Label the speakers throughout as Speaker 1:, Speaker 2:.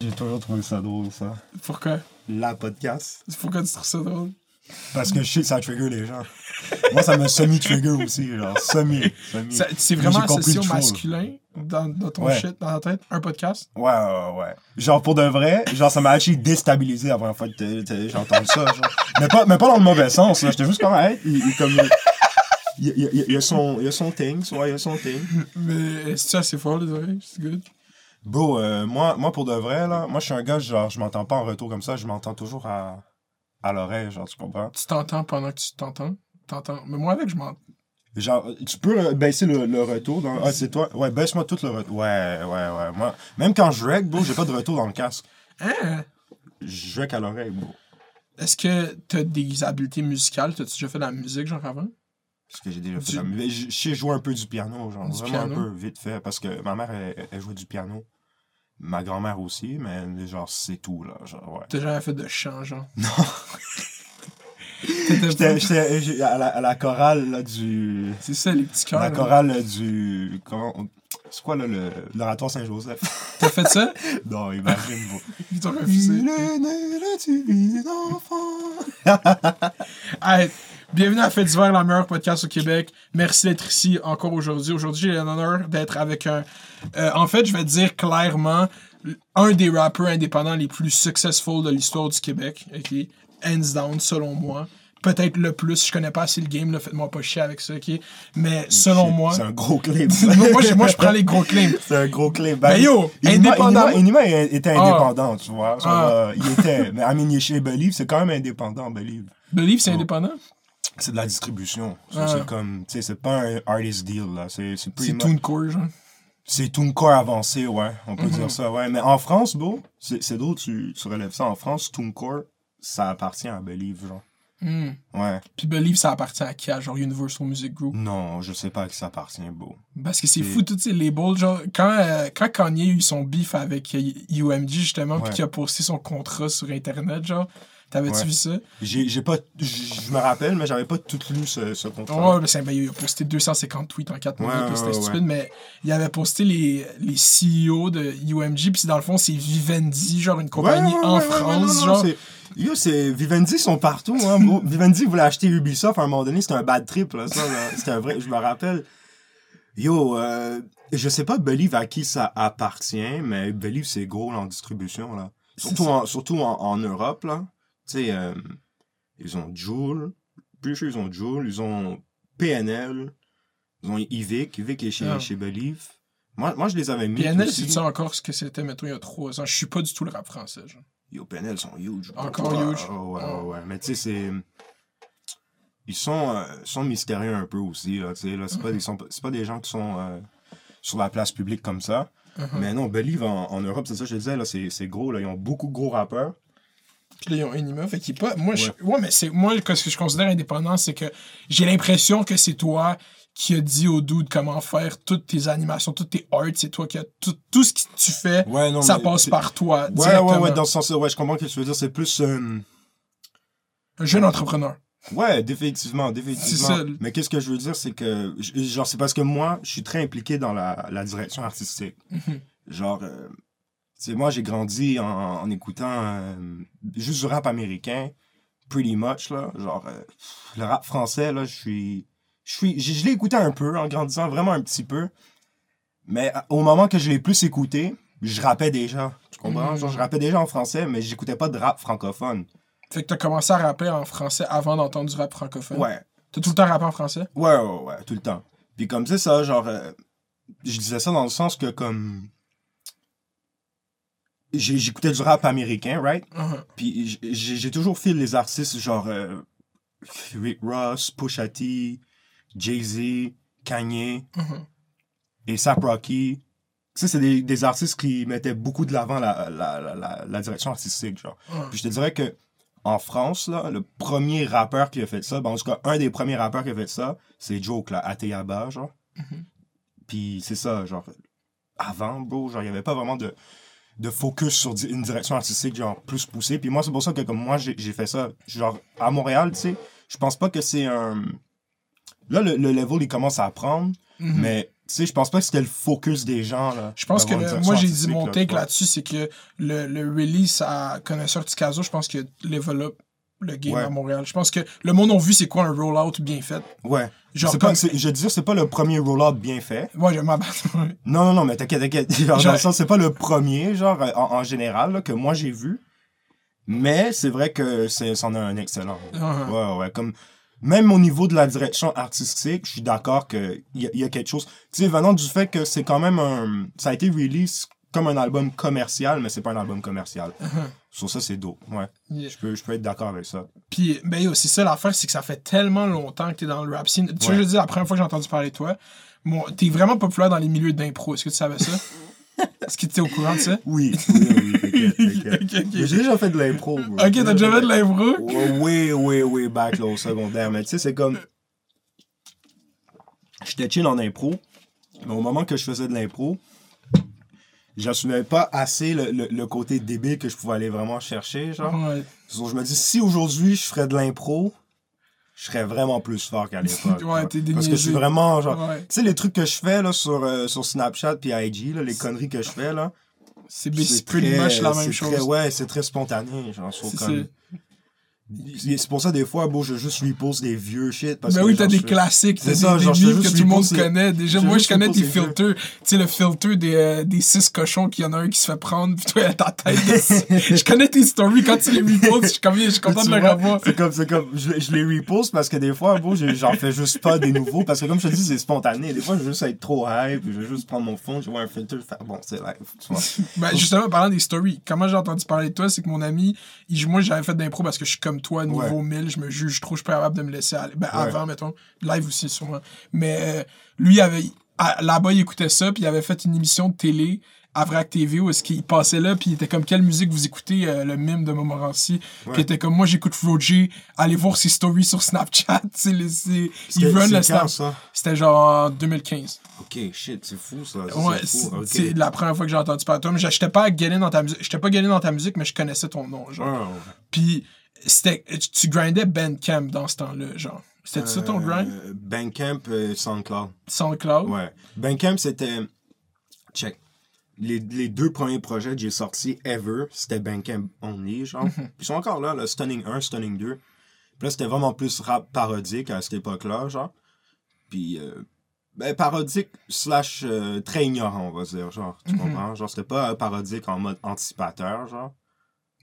Speaker 1: J'ai toujours trouvé ça drôle, ça.
Speaker 2: Pourquoi?
Speaker 1: La podcast.
Speaker 2: Pourquoi tu trouves ça drôle?
Speaker 1: Parce que je sais que ça trigger les gens. Moi, ça me semi-trigger aussi, genre, semi. semi.
Speaker 2: Ça- C'est vraiment associé au masculin dans, dans ton
Speaker 1: Ouais.
Speaker 2: shit, dans ta tête? Un podcast?
Speaker 1: Ouais, ouais, ouais. Genre, pour de vrai, genre, ça m'a actually déstabilisé la première fois que t'as- t'as- j'ai entendu ça, genre. Mais pas, mais pas dans le mauvais sens, là. J'étais juste comme, hey, il, il, comme, il, il, il, il a son, il a son thing, ouais, il a son thing.
Speaker 2: Mais est-ce que assez fort, les oreilles? C'est good.
Speaker 1: Bro, euh, moi, moi, pour de vrai, là, moi, je suis un gars, genre, je m'entends pas en retour comme ça, je m'entends toujours à, à l'oreille, genre, tu comprends?
Speaker 2: Tu t'entends pendant que tu t'entends? T'entends? Mais moi, avec, je m'entends.
Speaker 1: Genre, tu peux baisser le, le retour dans... Ah, c'est toi? Ouais, baisse-moi tout le retour. Ouais, ouais, ouais. Moi, même quand je rec, bro, j'ai pas de retour dans le casque.
Speaker 2: Hein?
Speaker 1: Je rec à l'oreille, bro.
Speaker 2: Est-ce que t'as des habiletés musicales? T'as-tu déjà fait de la musique, genre, avant?
Speaker 1: Parce que j'ai déjà fait de la musique? Je je sais jouer un peu du piano, genre,
Speaker 2: Du
Speaker 1: vraiment
Speaker 2: piano?
Speaker 1: un peu, vite fait. Parce que ma mère, elle, elle jouait du piano. Ma grand-mère aussi, mais genre, c'est tout, là. Genre, ouais.
Speaker 2: T'as jamais fait de chant, genre?
Speaker 1: Non. J'étais j'ai- à la, à la chorale, là, du...
Speaker 2: C'est ça, les petits cœurs.
Speaker 1: La chorale là, du... Comment... on- C'est quoi, là, le... l'oratoire Saint-Joseph?
Speaker 2: T'as fait ça?
Speaker 1: non, imagine, bro.
Speaker 2: Ils t'ont refusé.
Speaker 1: Là, tu vis d'enfant.
Speaker 2: Bienvenue à Fait d'hiver, la meilleure podcast au Québec. Merci d'être ici encore aujourd'hui. Aujourd'hui, j'ai l'honneur d'être avec un. euh, en fait, je vais te dire clairement un des rappeurs indépendants les plus successful de l'histoire du Québec. ok? Hands down, selon moi. Peut-être le plus. Je connais pas assez le game, faites-moi pas chier avec ça, ok? Mais selon moi.
Speaker 1: C'est un gros clip.
Speaker 2: moi, je- moi, je prends les gros claims.
Speaker 1: C'est un gros clip.
Speaker 2: Ben yo,
Speaker 1: Inima-
Speaker 2: indépendamment-
Speaker 1: Inima, Inima était
Speaker 2: Ah.
Speaker 1: indépendant, tu vois. Genre,
Speaker 2: Ah.
Speaker 1: euh, il était. Mais I mean, chez Believe, c'est quand même indépendant, Believe.
Speaker 2: Believe, c'est
Speaker 1: Oh.
Speaker 2: indépendant?
Speaker 1: C'est de la distribution.
Speaker 2: Ah.
Speaker 1: C'est comme. Tu sais, c'est pas un artist deal, là. C'est c'est pretty
Speaker 2: C'est
Speaker 1: much-
Speaker 2: tout une cour, genre?
Speaker 1: C'est tout corps avancé, ouais. On peut
Speaker 2: Mhm.
Speaker 1: dire ça, ouais. Mais en France, bro, c'est drôle, tu, tu relèves ça. En France, TuneCore, ça appartient à Believe, genre.
Speaker 2: Hmm.
Speaker 1: Ouais.
Speaker 2: Puis Believe, ça appartient à qui? À genre Universal Music Group?
Speaker 1: Non, je sais pas à qui ça appartient, bro.
Speaker 2: Parce que c'est fou, tous ces labels. Genre, quand, euh, quand Kanye a eu son beef avec euh, UMG, justement, puis qu'il a posté son contrat sur Internet, genre, t'avais-tu
Speaker 1: Ouais.
Speaker 2: vu ça?
Speaker 1: J'ai pas. Je me rappelle, mais j'avais pas tout lu ce, ce contrat.
Speaker 2: Ouais, mais c'est- ben, il a posté 250 tweets en 4
Speaker 1: Ouais,
Speaker 2: minutes,
Speaker 1: ouais,
Speaker 2: c'était stupide, mais il avait posté les, les CEO de UMG, puis dans le fond, c'est Vivendi, genre une compagnie en France,
Speaker 1: non,
Speaker 2: genre.
Speaker 1: Yo, c'est. Vivendi sont partout, hein. Vivendi voulait acheter Ubisoft à un moment donné, c'était un bad trip, là. Ça, là. C'était un vrai. Je me rappelle. Yo, euh, je sais pas Believe à qui ça appartient, mais Believe c'est gros là, en distribution, là. Surtout, en, surtout en, en Europe, là. Tu sais, euh, ils ont Joule. Plus sûr, ils ont Joule. Ils ont PNL. Ils ont Ivic. Ivic est chez,
Speaker 2: Ah.
Speaker 1: chez Believe. Moi, moi, je les avais mis.
Speaker 2: PNL,
Speaker 1: aussi.
Speaker 2: c'est ça encore ce que c'était, mettons, il y a 3 ans? Je suis pas du tout le rap français, genre.
Speaker 1: Yo, PNL sont huge.
Speaker 2: Encore
Speaker 1: Ouais,
Speaker 2: huge.
Speaker 1: Ouais, ouais,
Speaker 2: Ah.
Speaker 1: ouais. Mais tu sais, c'est. Ils sont, euh, sont mystérieux un peu aussi, là. Tu sais, là. C'est pas, des- sont pas- c'est pas des gens qui sont euh, sur la place publique comme ça.
Speaker 2: Mhm.
Speaker 1: Mais non, Believe en, en Europe, c'est ça que je te disais, là. C'est c'est gros, là. Ils ont beaucoup de gros rappeurs.
Speaker 2: Ont Enima. Fait qu'il pas. Moi, je...
Speaker 1: Ouais.
Speaker 2: mais c'est. Moi, ce que je considère indépendant, c'est que j'ai l'impression que c'est toi qui a dit au dude comment faire toutes tes animations, toutes tes arts. C'est toi qui a. Tout, tout ce que tu fais,
Speaker 1: Ouais, non,
Speaker 2: ça passe par toi.
Speaker 1: Ouais,
Speaker 2: directement.
Speaker 1: ouais, ouais, dans ce sens-là, ouais, je comprends ce que tu veux dire. C'est plus. euh,
Speaker 2: Un jeune entrepreneur.
Speaker 1: Ouais, définitivement, définitivement.
Speaker 2: C'est ça.
Speaker 1: Mais qu'est-ce que je veux dire, c'est que, genre, c'est parce que moi, je suis très impliqué dans la, la direction artistique.
Speaker 2: Mhm.
Speaker 1: Genre, euh, tu sais, moi, j'ai grandi en, en écoutant euh, juste du rap américain, pretty much, là. Genre, euh, le rap français, là, je suis. Je suis. Je je l'ai écouté un peu en grandissant, vraiment un petit peu. Mais à- au moment que je l'ai plus écouté, je rappais déjà. Tu comprends?
Speaker 2: Mhm.
Speaker 1: Genre, je rappais déjà en français, mais j'écoutais pas de rap francophone.
Speaker 2: Fait que t'as commencé à rapper en français avant d'entendre du rap francophone?
Speaker 1: Ouais.
Speaker 2: T'as tout le temps rappé en français?
Speaker 1: Ouais, ouais, ouais, tout le temps. Puis comme c'est ça, genre, euh, je disais ça dans le sens que comme... J'écoutais du rap américain, right?
Speaker 2: Mhm.
Speaker 1: Puis j'ai toujours fait les artistes genre euh, Rick Ross, Pusha T, Jay-Z, Kanye
Speaker 2: Mhm.
Speaker 1: et Sap Rocky. Tu sais, c'est des, des artistes qui mettaient beaucoup de l'avant la, la, la, la, direction artistique, genre.
Speaker 2: Mhm.
Speaker 1: Puis je te dirais que en France, là, le premier rappeur qui a fait ça, ben, en tout cas, un des premiers rappeurs qui a fait ça, c'est Joke, là, Ateyaba, genre. Puis c'est ça, genre, avant, bro, genre, il n'y avait pas vraiment de, de focus sur une direction artistique, genre, plus poussée. Puis moi, c'est pour ça que, comme moi, j'ai fait ça, genre, à Montréal, tu sais, je pense pas que c'est un... Là, le, le level, il commence à prendre,
Speaker 2: Mhm.
Speaker 1: mais sais, je pense pas que c'était le focus des gens, là.
Speaker 2: Je pense que le- moi, j'ai dit mon take
Speaker 1: là,
Speaker 2: là-dessus, c'est que le, le release à Connaisseur Ticazo, je pense qu'il développe le game
Speaker 1: Ouais.
Speaker 2: à Montréal. Je pense que le monde a vu c'est quoi un rollout bien fait.
Speaker 1: Ouais.
Speaker 2: Genre
Speaker 1: pas, je veux dire, c'est pas le premier rollout bien fait.
Speaker 2: Moi, je m'abattre.
Speaker 1: Non, non, non, mais t'inquiète, t'inquiète. Genre,
Speaker 2: Genre-
Speaker 1: dans le sens, c'est pas le premier, genre, en, en général, là, que moi j'ai vu. Mais c'est vrai que c'en a un excellent.
Speaker 2: Uh-huh.
Speaker 1: Ouais, ouais. Comme, même au niveau de la direction artistique, je suis d'accord qu'il y, a- y a quelque chose. Tu sais, venant du fait que c'est quand même un. Ça a été release comme un album commercial, mais c'est pas un album commercial. Sur ça, c'est dope. Ouais.
Speaker 2: Yeah.
Speaker 1: Je peux, je peux être d'accord avec ça.
Speaker 2: Puis, ben c'est ça l'affaire, c'est que ça fait tellement longtemps que t'es dans le rap scene. Tu
Speaker 1: Ouais.
Speaker 2: je veux dire, la première fois que j'ai entendu parler de toi, bon, t'es vraiment populaire dans les milieux d'impro. Est-ce que tu savais ça? Est-ce que t'es au courant de ça?
Speaker 1: Oui, oui, oui, t'inquiète, J'ai déjà fait de l'impro.
Speaker 2: Ok, t'as déjà fait de l'impro?
Speaker 1: Oui, oui, oui, back là, au secondaire. Mais tu sais, c'est comme. J'étais chill en impro. Mais au moment que je faisais de l'impro, j'assumais pas assez le, le, le côté débile que je pouvais aller vraiment chercher. Genre.
Speaker 2: Ouais.
Speaker 1: Donc, je me dis, si aujourd'hui je ferais de l'impro, je serais vraiment plus fort qu'à l'époque.
Speaker 2: Ouais, t'es
Speaker 1: Parce que je suis vraiment genre.
Speaker 2: Ouais.
Speaker 1: Tu sais, les trucs que je fais là, sur, euh, sur Snapchat puis IG, là, les conneries que je fais là.
Speaker 2: C'est pretty much la même chose.
Speaker 1: très- ouais, c'est très spontané. Genre, comme- C'est pour ça, des fois, bon, je juste repose des vieux shit. Parce
Speaker 2: Ben
Speaker 1: que,
Speaker 2: oui, t'as des classiques, t'as
Speaker 1: ça,
Speaker 2: des,
Speaker 1: genre,
Speaker 2: livres que tout le monde connaît. Déjà, moi, je connais tes filters. Tu sais, le filter des, euh, des six cochons, qu'il y en a un qui se fait prendre, puis toi, ta tête. je connais tes stories quand tu les reposes, je suis comme, je suis content de le revoir.
Speaker 1: C'est comme, c'est comme, je, je les repose parce que des fois, bon, je- j'en fais juste pas des nouveaux parce que comme je te dis, c'est spontané. Des fois, je veux juste être trop hype, je veux juste prendre mon fond, je vois un filter, faire bon, c'est live, tu vois.
Speaker 2: Ben, justement, parlant des stories, comment j'ai entendu parler de toi, c'est que mon ami, il- moi, j'avais fait d'impro parce que je suis comme toi, niveau
Speaker 1: Ouais.
Speaker 2: 1000, je me juge trop, je suis pas capable de me laisser aller. Ben,
Speaker 1: Ouais.
Speaker 2: avant, mettons. Live aussi, sûrement. Mais euh, lui, avait, là-bas, il écoutait ça, puis il avait fait une émission de télé à Vrac TV où est-ce qu'il passait là, puis il était comme, quelle musique vous écoutez, euh, le mime de Montmorency? Puis il était comme, moi, j'écoute Roger, allez voir ses stories sur Snapchat. c'est- il
Speaker 1: C'était-
Speaker 2: run le Snap. C'était genre en 2015.
Speaker 1: Ok, shit, c'est fou, ça.
Speaker 2: Ouais,
Speaker 1: c'est
Speaker 2: la première fois que j'ai entendu parler de toi. Mais j'étais pas gagné dans ta musique. J'étais pas dans ta musique, mais je connaissais ton nom, genre.
Speaker 1: Ouais, ouais.
Speaker 2: Puis c'était tu grindais Bandcamp dans ce temps-là, genre. C'était ça ton grind?
Speaker 1: Euh, Bandcamp, euh, SoundCloud.
Speaker 2: SoundCloud?
Speaker 1: Ouais. Bandcamp, c'était. Check. Les, les deux premiers projets que j'ai sortis ever, c'était Bandcamp only, genre.
Speaker 2: Mhm.
Speaker 1: Ils sont encore là, le Stunning 1, Stunning 2. Puis là, c'était vraiment plus rap parodique à cette époque-là, genre. Puis. euh, ben, parodique slash euh, très ignorant, on va dire, genre. Tu
Speaker 2: Mhm.
Speaker 1: comprends? Genre, c'était pas euh, parodique en mode anticipateur, genre.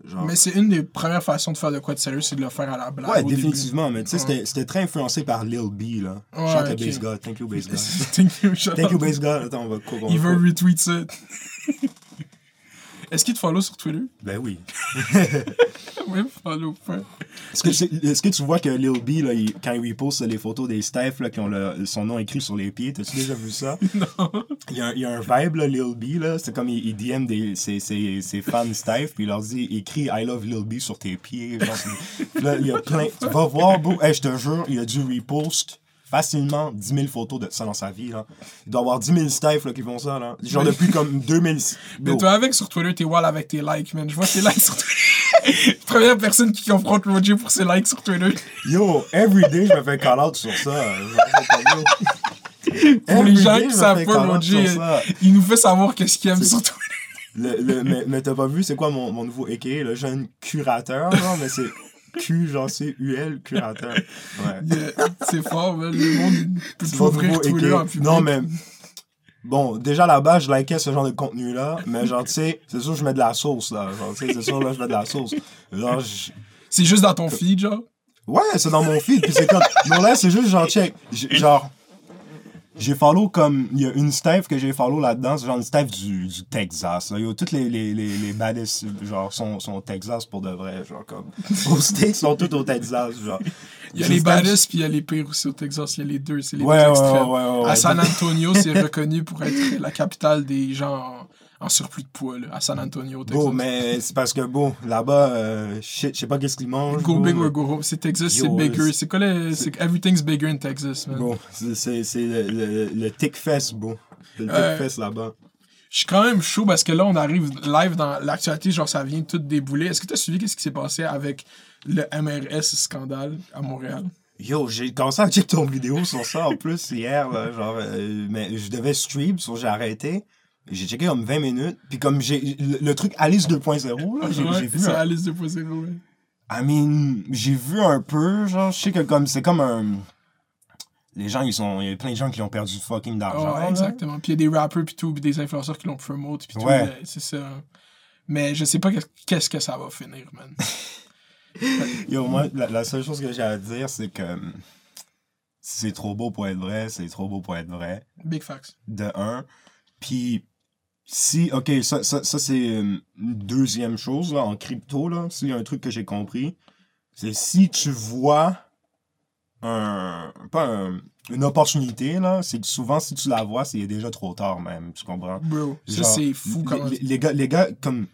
Speaker 1: Genre.
Speaker 2: Mais c'est une des premières façons de faire de quoi de sérieux, c'est de le faire à la blague.
Speaker 1: Ouais,
Speaker 2: début.
Speaker 1: définitivement, mais tu sais,
Speaker 2: Ouais.
Speaker 1: c'était- très influencé par Lil B, là.
Speaker 2: Ouais,
Speaker 1: Shout out
Speaker 2: ok.
Speaker 1: Bass God. Thank you, Bass God.
Speaker 2: Thank you,
Speaker 1: Thank you. Bass God. Attends, on va couper.
Speaker 2: Il veut retweet ça. Est-ce qu'il te follow sur Twitter?
Speaker 1: Ben oui.
Speaker 2: Oui, follow.
Speaker 1: Est-ce que, est-ce que tu vois que Lil B, là, il- quand il reposte les photos des staffs là, qui ont le- son nom écrit sur les pieds, t'as-tu déjà vu ça?
Speaker 2: Non.
Speaker 1: Il y, a, un- il y a un vibe, là, Lil B, là. C'est comme il, il DM des, ses, ses, ses fans staff, puis il leur dit écrit I love Lil B sur tes pieds. Genre, Puis là, il y a plein. Tu vas voir, bro. Hey, je te jure, il a dû repost facilement 10 000 photos de ça dans sa vie, là. Il doit avoir 10 000 staffs qui font ça, là. Genre depuis comme 2000.
Speaker 2: Mais toi, avec sur Twitter, t'es wall avec tes likes, man. Je vois tes likes sur Twitter. Première personne qui confronte Roger pour ses likes sur Twitter.
Speaker 1: Yo, everyday, je me fais call out sur ça.
Speaker 2: Pour les gens qui savent pas, Roger, il nous fait savoir qu'est-ce qu'il aime sur Twitter.
Speaker 1: Le, le, mais mais t'as pas vu, c'est quoi mon, mon nouveau AKA, le jeune curateur, genre, mais c'est Q, genre c'est UL, curateur. Ouais.
Speaker 2: Yeah, C'est fort, man. Le monde peut ouvrir Twitter en public.
Speaker 1: Non, mais. Bon, déjà là-bas, je likais ce genre de contenu-là, mais genre, tu sais, c'est sûr, je mets de la sauce, là. Genre, tu sais, c'est sûr, là, je mets de la sauce. Genre, je-
Speaker 2: C'est juste dans ton feed, genre?
Speaker 1: Ouais, c'est dans mon feed. Puis c'est comme. Non, là, c'est juste genre, check. Genre. J'ai follow comme. Il y a une staff que j'ai follow là-dedans. C'est genre une staff du, du Texas. Là. Yo, toutes les, les, les, les baddest, genre, sont, sont au Texas pour de vrai. Genre, comme. Aux States, sont toutes au Texas. Genre.
Speaker 2: Il y a les baddest puis il y a les pires aussi au Texas. Il y a les deux. C'est les
Speaker 1: Ouais,
Speaker 2: deux
Speaker 1: ouais,
Speaker 2: extrêmes.
Speaker 1: ouais, ouais, ouais.
Speaker 2: À San Antonio, c'est reconnu pour être la capitale des gens en, surplus de poids, là, à San Antonio, Texas.
Speaker 1: Bon, mais c'est parce que, bon, là-bas, euh, shit, je sais pas qu'est-ce qu'ils mangent.
Speaker 2: Go big or go home. C'est Texas, c'est bigger.
Speaker 1: c'est-
Speaker 2: quoi le. c'est- Everything's bigger in Texas, man.
Speaker 1: Bon, c'est- le, le, le Tick Fest, bro. Le Tick. Fest là-bas.
Speaker 2: Je suis quand même chaud parce que là, on arrive live dans l'actualité, genre ça vient tout débouler. Est-ce que tu as suivi qu'est-ce qui s'est passé avec le MRS scandale à Montréal?
Speaker 1: Yo, j'ai commencé à checker ton vidéo sur ça en plus hier, là, genre, euh, mais je devais stream, so j'ai arrêté. J'ai checké comme 20 minutes, puis comme j'ai le, le truc Alice 2.0, là, j'ai
Speaker 2: Ouais,
Speaker 1: vu
Speaker 2: c'est
Speaker 1: un-
Speaker 2: Alice 2.0. ouais.
Speaker 1: I mean, j'ai vu un peu, genre, je sais que comme, c'est comme un... Les gens, ils sont... Il y a plein de gens qui ont perdu fucking d'argent,
Speaker 2: Ouais,
Speaker 1: là.
Speaker 2: exactement. Puis il y a des rappers, puis tout, puis des influenceurs qui l'ont promote, puis tout.
Speaker 1: Ouais.
Speaker 2: mais C'est ça. Mais je sais pas qu'est- qu'est-ce que ça va finir, man.
Speaker 1: Yo, moi, la, la seule chose que j'ai à dire, c'est que... hum, C'est trop beau pour être vrai, c'est trop beau pour être vrai.
Speaker 2: Big facts.
Speaker 1: de un. Puis, si, ok, ça, ça, ça c'est une deuxième chose, là, en crypto, là, s'il y a un truc que j'ai compris, c'est si tu vois un, pas un- une opportunité, là, c'est que souvent, si tu la vois, c'est déjà trop tard, même, tu comprends?
Speaker 2: Bro, ça c'est fou comment.
Speaker 1: Les, les gars, les gars, comme...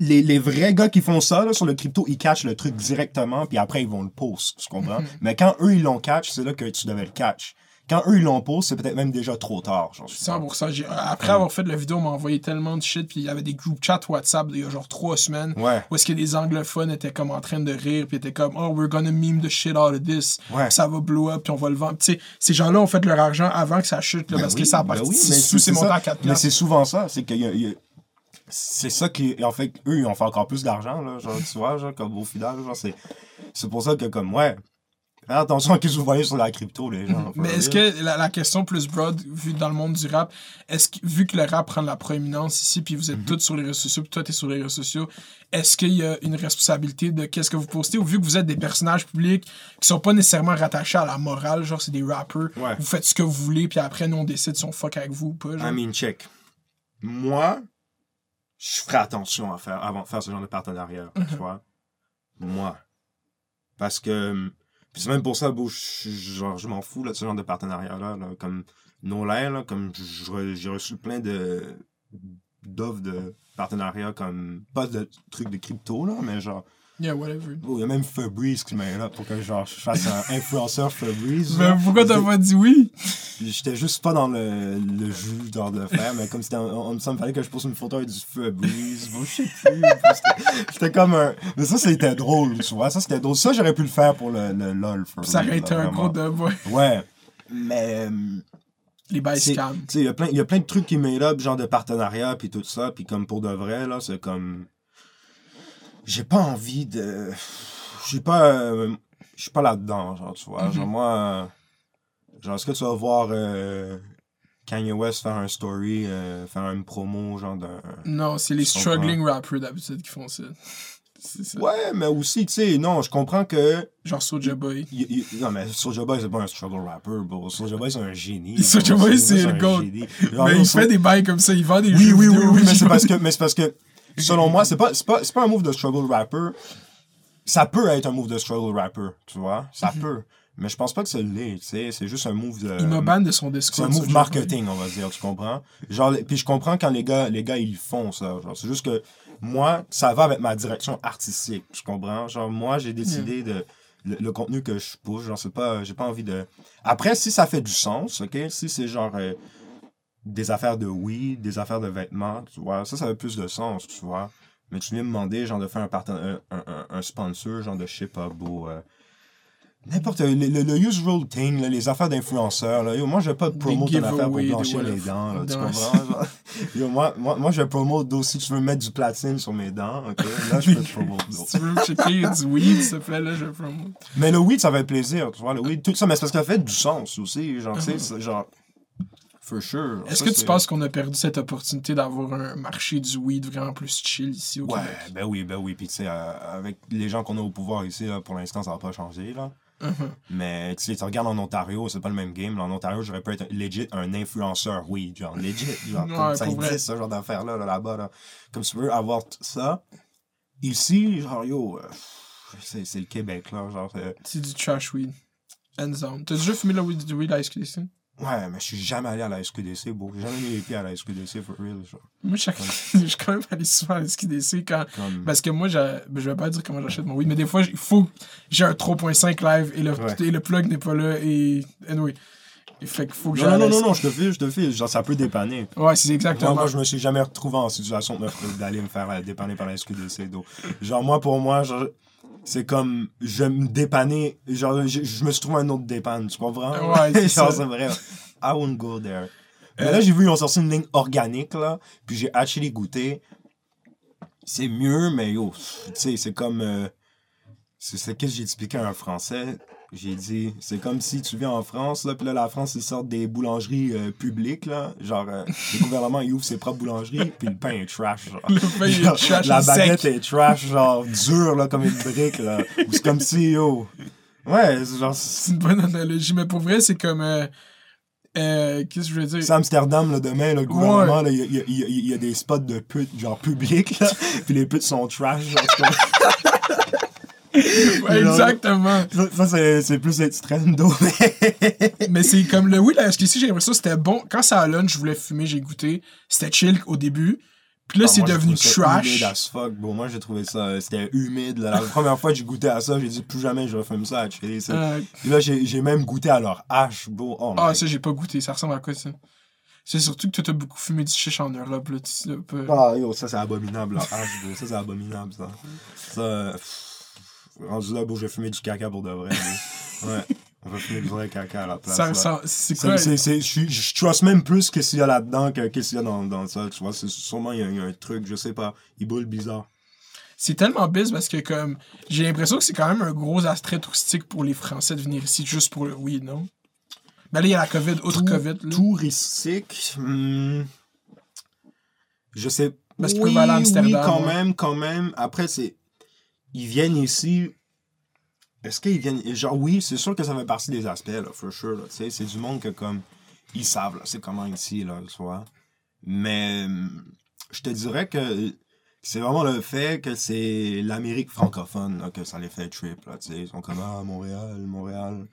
Speaker 1: Les, les vrais gars qui font ça là, sur le crypto, ils catchent le truc directement, puis après ils vont le post, tu comprends? Mais quand eux ils l'ont catch, c'est là que tu devais le catch. Quand eux ils l'ont post, c'est peut-être même déjà trop tard. Sûr.
Speaker 2: 100%. J'ai- Après avoir fait la vidéo, on m'a envoyé tellement de shit, puis il y avait des group chats WhatsApp il y a genre trois semaines.
Speaker 1: Ouais,
Speaker 2: Où est-ce que des anglophones étaient comme en train de rire, puis étaient comme, oh, we're gonna meme the shit out of this.
Speaker 1: Ouais.
Speaker 2: Ça va blow up, puis on va le vendre. Tu sais, ces gens-là ont fait leur argent avant que ça chute, là,
Speaker 1: Ben
Speaker 2: parce
Speaker 1: oui,
Speaker 2: que ça a
Speaker 1: ben oui,
Speaker 2: sous ces montants à 4
Speaker 1: Mais c'est souvent ça, c'est qu'il y a, il y a- C'est ça qui. En fait, eux, ils ont fait encore plus d'argent, là. Genre, tu vois, genre, comme au final, genre, c'est. C'est pour ça que, comme, ouais. Attention à ce que vous voyez sur la crypto, les gens.
Speaker 2: Mais est-ce que la, la question plus broad, vu dans le monde du rap, est-ce que, vu que le rap prend de la proéminence ici, puis vous êtes
Speaker 1: Mhm.
Speaker 2: tous sur les réseaux sociaux, puis toi, t'es sur les réseaux sociaux, est-ce qu'il y a une responsabilité de qu'est-ce que vous postez, ou vu que vous êtes des personnages publics qui sont pas nécessairement rattachés à la morale, genre c'est des rappers,
Speaker 1: Ouais.
Speaker 2: vous faites ce que vous voulez, puis après, nous, on décide si on fuck avec vous ou pas, genre.
Speaker 1: I mean, check. Moi, je ferai attention à faire, avant de faire ce genre de partenariat, tu vois. Moi. Parce que. Puis c'est même pour ça, bro, je, genre, je m'en fous là, de ce genre de partenariat-là. là. Comme Nolain, là, comme j'ai reçu plein de d'offres de partenariat comme pas de trucs de crypto là mais genre
Speaker 2: Yeah, whatever.
Speaker 1: bro, il y a même Fabrice qui m'a là pour que genre je fasse un influenceur Fabrice
Speaker 2: Mais pourquoi t'as pas dit oui?
Speaker 1: J'étais juste pas dans le, le jus genre de le faire, mais comme c'était. on- Ça me fallait que je pose une photo avec du brise. Bon, je sais plus. J'étais comme un. Mais ça, c'était drôle, tu vois. Ça, c'était drôle. Ça, j'aurais pu le faire pour le, le LOL.
Speaker 2: Ça aurait été un gros de ouais.
Speaker 1: Ouais. Mais. euh,
Speaker 2: Les bails.
Speaker 1: Tu sais, il y a plein- de trucs qui made up, genre de partenariat, puis tout ça. Puis comme pour de vrai, là, c'est comme. J'ai pas envie de. Je suis pas. euh, Je suis pas là-dedans, genre, tu vois.
Speaker 2: Mhm.
Speaker 1: Genre, moi. Genre, est-ce que tu vas voir euh, Kanye West faire un story, euh, faire une promo, genre d'un.
Speaker 2: Non, c'est les
Speaker 1: comprends?
Speaker 2: struggling rappers d'habitude qui font ça. Ça.
Speaker 1: Ouais, mais aussi, tu sais, non, je comprends que.
Speaker 2: Genre Soulja Boy.
Speaker 1: non, mais Soulja Boy, c'est pas un struggle rapper, bro. Soulja Boy, c'est un génie.
Speaker 2: Soulja. Boy, c'est
Speaker 1: un
Speaker 2: le goat.
Speaker 1: Genre,
Speaker 2: Mais il fait des bails comme ça, il vend des
Speaker 1: Oui,
Speaker 2: jeux
Speaker 1: oui, oui, oui, mais c'est
Speaker 2: genre.
Speaker 1: parce que, mais c'est parce que, selon moi, c'est pas, c'est pas, c'est pas un move de struggle rapper. Ça peut être un move de struggle rapper, tu vois. Ça peut. Mais je pense pas que c'est l'est, tu sais. C'est juste un move de.
Speaker 2: Il m'a de son
Speaker 1: C'est
Speaker 2: discours.
Speaker 1: un move marketing, on va dire, tu comprends? Genre, puis je comprends quand les gars, les gars, ils font ça. Genre, c'est juste que moi, ça va avec ma direction artistique, tu comprends? Genre, moi, j'ai décidé de. Le, le contenu que je pousse, genre, c'est pas. J'ai pas envie de. Après, si ça fait du sens, ok? Si c'est genre. euh, des affaires de weed, des affaires de vêtements, tu vois, ça, ça a plus de sens, tu vois. Mais tu viens me demander, genre, de faire un, parten- un, un, un- sponsor, genre, de, je sais pas, beau. euh, N'importe, le, le, le usual thing, là, les affaires d'influenceurs, là, yo, moi je vais pas te promo ton affaire pour blanchir les dents, là, tu comprends? Yo, moi, moi, moi je vais promo d'eau si tu veux mettre du platine sur mes dents, ok? Là je peux te promo d'eau.
Speaker 2: Si tu veux checker du weed, s'il te plaît, là, je promote.
Speaker 1: Mais le weed, ça fait plaisir, tu vois, le weed, tout ça, mais c'est parce que ça fait du sens aussi, genre, tu sais,
Speaker 2: Uh-huh.
Speaker 1: genre, for sure.
Speaker 2: Est-ce que tu penses qu'on a perdu cette opportunité d'avoir un marché du weed vraiment plus chill ici au
Speaker 1: Ouais,
Speaker 2: Québec?
Speaker 1: ben oui, ben oui, puis tu sais, euh, avec les gens qu'on a au pouvoir ici, là, pour l'instant, ça va pas changer, là.
Speaker 2: Mhm.
Speaker 1: Mais tu sais, tu regardes en Ontario, c'est pas le même game. Là, en Ontario, j'aurais pu être legit un influenceur, oui, genre legit. Genre, comme ça existe, ce genre d'affaires-là, là, là-bas. Là. Comme tu veux avoir ça. Ici, genre, yo, euh, c'est le Québec, là. Genre, c'est-
Speaker 2: du trash weed. Down. T'as déjà fumé le weed, du weed à SQDC?
Speaker 1: Ouais, mais je suis jamais allé à la SQDC, bro. J'ai jamais mis les pieds à la SQDC, for real. Genre.
Speaker 2: Moi, je suis quand même allé souvent à la SQDC quand.
Speaker 1: Comme...
Speaker 2: Parce que moi, ben, je vais pas dire comment j'achète mon weed, mais des fois, il faut. J'ai un 3.5 live et le,
Speaker 1: Ouais.
Speaker 2: et le plug n'est pas là et. Anyway. Il fait qu'il faut que
Speaker 1: non, non, non, non, non, je te file, je te file. Genre, ça peut dépanner.
Speaker 2: Ouais, c'est exactement.
Speaker 1: Moi, moi, je me suis jamais retrouvé en situation d'aller me faire euh, dépanner par la SQDC. donc. Genre, moi, pour moi, genre, c'est comme, je me dépanner, genre, je, je me suis trouvé un autre dépanne, tu comprends?
Speaker 2: Ouais, c'est
Speaker 1: genre, c'est vrai. I won't go there. Mais là, j'ai vu, ils ont sorti une ligne organique, là, puis j'ai actually goûté. C'est mieux, mais yo, tu sais, c'est comme. euh, c'est ce que j'ai expliqué à un Français? J'ai dit, c'est comme si tu viens en France, là, puis là, la France, ils sortent des boulangeries euh, publiques, là. Genre, euh, le gouvernement, il ouvre ses propres boulangeries, puis le pain est trash, genre.
Speaker 2: Le pain est trash,
Speaker 1: La baguette
Speaker 2: sec.
Speaker 1: est trash, genre, dure, là, comme une brique, là. Ou c'est comme si, yo. Ouais, c'est genre.
Speaker 2: C'est une bonne analogie, mais pour vrai, c'est comme. euh, euh, Qu'est-ce que je veux dire?
Speaker 1: C'est Amsterdam, là, demain, là, le gouvernement, là, il y a, y y y des spots de putes, genre, publics, là, puis les putes sont trash, genre,
Speaker 2: Ouais, exactement.
Speaker 1: Ça, ça, c'est, plus extrême, d'eau, mais...
Speaker 2: C'est comme le oui, la SQC, j'ai l'impression que c'était bon. Quand ça à lunch, je voulais fumer, j'ai goûté. C'était chill au début. Puis là,
Speaker 1: Ah,
Speaker 2: c'est devenu trash.
Speaker 1: humide as fuck, bon, moi, j'ai trouvé ça, euh, c'était humide, là. La première fois que j'ai goûté à ça, j'ai dit, plus jamais je refume ça à ça.
Speaker 2: Euh,
Speaker 1: Puis là, j'ai, même goûté à leur hache, bro. Oh,
Speaker 2: ah, ça, j'ai pas goûté. Ça ressemble à quoi, ça? C'est surtout que toi, t'as beaucoup fumé du chiche en Europe, là. tu sais, un peu.
Speaker 1: Ah, yo, ça, c'est abominable, leur hache. Ça, c'est abominable, ça. Ça, euh, pff, rendu là, bro, j'ai fumé du caca pour de vrai. Ouais. On va fumer du vrai caca à la place.
Speaker 2: Ça. C'est
Speaker 1: C'est-
Speaker 2: quoi?
Speaker 1: c'est- c'est- Je je trust même plus que s'il y a là-dedans que qu'est-ce qu'il y a dans, dans ça, tu vois. C'est sûrement, il y, a, il y a un truc, je sais pas. Il boule bizarre.
Speaker 2: C'est tellement biz parce que, comme. J'ai l'impression que c'est quand même un gros attrait touristique pour les Français de venir ici juste pour le weed, non? Ben là, il y a la COVID,
Speaker 1: Tout-
Speaker 2: COVID, là.
Speaker 1: Touristique, hmm, je sais.
Speaker 2: Parce qu'ils
Speaker 1: oui,
Speaker 2: peuvent aller à Amsterdam,
Speaker 1: oui, quand
Speaker 2: ouais.
Speaker 1: même, quand même. Après, c'est. Ils viennent ici. Est-ce qu'ils viennent. Genre, oui, c'est sûr que ça fait partie des aspects, là, for sure. c'est du monde que, comme. Ils savent, là, c'est comment ici, là, tu vois. Mais. Je te dirais que. C'est vraiment le fait que c'est l'Amérique francophone là, que ça les fait trip. Là, ils sont comme Ah, Montréal, Montréal.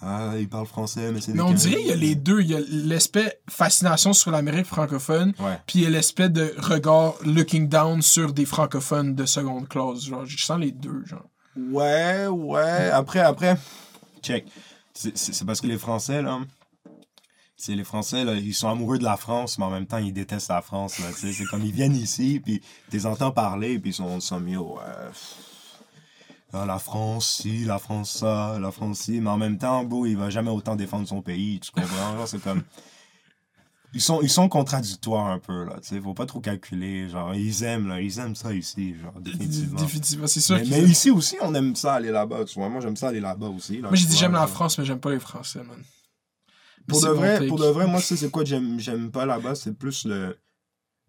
Speaker 1: Ah, ils parlent français, mais c'est
Speaker 2: Mais on dirait qu'il y a les deux. Il y a l'aspect fascination sur l'Amérique francophone,
Speaker 1: Ouais.
Speaker 2: puis il y a l'aspect de regard looking down sur des francophones de seconde classe. Genre, je sens les deux, genre.
Speaker 1: Ouais, ouais. Après, après, check. C'est- parce que les Français, là, c'est les Français, là, ils sont amoureux de la France, mais en même temps, ils détestent la France, là. C'est comme, ils viennent ici, puis tu les entends parler, puis ils sont, sont mis, oh, euh, ah, la France, ci, la France, ça, la France, ci. Mais en même temps, bro, il va jamais autant défendre son pays, tu comprends? Genre, c'est comme... Ils sont, ils sont contradictoires un peu, là, tu sais. Faut pas trop calculer, genre, ils aiment, là, ils aiment ça ici, genre, définitivement.
Speaker 2: Définitivement, c'est sûr.
Speaker 1: Mais, ici aussi, on aime ça aller là-bas, tu vois? Moi, j'aime ça aller là-bas aussi. là,
Speaker 2: Moi, j'ai dit j'aime la. France, mais j'aime pas les Français, man.
Speaker 1: Pour de, vrai, pour de vrai, moi, c'est quoi que j'aime j'aime pas là-bas, c'est plus le,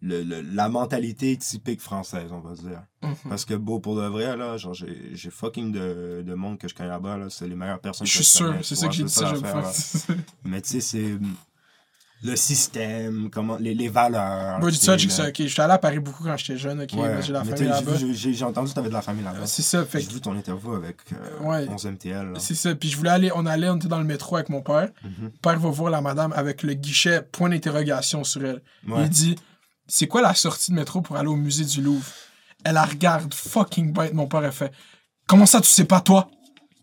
Speaker 1: le, le- la mentalité typique française, on va dire.
Speaker 2: Mhm.
Speaker 1: Parce que, beau, pour de vrai, là, genre, j'ai fucking de, de monde que je connais là-bas, là. C'est les meilleures personnes
Speaker 2: Je
Speaker 1: que
Speaker 2: suis
Speaker 1: je
Speaker 2: sûr, c'est ça que j'ai dit ça.
Speaker 1: Mais tu sais, c'est hum, le système, comment, les, les valeurs.
Speaker 2: Moi, ça, ok. J'étais allé à Paris beaucoup quand j'étais jeune, ok.
Speaker 1: Ouais,
Speaker 2: j'ai la famille là-bas.
Speaker 1: J'ai entendu que t'avais de la famille là-bas.
Speaker 2: C'est ça, fait
Speaker 1: J'ai vu ton interview avec euh,
Speaker 2: Ouais.
Speaker 1: 11 MTL.
Speaker 2: C'est ça. Puis je voulais aller, on allait, on était dans le métro avec mon père. Mon père va voir la madame avec le guichet point d'interrogation sur elle.
Speaker 1: Ouais.
Speaker 2: Il dit C'est quoi la sortie de métro pour aller au musée du Louvre? Elle la regarde fucking bête. Mon père, elle fait Comment ça, tu sais pas, toi?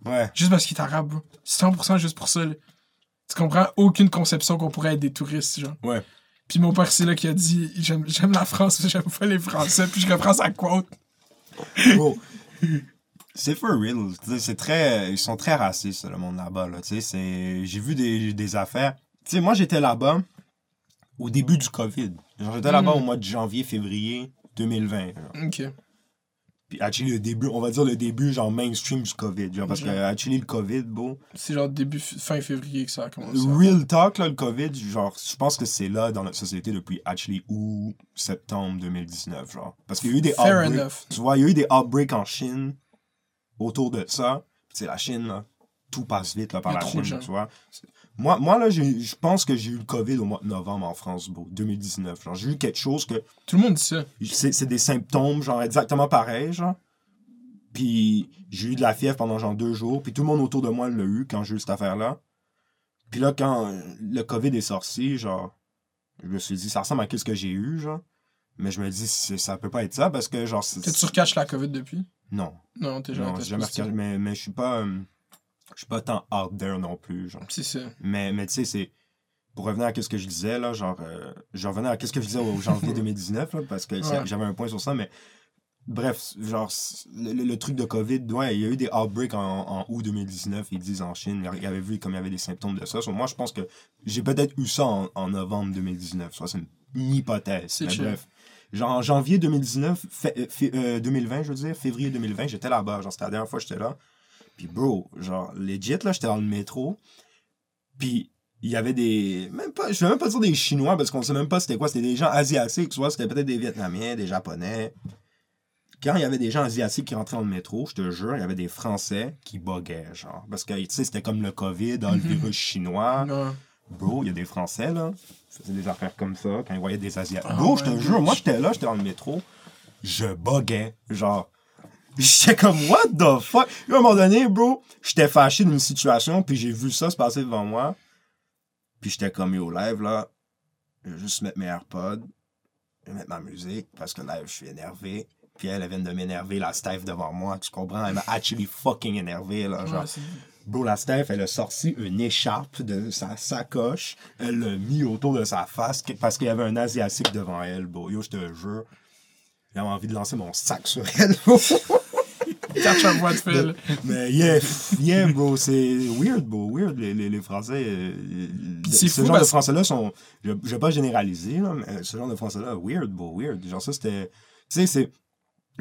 Speaker 1: Ouais.
Speaker 2: Juste parce qu'il est arabe, bro. C'est 100% juste pour ça. là. Tu comprends? Aucune conception qu'on pourrait être des touristes, genre.
Speaker 1: Ouais.
Speaker 2: Puis mon père, c'est là qui a dit J'aime j'aime la France, mais j'aime pas les Français. Puis je reprends sa quote.
Speaker 1: Bro, c'est for real. C'est très, ils sont très racistes, le monde là-bas. Là. Tu sais, c'est- J'ai vu des, des affaires. Tu sais, moi, j'étais là-bas au début du COVID. Genre, J'étais là-bas au mois de janvier, février 2020. genre.
Speaker 2: Ok.
Speaker 1: Puis, actually, le début, on va dire le début, genre mainstream du COVID. Genre, parce que, actually, le COVID, bon.
Speaker 2: C'est genre début, fin février que ça a commencé.
Speaker 1: Real talk, là, le COVID, genre, je pense que c'est là dans notre société depuis, actually, août, septembre 2019, genre. Parce qu'il y a eu des
Speaker 2: Fair
Speaker 1: outbreaks.
Speaker 2: enough.
Speaker 1: Tu vois, il y a eu des outbreaks en Chine autour de ça. Puis, tu sais, la Chine, là, tout passe vite, là, par
Speaker 2: Il y a
Speaker 1: la
Speaker 2: trop de
Speaker 1: Chine,
Speaker 2: gens.
Speaker 1: tu vois. C'est- Moi, moi là, je pense que j'ai eu le COVID au mois de novembre en France, bro, 2019. Genre, j'ai eu quelque chose que
Speaker 2: Tout le monde dit ça.
Speaker 1: c'est des symptômes, genre, exactement pareils, genre. Puis j'ai eu de la fièvre pendant genre deux jours. Puis tout le monde autour de moi l'a eu quand j'ai eu cette affaire-là. Puis là, quand le COVID est sorti, genre, je me suis dit, ça ressemble à ce que j'ai eu, genre. Mais je me dis, ça peut pas être ça parce que, genre,
Speaker 2: tu recaches la COVID depuis?
Speaker 1: Non,
Speaker 2: Non, t'es
Speaker 1: non, jamais regardé, mais, mais je suis pas. euh, je suis pas tant out there non plus, genre.
Speaker 2: C'est ça.
Speaker 1: Mais, mais tu sais, c'est. Pour revenir à ce que je disais, là, genre. euh, je revenais à ce que je disais au janvier 2019, là, parce que
Speaker 2: Ouais.
Speaker 1: j'avais un point sur ça, mais. bref, genre, le, le- le truc de COVID, ouais, il y a eu des outbreaks en, en août 2019, ils disent en Chine. Il avait vu comme il y avait des symptômes de ça. So, moi, je pense que j'ai peut-être eu ça en, en novembre 2019. Ça, c'est une, une hypothèse. Mais bref. Genre, en janvier 2019, fait- euh, fait- euh, 2020, je veux dire, février 2020, j'étais là-bas. Genre, c'était la dernière fois que j'étais là. Puis, bro, genre, legit, là, j'étais dans le métro. Puis, il y avait des. Même pas, je vais même pas dire des Chinois parce qu'on sait même pas c'était quoi. C'était des gens asiatiques, tu vois. C'était peut-être des Vietnamiens, des Japonais. Quand il y avait des gens asiatiques qui rentraient dans le métro, je te jure, il y avait des Français qui buguaient, genre. Parce que, tu sais, c'était comme le COVID, ah, le virus chinois.
Speaker 2: Non.
Speaker 1: Bro, il y a des Français, là, faisaient des affaires comme ça quand ils voyaient des Asiatiques.
Speaker 2: Oh
Speaker 1: Bro, je te jure, moi, j'étais là, j'étais dans le métro, je buguais, genre. J'étais comme, what the fuck? Puis à un moment donné, bro, j'étais fâché d'une situation, puis j'ai vu ça se passer devant moi. Puis j'étais comme, yo, live, là, je vais juste mettre mes AirPods, je vais mettre ma musique, parce que live, je suis énervé. Puis elle, elle vient de m'énerver, la Steph devant moi, tu comprends? Elle m'a actually fucking énervé, là, genre.
Speaker 2: Ouais,
Speaker 1: Bro, la Steph, elle a sorti une écharpe de sa sacoche. Elle l'a mis autour de sa face parce qu'il y avait un Asiatique devant elle, bro. Yo, je te jure. J'avais envie de lancer mon sac sur elle, bro.
Speaker 2: Catch un bois de fil.
Speaker 1: Mais yeah, yeah, bro, c'est weird, bro. Weird, les, les, les Français. euh, ce
Speaker 2: fou
Speaker 1: genre
Speaker 2: parce-
Speaker 1: de Français-là sont. Je, je vais pas généraliser, là, mais ce genre de Français-là, weird, bro, weird. Genre, ça, c'était. Tu sais, c'est.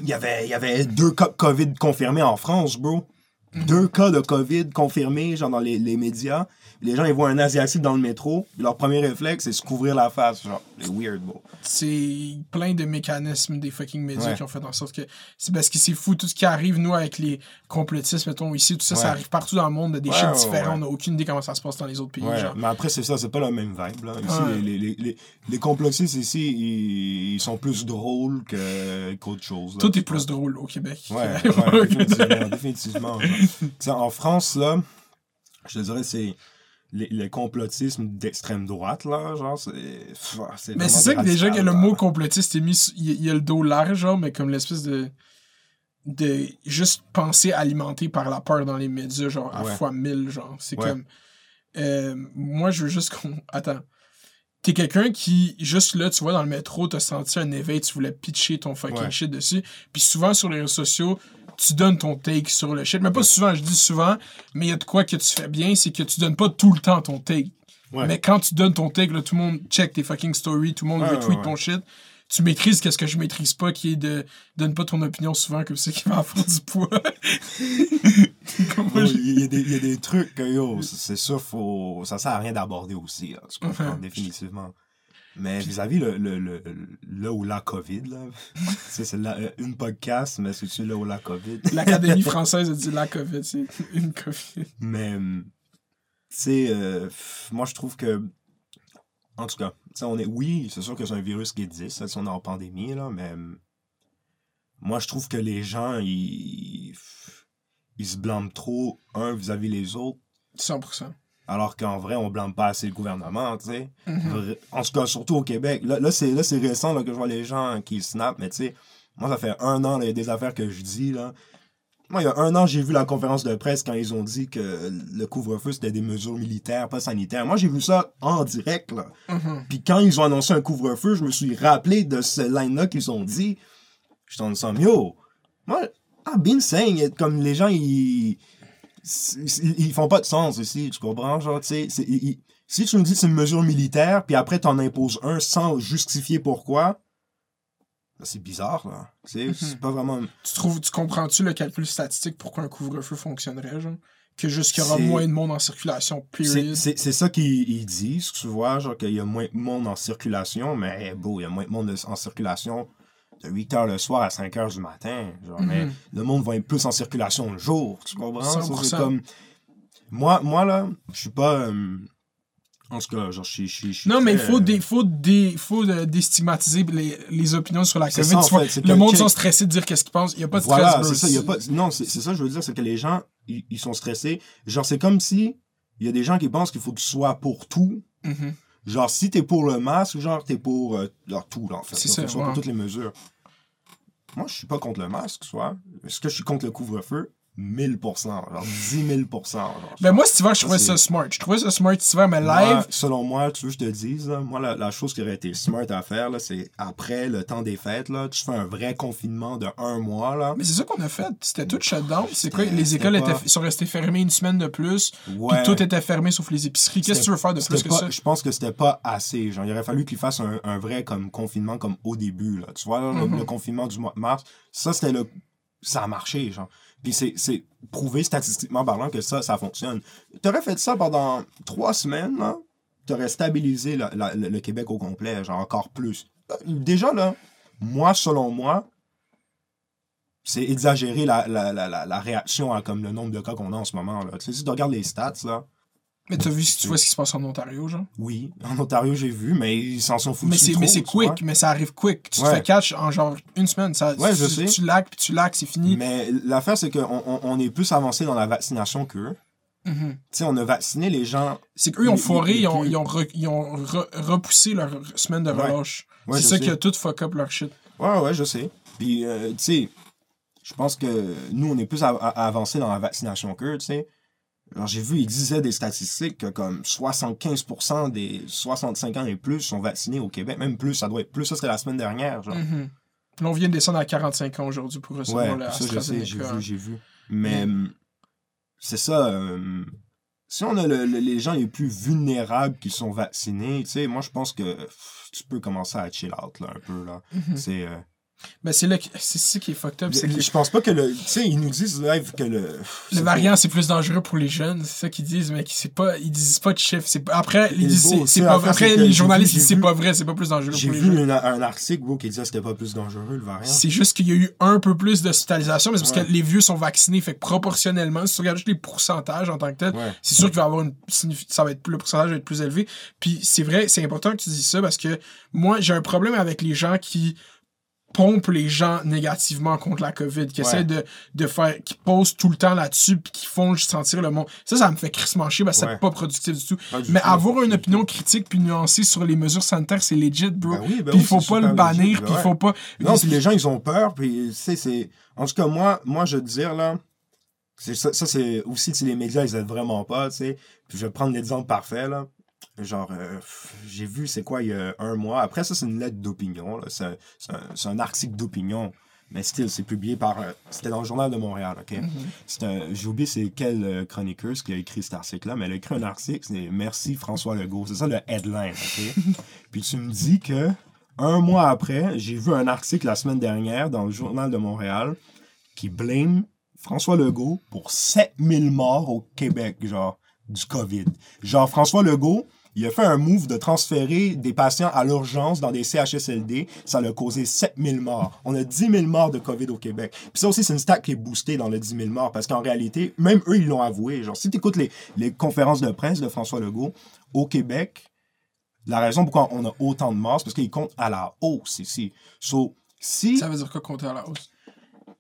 Speaker 1: Il y avait, il y avait deux cas de COVID confirmés en France, bro.
Speaker 2: Mhm.
Speaker 1: Deux cas de COVID confirmés, genre dans les, les médias. Les gens, ils voient un Asiatique dans le métro. Leur premier réflexe, c'est se couvrir la face. Genre, c'est weird, bro.
Speaker 2: c'est plein de mécanismes des fucking médias
Speaker 1: Ouais.
Speaker 2: qui ont fait en sorte que c'est parce que c'est fou tout ce qui arrive nous avec les complotistes mettons ici tout ça ça arrive partout dans le monde de des
Speaker 1: Ouais,
Speaker 2: différents
Speaker 1: ouais.
Speaker 2: on n'a aucune idée comment ça se passe dans les autres pays genre
Speaker 1: mais après, c'est ça, c'est pas la même vibe. Là. Ici, les, les, les, les complotistes ici, ils, ils sont plus drôles que, qu'autre chose. là.
Speaker 2: tout est plus drôle au Québec
Speaker 1: Ouais, définitivement. définitivement en France, là, je te dirais, c'est le complotisme d'extrême droite, là, genre, c'est. c'est
Speaker 2: mais c'est ça que déjà que le mot complotiste est mis il il y a le dos large genre mais comme l'espèce de de juste penser alimenté par la peur dans les médias genre à
Speaker 1: Ouais.
Speaker 2: fois mille genre c'est
Speaker 1: Ouais.
Speaker 2: comme euh, moi je veux juste qu'on attends t'es quelqu'un qui juste là tu vois dans le métro t'as senti un éveil tu voulais pitcher ton fucking
Speaker 1: Ouais.
Speaker 2: shit dessus puis souvent sur les réseaux sociaux tu donnes ton take sur le shit mais pas souvent je dis souvent mais il y a de quoi que tu fais bien c'est que tu donnes pas tout le temps ton take
Speaker 1: Ouais.
Speaker 2: mais quand tu donnes ton take là, tout le monde check tes fucking stories tout le monde retweet
Speaker 1: ouais.
Speaker 2: ton shit tu maîtrises qu'est-ce que je maîtrise pas qui est de donne pas ton opinion souvent comme ça qui va avoir du poids j'ai-
Speaker 1: Il y, a des- il y a des trucs que, yo, c'est sûr, faut, ça sert à rien d'aborder aussi, là, tu comprends, définitivement. Mais vis-à-vis le, le, le, là où la COVID, là, c'est la- euh, une podcast, mais c'est là où la COVID?
Speaker 2: L'Académie française a dit la COVID, c'est une COVID.
Speaker 1: Mais, tu sais, euh, moi, je trouve que, en tout cas, on est, oui, c'est sûr que c'est un virus qui existe, ça, si on est en pandémie, là, mais hum, moi, je trouve que les gens, ils, ils se blâment trop, un vis-à-vis les autres,
Speaker 2: 100%.
Speaker 1: alors qu'en vrai, on blâme pas assez le gouvernement, tu sais.
Speaker 2: Mhm.
Speaker 1: Vra- En tout cas, surtout au Québec. Là, là c'est là, c'est récent là, que je vois les gens qui snap, mais tu sais, moi, ça fait un an, il y a des affaires que je dis, là. Moi, il y a un an, j'ai vu la conférence de presse quand ils ont dit que le couvre-feu, c'était des mesures militaires, pas sanitaires. Moi, j'ai vu ça en direct, là.
Speaker 2: Mhm.
Speaker 1: Puis quand ils ont annoncé un couvre-feu, je me suis rappelé de ce line-là qu'ils ont dit. J'étais en disant, yo, moi, I've been saying comme les gens, ils, ils, ils font pas de sens ici, tu comprends? Genre, tu sais, si tu nous dis que c'est une mesure militaire, puis après t'en imposes un sans justifier pourquoi, c'est bizarre, là. C'est pas vraiment...
Speaker 2: Tu trouves, tu comprends-tu le calcul statistique pourquoi un couvre-feu fonctionnerait, genre? Que juste qu'il y aura
Speaker 1: C'est-
Speaker 2: moins de monde en circulation, period.
Speaker 1: c'est- c'est ça qu'ils ils disent, tu vois, genre qu'il y a moins de monde en circulation, mais beau, il y a moins de monde en circulation de 8 h le soir à 5 h du matin. Genre, mais
Speaker 2: Mhm.
Speaker 1: le monde va être plus en circulation le jour, tu comprends? Ça, c'est
Speaker 2: 100%.
Speaker 1: comme... Moi, moi, là, je suis pas... euh, En tout cas, genre, je suis... je je
Speaker 2: Non, mais il faut,
Speaker 1: euh,
Speaker 2: dé, faut, faut euh, déstigmatiser les, les opinions sur la COVID.
Speaker 1: ça,
Speaker 2: vois,
Speaker 1: fait,
Speaker 2: le monde
Speaker 1: check-
Speaker 2: sont stressés de dire qu'est-ce qu'ils pensent. Il n'y a pas de stress,
Speaker 1: Voilà, c'est ça. y a pas... Non, c'est ça je veux dire, c'est que les gens, ils, sont stressés. Genre, c'est comme si il y a des gens qui pensent qu'il faut que tu sois pour tout.
Speaker 2: Mhm.
Speaker 1: Genre, si t'es pour le masque, genre, t'es pour euh, genre, tout, là, en fait.
Speaker 2: C'est ça, ouais.
Speaker 1: pour toutes les mesures. Moi, je suis pas contre le masque, soit. Est-ce que je suis contre le couvre-feu? 1000%, genre 10 000%. Genre,
Speaker 2: Ben moi, cet hiver, je trouvais ça smart. Je trouvais ça smart cet hiver, mais
Speaker 1: Moi,
Speaker 2: live,
Speaker 1: selon moi, tu veux que je te dise, là, moi, la, la chose qui aurait été smart à faire, là, c'est après le temps des fêtes, là, tu fais un vrai confinement de un mois, là.
Speaker 2: mais c'est ça qu'on a fait. C'était tout shutdown. C'est quoi? Les écoles
Speaker 1: pas-
Speaker 2: étaient, sont restées fermées une semaine de plus.
Speaker 1: Ouais.
Speaker 2: Puis tout était fermé sauf les épiceries. Qu'est-ce que tu veux faire de plus
Speaker 1: C'était
Speaker 2: que
Speaker 1: pas-
Speaker 2: ça?
Speaker 1: Je pense que c'était pas assez. Genre, il aurait fallu qu'ils fassent un, un vrai comme confinement comme au début. Là. Tu vois, là, le-
Speaker 2: Mhm.
Speaker 1: le, confinement du mois de mars, ça, c'était le. Ça a marché, genre. Puis c'est prouvé statistiquement parlant que ça, ça fonctionne. T'aurais fait ça pendant trois semaines, là. T'aurais stabilisé la- la- le, le Québec au complet, genre encore plus. Déjà, là, moi, selon moi, c'est exagéré la, la, réaction à comme le nombre de cas qu'on a en ce moment. Là. Tu si tu regardes les stats, là,
Speaker 2: Mais t'as vu, si tu vois ce qui se passe en Ontario, genre?
Speaker 1: oui, en Ontario, j'ai vu, mais ils s'en sont foutus.
Speaker 2: Mais c'est,
Speaker 1: trop,
Speaker 2: mais c'est
Speaker 1: vois.
Speaker 2: quick, mais ça arrive quick. Tu te fais catch en genre une semaine. Ça,
Speaker 1: Ouais,
Speaker 2: tu,
Speaker 1: je sais.
Speaker 2: Tu lags, puis tu lags, c'est fini.
Speaker 1: Mais l'affaire, c'est qu'on on, on est plus avancé dans la vaccination qu'eux.
Speaker 2: Mhm.
Speaker 1: Tu sais, on a vacciné les gens.
Speaker 2: C'est qu'eux, ils ont foiré, ils ont, ils ont, re- ils ont re- repoussé leur semaine de relâche.
Speaker 1: Ouais,
Speaker 2: c'est ça
Speaker 1: sais.
Speaker 2: qui a tout fuck up leur shit.
Speaker 1: Ouais, ouais, je sais. Puis, euh, tu sais, je pense que nous, on est plus avancé dans la vaccination qu'eux, tu sais. Alors, j'ai vu, ils disaient des statistiques que comme 75% des 65 ans et plus sont vaccinés au Québec. Même plus, ça doit être plus. Ça, c'était la semaine dernière, genre.
Speaker 2: Là, on vient de descendre à 45 ans aujourd'hui pour recevoir
Speaker 1: Ouais,
Speaker 2: le
Speaker 1: ça, je sais, j'ai vu, j'ai vu. Mais hum, c'est ça. hum, si on a le- le- les gens les plus vulnérables qui sont vaccinés, tu sais, moi, je pense que pff, tu peux commencer à chill out, là, un peu, là.
Speaker 2: Mhm.
Speaker 1: C'est... euh,
Speaker 2: Mais c'est là c'est ça qui est fucked up. Que
Speaker 1: je pense pas que le... Tu sais, ils nous disent live que le...
Speaker 2: le variant, c'est plus dangereux pour les jeunes. C'est ça qu'ils disent, mais c'est pas, ils disent pas de chiffres. Après, ils disent, c'est- pas Après, les
Speaker 1: j'ai
Speaker 2: journalistes
Speaker 1: vu-
Speaker 2: disent,
Speaker 1: j'ai
Speaker 2: c'est
Speaker 1: vu-
Speaker 2: pas vrai, c'est pas plus dangereux
Speaker 1: J'ai
Speaker 2: pour les
Speaker 1: vu
Speaker 2: jeunes.
Speaker 1: une- un article, bro, qui disait que c'était pas plus dangereux, le variant.
Speaker 2: C'est juste qu'il y a eu un peu plus d'hospitalisation, mais c'est parce
Speaker 1: Ouais.
Speaker 2: que les vieux sont vaccinés. Fait que proportionnellement, si tu regardes juste les pourcentages en tant que tel,
Speaker 1: Ouais.
Speaker 2: c'est sûr qu'il va avoir une ça va être le pourcentage va être plus élevé. Puis c'est vrai, c'est important que tu dises ça parce que moi, j'ai un problème avec les gens qui pompent les gens négativement contre la COVID, qui
Speaker 1: Ouais.
Speaker 2: essaient de, de faire, qui posent tout le temps là-dessus, puis qui font juste sentir le monde. Ça, ça me fait crissement chier parce que
Speaker 1: Ouais.
Speaker 2: c'est pas productif du tout.
Speaker 1: Du
Speaker 2: Mais
Speaker 1: tout.
Speaker 2: avoir une opinion critique puis nuancée sur les mesures sanitaires, c'est legit, bro.
Speaker 1: Ben oui, ben
Speaker 2: puis
Speaker 1: oui,
Speaker 2: il faut pas le bannir, puis il
Speaker 1: ouais.
Speaker 2: faut pas.
Speaker 1: Non, puis les gens, ils ont peur, puis tu sais, c'est... En tout cas, moi, moi, je veux dire, là, c'est ça, ça c'est aussi, les médias, ils aident vraiment pas, tu sais. Puis je vais prendre l'exemple parfait, là. Genre, euh, j'ai vu, c'est quoi, il y a un mois. Après, ça, c'est une lettre d'opinion, là. C'est un, article d'opinion. Mais still, c'est publié par... euh, C'était dans le Journal de Montréal, OK? C'est un- J'ai oublié c'est quel euh, chroniqueuse qui a écrit cet article-là, mais elle a écrit un article, c'est « Merci François Legault ». C'est ça le headline, OK? Puis tu me dis que un mois après, j'ai vu un article la semaine dernière dans le Journal de Montréal qui blâme François Legault pour 7000 morts au Québec, genre, du COVID. Genre, François Legault, il a fait un move de transférer des patients à l'urgence dans des CHSLD. Ça l'a causé 7000 morts. On a 10 000 morts de COVID au Québec. Puis ça aussi, c'est une stat qui est boostée dans le 10 000 morts parce qu'en réalité, même eux, ils l'ont avoué. Genre, si tu écoutes les, les conférences de presse de François Legault, au Québec, la raison pourquoi on a autant de morts, c'est parce qu'ils comptent à la hausse ici. So, si
Speaker 2: Ça veut dire quoi compter à la hausse?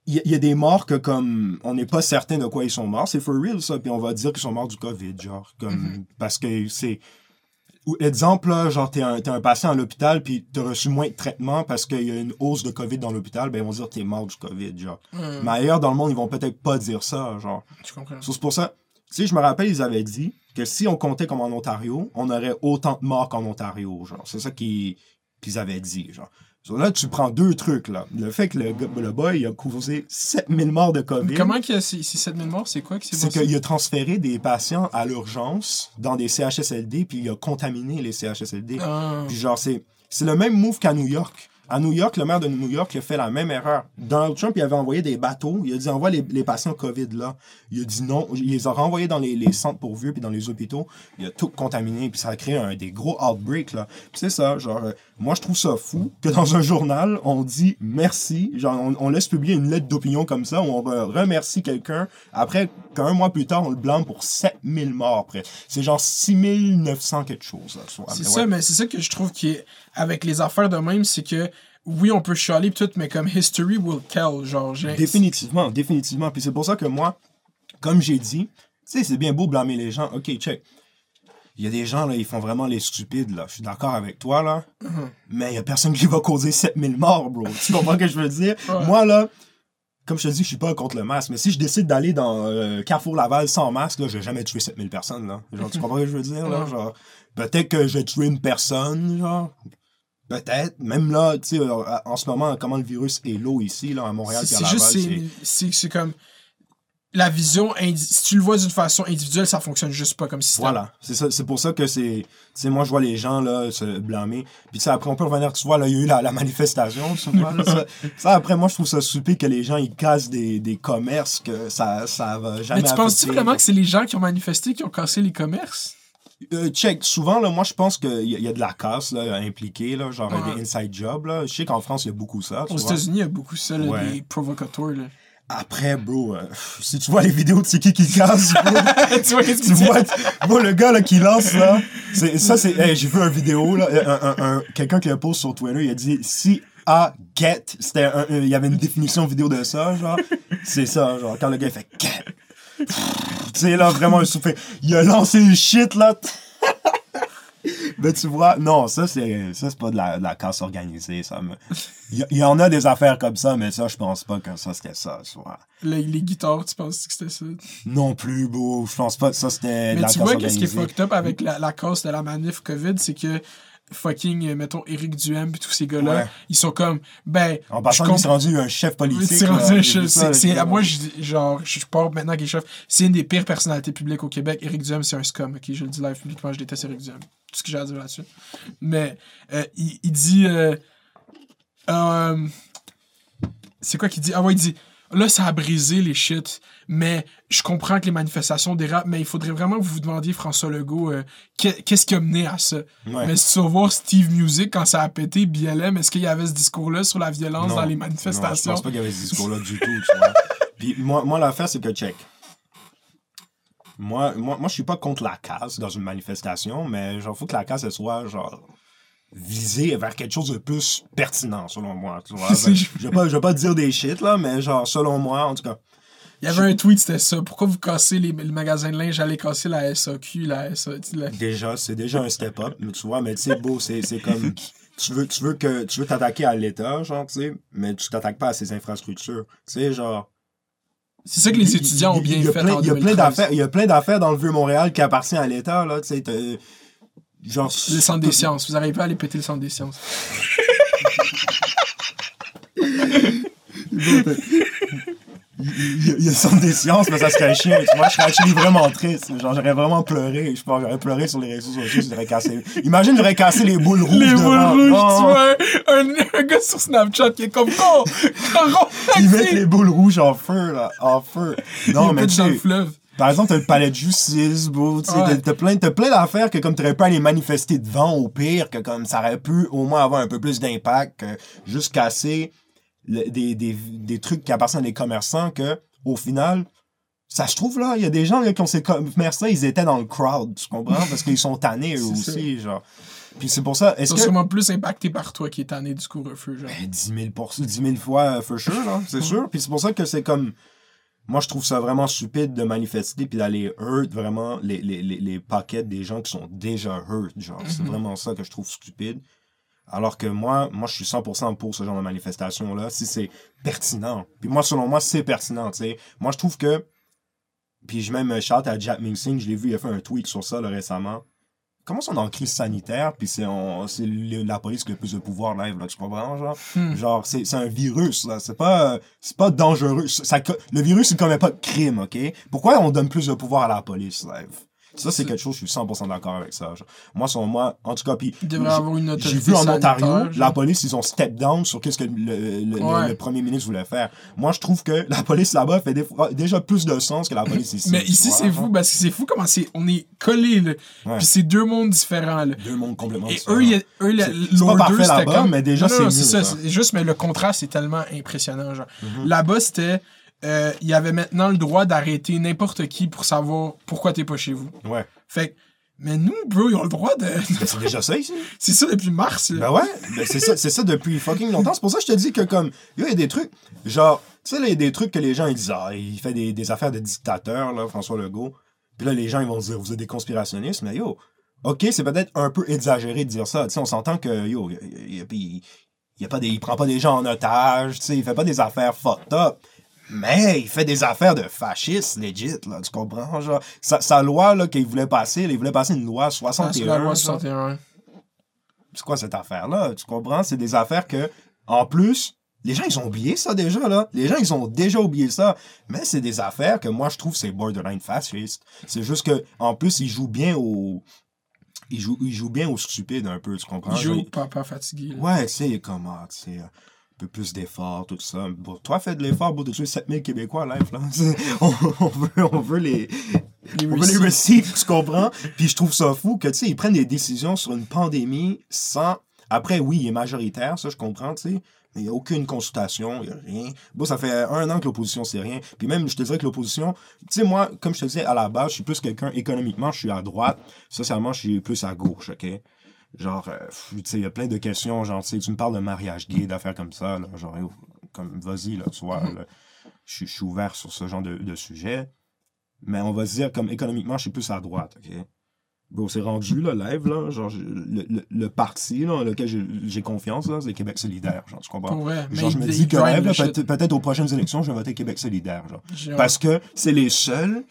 Speaker 1: il y, a- y a des morts que comme on n'est pas certain de quoi ils sont morts, c'est for real ça, puis on va dire qu'ils sont morts du Covid, genre comme parce que c'est ou- exemple là, genre t'es un, un patient à l'hôpital puis t'as reçu moins de traitement parce qu'il y a une hausse de Covid dans l'hôpital, ben ils vont dire t'es mort du Covid, genre.
Speaker 2: Hum,
Speaker 1: Mais ailleurs dans le monde, ils vont peut-être pas dire ça, genre.
Speaker 2: tu comprends.
Speaker 1: So, c'est pour ça, tu sais, je me rappelle, ils avaient dit que si on comptait comme en Ontario, on aurait autant de morts qu'en Ontario, genre. C'est ça qu'ils qu'ils avaient dit, genre. So, là, tu prends deux trucs, là. Le fait que le, le boy, a causé 7000 morts de COVID.
Speaker 2: Comment a ces, ces 7000 morts? C'est quoi s'est
Speaker 1: C'est
Speaker 2: passé?
Speaker 1: qu'il a transféré des patients à l'urgence dans des CHSLD, puis il a contaminé les CHSLD.
Speaker 2: Ah.
Speaker 1: Puis genre, c'est, c'est le même move qu'à New York. À New York, le maire de New York a fait la même erreur. Donald Trump, il avait envoyé des bateaux. Il a dit, envoie les, les patients COVID là. Il a dit non. Il les a renvoyés dans les, les centres pour vieux puis dans les hôpitaux. Il a tout contaminé, puis ça a créé un, des gros outbreaks, là. C'est ça, genre, euh, moi, je trouve ça fou que dans un journal, on dit merci. Genre, on, on laisse publier une lettre d'opinion comme ça où on re- remercie quelqu'un. Après, qu'un mois plus tard, on le blâme pour 7000 morts, après. C'est genre 6900 quelque chose.
Speaker 2: C'est ça, mais c'est ça que je trouve qui est avec les affaires de même, c'est que oui, on peut chialer tout, mais comme history will tell, genre.
Speaker 1: Définitivement, définitivement. Puis c'est pour ça que moi, comme j'ai dit, tu sais, c'est bien beau blâmer les gens. OK, check. Il y a des gens, là, ils font vraiment les stupides, là. Je suis d'accord avec toi, là.
Speaker 2: Mhm.
Speaker 1: Mais il y a personne qui va causer 7000 morts, bro. Tu comprends ce que je veux dire?
Speaker 2: Ouais.
Speaker 1: Moi, là, comme je te dis, je suis pas contre le masque, mais si je décide d'aller dans euh, Carrefour Laval sans masque, là, je vais jamais tuer 7000 personnes, là. Genre, tu comprends ce que je veux dire, là? Genre, peut-être que je vais tuer une personne, genre. Peut-être. Même là, tu sais, euh, en ce moment, comment le virus est low ici, là, à Montréal,
Speaker 2: C'est juste, c'est- comme. La vision, si tu le vois d'une façon individuelle, ça fonctionne juste pas comme système.
Speaker 1: Voilà, c'est ça, c'est pour ça que c'est, tu sais, moi je vois les gens là se blâmer, puis sais après on peut revenir, tu vois là il y a eu la, la manifestation, tu vois, là, ça, ça, après moi je trouve ça stupide que les gens ils cassent des, des commerces que ça ça va jamais.
Speaker 2: Mais tu penses-tu vraiment que c'est les gens qui ont manifesté qui ont cassé les commerces?
Speaker 1: Euh, check, souvent là, moi je pense qu'il y, a- il y a de la casse là impliquée là, genre
Speaker 2: Ouais.
Speaker 1: des inside jobs là. Je sais qu'en France il y a beaucoup ça.
Speaker 2: Aux. États-Unis, il y a beaucoup ça, là,
Speaker 1: Ouais.
Speaker 2: des provocateurs. Là.
Speaker 1: Après bro, euh, si tu vois les vidéos de c'est qui qui casse, bro,
Speaker 2: tu vois
Speaker 1: tu vois, bro, le gars là qui lance là, ça c'est, hey, j'ai vu une vidéo là, un, un- un- quelqu'un qui a posté sur Twitter, il a dit si a get, c'était il y avait une définition vidéo de ça, genre, c'est ça, genre quand le gars fait get, sais là vraiment un souffle, il a lancé le shit là. Mais tu vois, non, ça c'est ça c'est pas de la, de la casse organisée, ça. Il y, en a des affaires comme ça, mais ça je pense pas que ça c'était ça, tu vois.
Speaker 2: Les, les guitares, tu penses que c'était ça?
Speaker 1: Non plus, beau. Je pense pas que ça c'était de
Speaker 2: Mais
Speaker 1: la
Speaker 2: tu
Speaker 1: casse
Speaker 2: vois, qu'est-ce qui est fucked up avec la, la cause de la manif COVID, c'est que fucking, euh, mettons, Éric Duhem et tous ces gars-là,
Speaker 1: Ouais.
Speaker 2: ils sont comme, ben,
Speaker 1: En
Speaker 2: je
Speaker 1: passant,
Speaker 2: comprends-
Speaker 1: c'est rendu un chef politique.
Speaker 2: C'est rendu un chef. c'est- Moi, je, genre, je pars maintenant qu'il est chef. C'est une des pires personnalités publiques au Québec. Éric Duhem, c'est un scum. ok? Je le dis live publiquement, je déteste Éric Duhem. Tout ce que j'ai à dire là-dessus. Mais euh, il, il dit. euh, euh, c'est quoi qu'il dit? Ah ouais, il dit. Là, ça a brisé les shit, mais je comprends que les manifestations dérapent, mais il faudrait vraiment que vous vous demandiez, François Legault, euh, qu'est- qu'est-ce qui a mené à ça?
Speaker 1: Ouais.
Speaker 2: Mais si tu vas voir Steve Music, quand ça a pété, BLM, est-ce qu'il y avait ce discours-là sur la violence
Speaker 1: Non,
Speaker 2: dans les
Speaker 1: Non, je
Speaker 2: manifestations?
Speaker 1: pense pas qu'il y avait ce discours-là du tout, tu vois. Puis moi, moi l'affaire, c'est que check. Moi, moi, moi, je suis pas contre la casse dans une manifestation, mais genre, faut que la casse, elle soit, genre, visée vers quelque chose de plus pertinent, selon moi, tu vois.
Speaker 2: C'est-
Speaker 1: je vais pas, je vais pas dire des shit, là, mais genre, selon moi, en tout cas.
Speaker 2: Il y avait un tweet, c'était ça. Pourquoi vous cassez les, le magasin de linge? Allez casser la SAQ, la SA. la-
Speaker 1: Déjà, c'est déjà un step-up, tu vois, mais tu sais, beau, c'est comme. Tu veux, tu veux que tu veux t'attaquer à l'État, genre, tu sais, mais tu t'attaques pas à ses infrastructures. Tu sais, genre.
Speaker 2: C'est ça que les étudiants ont bien fait en
Speaker 1: il y a plein
Speaker 2: 2013.
Speaker 1: d'affaires Il y a plein d'affaires dans le Vieux-Montréal qui appartiennent à l'État, là, tu sais. Genre.
Speaker 2: Le centre des sciences. Vous n'arrivez pas à aller péter le centre des sciences.
Speaker 1: Il y, a- il a des sciences, mais ça serait chiant. Tu vois, je serais vraiment triste. Genre, j'aurais vraiment pleuré. Je pense, j'aurais pleuré sur les réseaux sociaux. J'aurais cassé. Imagine, j'aurais cassé les boules rouges.
Speaker 2: Les boules rouges,
Speaker 1: Non,
Speaker 2: tu vois, un, un gars sur Snapchat qui est comme con, Caron,
Speaker 1: Ils mettent les boules rouges en feu, là. En feu. Non,
Speaker 2: il
Speaker 1: mais tu
Speaker 2: dans le fleuve.
Speaker 1: Par exemple, t'as le palais de justice, bro. tu sais,
Speaker 2: Ouais.
Speaker 1: T'as plein, t'as plein d'affaires que comme t'aurais pu aller manifester devant au pire, que comme ça aurait pu au moins avoir un peu plus d'impact que juste casser le- des, des, des trucs qui appartiennent à des commerçants que, au final, ça se trouve là, il y a des gens là, qui ont ces commerçants, ils étaient dans le crowd, tu comprends? Parce qu'ils sont tannés eux aussi, genre. Puis c'est pour ça,
Speaker 2: Ils
Speaker 1: est-ce
Speaker 2: sont
Speaker 1: que.
Speaker 2: sûrement plus impactés par toi qui est tanné du couvre-feu, genre.
Speaker 1: Ben, 10 000, pour, 10 000 fois, euh, for sure, là, c'est sûr. Puis c'est pour ça que c'est comme. Moi, je trouve ça vraiment stupide de manifester puis d'aller hurt vraiment les, les, les, les paquets des gens qui sont déjà hurt. Genre, c'est
Speaker 2: Mhm.
Speaker 1: vraiment ça que je trouve stupide. Alors que moi, moi, je suis 100% pour ce genre de manifestation-là, si c'est pertinent. Puis moi, selon moi, c'est pertinent, tu sais. Moi, je trouve que. Puis je même shout à Jack Mingsing, je l'ai vu, il a fait un tweet sur ça là, récemment. Comment ça, on est en crise sanitaire, puis c'est la police qui a le plus de pouvoir live, là, tu comprends, genre?
Speaker 2: Hmm.
Speaker 1: Genre, c'est un virus, là. C'est pas, c'est pas dangereux. Ça, le virus, il commet pas de crime, OK? Pourquoi on donne plus de pouvoir à la police, live? Ça, c'est quelque chose, je suis 100% d'accord avec ça. genre. Moi, selon moi, en tout cas, puis j'ai-
Speaker 2: avoir une autorité
Speaker 1: j'ai vu en Ontario, la police, ils ont step down sur qu'est-ce que le, le, le-
Speaker 2: Ouais.
Speaker 1: le premier ministre voulait faire. Moi, je trouve que la police là-bas fait des déjà plus de sens que la police ici.
Speaker 2: Mais ici, c'est fou parce que c'est fou comment c'est. On est collés, là.
Speaker 1: Ouais.
Speaker 2: Puis c'est deux mondes différents, là.
Speaker 1: Deux mondes complètement
Speaker 2: Et
Speaker 1: différents.
Speaker 2: eux, a- eux la-
Speaker 1: C'est- pas parfait là-bas,
Speaker 2: comme-
Speaker 1: mais déjà, c'est mieux,
Speaker 2: ça.
Speaker 1: ça.
Speaker 2: C'est juste, mais le contraste est tellement impressionnant, genre.
Speaker 1: Mhm.
Speaker 2: Là-bas, c'était. Euh, Il y avait maintenant le droit d'arrêter n'importe qui pour savoir pourquoi t'es pas chez vous.
Speaker 1: Ouais.
Speaker 2: Fait que. Mais nous, bro, ils ont le droit de.
Speaker 1: C'est déjà ça ici.
Speaker 2: c'est ça depuis mars, là.
Speaker 1: Ben ouais, ben c'est ça, c'est ça depuis fucking longtemps. C'est pour ça que je te dis que comme, yo, il y a des trucs, genre, tu sais, il y a des trucs que les gens ils disent, ah, il fait des, des affaires de dictateur, là, François Legault. Puis là, les gens, ils vont dire, vous êtes des conspirationnistes, mais yo, ok, c'est peut-être un peu exagéré de dire ça. Tu sais, on s'entend que, yo, il, il, il, il, y a pas des, il prend pas des gens en otage, tu sais, il fait pas des affaires fucked up. Mais il fait des affaires de fascistes, legit, là, tu comprends? Genre, sa, sa loi, là, qu'il voulait passer, il voulait passer une loi
Speaker 2: Ah,
Speaker 1: 61.
Speaker 2: c'est la loi
Speaker 1: genre.
Speaker 2: 61.
Speaker 1: C'est quoi cette affaire-là? Tu comprends? C'est des affaires que, en plus, les gens, ils ont oublié ça déjà, là. Les gens, ils ont déjà oublié ça. Mais c'est des affaires que moi, je trouve c'est borderline fasciste. C'est juste que, en plus, ils jouent bien au. Ils jouent, ils jouent bien au stupide un peu, tu comprends?
Speaker 2: Il joue
Speaker 1: Genre,
Speaker 2: pas, pas fatigué. là.
Speaker 1: Ouais, sais, comment, tu sais, peu plus d'efforts, tout ça. Bon, toi, fais de l'effort pour te tuer 7000 Québécois live, là. On, on veut, on veut les,
Speaker 2: Les
Speaker 1: on veut les
Speaker 2: receipts.
Speaker 1: tu comprends? Puis je trouve ça fou que, tu sais, ils prennent des décisions sur une pandémie sans... Après, oui, il est majoritaire, ça, je comprends, tu sais, mais il n'y a aucune consultation, il n'y a rien. Bon, ça fait un an que l'opposition, c'est rien. Puis même, je te dirais que l'opposition, tu sais, moi, comme je te disais, à la base, je suis plus quelqu'un, économiquement, je suis à droite. Socialement, je suis plus à gauche, OK? Genre, euh, tu sais, il y a plein de questions, genre, tu sais, tu me parles de mariage gay, d'affaires comme ça, là, genre, comme, vas-y, là, tu vois, je suis- ouvert sur ce genre de, de sujet. Mais on va se dire, comme économiquement, je suis plus à droite, OK? Bro, c'est rendu, là, live, là, genre, le, le, le parti, là, lequel j'ai- confiance, là, c'est Québec solidaire, genre, tu comprends? Genre, je me dis que,
Speaker 2: shit.
Speaker 1: peut- peut-être aux prochaines élections, je vais voter Québec solidaire, genre. Parce que c'est les seuls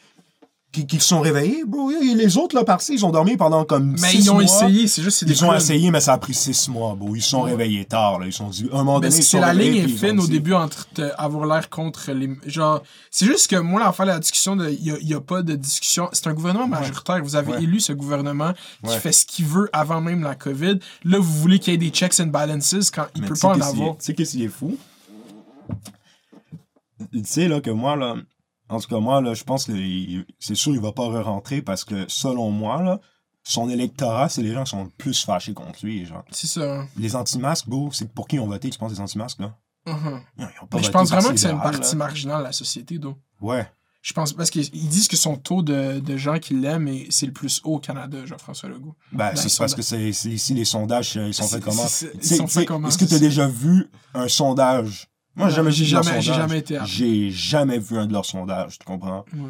Speaker 1: qui, qui se sont réveillés. Et les autres, là, partis, ils ont dormi pendant comme
Speaker 2: Mais
Speaker 1: six
Speaker 2: ils ont
Speaker 1: mois.
Speaker 2: essayé, c'est juste c'est des
Speaker 1: Ils ont essayé, mais ça a pris six mois, bro. Ils se sont réveillés tard, là. Ils sont dit, un moment
Speaker 2: Mais
Speaker 1: donné,
Speaker 2: c'est
Speaker 1: ils
Speaker 2: la ligne est
Speaker 1: ils
Speaker 2: fine au
Speaker 1: dit-
Speaker 2: début entre avoir l'air contre les. Genre, c'est juste que moi, l'affaire, la discussion, il n'y a, pas de discussion. C'est un gouvernement majoritaire. Vous avez
Speaker 1: Ouais.
Speaker 2: élu ce gouvernement qui
Speaker 1: Ouais.
Speaker 2: fait ce qu'il veut avant même la COVID. Là, vous voulez qu'il y ait des checks and balances quand il
Speaker 1: Mais
Speaker 2: peut pas en avoir.
Speaker 1: Tu sais qu'est-ce qui est fou? Tu sais, là, que moi, là, en tout cas, moi, là, je pense que c'est sûr, il va pas re-rentrer parce que, selon moi, là, son électorat, c'est les gens qui sont le plus fâchés contre lui, genre.
Speaker 2: C'est ça.
Speaker 1: Les anti-masques, bro, c'est pour qui ils ont voté, tu penses, les anti-masques, là?
Speaker 2: Mhm.
Speaker 1: Ils ont- ils ont pas
Speaker 2: Mais je pense vraiment que c'est une partie marginale de la société, donc.
Speaker 1: Ouais.
Speaker 2: Je pense parce qu'ils ils disent que son taux de, de gens qui l'aiment, c'est le plus haut au Canada, Jean-François Legault.
Speaker 1: Ben, c'est parce que c'est ici les sondages, euh, ils sont faits comment?
Speaker 2: c'est- ils
Speaker 1: Tu sais-
Speaker 2: sont
Speaker 1: tu sais,
Speaker 2: faits comment,
Speaker 1: Est-ce que tu as déjà vu un sondage? Moi, j'ai jamais
Speaker 2: j'ai jamais- j'ai
Speaker 1: sondage.
Speaker 2: jamais été à-
Speaker 1: J'ai jamais vu un de leurs sondages, tu comprends?
Speaker 2: Ouais.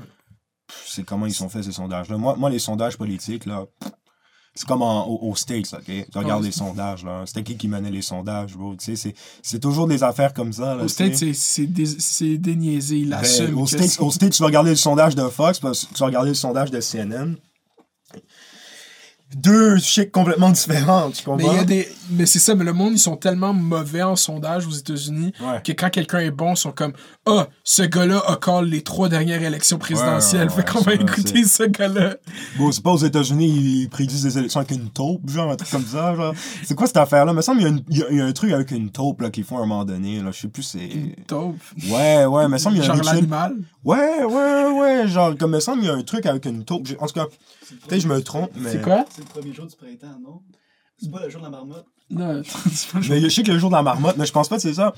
Speaker 1: C'est comment ils sont faits, ces sondages-là. Moi, moi, les sondages politiques, là, c'est comme en- au- aux States, OK? Tu regardes les sondages, là. C'était qui qui menait les sondages, bro? Tu sais, c'est- toujours des affaires comme ça, là.
Speaker 2: Au
Speaker 1: tu sais.
Speaker 2: States, c'est- c'est dé- c'est déniaisé. Il
Speaker 1: Ben,
Speaker 2: assume.
Speaker 1: au States,
Speaker 2: c'est-
Speaker 1: au States, tu vas regarder le sondage de Fox, tu vas regarder le sondage de CNN. Deux chics complètement différents, tu
Speaker 2: Mais,
Speaker 1: comprends?
Speaker 2: il y a des... mais c'est ça, mais le monde, ils sont tellement mauvais en sondage aux États-Unis
Speaker 1: Ouais.
Speaker 2: que quand quelqu'un est bon, ils sont comme Ah, ce gars-là a call les trois dernières élections présidentielles.
Speaker 1: ouais,
Speaker 2: fait qu'on va écouter ce gars-là.
Speaker 1: Bon, c'est pas aux États-Unis, ils prédisent des élections avec une taupe, genre, un truc comme ça, genre. C'est quoi cette affaire-là? Il me semble qu'il y, une- y a- il y a un truc avec une taupe, là, qu'ils font à un moment donné, là. Je sais plus, c'est.
Speaker 2: Taupe?
Speaker 1: Ouais, ouais, il me semble qu'il y a un
Speaker 2: Genre l'animal?
Speaker 1: Ouais, ouais, ouais, genre, comme il me semble qu'il y a un truc avec une taupe. En tout cas, peut-être que je me trompe, mais.
Speaker 2: C'est quoi?
Speaker 3: C'est le premier jour du printemps, non? C'est pas le jour de la marmotte?
Speaker 2: Non,
Speaker 1: Mais je sais que le jour de la marmotte, mais je pense pas que c'est ça.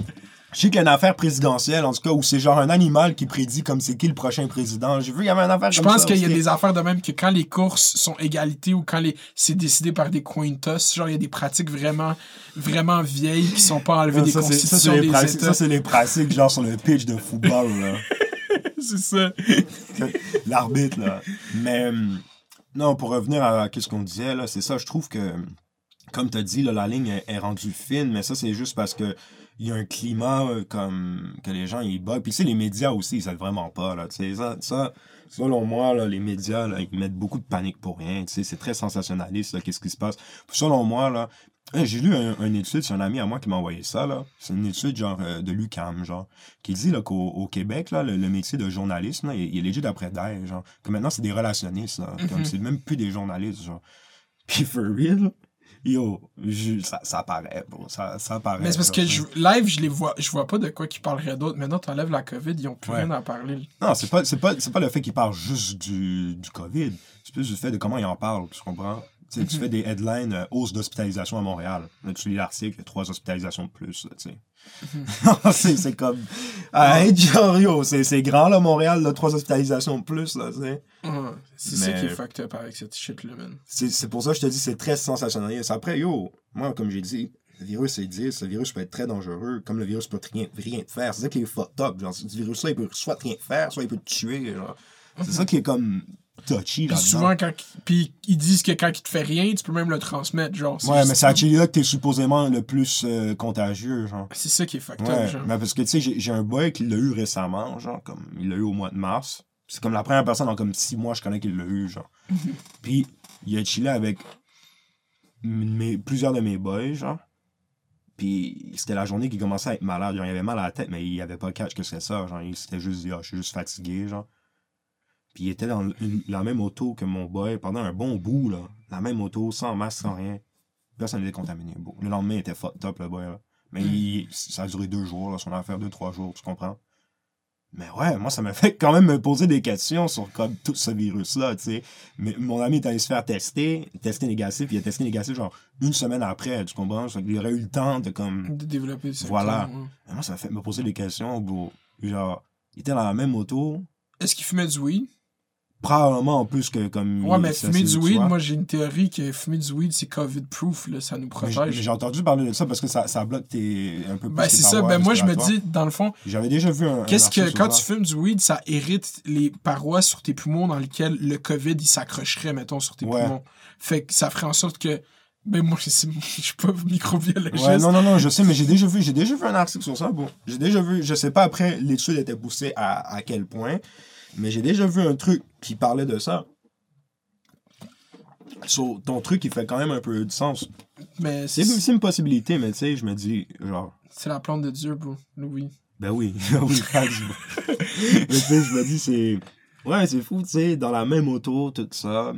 Speaker 1: Je sais qu'il y a une affaire présidentielle, en tout cas, où c'est genre un animal qui prédit comme c'est qui le prochain président. J'ai vu, il y avait une affaire
Speaker 2: Je
Speaker 1: comme
Speaker 2: pense qu'il y a des affaires de même que quand les courses sont égalité ou quand les c'est décidé par des coin toss, genre il y a des pratiques vraiment vraiment vieilles qui sont pas enlevées
Speaker 1: Ah,
Speaker 2: des
Speaker 1: ça, c'est- ça,
Speaker 2: constitutions
Speaker 1: c'est les
Speaker 2: des
Speaker 1: pratiques-
Speaker 2: États.
Speaker 1: ça, c'est les pratiques, genre sur le pitch de football, là.
Speaker 2: C'est ça.
Speaker 1: L'arbitre, là. Mais, hum, non, pour revenir à, ce qu'on disait, là, c'est ça, je trouve que, comme tu as dit, là, la ligne est, est rendue fine, mais ça, c'est juste parce que il y a un climat euh, comme que les gens ils bug. Puis tu sais, les médias aussi, ils aident vraiment pas. Là, tu sais, ça, ça, selon moi, là, les médias, là, ils mettent beaucoup de panique pour rien. tu sais, C'est très sensationnaliste, qu'est-ce qui se passe. Puis selon moi, là, j'ai lu un, une étude, c'est un ami à moi qui m'a envoyé ça. là. C'est une étude genre euh, de l'UCAM, genre, qui dit là, qu'au au Québec, là, le, le métier de journaliste, là, il, il est léger d'après d'air, genre. Que maintenant, c'est des relationnistes, là. Comme
Speaker 2: Mhm.
Speaker 1: c'est même plus des journalistes, genre. Puis for real, yo, je- ça, ça paraît, bro. Ça, ça paraît.
Speaker 2: Mais c'est parce que je, live, je les vois, je vois pas de quoi qu'ils parleraient d'autre. Maintenant, t'enlèves la COVID, ils ont plus
Speaker 1: Ouais.
Speaker 2: rien à parler.
Speaker 1: Non, c'est pas, c'est pas, c'est pas le fait qu'il parle juste du, du COVID. C'est plus du fait de comment il en parle, tu comprends? Tu
Speaker 2: Mhm.
Speaker 1: fais des headlines euh, hausse d'hospitalisation à Montréal. Là, tu lis l'article, trois hospitalisations de plus, là, tu sais.
Speaker 2: Mhm.
Speaker 1: c'est, c'est comme. Yo, c'est, grand, là, Montréal, là, trois hospitalisations de plus, là.
Speaker 2: Ouais, c'est ça qui est fucked up avec cette shit-là, man.
Speaker 1: C'est, pour ça que je te dis, c'est très sensationnaliste. Après, yo, moi, comme j'ai dit, le virus, c'est 10. Le virus peut être très dangereux, comme le virus peut rien, rien te faire. C'est ça qui est fucked up. Genre, ce virus-là, il peut soit rien te faire, soit il peut te tuer. C'est ça qui est comme. Touchy
Speaker 2: souvent, quand, puis ils disent que quand il te fait rien, tu peux même le transmettre, genre.
Speaker 1: Ouais, mais c'est à Chili-là que t'es supposément le plus euh, contagieux, genre.
Speaker 2: C'est ça qui est fucked
Speaker 1: Ouais,
Speaker 2: up, genre.
Speaker 1: mais parce que tu sais, j'ai un boy qui l'a eu récemment, genre, comme il l'a eu au mois de mars. C'est comme la première personne en comme six mois, je connais qu'il l'a eu, genre. Puis il a chillé avec mes, plusieurs de mes boys, genre. Puis c'était la journée qu'il commençait à être malade. Genre, il avait mal à la tête, mais il avait pas catch que c'était ça. Genre, il s'était juste dit, ah, je suis juste fatigué, genre. Puis il était dans la même auto que mon boy pendant un bon bout, là. La même auto, sans masque, sans rien. Personne n'était contaminé, beau. Le lendemain, il était fucked up, le boy, là. Mais il- ça a duré deux jours, là, son affaire, deux, trois jours, tu comprends? Mais ouais, moi, ça m'a fait quand même me poser des questions sur comme tout ce virus-là, tu sais. Mais mon ami est allé se faire tester, tester négatif, puis il a testé négatif genre une semaine après, tu comprends? Qu'il aurait eu le temps de comme.
Speaker 2: De développer ça.
Speaker 1: Voilà. Mais moi, ça m'a fait me poser des questions, bro. Genre, il était dans la même auto,
Speaker 2: Est-ce qu'il fumait du weed?
Speaker 1: Probablement en plus que comme.
Speaker 2: Ouais, mais fumer du weed, moi j'ai une théorie que fumer du weed c'est COVID-proof, là, ça nous protège.
Speaker 1: j'ai- entendu parler de ça parce que ça, ça bloque tes. un peu plus
Speaker 2: Ben c'est ça, ben moi je me dis, dans le fond,
Speaker 1: J'avais déjà vu un.
Speaker 2: qu'est-ce que quand tu fumes du weed, ça hérite les parois sur tes poumons dans lesquelles le COVID il s'accrocherait, mettons, sur tes
Speaker 1: Ouais.
Speaker 2: poumons. Fait que ça ferait en sorte que. Ben moi je suis pas microbiologiste.
Speaker 1: Ouais, non, non, non, je sais, mais j'ai déjà vu, j'ai déjà vu un article sur ça, bon. J'ai déjà vu, je sais pas après l'étude était poussée à, à quel point, mais j'ai déjà vu un truc qui parlait de ça. So, ton truc, il fait quand même un peu de sens.
Speaker 2: Mais
Speaker 1: C'est
Speaker 2: c'est
Speaker 1: une possibilité, mais tu sais, je me dis, genre,
Speaker 2: c'est la plante de Dieu, bro. Weed.
Speaker 1: ben oui, oui, mais tu sais, je me dis, c'est. Ouais, c'est fou, tu sais, dans la même auto, tout ça.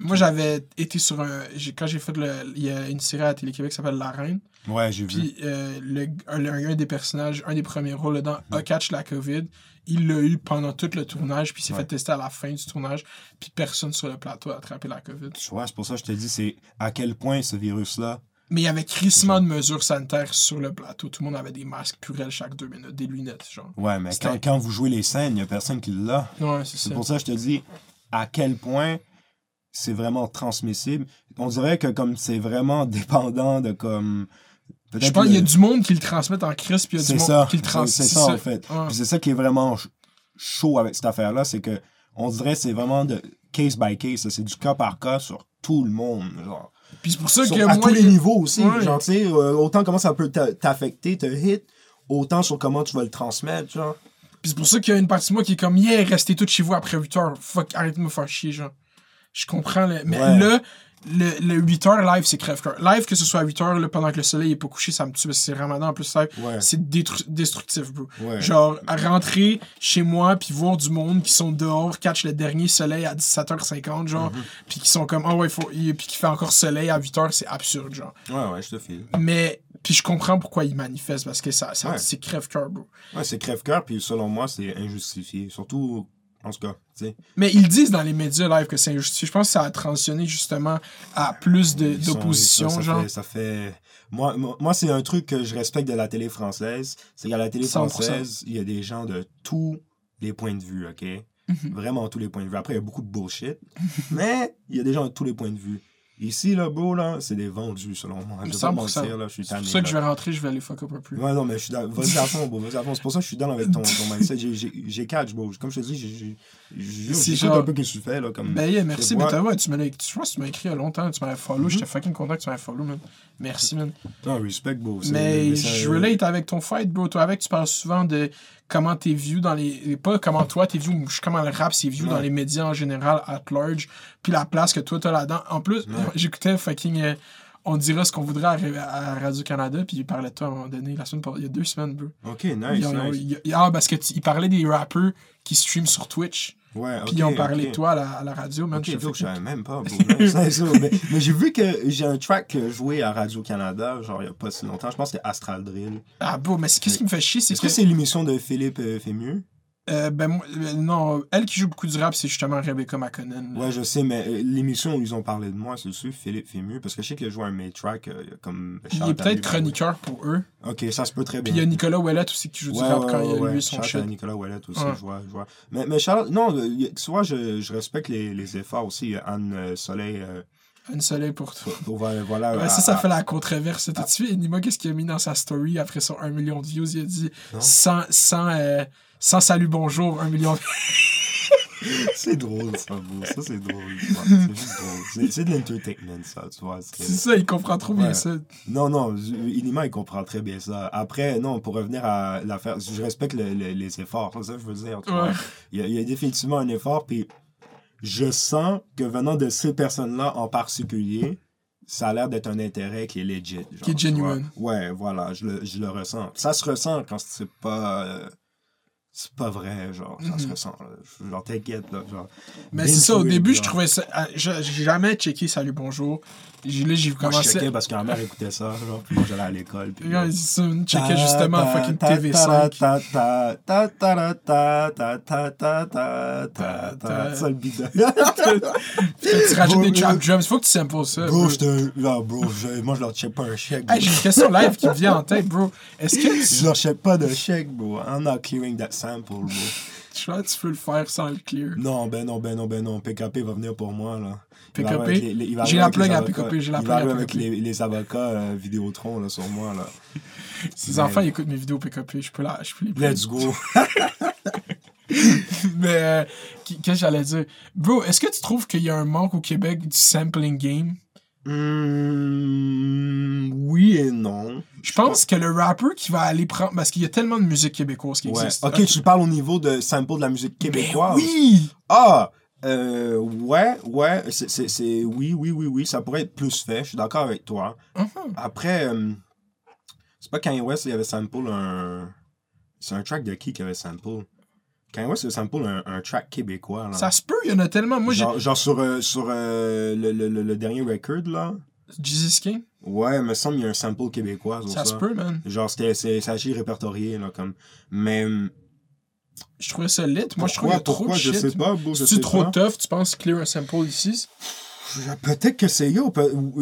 Speaker 2: Moi j'avais été sur un. Quand j'ai fait le. Il y a une série à Télé-Québec qui s'appelle La Reine.
Speaker 1: Ouais, j'ai vu.
Speaker 2: Puis euh, le, un, un des personnages, un des premiers rôles dedans,
Speaker 1: Mm.
Speaker 2: a catch la COVID. Il l'a eu pendant tout le tournage, puis il s'est
Speaker 1: Ouais.
Speaker 2: fait tester à la fin du tournage, puis personne sur le plateau a attrapé la COVID.
Speaker 1: Tu vois, c'est pour ça que je te dis, c'est à quel point ce virus-là.
Speaker 2: Mais il y avait crissement de mesures sanitaires sur le plateau. Tout le monde avait des masques purels chaque deux minutes, des lunettes, genre.
Speaker 1: Ouais, mais quand, quand vous jouez les scènes, il y a personne qui l'a.
Speaker 2: Ouais, c'est
Speaker 1: pour ça que je te dis à quel point c'est vraiment transmissible. On dirait que comme c'est vraiment dépendant de comme.
Speaker 2: Je pense qu'il y a du monde qui le transmet en crise, puis il y a du monde qui le transmet.
Speaker 1: C'est ça, en fait.
Speaker 2: Ouais.
Speaker 1: C'est ça qui est vraiment ch- chaud avec cette affaire-là, c'est que on dirait que c'est vraiment de case by case, c'est du cas par cas sur tout le monde. Genre.
Speaker 2: Puis c'est pour ça
Speaker 1: Sur-
Speaker 2: que
Speaker 1: à
Speaker 2: moi.
Speaker 1: tous les
Speaker 2: il-
Speaker 1: niveaux aussi.
Speaker 2: Ouais.
Speaker 1: Genre, euh, autant comment ça peut t'a- t'affecter, te hit, autant sur comment tu vas le transmettre, genre.
Speaker 2: Puis c'est pour ça qu'il y a une partie de moi qui est comme, yeah, restez tous chez vous après 8 heures. Fuck, arrête de me faire chier, genre. Je comprends, le... mais
Speaker 1: Ouais.
Speaker 2: là, le, le 8 heures live, c'est crève-cœur. Live, que ce soit à 8 heures, là, pendant que le soleil est pas couché, ça me tue parce que c'est ramadan en plus live.
Speaker 1: Ouais.
Speaker 2: C'est destructif, bro.
Speaker 1: Ouais.
Speaker 2: Genre, à rentrer chez moi, puis voir du monde qui sont dehors, catch le dernier soleil à 17h50, genre,
Speaker 1: Mhm.
Speaker 2: puis qui sont comme, ah ouais, faut... puis qui fait encore soleil à 8h, c'est absurde, genre.
Speaker 1: Ouais, ouais, je te file.
Speaker 2: Mais, puis je comprends pourquoi ils manifestent, parce que ça, ça
Speaker 1: Ouais.
Speaker 2: c'est crève-cœur, bro.
Speaker 1: Ouais, c'est crève-cœur, puis selon moi, c'est injustifié. Surtout, en tout cas, tu sais.
Speaker 2: Mais ils disent dans les médias live que c'est injustifié. Je pense que ça a transitionné justement à plus d'opposition, genre.
Speaker 1: Fait, ça fait... Moi, moi, c'est un truc que je respecte de la télé française. C'est qu'à la télé
Speaker 2: 100%.
Speaker 1: française, il y a des gens de tous les points de vue, OK?
Speaker 2: Mhm.
Speaker 1: Vraiment tous les points de vue. Après, il y a beaucoup de bullshit. mais il y a des gens de tous les points de vue. Ici, là, bro, là, c'est des vendus, selon moi. Je vais pas
Speaker 2: 100%.
Speaker 1: mentir, là, je suis
Speaker 2: C'est pour ça que
Speaker 1: là.
Speaker 2: je vais rentrer, je vais aller fuck up un peu.
Speaker 1: Ouais, non, mais je suis dans... Vas-y à fond, bro. Vas-y à fond. C'est pour ça que je suis dans avec ton, ton mindset. J'ai- J'ai j'ai catch, bro. Comme je te dis, j'ai- j'ai- un peu ce que tu fais, là. Comme...
Speaker 2: Ben yeah, merci,
Speaker 1: Je
Speaker 2: mais ouais, tu m'as je pense que tu m'as écrit il y a longtemps, tu m'avais follow,
Speaker 1: Mhm.
Speaker 2: j'étais fucking content que tu m'avais follow, man. Merci, man.
Speaker 1: Non, respect, bro.
Speaker 2: Mais je relate avec ton fight, bro. Toi, avec, tu parles souvent de comment t'es vu dans les. Pas comment toi t'es vu, comment le rap c'est vu
Speaker 1: Ouais.
Speaker 2: dans les médias en général, at large. Puis la place que toi t'as là-dedans. En plus,
Speaker 1: Ouais.
Speaker 2: j'écoutais fucking. euh, on dira ce qu'on voudrait à, à Radio-Canada, puis il parlait de toi à un moment donné, la semaine il y a deux semaines, bro.
Speaker 1: Ok, nice,
Speaker 2: Ils ont-
Speaker 1: nice.
Speaker 2: ils- ils- ah, parce que tu- il parlait des rappers qui streament sur Twitch,
Speaker 1: Ouais,
Speaker 2: ils ont parlé de toi à la, à la radio, man.
Speaker 1: Ok, donc je savais même pas. bro. Mais mais j'ai vu que j'ai un track joué à Radio-Canada, genre il y a pas si longtemps. Je pense que c'était Astral Drill.
Speaker 2: Ah, bro, mais c'est- qu'est-ce qui me fait chier, c'est
Speaker 1: Est-ce
Speaker 2: que.
Speaker 1: que c'est l'émission de Philippe euh, Fémieux?
Speaker 2: Euh, ben, euh, non, elle qui joue beaucoup du rap, c'est justement Rebecca McConnell.
Speaker 1: Ouais, je sais, mais euh, l'émission où ils ont parlé de moi, c'est sûr, Philippe Fémieux, parce que je sais qu'il a joué un main track euh, comme.
Speaker 2: Il
Speaker 1: shout
Speaker 2: est
Speaker 1: à
Speaker 2: peut-être
Speaker 1: lui,
Speaker 2: chroniqueur pour eux.
Speaker 1: Ok, ça se peut très
Speaker 2: Puis
Speaker 1: bien.
Speaker 2: il y a Nicolas Ouellet aussi qui joue du rap
Speaker 1: ouais,
Speaker 2: quand il y a lui son shit.
Speaker 1: Nicolas Ouellet aussi, je vois, je vois. Mais, mais Charlotte, non, tu vois, je, je respecte les, les efforts aussi. Il y a Anne Soleil,
Speaker 2: Une soleil pour toi.
Speaker 1: voilà.
Speaker 2: Ouais, ça, ça fait la controverse. T'as-tu vu, Nima, qu'est-ce qu'il a mis dans sa story après son 1 million de views? Il a dit sans, sans, euh, sans salut bonjour, 1 million de
Speaker 1: C'est drôle, ça, bro. Ça, c'est drôle. tu vois. C'est juste drôle. C'est- de l'entertainment, ça, tu vois. c'est-
Speaker 2: ça, il comprend trop bien
Speaker 1: Ouais.
Speaker 2: ça.
Speaker 1: Non, non, Inima, il comprend très bien ça. Après, non, pour revenir à l'affaire, je respecte le- le- les efforts, c'est ça je veux dire. tu vois.
Speaker 2: Ouais.
Speaker 1: Il, y a, il y a définitivement un effort, puis je sens que venant de ces personnes-là en particulier, ça a l'air d'être un intérêt qui est legit. genre,
Speaker 2: Qui est
Speaker 1: vois.
Speaker 2: genuine.
Speaker 1: Ouais, voilà, je le, je le ressens. Ça se ressent quand c'est pas... euh, c'est pas vrai, genre, ça se
Speaker 2: Mhm.
Speaker 1: ressent. là. Genre, t'inquiète, là, genre.
Speaker 2: Mais c'est ça, au début, je trouvais ça. ah, J'ai jamais checké Salut Bonjour. J'ai commencé.
Speaker 1: Moi, je parce que ma mère écoutait ça, genre, puis moi, j'allais à l'école. Puis.
Speaker 2: Là, je checkais justement fucking TV5.
Speaker 1: Ça, le bidon.
Speaker 2: Tu rajoutes des trap drums, faut que tu samples ça.
Speaker 1: Bro, là, bro, moi, je leur check pas un chèque.
Speaker 2: J'ai une question live qui me vient en tête, bro. Est-ce que.
Speaker 1: Je leur check pas de chèque, bro. I'm not clearing that sample, bro
Speaker 2: tu vois, tu peux le faire sans le clear?
Speaker 1: Non, ben non, ben non, ben non. PKP va venir pour moi, là.
Speaker 2: PKP? J'ai la plug à. PKP, j'ai la
Speaker 1: Il
Speaker 2: plug
Speaker 1: va
Speaker 2: à
Speaker 1: arriver avec
Speaker 2: PKP.
Speaker 1: les, les avocats euh, Vidéotron, là, sur moi, là.
Speaker 2: Ces enfants ils écoutent mes vidéos PKP, je peux, la, je peux les
Speaker 1: Let's go.
Speaker 2: Mais euh, qu'est-ce que j'allais dire? Bro, est-ce que tu trouves qu'il y a un manque au Québec du sampling game?
Speaker 1: Hmm, oui et non.
Speaker 2: Je pense que le rapper qui va aller prendre. Parce qu'il y a tellement de musique québécoise qui
Speaker 1: Ouais.
Speaker 2: existe.
Speaker 1: Ok, tu parles au niveau de sample de la musique
Speaker 2: Ben
Speaker 1: québécoise.
Speaker 2: oui!
Speaker 1: Ah, euh, ouais, ouais, c'est, oui, oui, oui, oui, ça pourrait être plus fait, je suis d'accord avec toi.
Speaker 2: Mhm.
Speaker 1: Après, euh, c'est pas Kanye West, il avait sample un... C'est un track de qui qui avait sample? Kanye West, sample un, un track québécois, là.
Speaker 2: Ça se peut, il y en a tellement. Moi, j'ai.
Speaker 1: genre, genre sur, euh, sur euh, le, le, le, le dernier record, là.
Speaker 2: Jesus King?
Speaker 1: Ouais, il me semble qu'il y a un sample québécois ça.
Speaker 2: Ça se peut, man.
Speaker 1: Genre, c'était, assez répertorié, là, comme... Mais...
Speaker 2: Je trouvais ça lit. Moi, je
Speaker 1: pourquoi,
Speaker 2: a trop
Speaker 1: pourquoi,
Speaker 2: de
Speaker 1: je
Speaker 2: shit.
Speaker 1: sais pas, bro, je
Speaker 2: C'est
Speaker 1: sais
Speaker 2: trop
Speaker 1: pas.
Speaker 2: tough, tu penses clear un sample ici?
Speaker 1: Peut-être que c'est yo.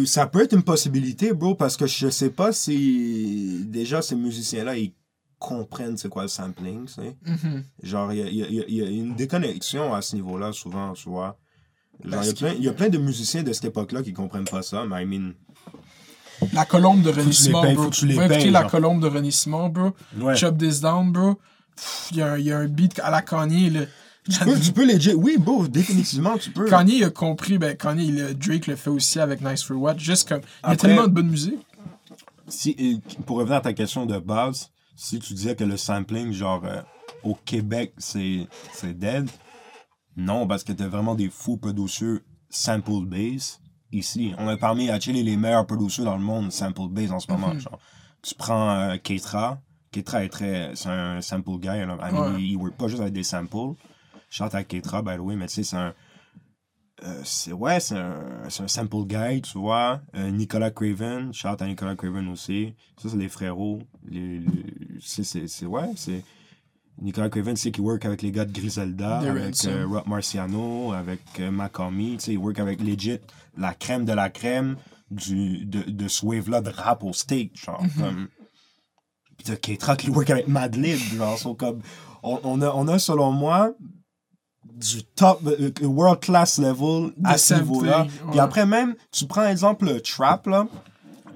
Speaker 1: Ça peut être une possibilité, bro, parce que je sais pas si déjà ces musiciens-là, ils comprennent c'est quoi le sampling, tu sais. Genre, il y a, il y a- il y a une déconnexion à ce niveau-là, souvent, tu vois. Genre, il y, a plein- il y a plein de musiciens de cette époque-là qui comprennent pas ça, mais I mean...
Speaker 2: La colombe de
Speaker 1: les payes,
Speaker 2: bro.
Speaker 1: tu les payes,
Speaker 2: la colombe de René Simon, bro.
Speaker 1: Ouais.
Speaker 2: Chop This Down, bro. Il y, a un- il y a un beat à la Kanye, là.
Speaker 1: Tu peux, tu peux legit... Oui, bro, définitivement, tu peux.
Speaker 2: Kanye il a compris, ben Kanye, il Drake le fait aussi avec Nice for What. Juste comme. Il y a
Speaker 1: Après-
Speaker 2: tellement de bonne musique.
Speaker 1: Si, et pour revenir à ta question de base, si tu disais que le sampling, genre, euh, au Québec, c'est dead, non, parce que t'as vraiment des fous producers sample base ici. On a parmi à Chile les meilleurs producers dans le monde sample base en ce moment. genre. Tu prends euh, Keitra, Keitra est très. C'est un sample guy, là. I mean,
Speaker 2: Ouais.
Speaker 1: il, il work pas juste avec des samples. Chante à Keitra, by the way, mais tu sais, c'est un. euh, c'est ouais, c'est un, c'est un sample guy, tu vois. Euh, Nicolas Craven, shout à Nicolas Craven aussi. Ça, c'est les frérots. Les, les- c'est, c'est, c'est- ouais, c'est. Nicolas Craven, c'est qu'il work avec les gars de Griselda,
Speaker 2: The
Speaker 1: avec euh, Rock Marciano, avec euh, tu sais, il work avec legit la crème de la crème du, de, de ce wave-là de rap au steak, genre, comme. Puis t'as Keitra qui work avec Madlib, genre, sont comme. On, on, a, on a, selon moi, du top, euh, world class level à
Speaker 2: De
Speaker 1: ce niveau-là.
Speaker 2: sampling,
Speaker 1: Puis
Speaker 2: ouais.
Speaker 1: après, même, tu prends exemple le trap, là.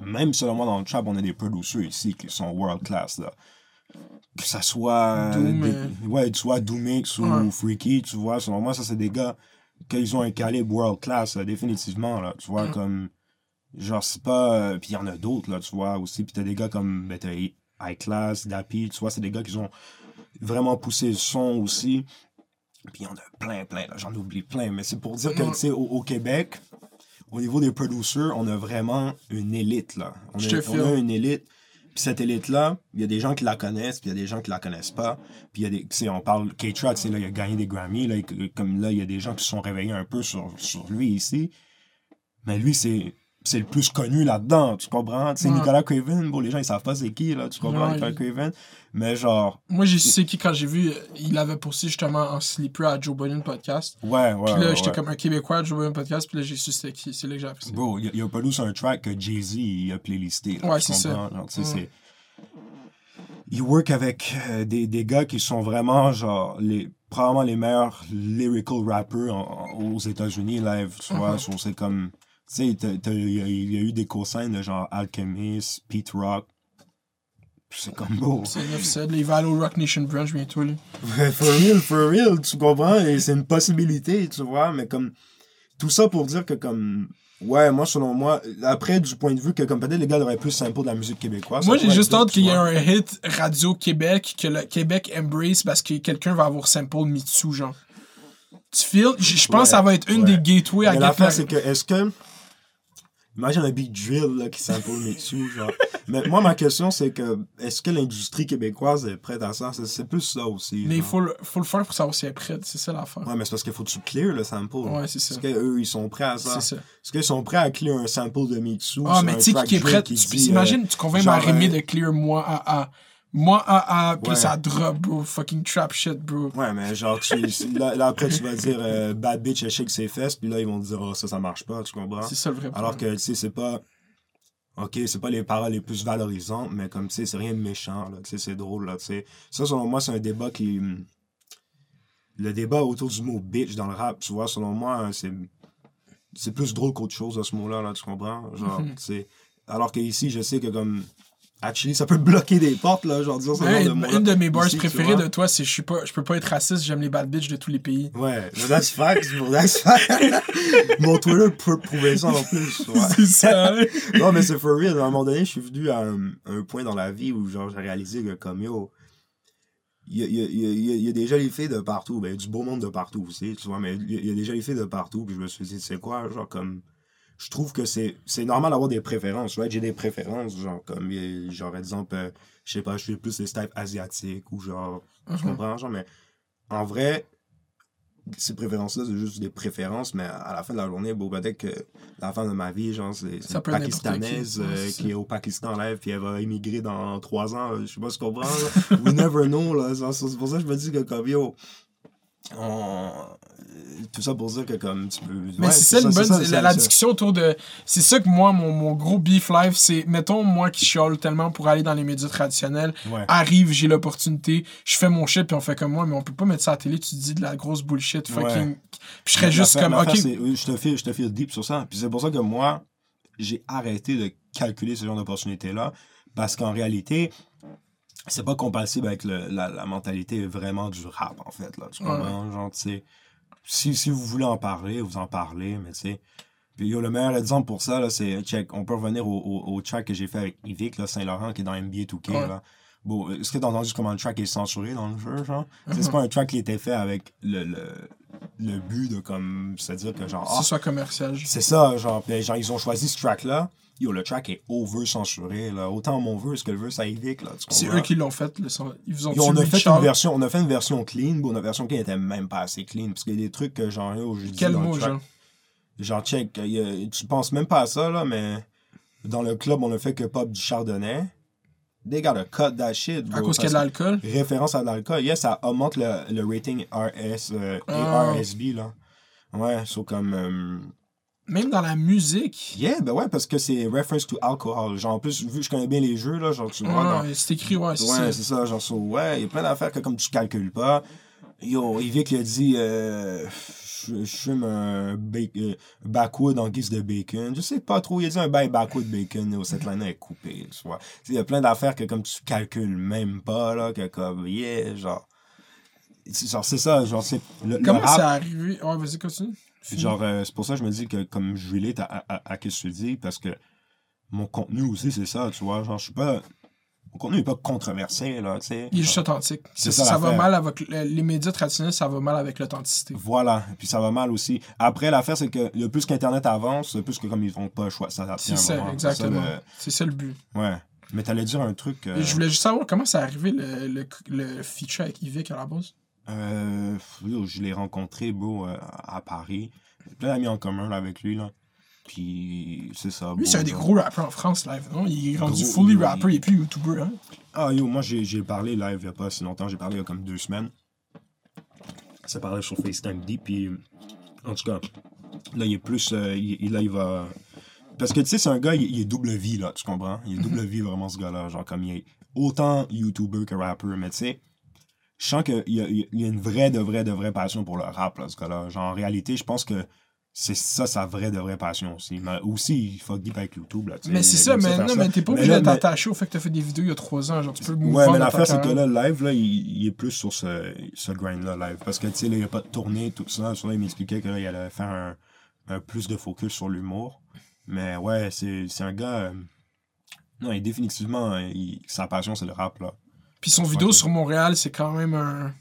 Speaker 1: Même selon moi, dans le trap, on a des producers ici qui sont world class, là. Que ça soit.
Speaker 2: Doom,
Speaker 1: des-
Speaker 2: euh.
Speaker 1: ouais, soit Doomix ou. Freaky, tu vois. Selon moi, ça, c'est des gars qu'ils ont un calibre world class, là, définitivement, là. Tu vois,
Speaker 2: Mm.
Speaker 1: comme. Genre, c'est pas. euh, Puis il y en a d'autres, là, tu vois, aussi. Puis t'as des gars comme. Ben, t'as High Class, Dappy, tu vois, c'est des gars qui ont vraiment poussé le son aussi. Puis il y en a plein, plein, là, j'en oublie plein. Mais c'est pour dire que, tu sais, au, au Québec, au niveau des producers, on a vraiment une élite, là. On, a, on a une élite. Puis cette élite-là, il y a des gens qui la connaissent, puis il y a des gens qui la connaissent pas. Puis il y a des, on parle, sais, là, il a gagné des Grammys, là, comme là, il y a des gens qui se sont réveillés un peu sur lui ici. Mais lui, c'est, c'est le plus connu là-dedans, tu comprends? Sais,
Speaker 2: Ouais.
Speaker 1: Nicolas Craven, bon, les gens, ils savent pas c'est qui, là, tu comprends,
Speaker 2: Ouais,
Speaker 1: Nicolas
Speaker 2: il-
Speaker 1: Craven? Mais genre,
Speaker 2: Moi, j'ai su c'est qui quand j'ai vu, il avait posté justement en sleeper à Joe Budden podcast.
Speaker 1: ouais, ouais.
Speaker 2: Puis là, j'étais comme un Québécois à Joe Budden podcast, puis là, j'ai su c'était qui. C'est là que j'ai appris ça.
Speaker 1: Bro, il a, produit un track que Jay-Z a playlisté. là,
Speaker 2: Ouais, c'est ça.
Speaker 1: Genre, tu sais, c'est- Il work avec euh, des, des gars qui sont vraiment, genre, les, probablement les meilleurs lyrical rappers en- en- aux États-Unis live, tu vois?
Speaker 2: Mhm.
Speaker 1: so c'est comme. Tu sais, il y, a- il y a eu des cosignes de genre Alchemist, Pete Rock. c'est comme beau.
Speaker 2: C'est 9-7. Il va aller au Rock Nation Brunch bientôt, lui.
Speaker 1: Ouais, for real, for real, tu comprends? Et c'est une possibilité, tu vois, mais comme. Tout ça pour dire que, comme. Ouais, moi, selon moi, après, du point de vue que, comme peut-être les gars auraient plus simple de la musique québécoise.
Speaker 2: Moi, j'ai juste hâte qu'il y ait un hit Radio Québec, que le Québec embrace parce que quelqu'un va avoir sample Mitsu, genre. Tu feels? Je pense que ça va être une
Speaker 1: Ouais.
Speaker 2: des gateways à la-
Speaker 1: c'est que, est-ce que. Imagine un big drill là, qui s'impose dessus, genre. Mais moi, ma question, c'est que, est-ce que l'industrie québécoise est prête à ça? C'est- plus ça aussi.
Speaker 2: Mais il faut le, faut le faire pour savoir si elle est prête, c'est ça l'affaire.
Speaker 1: Ouais, mais c'est parce qu'il faut que tu clear le sample.
Speaker 2: Ouais, c'est ça.
Speaker 1: Est-ce qu'eux, ils sont prêts à ça?
Speaker 2: C'est ça.
Speaker 1: Est-ce qu'ils sont prêts à clear un sample de Mitsu?
Speaker 2: Ah, mais tu sais qui est
Speaker 1: drill
Speaker 2: prêt.
Speaker 1: qui
Speaker 2: Tu
Speaker 1: dit,
Speaker 2: imagine,
Speaker 1: euh,
Speaker 2: tu convaincs
Speaker 1: genre,
Speaker 2: Marimé
Speaker 1: euh,
Speaker 2: de clear moi à A. Moi à A, puis
Speaker 1: Ouais.
Speaker 2: ça drop, bro. Fucking trap shit, bro.
Speaker 1: Ouais, mais genre, tu, là, là, après, tu vas dire euh, bad bitch, elle shake ses fesses, puis là, ils vont te dire, oh, ça, ça marche pas, tu comprends?
Speaker 2: C'est ça le vrai
Speaker 1: Alors
Speaker 2: problème.
Speaker 1: que, tu sais, c'est pas. Ok, c'est pas les paroles les plus valorisantes, mais comme, tu sais, c'est rien de méchant, là. Tu sais, c'est drôle, là, tu sais. Ça, selon moi, c'est un débat qui. hum, Le débat autour du mot bitch dans le rap, tu vois, selon moi, hein, c'est. C'est plus drôle qu'autre chose, à ce mot-là, là, tu comprends? Genre, tu sais. Alors que ici, je sais que, comme. Actually, ça peut bloquer des portes, là, genre, ce
Speaker 2: Ouais,
Speaker 1: de
Speaker 2: une, de mes bars préférées de toi, c'est je suis pas, je peux pas être raciste, j'aime les bad bitches de tous les pays.
Speaker 1: Ouais, that's facts, bro, that's facts. Mon Twitter peut prouver ça en plus, ouais.
Speaker 2: C'est ça. hein?
Speaker 1: non, mais c'est for real. À un moment donné, je suis venu à un, un point dans la vie où genre j'ai réalisé que comme yo, il y a, il y, a, il y, a, il y a- des jolies filles de partout. Ben, du beau monde de partout aussi, tu vois, mais il y a, des jolies filles de partout. Puis je me suis dit, c'est quoi, genre comme. Je trouve que c'est c'est normal d'avoir des préférences, right? J'ai des préférences, genre comme, a- genre exemple, euh, je sais pas, je suis plus les styles asiatiques ou genre, tu
Speaker 2: Mhm.
Speaker 1: comprends, genre, mais en vrai, ces préférences-là, c'est juste des préférences, mais à la fin de la journée, bon, peut-être que la femme de ma vie, genre, c'est une pakistanaise euh, qui est au Pakistan live, puis elle va immigrer dans trois ans, euh, je sais pas ce qu'on comprend, là. We never know, là. C'est c'est pour ça que je me dis que, comme, yo, on- tout ça pour dire que, comme, tu peux.
Speaker 2: Mais
Speaker 1: ouais,
Speaker 2: c'est ça, une bonne,
Speaker 1: ça,
Speaker 2: la,
Speaker 1: c'est
Speaker 2: la
Speaker 1: ça.
Speaker 2: discussion autour de. C'est ça que moi, mon, mon gros beef life, c'est, mettons, moi qui chiale tellement pour aller dans les médias traditionnels,
Speaker 1: Ouais.
Speaker 2: arrive, j'ai l'opportunité, je fais mon shit, puis on fait comme moi, mais on peut pas mettre ça à la télé, tu dis de la grosse bullshit, fucking.
Speaker 1: Ouais.
Speaker 2: Puis je serais juste comme, ok.
Speaker 1: je te fais, je te fais deep sur ça. Puis c'est pour ça que moi, j'ai arrêté de calculer ce genre d'opportunité-là. Parce qu'en réalité, c'est pas compatible avec le- la, la mentalité vraiment du rap, en fait. Là, tu
Speaker 2: Ouais.
Speaker 1: comprends? Genre, tu sais, si, si vous voulez en parler, vous en parlez, mais tu sais. Puis yo, le meilleur exemple pour ça, là, c'est, check, on peut revenir au, au, au track que j'ai fait avec Yvick, là, Saint-Laurent, qui est dans NBA 2K,
Speaker 2: Ouais.
Speaker 1: là. Bon, est-ce que t'as entendu comment le track est censuré dans le jeu, genre? Sais,
Speaker 2: Mhm.
Speaker 1: C'est pas un track qui était fait avec le, le, le but de, comme, c'est-à-dire que, genre, ah,
Speaker 2: C'est soit commercial.
Speaker 1: c'est ça, genre, puis, genre, ils ont choisi ce track-là. Yo, le track est over censuré, là. Autant mon verse que le verse à Yvick, là.
Speaker 2: C'est eux qui l'ont fait, le son- Ils vous ont
Speaker 1: Yo, on, a fait une version, on a fait une version clean, la version clean était même pas assez clean, parce qu'il y a des trucs que, genre, yo, je
Speaker 2: Quel mot, genre?
Speaker 1: Genre, check, a- tu penses même pas à ça, là, mais dans le club, on a fait que pop du chardonnay. They gotta cut that shit,
Speaker 2: À cause qu'il y a de l'alcool?
Speaker 1: référence à l'alcool. Yes, ça augmente le, le rating RS, euh,
Speaker 2: Ah.
Speaker 1: RSB, là. Ouais, so comme... euh,
Speaker 2: Même dans la musique.
Speaker 1: Yeah, ben ouais, parce que c'est reference to alcohol. Genre, en plus, vu que je connais bien les jeux, là, genre, tu vois, dans-
Speaker 2: c'est écrit, ouais, c'est
Speaker 1: Ouais,
Speaker 2: ça.
Speaker 1: c'est ça, genre, so, ouais, il y a plein d'affaires que comme tu calcules pas. Yo, Yvick il a dit, euh, je je fume un euh, backwood en guise de bacon. Je sais pas trop, il a dit un bail backwood bacon, yo, cette line est coupée, tu vois. Il y a plein d'affaires que comme tu calcules même pas, là, que comme, yeah, genre. Genre, c'est ça, genre, c'est. Le, le
Speaker 2: Comment
Speaker 1: rap-
Speaker 2: c'est arrivé? Ouais, vas-y, continue.
Speaker 1: Genre, euh, c'est pour ça que je me dis que comme je relate à, à, à, que tu dis, parce que mon contenu aussi, c'est ça, tu vois. Genre, je suis pas. Mon contenu n'est pas controversé, là, tu sais.
Speaker 2: Il est juste authentique.
Speaker 1: C'est
Speaker 2: Ça,
Speaker 1: ça
Speaker 2: ça va
Speaker 1: l'affaire.
Speaker 2: mal avec le- les médias traditionnels, ça va mal avec l'authenticité.
Speaker 1: Voilà, puis ça va mal aussi. Après, l'affaire, c'est que le plus qu'Internet avance, le plus que comme ils font pas le choix, ça
Speaker 2: C'est ça, exactement. C'est ça le but.
Speaker 1: Ouais. Mais t'allais dire un truc. euh,
Speaker 2: Je voulais juste savoir comment ça arrivé le, le, le feature avec Yvick à la base?
Speaker 1: Euh, je l'ai rencontré, euh, à Paris. J'ai plein d'amis en commun là, avec lui, là. Puis, c'est ça.
Speaker 2: Lui, c'est un des gros rappeurs en France, live, non? Il est rendu
Speaker 1: Gros,
Speaker 2: fully
Speaker 1: oui.
Speaker 2: rapper, il est plus YouTuber, hein?
Speaker 1: Ah, yo, moi, j'ai parlé live il y a pas si longtemps. J'ai parlé il y a comme deux semaines. Ça parlait sur FaceTime Deep, puis en tout cas, là, il est plus. euh, il, il- là, il va. Parce que tu sais, c'est un gars, il, il est double vie, là, tu comprends? Il est double vie, vraiment, ce gars-là. Genre, comme il est autant YouTuber que rapper, mais tu sais, je sens qu'il y y a une vraie, de vraie, de vraie passion pour le rap, là, ce gars-là. Genre, en réalité, je pense que c'est ça sa vraie de vraie passion aussi. Mais aussi, il fuck deep avec YouTube. Là,
Speaker 2: Mais c'est ça, mais non, mais t'es pas obligé d'être attaché au fait que t'as fait des vidéos il y a trois ans. Genre, tu peux le
Speaker 1: Ouais, mais l'affaire, c'est que là, live, là, il, est plus sur ce, ce grind-là, live. Parce que, tu sais, il n'y a pas de tournée, tout ça. Sur il m'expliquait que là, il allait faire un, un plus de focus sur l'humour. Mais ouais, c'est un gars. euh, non, il définitivement, sa passion, c'est le rap, là.
Speaker 2: Puis son vidéo sur Montréal, c'est quand même un,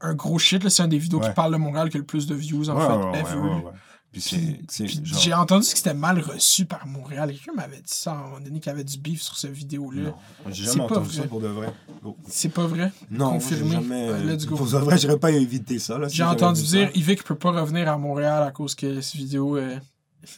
Speaker 2: un gros shit. C'est un des vidéos qui parle de Montréal qui a le plus de views, en fait,
Speaker 1: genre-
Speaker 2: j'ai entendu que c'était mal reçu par Montréal. Quelqu'un m'avait dit ça à un moment donné qu'il y avait du beef sur cette vidéo-là.
Speaker 1: J'ai jamais entendu
Speaker 2: vrai.
Speaker 1: ça pour de vrai. Oh.
Speaker 2: C'est pas vrai?
Speaker 1: Non,
Speaker 2: Confirmé.
Speaker 1: jamais.
Speaker 2: Let's go.
Speaker 1: Pour de vrai, j'aurais pas évité ça, si
Speaker 2: J'ai entendu dire
Speaker 1: ça.
Speaker 2: Yvick peut pas revenir à Montréal à cause que cette vidéo. Euh,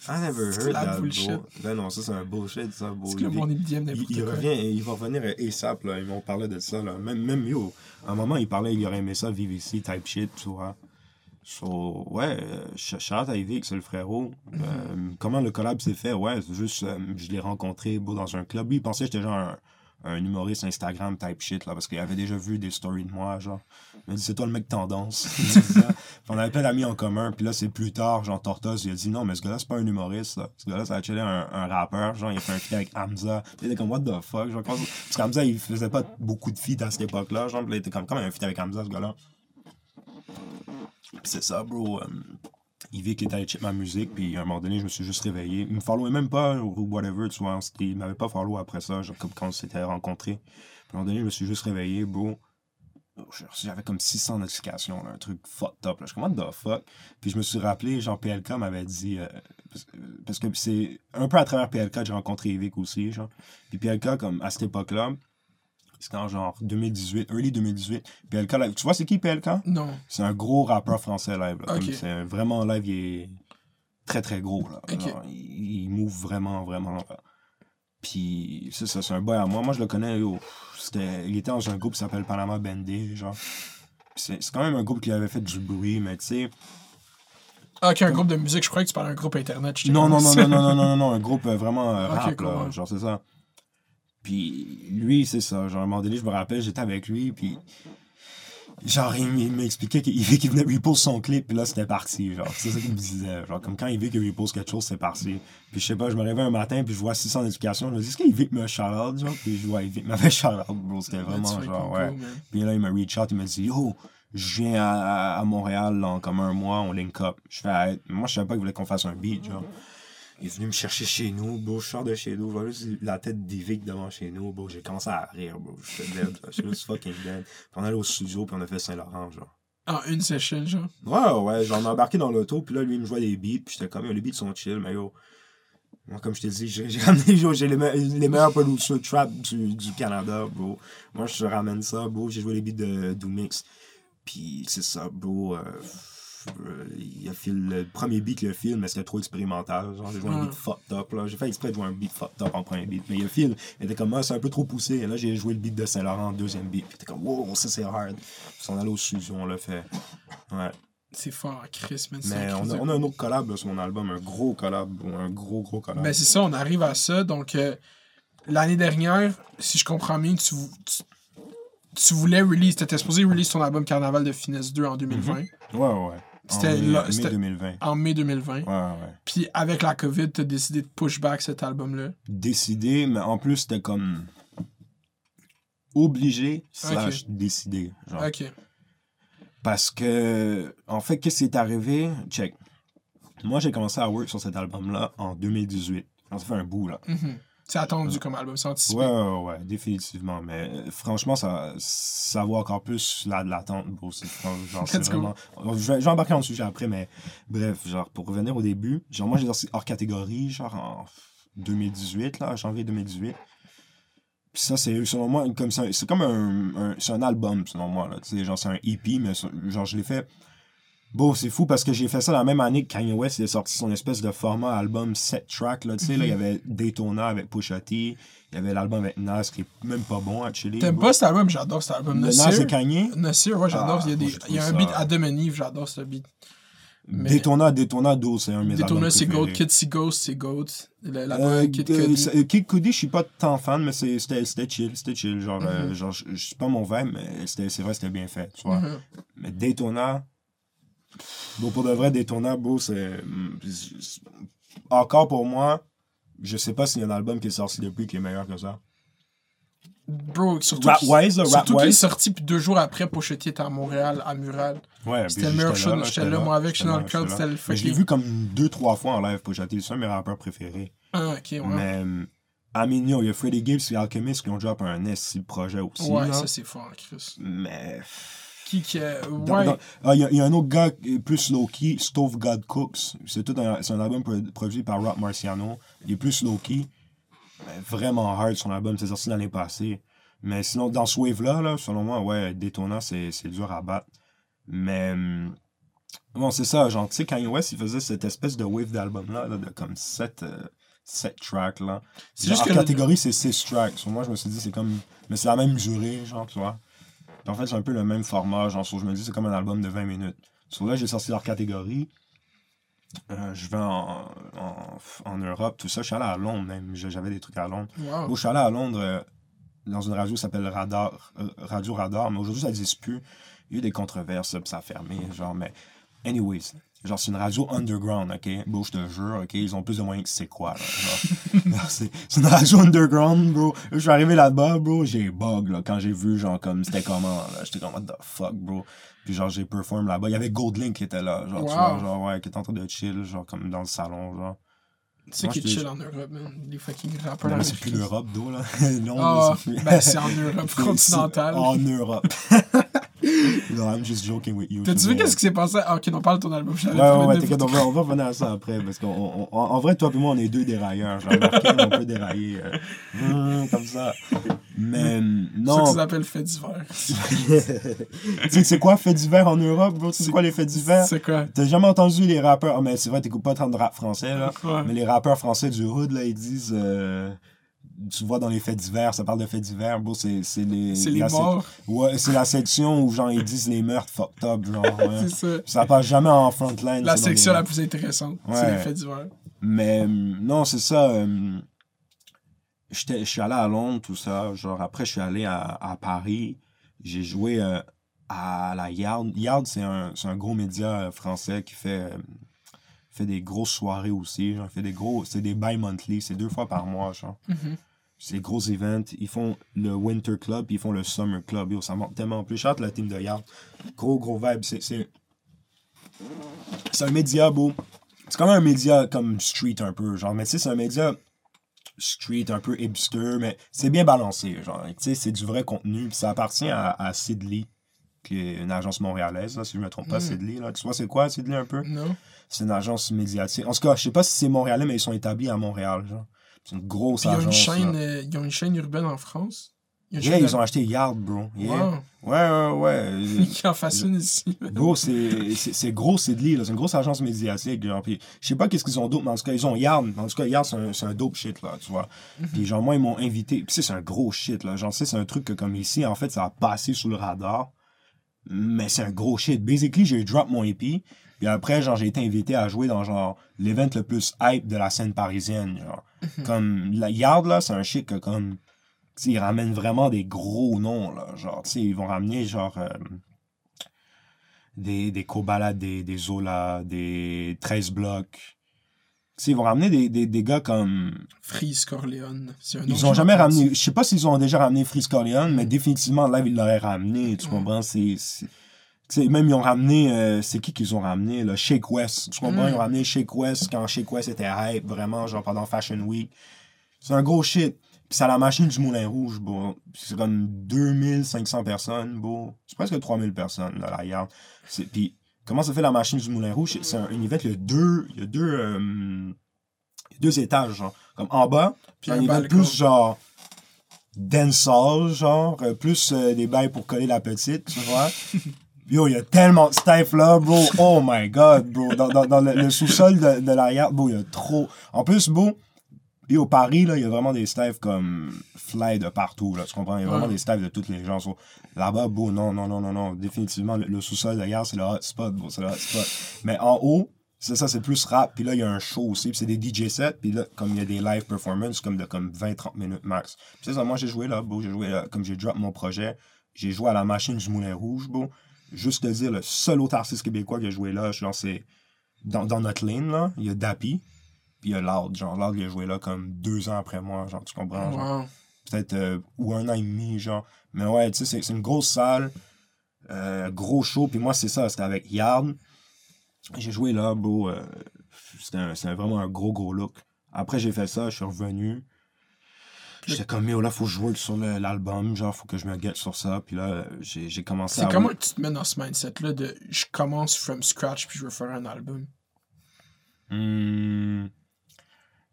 Speaker 1: I never
Speaker 2: C'est
Speaker 1: heard that,
Speaker 2: bullshit.
Speaker 1: bro. Ben non, ça, c'est un bullshit, ça.
Speaker 2: Est-ce que le
Speaker 1: Il-
Speaker 2: monde il me dit
Speaker 1: Il,
Speaker 2: n'importe
Speaker 1: il
Speaker 2: quoi?
Speaker 1: revient, il va revenir ASAP, là. Ils m'ont parlé de ça, là. Même, même yo, à un moment, il parlait, il aurait aimé ça, vivre ici, type shit, tu vois. So, ouais, ch- shout out à c'est le frérot.
Speaker 2: Mhm.
Speaker 1: Euh, comment le collab s'est fait? Ouais, c'est juste, euh, je l'ai rencontré, beau, dans un club. Lui, il pensait que j'étais genre un, un humoriste Instagram type shit, là, parce qu'il avait déjà vu des stories de moi, genre. Il m'a dit, c'est toi le mec tendance. On avait plein d'amis en commun, puis là, c'est plus tard, genre Tortoise, il a dit, non, mais ce gars-là, c'est pas un humoriste. Ce gars-là, ça a chillé un, rappeur, genre, il a fait un feat avec Hamza. Il était comme, what the fuck, genre, quand- parce qu'Hamza, il faisait pas beaucoup de feats à cette époque-là, genre, il était comme, comme un feat avec Hamza, ce gars-là? Puis c'est ça, bro. euh, Yvick était allé check ma musique, puis à un moment donné, je me suis juste réveillé. Il me followait même pas, ou whatever, tu vois. Il m'avait pas follow après ça, genre, comme quand on s'était rencontrés. Puis à un moment donné, je me suis juste réveillé, bro. J'avais comme 600 notifications, là, un truc fucked up. Là. Je what the fuck? Puis je me suis rappelé, genre, PLK m'avait dit. euh, parce, parce que c'est un peu à travers PLK que j'ai rencontré Yvick aussi, genre. Puis PLK, comme à cette époque-là, c'était en genre 2018, early 2018. PLK, là, tu vois, c'est qui PLK?
Speaker 2: Non.
Speaker 1: C'est un gros rappeur français live. Là.
Speaker 2: Ok.
Speaker 1: Comme C'est vraiment live, il est très très gros. Là. Il, il move vraiment, vraiment. là. Puis c'est ça, c'est un boy à moi. Moi, je le connais. yo, il était dans un groupe qui s'appelle Panama Bandé. Genre. C'est, quand même un groupe qui avait fait du bruit, mais tu sais.
Speaker 2: Ah, ok, un groupe de musique. Je croyais que tu parlais d'un groupe internet.
Speaker 1: Non, non, non,
Speaker 2: ça.
Speaker 1: non, non, non, non, non, un groupe euh, vraiment euh, rap,
Speaker 2: cool,
Speaker 1: là,
Speaker 2: ouais.
Speaker 1: genre c'est ça. Puis lui, c'est ça, genre à un moment donné, je me rappelle, j'étais avec lui, puis genre il, m'expliquait qu'il veut qu'il venait repose son clip, puis là c'était parti, genre c'est ça qu'il me disait, genre comme quand il veut qu'il repose quelque chose, c'est parti. Puis je sais pas, je me réveille un matin, puis je vois 600 notifications, je me dis, est-ce qu'il veut me shout-out, genre, puis je vois, il veut m'avait shout-out, bro, c'était vraiment genre, ouais.
Speaker 2: cool.
Speaker 1: Puis là, il m'a reach out, il m'a dit Yo, je viens à, à Montréal là, en comme un mois, on link up. Je fais Moi, je savais pas qu'il voulait qu'on fasse un beat, genre. Il est venu me chercher chez nous, bro. Je sors de chez nous, je juste la tête d'Ivic devant chez nous, bro. J'ai commencé à rire, bro. J'étais dead, là. J'étais juste fucking dead. Puis on allait au studio, puis on a fait Saint-Laurent, genre.
Speaker 2: En une session, genre?
Speaker 1: Ouais, ouais, genre, on a embarqué dans l'auto, puis là, lui, il me jouait des beats, puis j'étais comme, les beats sont chill, mais yo. Moi, comme je t'ai dit, j'ai ramené, j'ai les, me- les meilleurs producers trap du, du Canada, bro. Moi, je ramène ça, bro. J'ai joué les beats de Doomix. Puis c'est ça, bro. euh, il a fait le premier beat qu'il a fait, mais c'était trop expérimental. Genre, j'ai joué un
Speaker 2: Ouais.
Speaker 1: beat fucked up, là. J'ai fait exprès de jouer un beat fucked up en premier beat. Mais il a fait, il était comme, ah, c'est un peu trop poussé. Et là, j'ai joué le beat de Saint-Laurent en deuxième beat. Puis était comme, wow, ça c'est hard. Puis on allait au studio, on l'a fait. Ouais.
Speaker 2: C'est fort, Chris, man.
Speaker 1: Mais on a, on a un autre collab là, sur mon album, un gros collab, un gros gros collab.
Speaker 2: Ben, c'est ça, on arrive à ça. Donc, euh, l'année dernière, si je comprends bien, tu, tu, tu voulais release, t'étais supposé release ton album Carnaval de Finesse 2 en 2020,
Speaker 1: ouais, ouais, ouais.
Speaker 2: C'était
Speaker 1: En mai,
Speaker 2: là-
Speaker 1: mai
Speaker 2: c'était-
Speaker 1: 2020.
Speaker 2: en mai 2020.
Speaker 1: Ouais, ouais.
Speaker 2: Puis, avec la COVID, t'as décidé de push back cet album-là.
Speaker 1: Décidé, mais en plus, c'était comme obligé slash décidé. Genre.
Speaker 2: Ok.
Speaker 1: Parce que, en fait, qu'est-ce qui est arrivé? Check. Moi, j'ai commencé à work sur cet album-là en 2018. Ça fait un bout, là.
Speaker 2: Mhm. C'est attendu comme album, c'est anticipé.
Speaker 1: Ouais, ouais, ouais, définitivement. Mais euh, franchement, ça, ça vaut encore plus la- de l'attente, bro. C'est genre. Je vais, je vais embarquer dans le sujet après, mais bref, genre, pour revenir au début, genre, moi, j'ai sorti hors catégorie, genre, en 2018, là, janvier 2018. Puis ça, c'est, selon moi, comme c'est comme un, un- c'est un album, selon moi, là. Tu sais, genre, c'est un EP, mais genre, je l'ai fait... Bon, c'est fou parce que j'ai fait ça la même année que Kanye West il a sorti son espèce de format album 7 track là, tu sais là, il y avait Daytona avec Pusha T, il y avait l'album avec Nas qui est même pas bon actually.
Speaker 2: T'aimes pas cet album? J'adore cet album.
Speaker 1: Le Nas et Kanye?
Speaker 2: Nasir, ouais, j'adore.
Speaker 1: Ah,
Speaker 2: il y a, des,
Speaker 1: moi, j'ai
Speaker 2: il y a un
Speaker 1: trouvé
Speaker 2: beat
Speaker 1: ça-
Speaker 2: Adam and Eve, j'adore ce beat. mais-
Speaker 1: Daytona, Daytona 12, c'est un de mes
Speaker 2: Daytona, c'est. Goat. Kid, c'est Ghost, c'est Goat. La
Speaker 1: Euh,
Speaker 2: Kid
Speaker 1: euh,
Speaker 2: Cudi.
Speaker 1: euh, Kid Cudi, je suis pas tant fan, mais c'est- c'était chill, c'était chill. Genre, euh,
Speaker 2: Mhm.
Speaker 1: genre je suis pas mon vibe, mais c'est vrai, c'était bien fait, tu vois.
Speaker 2: Mhm.
Speaker 1: Mais Daytona, Bon, pour de vrai, Daytona, bro, c'est. c'est- Encore pour moi, je sais pas s'il y a un album qui est sorti depuis qui est meilleur que ça.
Speaker 2: Bro, surtout.
Speaker 1: Là,
Speaker 2: Surtout qu'il est sorti, puis deux jours après, Pochetti était à Montréal, à Mural.
Speaker 1: Ouais,
Speaker 2: C'était le meilleur show. J'étais là, moi, avec, j'étais dans le crowd, c'était le
Speaker 1: Mais Je l'ai
Speaker 2: fucking.
Speaker 1: vu comme deux, trois fois en live, Pochetti. C'est un de mes rappeurs préférés.
Speaker 2: Ah, ok, ouais.
Speaker 1: Mais, euh, I mean, yo, il y a Freddie Gibbs et Alchemist qui ont drop un SC projet aussi.
Speaker 2: Ouais,
Speaker 1: là.
Speaker 2: ça, c'est fort, Chris.
Speaker 1: Mais.
Speaker 2: Qui.
Speaker 1: Dans-
Speaker 2: Ouais.
Speaker 1: Ah, Il y, y a un autre gars qui est plus low-key, Stove God Cooks. C'est tout un, un album pro- produit par Rock Marciano. Il est plus low-key. Vraiment hard son album, c'est sorti l'année passée. Mais sinon, dans ce wave-là, là, selon moi, ouais, Daytona, c'est dur à battre. Mais. hum, Bon, c'est ça, genre, tu sais, Kanye West, il faisait cette espèce de wave d'album-là, là, de comme 7 tracks, là. Genre,
Speaker 2: juste
Speaker 1: en
Speaker 2: que le-
Speaker 1: catégorie, c'est 6 tracks. Moi, je me suis dit, c'est comme. Mais c'est la même durée, genre, tu vois. Puis en fait, c'est un peu le même format. Genre, je me dis, c'est comme un album de 20 minutes. Sur là, j'ai sorti leur catégorie. Euh, je vais en, en, en Europe, tout ça. Je suis allé à Londres, même. J'avais des trucs à Londres.
Speaker 2: Wow.
Speaker 1: Bon, je suis allé à Londres euh, dans une radio qui s'appelle Radar, euh, Radio Radar, mais aujourd'hui, ça n'existe plus. Il y a eu des controverses, puis ça a fermé. Genre, mais. Anyways, genre, c'est une radio underground, OK? Bon, je te jure, OK? Ils ont plus de moyens que c'est quoi, là. Genre, c'est une radio underground, bro. Je suis arrivé là-bas, bro, j'ai bug, là, quand j'ai vu, genre, comme, c'était comment, là. J'étais comme, what the fuck, bro? Puis, genre, j'ai perform là-bas. Il y avait Goldlink qui était là, genre, tu vois, genre, ouais, qui était en train de chill, genre, comme dans le salon, genre.
Speaker 2: C'est
Speaker 1: Moi,
Speaker 2: qui chill en Europe, man? Les fucking rappeurs
Speaker 1: c'est plus l'Europe, d'eau, là. Non, c'est plus-
Speaker 2: ben c'est en Europe continentale.
Speaker 1: En Europe. No, I'm just joking with you.
Speaker 2: T'as-tu vu qu'est-ce qui s'est passé? Ah, ok, on parle de ton album.
Speaker 1: Ouais, ouais, ouais, t'inquiète, on va, on va revenir à ça après. Parce qu'en en vrai, toi et moi, on est deux dérailleurs. Genre, remarqué, on peut dérailler euh, hum, comme ça. Mais
Speaker 2: quoi. C'est ça
Speaker 1: non.
Speaker 2: qu'ils appellent fait divers.
Speaker 1: tu sais, c'est quoi fait divers en Europe, bro? C'est quoi les faits divers?
Speaker 2: C'est quoi?
Speaker 1: T'as jamais entendu les rappeurs. Ah, mais c'est vrai, t'écoutes pas tant de rap français, là.
Speaker 2: Ouais.
Speaker 1: Mais les rappeurs français du Hood, là, ils disent. euh, tu vois dans les faits divers, ça parle de faits divers, bro, c'est c'est les.
Speaker 2: C'est les morts.
Speaker 1: Ouais, c'est la section où, genre, ils disent les meurtres fucked up, genre. ouais.
Speaker 2: C'est ça.
Speaker 1: Ça passe jamais en frontline.
Speaker 2: La section
Speaker 1: les-
Speaker 2: la plus intéressante. C'est les faits divers.
Speaker 1: Mais hum, non, c'est ça. j'étais- Je suis allé à Londres, tout ça. Genre, après, je suis allé à, à Paris. J'ai joué euh, à la Yard. Yard, c'est un, c'est un gros média euh, français qui fait, euh, fait des grosses soirées aussi. Genre, fait des gros. C'est des bi-monthly. C'est deux fois par mois, genre.
Speaker 2: Mhm.
Speaker 1: C'est des gros events. Ils font le Winter Club, puis ils font le Summer Club. Yo, ça monte tellement plus. Chante la team de Yard. Gros, gros vibe. C'est- C'est un média, beau. C'est comme un média comme street un peu. Genre, mais tu sais, c'est un média street, un peu hipster, mais c'est bien balancé. Genre, tu sais, c'est du vrai contenu. Puis ça appartient à, à Sidley, qui est une agence montréalaise, là, si je me trompe pas,
Speaker 2: Mm.
Speaker 1: Sidley. Là. Tu vois, c'est quoi, Sidley, un peu?
Speaker 2: Non?
Speaker 1: C'est une agence médiatique. En tout cas, je sais pas si c'est montréalais, mais ils sont établis à Montréal. C'est une grosse
Speaker 2: Puis ils ont, une
Speaker 1: agence.
Speaker 2: chaîne, euh, ils ont une chaîne urbaine en France. Il y a une
Speaker 1: Yeah, ils ont acheté Yard, bro. Yeah.
Speaker 2: Wow.
Speaker 1: Ouais, ouais, ouais.
Speaker 2: Qui en fasse une ici.
Speaker 1: C'est c'est- c'est gros Sidley, là. C'est une grosse agence médiatique, genre. Puis, je sais pas qu'est-ce qu'ils ont d'autre, mais en tout cas, ils ont Yard. En tout cas, Yard, c'est un, un dope shit, là, tu vois. Puis, genre, moi, ils m'ont invité. Puis, c'est un gros shit, là. Genre, c'est un truc que, comme ici, en fait, ça a passé sous le radar. Mais c'est un gros shit. Basically, j'ai drop mon EP. Puis après, genre, j'ai été invité à jouer dans, genre, l'event le plus hype de la scène parisienne, genre. Comme, la Yard, là, c'est un que, comme, ils ramènent vraiment des gros noms, là. Genre, tu sais, ils vont ramener, genre, euh, des, des Kobala, des, des Zola, des 13 blocs. Ils vont ramener des, des, des gars comme.
Speaker 2: Freeze Corleone.
Speaker 1: Ils ont jamais ramené. Je sais pas s'ils ont déjà ramené Freeze Corleone, mais définitivement, là, ils l'auraient ramené. Tu comprends? C'est. Même ils ont ramené. euh, c'est qui qu'ils ont ramené? Là? Shake West. Tu comprends?
Speaker 2: Mm.
Speaker 1: Ils ont ramené Shake West quand Shake West était hype, vraiment, genre pendant Fashion Week. C'est un gros shit. Puis c'est à la machine du Moulin Rouge, bon. C'est comme 2500 personnes, bon. C'est presque 3000 personnes, là, la garde. Puis comment ça fait la machine du Moulin Rouge? C'est un, un event, il y a deux. Il y a deux. euh, deux étages, genre. Comme en bas,
Speaker 2: Puis
Speaker 1: un
Speaker 2: un
Speaker 1: event plus genre. dancehall, genre. euh, plus euh, des bails pour coller la petite, tu vois. Yo, il y a tellement de staff là, bro. Oh my god, bro. Dans, dans, dans le, le sous-sol de, de l'arrière, bro, il y a trop. En plus, bro, et au Paris, là, il y a vraiment des staffs comme fly de partout, là. Tu comprends? Il y a vraiment
Speaker 2: Ouais.
Speaker 1: des staffs de toutes les gens. So, Là-bas, bro, non, non, non, non, non. Définitivement, le, le sous-sol d'ailleurs, c'est le hotspot, bro. C'est le hotspot. Mais en haut, c'est ça, c'est plus rap. Puis là, il y a un show aussi. Puis c'est des DJ sets. Puis là, comme il y a des live performances, comme de comme 20-30 minutes max. Puis c'est ça, moi, j'ai joué là, bro. J'ai joué là, comme j'ai drop mon projet. J'ai joué à la machine du Moulin Rouge, bro. Juste te dire, le seul autre artiste québécois qui a joué là, genre, c'est dans, dans notre ligne, là, il y a Dappy, puis il y a Loud. Genre, Loud, il a joué là comme deux ans après moi, genre, tu comprends? Genre,
Speaker 2: Wow.
Speaker 1: peut-être euh, ou un an et demi, genre. Mais ouais, tu sais, c'est- c'est une grosse salle, euh, gros show. Puis moi, c'est ça, c'était avec Yard. J'ai joué là, bro. euh, c'était vraiment un gros, gros look. Après, j'ai fait ça, je suis revenu. J'étais comme, yo, là, faut work sur le- l'album, genre, faut que je me get sur ça. Puis là, j'ai j'ai commencé à.
Speaker 2: C'est comment que tu te mets dans ce mindset-là de je commence from scratch puis je veux faire un album?
Speaker 1: Hmm.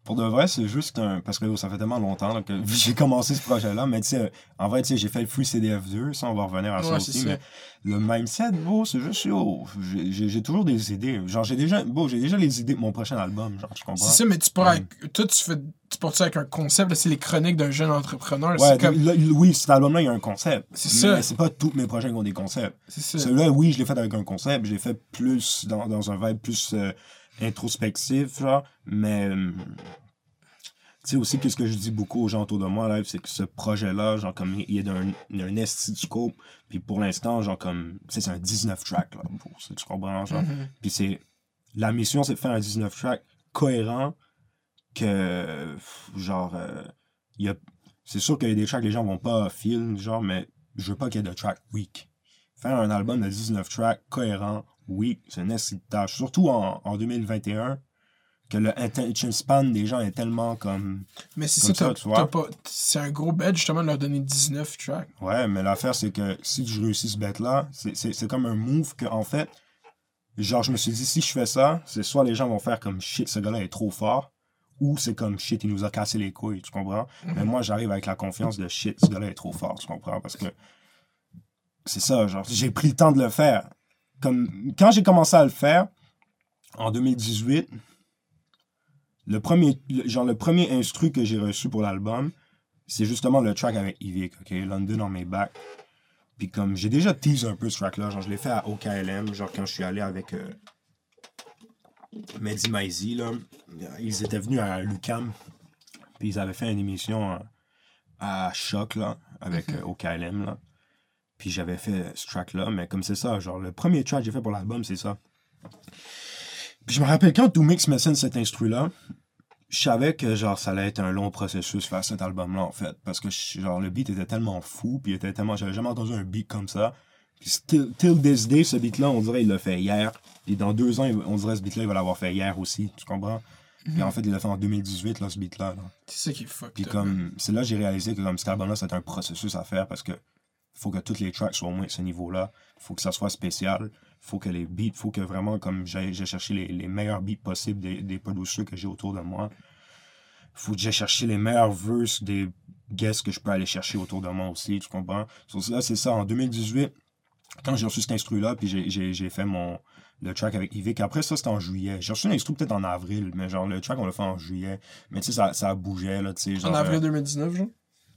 Speaker 1: Pour de vrai, c'est juste un. Parce que yo, ça fait tellement longtemps là, que j'ai commencé ce projet-là. Mais tu sais, en vrai, tu sais, j'ai fait le Free CDF2. Ça, on va revenir à ça
Speaker 2: Ouais,
Speaker 1: aussi.
Speaker 2: ça.
Speaker 1: Mais le mindset, bro, c'est juste, yo, j'ai- toujours des idées. Genre, j'ai déjà. Bon, j'ai déjà les idées de mon prochain album. Genre, tu comprends?
Speaker 2: C'est ça, mais tu avec. Toi, tu fais. Tu portes ça avec un concept, c'est les chroniques d'un jeune entrepreneur.
Speaker 1: Ouais, oui, cet album-là, il y a un concept.
Speaker 2: C'est
Speaker 1: mais
Speaker 2: ça.
Speaker 1: C'est pas tous mes projets qui ont des concepts.
Speaker 2: C'est ça.
Speaker 1: Celui-là, oui, je l'ai fait avec un concept. Je l'ai fait plus dans, dans un vibe plus euh, introspectif, genre. Mais. euh, tu sais aussi, qu'est-ce que je dis beaucoup aux gens autour de moi, là, c'est que ce projet-là, genre, comme, il est d'un un esti de scope. Puis pour l'instant, genre, comme, tu sais, c'est un 19 track, là. Pour, tu comprends, genre.
Speaker 2: Mhm.
Speaker 1: Puis c'est. La mission, c'est de faire un 19 track cohérent que. Genre. euh, il y a. C'est sûr qu'il y a des tracks que les gens vont pas feel, genre, mais je veux pas qu'il y ait de tracks weak. Faire un album de 19 tracks cohérent, weak, c'est de tâche. Surtout en, en 2021, que le attention span des gens est tellement comme.
Speaker 2: Mais c'est
Speaker 1: Comme
Speaker 2: ça,
Speaker 1: ça, tu vois.
Speaker 2: C'est un gros bet justement de leur donner 19 tracks.
Speaker 1: Ouais, mais l'affaire, c'est que si je réussis ce bet-là, c'est- comme un move que, en fait, genre, je me suis dit, si je fais ça, c'est soit les gens vont faire comme shit, ce gars-là est trop fort, ou c'est comme shit, il nous a cassé les couilles, tu comprends? Mais moi, j'arrive avec la confiance de shit, ce gars-là est trop fort, tu comprends? Parce que c'est ça, genre, j'ai pris le temps de le faire. Comme, quand j'ai commencé à le faire, en 2018, le premier, le- genre, le premier instru que j'ai reçu pour l'album, c'est justement le track avec Yvick, OK? London on my back. Puis comme, j'ai déjà teasé un peu ce track-là, genre, je l'ai fait à OKLM, genre, quand je suis allé avec euh, Mehdi Maizi, là. Ils étaient venus à Lucam, puis ils avaient fait une émission euh, à Choc, là, avec euh, OKLM, là. Puis j'avais fait ce track-là, mais comme c'est ça, genre, le premier track que j'ai fait pour l'album, c'est ça. Puis je me rappelle quand Doomix me scène cet instru-là, je savais que genre ça allait être un long processus faire cet album là en fait. Parce que genre le beat était tellement fou puis était tellement j'avais jamais entendu un beat comme ça. Puis still, till this day ce beat là on dirait il l'a fait hier. Puis dans deux ans on dirait ce beat là il va l'avoir fait hier aussi tu comprends? Puis en fait il l'a fait en 2018 là ce beat là,
Speaker 2: C'est ça qui est fucked
Speaker 1: puis
Speaker 2: up.
Speaker 1: comme c'est là que j'ai réalisé que comme cet album là c'était un processus à faire parce que faut que toutes les tracks soient au moins à ce niveau là faut que ça soit spécial faut que les beats faut que vraiment comme j'ai cherché les, les meilleurs beats possibles des, des producers que j'ai autour de moi faut que j'ai cherché les meilleurs verses des guests que je peux aller chercher autour de moi aussi, tu comprends? Ça, c'est ça, en 2018, quand j'ai reçu cet instru-là, puis j'ai- fait mon le track avec Yvick. Après ça, c'était en juillet. J'ai reçu l'instru peut-être en avril, mais genre le track, on l'a fait en juillet. Mais tu sais, ça, ça bougeait, là, tu sais. genre,
Speaker 2: En avril
Speaker 1: euh,
Speaker 2: 2019, genre?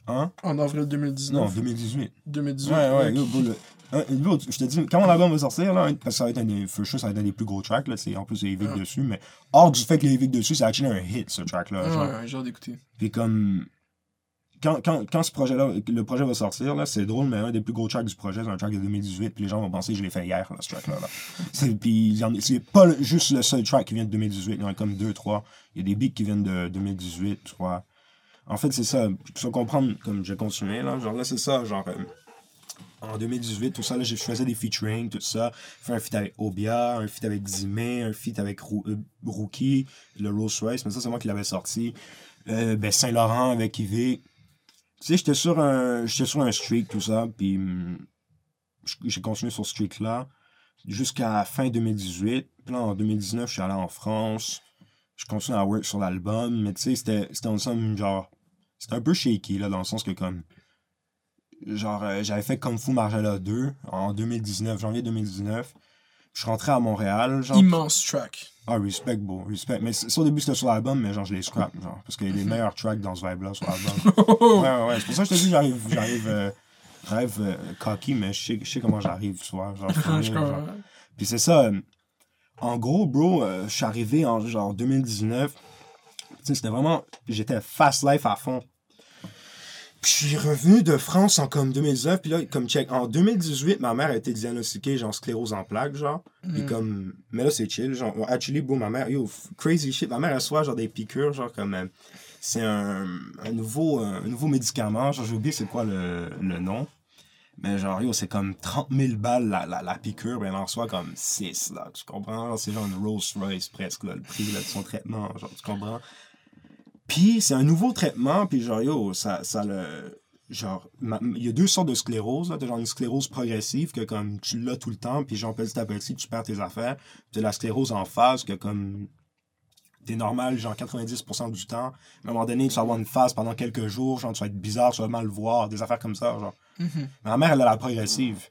Speaker 1: Hein?
Speaker 2: En avril 2019.
Speaker 1: Non, 2018.
Speaker 2: 2018.
Speaker 1: Ouais, ouais, le- un- yo, je te dis, quand mon album va sortir, là, parce que ça va être un des, sure, ça va être un des plus gros tracks, là, c'est, en plus, il y a
Speaker 2: Ouais.
Speaker 1: dessus, mais hors du fait qu'il y a Evic dessus, c'est actually un hit, ce track-là.
Speaker 2: Ouais,
Speaker 1: genre.
Speaker 2: ouais, genre d'écouter.
Speaker 1: Puis comme, quand, quand, quand ce projet-là, le projet va sortir, là, c'est drôle, mais un des plus gros tracks du projet, c'est un track de 2018, puis les gens vont penser que je l'ai fait hier, là, ce track-là. Là. C'est, puis c'est pas le- juste le seul track qui vient de 2018, il y en a comme deux, trois. Il y a des beats qui viennent de 2018, je crois. En fait, c'est ça. Pour comprendre, comme j'ai continué, là, genre là, c'est ça, genre... euh, en 2018, tout ça, là, je faisais des featuring, tout ça. Fait un feat avec Obia, un feat avec Zimé, un feat avec euh, Rookie, le Rolls Royce, mais ça, c'est moi qui l'avais sorti. Euh, ben, Saint-Laurent avec Yves. Tu sais, j'étais sur un j'étais sur un streak, tout ça, puis j- j'ai continué sur ce streak-là jusqu'à fin 2018. Puis là, en 2019, je suis allé en France. Je continue à work sur l'album, mais tu sais, c'était c'était ensemble, genre... C'était un peu shaky, là, dans le sens que, comme... Genre, euh, j'avais fait Kung Fu Marjala 2 en 2019, janvier 2019. Je suis rentré à Montréal, genre...
Speaker 2: Immense track.
Speaker 1: Ah, respect, beau, respect. Mais c'est- ça, au début, c'était sur l'album, mais genre, je les scrap, genre. Parce qu'il y a des meilleurs tracks dans ce vibe-là sur l'album. ouais, ouais, ouais. C'est pour ça que je te dis, j'arrive, j'arrive, euh, j'arrive euh, cocky, mais je sais, je sais comment j'arrive, tu vois. Genre,
Speaker 2: Je
Speaker 1: genre. Puis c'est ça. Euh, en gros, bro, euh, je suis arrivé en genre 2019. Tu sais, c'était vraiment. J'étais fast life à fond. Puis je suis revenu de France en comme 2019, puis là, comme check, en 2018, ma mère a été diagnostiquée, genre, sclérose en plaques, genre. Puis
Speaker 2: Mm.
Speaker 1: comme, mais là, c'est chill, genre, actually, bon, ma mère, yo, crazy shit, ma mère reçoit, genre, des piqûres, genre, comme, euh, c'est un, un nouveau, un nouveau médicament, genre, j'ai oublié c'est quoi le, le nom. Mais genre, yo, c'est comme 30 000 balles la, la, la piqûre, ben elle en reçoit comme 6, là, tu comprends? C'est genre une Rolls Royce presque, là, le prix là, de son traitement, genre, tu comprends? Puis c'est un nouveau traitement, puis genre, yo, ça, ça le... Genre, il y a deux sortes de sclérose, là. T'as genre une sclérose progressive, que comme tu l'as tout le temps, puis genre petit à petit, tu perds tes affaires. Puis la sclérose en phase, que comme t'es normal, genre 90% du temps. Mais à un moment donné, tu vas avoir une phase pendant quelques jours, genre tu vas être bizarre, tu vas mal voir, des affaires comme ça, genre.
Speaker 2: Mhm.
Speaker 1: Ma mère, elle a la progressive.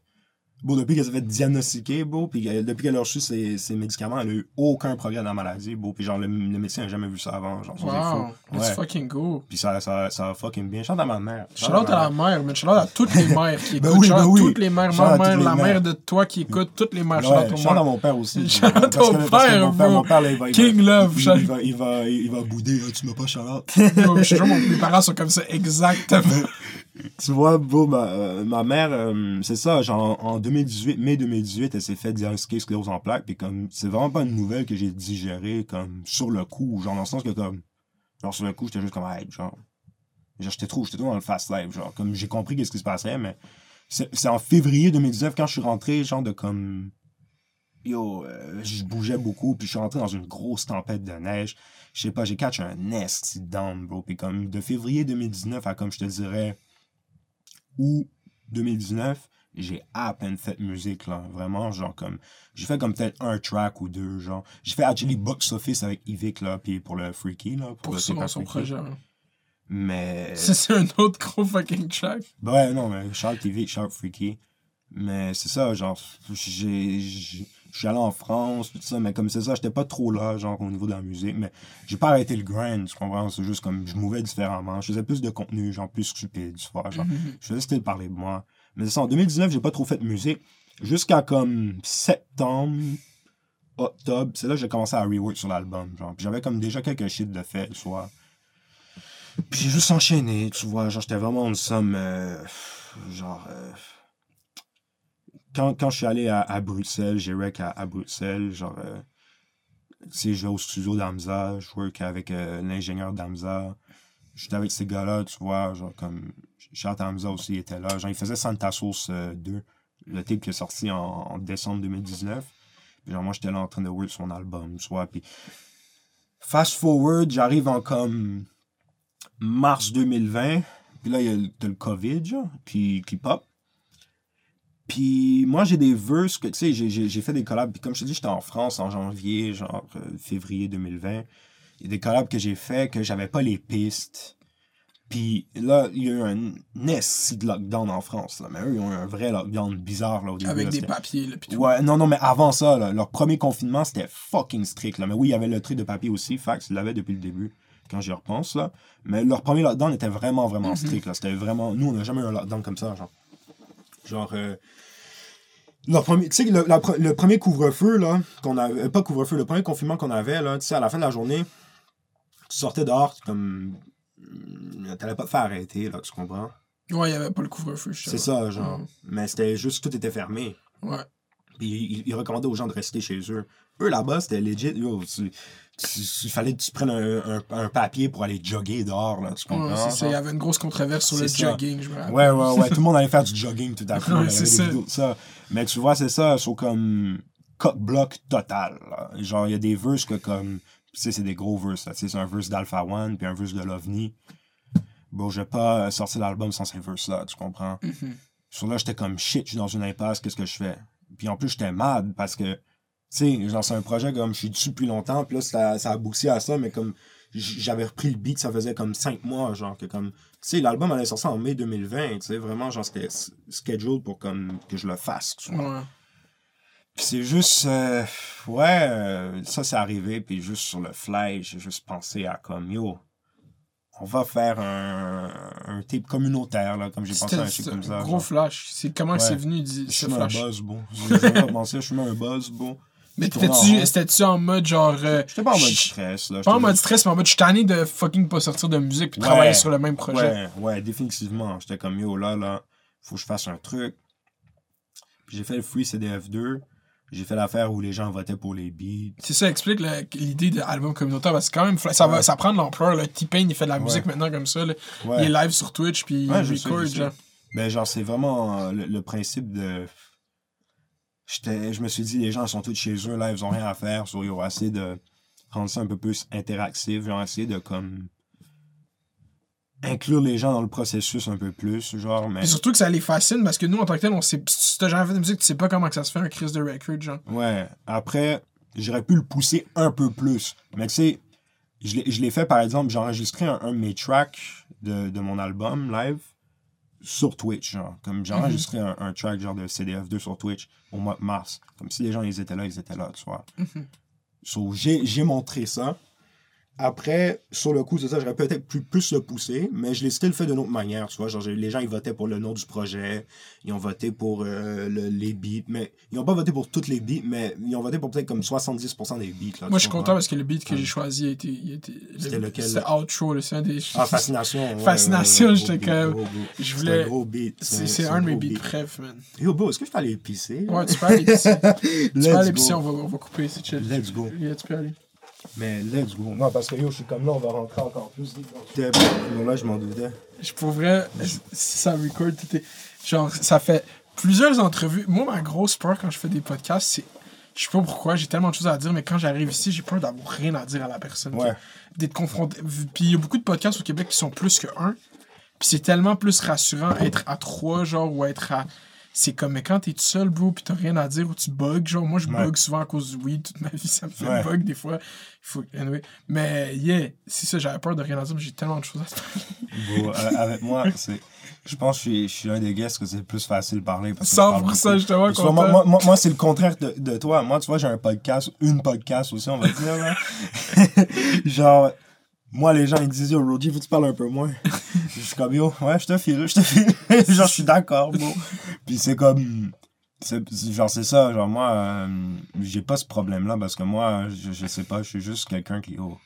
Speaker 1: Bon, depuis qu'elle s'est fait diagnostiquer, beau, puis depuis qu'elle a reçu ses, ses médicaments, elle a eu aucun progrès dans la maladie, beau. Puis genre, le, le médecin n'a jamais vu ça avant, genre, c'est
Speaker 2: Wow,
Speaker 1: fou.
Speaker 2: that's
Speaker 1: Ouais.
Speaker 2: fucking cool.
Speaker 1: Puis ça, ça, ça va fucking bien. Chante à ma mère.
Speaker 2: Out à la mère, mais out à toutes les mères qui
Speaker 1: Ben
Speaker 2: écoutent.
Speaker 1: oui, ben
Speaker 2: à
Speaker 1: oui.
Speaker 2: toutes les mères, ma
Speaker 1: à
Speaker 2: mère, la mère de toi qui écoute, toutes les mères.
Speaker 1: Ouais, chante à mon père aussi.
Speaker 2: Au
Speaker 1: parce que
Speaker 2: père,
Speaker 1: mon père, là, il va, il
Speaker 2: King
Speaker 1: va,
Speaker 2: love,
Speaker 1: il, il va, il va, il va bouder. Tu m'as pas Charlotte.
Speaker 2: Mes parents sont comme ça, exactement.
Speaker 1: Tu vois, beau, ma, euh, ma mère, euh, c'est ça, genre en 2018, mai 2018, elle s'est fait diagnostiquer sclérose en plaques, puis comme, c'est vraiment pas une nouvelle que j'ai digérée, comme, sur le coup, genre, dans le sens que, comme, genre, sur le coup, j'étais juste comme, hey, genre, genre, j'étais trop, j'étais trop dans le fast life, genre, comme, j'ai compris qu'est-ce qui se passait, mais c'est en février 2019, quand je suis rentré, genre, de comme, yo, euh, je bougeais beaucoup, puis je suis rentré dans une grosse tempête de neige, je sais pas, j'ai catch un nest down, bro, puis comme, de février 2019 à, comme, je te dirais, août 2019, j'ai à peine fait musique, là. Vraiment, genre, comme. J'ai fait comme peut-être un track ou deux, genre. J'ai fait actually box office avec Yvick, là, puis pour le Freaky, là.
Speaker 2: Pour
Speaker 1: le
Speaker 2: son projet.
Speaker 1: Mais.
Speaker 2: Ça, c'est un autre gros fucking track.
Speaker 1: Ben ouais, non, mais Charles TV, Charles Freaky. Mais c'est ça, genre, j'ai. Je suis allé en France, tout ça, mais comme c'est ça, j'étais pas trop là, genre, au niveau de la musique, mais j'ai pas arrêté le grind, tu comprends? C'est juste comme, je mouvais différemment. Je faisais plus de contenu, genre, plus stupide, tu vois, genre.
Speaker 2: Mhm.
Speaker 1: Je faisais style parler de moi. Mais c'est ça, en 2019, j'ai pas trop fait de musique. Jusqu'à comme septembre, octobre, c'est là que j'ai commencé à rework sur l'album. Genre, j'avais comme déjà quelques shit de fait le soir. Puis j'ai juste enchaîné, tu vois. Genre, j'étais vraiment en somme. euh, genre. euh, quand, quand je suis allé à, Bruxelles, j'ai rec à, Bruxelles, genre. euh, je vais au studio d'Amza, je work avec euh, l'ingénieur d'Amza. J'étais avec ces gars-là, tu vois, genre comme. Charles Hamza aussi était là. Genre, il faisait Santa Sauce euh, 2, le tape qui est sorti en, décembre 2019. Puis genre, moi, j'étais là en train de work son album, tu vois. Puis, fast forward, j'arrive en comme mars 2020. Puis là, il y a le COVID, genre, qui, qui pop. Puis moi, j'ai des verses que, tu sais, j'ai- fait des collabs. Puis comme je te dis, j'étais en France en janvier, genre euh, février 2020. Il y a des collabs que j'ai fait que j'avais pas les pistes. Puis là, il y a eu un esti de lockdown en France. Là. Mais eux, ils ont eu un vrai lockdown bizarre là, au début.
Speaker 2: Avec
Speaker 1: là,
Speaker 2: des papiers, là, tout.
Speaker 1: Ouais, non, non, mais avant ça, là, leur premier confinement, c'était fucking strict. Là. Mais oui, il y avait le truc de papier aussi. Fax, ils l'avaient depuis le début, quand j'y repense. Là. Mais leur premier lockdown était vraiment, vraiment
Speaker 2: Mhm.
Speaker 1: strict. là. C'était vraiment. Nous, on n'a jamais eu un lockdown comme ça. Genre. Genre. euh, Leur premier, tu sais, le, la le premier couvre-feu, là, qu'on avait, euh, pas couvre-feu, le premier confinement qu'on avait, là, tu sais, à la fin de la journée, tu sortais dehors, comme, hum, t'allais pas te faire arrêter, là, tu comprends?
Speaker 2: Ouais, il y avait pas le couvre-feu, je sais
Speaker 1: C'est ça, genre. Mais c'était juste, tout était fermé.
Speaker 2: Ouais.
Speaker 1: Puis ils, ils recommandaient aux gens de rester chez eux. Eux, là-bas, c'était legit. Yo, tu- il fallait que tu prennes un, un- un papier pour aller jogger dehors, là, tu comprends?
Speaker 2: ça. Il y avait une grosse controverse sur le
Speaker 1: ça.
Speaker 2: jogging, je me rappelle.
Speaker 1: Ouais, ouais, ouais. Tout le monde allait faire du jogging tout à coup.
Speaker 2: Ouais, c'est ça.
Speaker 1: ça. Mais tu vois, c'est ça. C'est comme cock-block total. là. Genre, il y a des verses que comme... Tu sais, c'est des gros verses. là. Tu sais, c'est un verse d'Alpha One puis un verse de l'OVNI. Bon, je vais pas sortir l'album sans ces verses-là, tu comprends?
Speaker 2: Mhm.
Speaker 1: Sur là, j'étais comme shit, je suis dans une impasse, qu'est-ce que je fais? Puis en plus, j'étais mad parce que, sais, genre, c'est un projet comme je suis dessus depuis longtemps, puis là, ça, ça a abouti à ça, mais comme j'avais repris le beat, ça faisait comme cinq mois, genre, que comme, tu sais, l'album allait sortir en mai 2020, tu sais, vraiment, genre, c'était scheduled pour comme que je le fasse, tu vois.
Speaker 2: Ouais.
Speaker 1: Puis c'est juste, euh, ouais, euh, ça c'est arrivé, puis juste sur le fly, j'ai juste pensé à comme, yo, on va faire un, un tape communautaire, là, comme j'ai pensé à un truc comme ça.
Speaker 2: un gros
Speaker 1: genre.
Speaker 2: flash. C'est comment
Speaker 1: Ouais.
Speaker 2: c'est venu, dit-
Speaker 1: Je
Speaker 2: ce
Speaker 1: suis un
Speaker 2: flash?
Speaker 1: buzz, bon. Je je suis un buzz, bon.
Speaker 2: Mais t'étais-tu c'était-tu en mode genre. euh,
Speaker 1: J'étais pas en mode stress, là.
Speaker 2: Pas en mode stress, mais en mode je suis tanné de fucking pas sortir de musique puis
Speaker 1: Ouais.
Speaker 2: travailler sur le même projet.
Speaker 1: Ouais, ouais, définitivement. J'étais comme yo, là, là, faut que je fasse un truc. Puis j'ai fait le Free CDF2. J'ai fait l'affaire où les gens votaient pour les beats.
Speaker 2: C'est ça, explique l'idée de album communautaire parce que quand même, ça, va,
Speaker 1: Ouais.
Speaker 2: ça prend de l'ampleur. T-Pain, il fait de la musique maintenant comme ça. là.
Speaker 1: Ouais.
Speaker 2: Il est live sur Twitch puis il record.
Speaker 1: sais.
Speaker 2: genre.
Speaker 1: Ben, genre, c'est vraiment euh, le, le principe de. J'étais, je me suis dit, les gens sont tous chez eux, là, ils ont rien à faire. So, ils ont essayé de rendre ça un peu plus interactif. Ils ont essayé de, comme. inclure les gens dans le processus un peu plus, genre, mais.
Speaker 2: Puis surtout que ça les fascine parce que nous, en tant que tel, on sait, si t'as jamais fait de musique, tu sais pas comment que ça se fait un Chris de record. Genre.
Speaker 1: Ouais. Après, j'aurais pu le pousser un peu plus. Mais tu sais, je l'ai- je l'ai fait, par exemple, j'ai enregistré un, un de mes tracks de, de mon album live sur Twitch, genre. Comme j'ai
Speaker 2: Mhm.
Speaker 1: enregistré un, un track genre de CDF2 sur Twitch au mois de mars. Comme si les gens, ils étaient là, ils étaient là, tu vois.
Speaker 2: Mhm.
Speaker 1: So, j'ai montré ça. Après, sur le coup, c'est ça, j'aurais peut-être plus, plus le pousser, mais je l'ai still fait d'une autre manière, tu vois. Genre, les gens, ils votaient pour le nom du projet, ils ont voté pour euh, le- les beats, mais ils n'ont pas voté pour toutes les beats, mais ils ont voté pour peut-être comme 70% des beats. Là,
Speaker 2: Moi, je suis content parce que le beat que j'ai choisi a été-
Speaker 1: C'était
Speaker 2: le-
Speaker 1: lequel,
Speaker 2: C'était? Outro, c'est un des.
Speaker 1: Ah, Fascination. ouais,
Speaker 2: Fascination,
Speaker 1: ouais, ouais,
Speaker 2: j'étais comme- je
Speaker 1: C'est
Speaker 2: voulais-
Speaker 1: un gros beat.
Speaker 2: C'est c'est un de mes beats
Speaker 1: beat.
Speaker 2: préf, man.
Speaker 1: Yo, bro, est-ce que je peux aller pisser?
Speaker 2: Ouais, tu peux aller pisser. tu peux aller pisser, on va, on va couper, c'est chill.
Speaker 1: Let's go.
Speaker 2: Yeah, tu peux aller.
Speaker 1: Mais let's go. Non, parce que yo, je suis comme là, on va rentrer encore plus. Non, là, je m'en doutais.
Speaker 2: Je pour vrai, si ça record, tout est- genre, ça fait plusieurs entrevues. Moi, ma grosse peur quand je fais des podcasts, c'est. Je sais pas pourquoi, j'ai tellement de choses à dire, mais quand j'arrive ici, j'ai peur d'avoir rien à dire à la personne.
Speaker 1: Ouais.
Speaker 2: D'être confronté. Puis il y a beaucoup de podcasts au Québec qui sont plus que un. Puis c'est tellement plus rassurant être à trois, genre, ou être à. C'est comme, mais quand t'es tout seul, bro, pis t'as rien à dire, ou tu bugs, genre, moi je
Speaker 1: Ouais.
Speaker 2: bug souvent à cause du weed, toute ma vie, ça me fait
Speaker 1: Ouais.
Speaker 2: bug des fois. Il faut. Anyway. Mais, yeah, c'est ça, j'avais peur de rien à dire, mais j'ai tellement de choses à dire.
Speaker 1: Bon, euh, avec moi, c'est. Je pense que je suis, je suis un des guests que c'est le plus facile de parler. parce que je parle
Speaker 2: 100%,
Speaker 1: beaucoup.
Speaker 2: justement,
Speaker 1: Tu vois, moi,
Speaker 2: content.
Speaker 1: moi, moi, c'est le contraire de, de toi. Moi, tu vois, j'ai un podcast, une podcast aussi, on va dire. Là. Genre, moi, les gens, ils disent, yo, Roger, faut que tu parles un peu moins. Je suis comme, yo, ouais, je te file, je te file. genre, je suis d'accord, bro. Puis c'est comme. Genre, c'est ça. Genre, moi, euh, j'ai pas ce problème-là parce que moi, je, je sais pas, je suis juste quelqu'un qui. oh,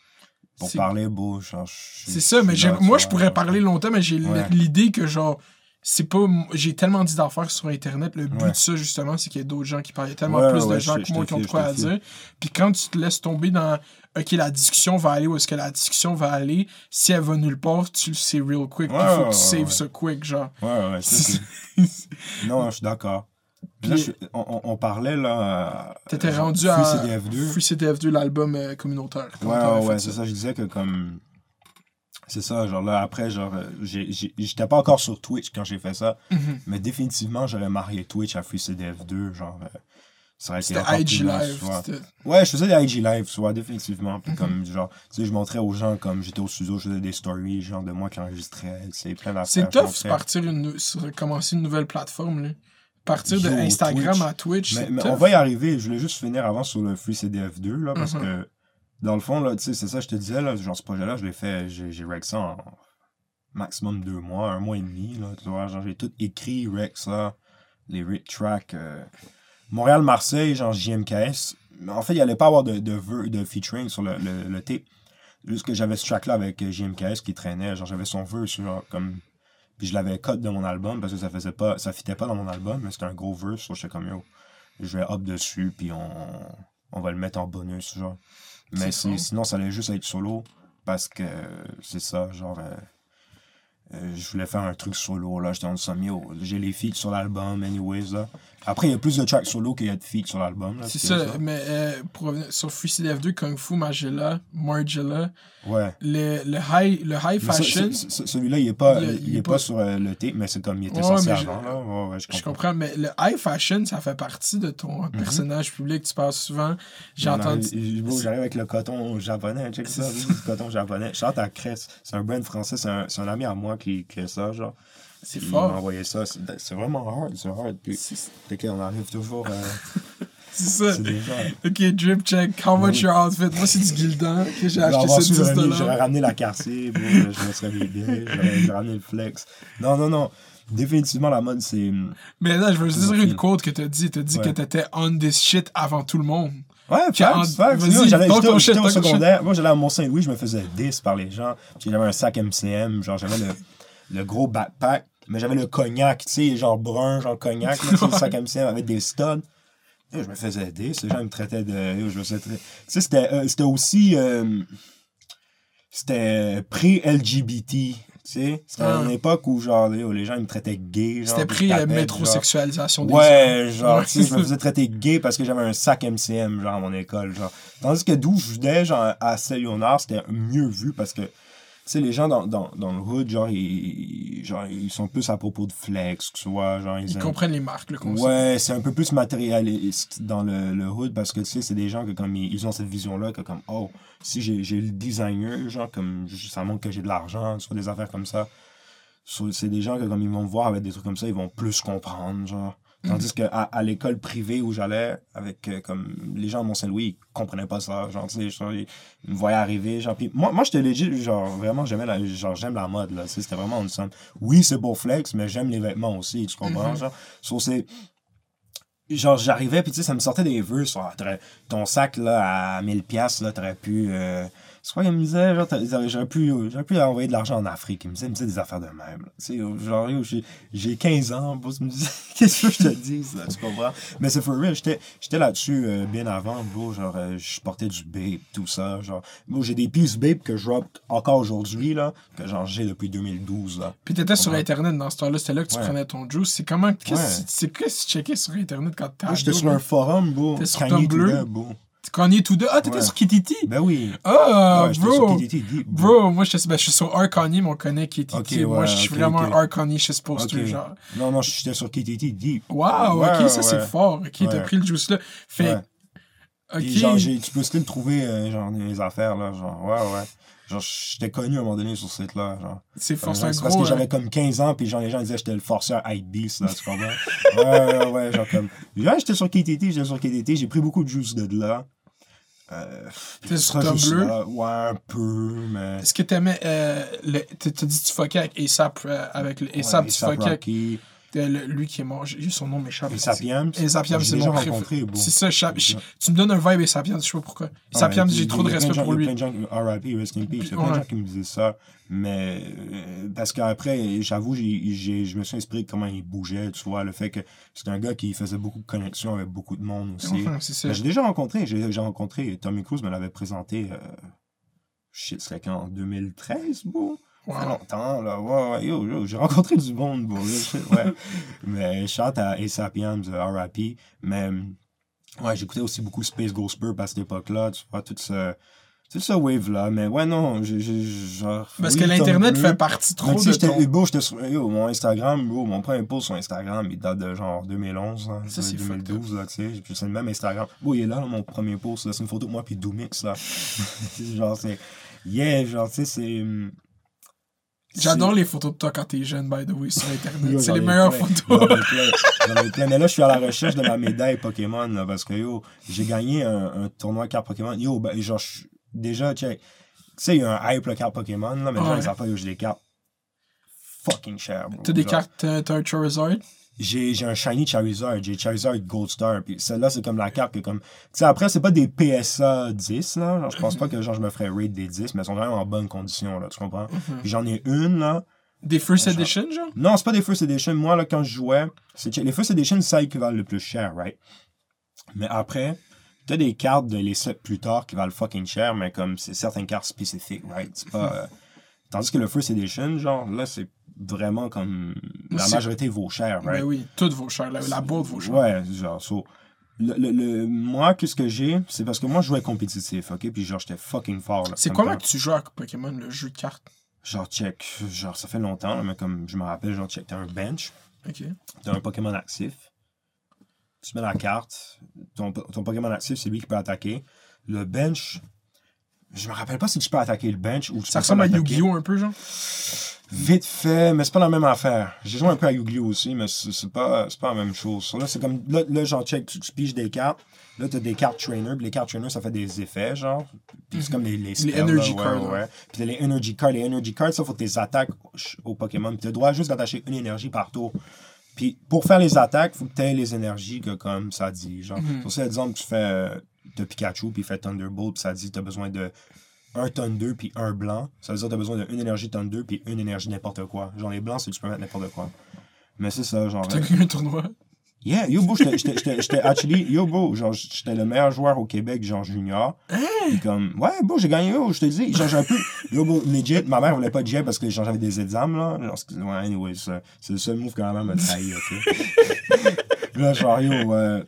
Speaker 1: pour parler, beau, genre, je suis-
Speaker 2: C'est ça, mais
Speaker 1: là,
Speaker 2: moi, je pourrais parler longtemps, mais j'ai
Speaker 1: Ouais.
Speaker 2: l'idée que, genre, c'est pas. J'ai tellement dit d'affaires sur Internet. Le but
Speaker 1: Ouais.
Speaker 2: de ça, justement, c'est qu'il y a d'autres gens qui parlent. Il y a tellement
Speaker 1: Ouais,
Speaker 2: plus
Speaker 1: ouais,
Speaker 2: de gens que moi qui ont de quoi à dire. Puis quand tu te laisses tomber dans. Ok, la discussion va aller où est-ce que la discussion va aller. Si elle va nulle part, tu le sais real quick. Il faut que tu saves ça quick, genre.
Speaker 1: Ouais, ouais, c'est Non, je suis d'accord. Là, je- on, parlait là. euh,
Speaker 2: T'étais rendu
Speaker 1: Free
Speaker 2: à.
Speaker 1: CDF2.
Speaker 2: Free CDF2, l'album euh, communautaire.
Speaker 1: Ouais, ouais, c'est ça. Je disais que comme. C'est ça, genre là, après, genre, euh, j'étais pas encore sur Twitch quand j'ai fait ça,
Speaker 2: Mhm.
Speaker 1: mais définitivement, j'aurais marié Twitch à Free CDF2, genre. euh, ça aurait été
Speaker 2: IG Live.
Speaker 1: tu vois.
Speaker 2: c'était-
Speaker 1: Ouais, je faisais des IG Live, vois, définitivement. Puis comme, genre, tu sais, je montrais aux gens comme j'étais au studio, je faisais des stories, genre, de moi qui enregistrais, c'est plein d'affaires.
Speaker 2: C'est tough
Speaker 1: montrais.
Speaker 2: partir une, commencer une nouvelle plateforme. Là. Partir de
Speaker 1: Yo,
Speaker 2: Instagram
Speaker 1: Twitch.
Speaker 2: à Twitch.
Speaker 1: Mais, mais on va y arriver. Je voulais juste finir avant sur le Free CDF2, là, parce
Speaker 2: Mhm.
Speaker 1: que, dans le fond, là, tu sais, c'est ça, je te disais, là, genre, ce projet-là, je l'ai fait, j'ai rec ça en maximum deux mois, un mois et demi, là, genre, j'ai tout écrit, rec ça, les rec tracks, euh, Montréal-Marseille, genre, JMKS. En fait, il allait pas avoir de, de, de featuring sur le, le, le tape. Juste que j'avais ce track-là avec euh, JMKS qui traînait, genre, j'avais son verse, genre, comme... Puis je l'avais cut de mon album parce que ça faisait pas, ça fitait pas dans mon album, mais c'était un gros verse, so j'étais comme. Je vais hop dessus, puis on, on va le mettre en bonus, genre. Mais sinon, ça allait juste être solo parce que euh, c'est ça, genre. Euh, je voulais faire un truc solo, là. J'étais en somme, yo. J'ai les feats sur l'album, anyways, là. Après, il y a plus de tracks solo qu'il y a de feats sur l'album, là.
Speaker 2: C'est ça, mais euh, pour revenir sur Free CDF2, Kung Fu, Magella, Margella,
Speaker 1: Ouais.
Speaker 2: le, le high, le high fashion,
Speaker 1: ce- ce- Celui-là, il est pas,
Speaker 2: Il
Speaker 1: il,
Speaker 2: est- il est
Speaker 1: est
Speaker 2: pas-
Speaker 1: pas, sur euh, le tape, mais c'est comme il était
Speaker 2: Ouais,
Speaker 1: sorti avant, là. Ouais, ouais, je
Speaker 2: je
Speaker 1: comprends.
Speaker 2: mais le high fashion, ça fait partie de ton
Speaker 1: Mhm.
Speaker 2: personnage public, tu parles souvent. J'ai entendu.
Speaker 1: J'arrive avec le coton japonais, check ça, du coton japonais. Je chante à Cress, c'est un brand français, c'est un, c'est un ami à moi qui a ça, genre.
Speaker 2: C'est fort.
Speaker 1: envoyé ça, c'est vraiment hard, c'est hard. Puis, dès qu'on arrive toujours, euh,
Speaker 2: c'est ça.
Speaker 1: déjà.
Speaker 2: Ok, drip check. How much your outfit? Moi, c'est du Gildan. Ok, j'ai acheté ça
Speaker 1: su,
Speaker 2: 10
Speaker 1: j'aurais mis- J'aurais
Speaker 2: dollars.
Speaker 1: ramené la quartier, bro, je me serais aidé, j'aurais j'aurais ramené le flex. Non, non, non. Définitivement, la mode, c'est.
Speaker 2: Mais là, je veux juste dire une quote que t'as dit. T'as dit
Speaker 1: Ouais.
Speaker 2: que t'étais on this shit avant tout le monde.
Speaker 1: Ouais, facts, facts. j'allais- au- secondaire. Moi, j'allais à Mont-Saint-Louis, je me faisais 10 par les gens. J'avais un sac MCM, genre j'avais le, le gros backpack, mais j'avais le cognac, tu sais, genre brun, genre cognac, là, le sac MCM avec des studs. Je me faisais 10, les gens me traitaient de. yo, je me faisais tra- Tu sais, c'était euh, c'était aussi. euh, c'était pré-LGBT. Sais, c'était
Speaker 2: Ah.
Speaker 1: une époque où genre les gens ils me traitaient gay. genre,
Speaker 2: C'était pris la
Speaker 1: genre.
Speaker 2: métrosexualisation des.
Speaker 1: Ouais, genre, tu sais, je me faisais traiter gay parce que j'avais un sac MCM, genre, à mon école, genre. Tandis que d'où je venais, genre, à Saint-Léonard, c'était mieux vu parce que, sais, les gens dans, dans, dans le hood, genre ils, genre, ils sont plus à propos de flex, tu vois, genre, ils,
Speaker 2: Ils
Speaker 1: aiment-
Speaker 2: comprennent les marques, le concept.
Speaker 1: Ouais, c'est un peu plus matérialiste dans le, le hood parce que tu sais, c'est des gens que comme ils, ils ont cette vision-là que comme oh, si j'ai le designer, genre comme ça montre que j'ai de l'argent, vois, des affaires comme ça. C'est des gens que comme ils vont me voir avec des trucs comme ça, ils vont plus comprendre, genre. Tandis que à, à l'école privée où j'allais, avec euh, comme les gens à Mont-Saint-Louis, ils comprenaient pas ça. Genre, tu sais, ils, ils me voyaient arriver. Genre, puis moi, moi j'étais legit, genre, vraiment, j'aimais la, genre, j'aime la mode, là. C'était vraiment une somme. Oui, c'est pour flex, mais j'aime les vêtements aussi, tu comprends?
Speaker 2: Mhm.
Speaker 1: Genre, So, c'est. Genre, j'arrivais, puis tu sais, ça me sortait des vœux. sur, ton sac, là, à 1000$, là, t'aurais pu. Euh, c'est quoi qu'il me disait? Genre, j'aurais pu, j'aurais pu envoyer de l'argent en Afrique. Il me disait, il me disait des affaires de même. Tu sais, genre, j'ai, j'ai 15 ans, boss me disait, qu'est-ce que je te dis, là, tu comprends? Mais c'est for real, j'étais, là-dessus euh, bien avant, bro. Genre, euh, je portais du babe, tout ça. Genre, bro, j'ai des pieces babe que je drop encore aujourd'hui, là, que genre, j'ai depuis 2012, là.
Speaker 2: Puis t'étais sur. Internet dans ce temps-là, c'était là que tu
Speaker 1: Ouais.
Speaker 2: prenais ton juice. C'est comment, c'est qu'est-ce que tu checkais sur Internet quand t'étais
Speaker 1: Moi, j'étais sur un forum, bro.
Speaker 2: Sur Tumblr? Kanye Today. Ah, t'étais
Speaker 1: Ouais.
Speaker 2: sur Kititi?
Speaker 1: Ben oui.
Speaker 2: Ah,
Speaker 1: Ouais, sur
Speaker 2: bro!
Speaker 1: KTT Deep, bro.
Speaker 2: Moi, je, ben, je suis sur R. Kanye, mais on connaît Kititi.
Speaker 1: Ok,
Speaker 2: moi,
Speaker 1: ouais,
Speaker 2: je suis
Speaker 1: ok,
Speaker 2: vraiment
Speaker 1: ok.
Speaker 2: un R. Kanye shit poster, genre.
Speaker 1: Non, non, j'étais sur KTT Deep.
Speaker 2: Wow, ok, ça, c'est fort. Ok, t'as pris le juice là. Fait, ok.
Speaker 1: Genre, tu peux still trouver, euh, genre, des affaires, là, genre, ouais, ouais. Genre, j'étais connu à un moment donné sur ce site-là, genre.
Speaker 2: C'est un
Speaker 1: c'est parce
Speaker 2: gros.
Speaker 1: que j'avais comme 15 ans, puis genre, les gens disaient j'étais le forceur Hypebeast, là, tu comprends? ouais, ouais, ouais, genre comme... Ouais, j'étais sur KTT, j'étais sur KTT, j'ai pris beaucoup de juice de là. Euh,
Speaker 2: T'es sur Tumblr?
Speaker 1: là, Ouais, un peu, mais...
Speaker 2: Est-ce que t'aimais. Euh, le- t'as dit tu fuckais avec ASAP. euh, avec le ASAP,
Speaker 1: Ouais,
Speaker 2: tu fuckais le- lui qui est mort, j'ai- son nom m'échappe.
Speaker 1: Yams.
Speaker 2: ASAP Yams,
Speaker 1: J'ai
Speaker 2: c'est mon
Speaker 1: rencontré.
Speaker 2: C'est ça, je- je- tu me donnes un vibe ASAP Yams, je sais pas pourquoi.
Speaker 1: Y
Speaker 2: j'ai trop de respect
Speaker 1: gens-
Speaker 2: pour
Speaker 1: Il y
Speaker 2: lui.
Speaker 1: a plein de gens, RIP, Rest in Peace, il y a plein de gens qui me disaient ça, mais euh, parce qu'après, j'avoue, je me suis inspiré de comment il bougeait, tu vois, le fait que c'est un gars qui faisait beaucoup de connexions avec beaucoup de monde aussi.
Speaker 2: C'est.
Speaker 1: Mais j'ai déjà rencontré, j'ai rencontré, Tommy Cruise me l'avait présenté, euh, shit, c'était quand, en 2013, bro? Ça longtemps, là, ouais, ouais, yo, yo, j'ai rencontré du monde, bro, là, ouais. mais chante à A$AP Yams, euh, R.I.P., mais, ouais, j'écoutais aussi beaucoup Space Ghost Burp à cette époque-là, tu vois, tout ce, tout ce wave-là, mais ouais, non, j'ai, j'ai- genre...
Speaker 2: Parce
Speaker 1: oui,
Speaker 2: que l'Internet fait partie trop
Speaker 1: sais,
Speaker 2: de
Speaker 1: j'étais,
Speaker 2: ton...
Speaker 1: bro, j'étais sur, yo, mon Instagram, bro, mon premier post sur Instagram, il date de genre 2011, hein,
Speaker 2: Ça, c'est
Speaker 1: 2012, là, tu sais, c'est le même Instagram. Bro, il est là, là, mon premier post, là, c'est une photo de moi puis Doomix, là. genre, c'est, yeah, genre, tu sais, c'est...
Speaker 2: J'adore les photos de toi quand t'es jeune, by the way, sur Internet. C'est les meilleures
Speaker 1: plein.
Speaker 2: photos.
Speaker 1: J'en ai plein. Mais là, je suis à la recherche de ma médaille Pokémon, là, parce que, yo, j'ai gagné un, un tournoi de cartes Pokémon. Yo, ben, genre, je- déjà, check. Tu sais, il y a un hype, le carte Pokémon, là, mais les
Speaker 2: Ouais.
Speaker 1: ils savent pas, yo, j'ai des cartes fucking chères, bro.
Speaker 2: T'as des
Speaker 1: Genre,
Speaker 2: cartes, t'as t'as un Charizard.
Speaker 1: J'ai j'ai un shiny Charizard, j'ai Charizard Gold Star, puis celle-là, c'est comme la carte que, comme... Tu sais, après, c'est pas des PSA 10, là. Genre, je pense pas que, genre, je me ferais raid des 10, mais elles sont quand même en bonne condition, là, tu comprends? Puis j'en ai une, là.
Speaker 2: Des First
Speaker 1: Genre-
Speaker 2: Edition, genre?
Speaker 1: Non, c'est pas des First Edition. Moi, là, quand je jouais, c'est les First Edition, c'est ça qui valent le plus cher, right? Mais après, t'as des cartes de les sets plus tard qui valent fucking cher, mais comme c'est certaines cartes spécifiques, right? C'est pas. euh, Tandis que le First Edition, genre, là, c'est vraiment comme. La majorité vaut cher, right?
Speaker 2: Ben oui, tout vaut cher. La, la boîte vaut cher.
Speaker 1: Ouais, genre, so, le, le, le- moi, qu'est-ce que j'ai, c'est parce que moi, je jouais compétitif, ok? Puis genre, j'étais fucking fort.
Speaker 2: C'est
Speaker 1: Comme
Speaker 2: comment que tu joues à Pokémon, le jeu de cartes?
Speaker 1: Genre, check, genre, ça fait longtemps, là, mais comme je me rappelle, genre, check, t'as un bench,
Speaker 2: Ok.
Speaker 1: T'as un Pokémon actif. Tu mets la carte. Ton, ton Pokémon actif, c'est lui qui peut attaquer. Le bench. Je me rappelle pas si tu peux attaquer le bench ou tu
Speaker 2: Ça ressemble à. Yu-Gi-Oh! un peu, genre?
Speaker 1: Vite fait, mais c'est pas la même affaire. J'ai joué un peu à Yu-Gi-Oh! aussi, mais c'est pas, pas la même chose. Là, c'est comme. Là, là genre, check, tu, tu piges des cartes. Là, t'as des cartes trainer. Puis les cartes trainer, ça fait des effets, genre. Puis c'est comme les, les, spells, là,
Speaker 2: energy
Speaker 1: ouais,
Speaker 2: cards,
Speaker 1: Ouais, Puis t'as les energy cards. Les energy cards, ça, faut que tes attaques au Pokémon. Puis t'as le droit juste d'attacher une énergie par tour. Puis pour faire les attaques, faut que tu aies les énergies que comme ça dit. Genre,
Speaker 2: Mhm.
Speaker 1: pour ça, exemple, tu fais. Euh, t'as Pikachu, puis il fait Thunderbolt, puis ça dit t'as besoin de un Thunder, puis un blanc. Ça veut dire t'as besoin d'une énergie Thunder, puis une énergie n'importe quoi. Genre, les blancs, c'est que tu peux mettre n'importe quoi. Mais c'est ça, genre.
Speaker 2: T'as gagné un tournoi?
Speaker 1: Yeah, yo, bro, j'étais- j'étais j'étais- j'étais actually, yo, bro, genre, j'étais le meilleur joueur au Québec, genre, junior. Puis comme, ouais, bro, j'ai gagné, yo, je te dis, genre, j'ai un peu, yo, bro, legit, ma mère voulait pas de jet parce que, genre, j'avais des examens, là. Genre, ouais, anyway, c'est c'est le seul move que ma mère m'a trahi, ok? là, genre, yo, euh,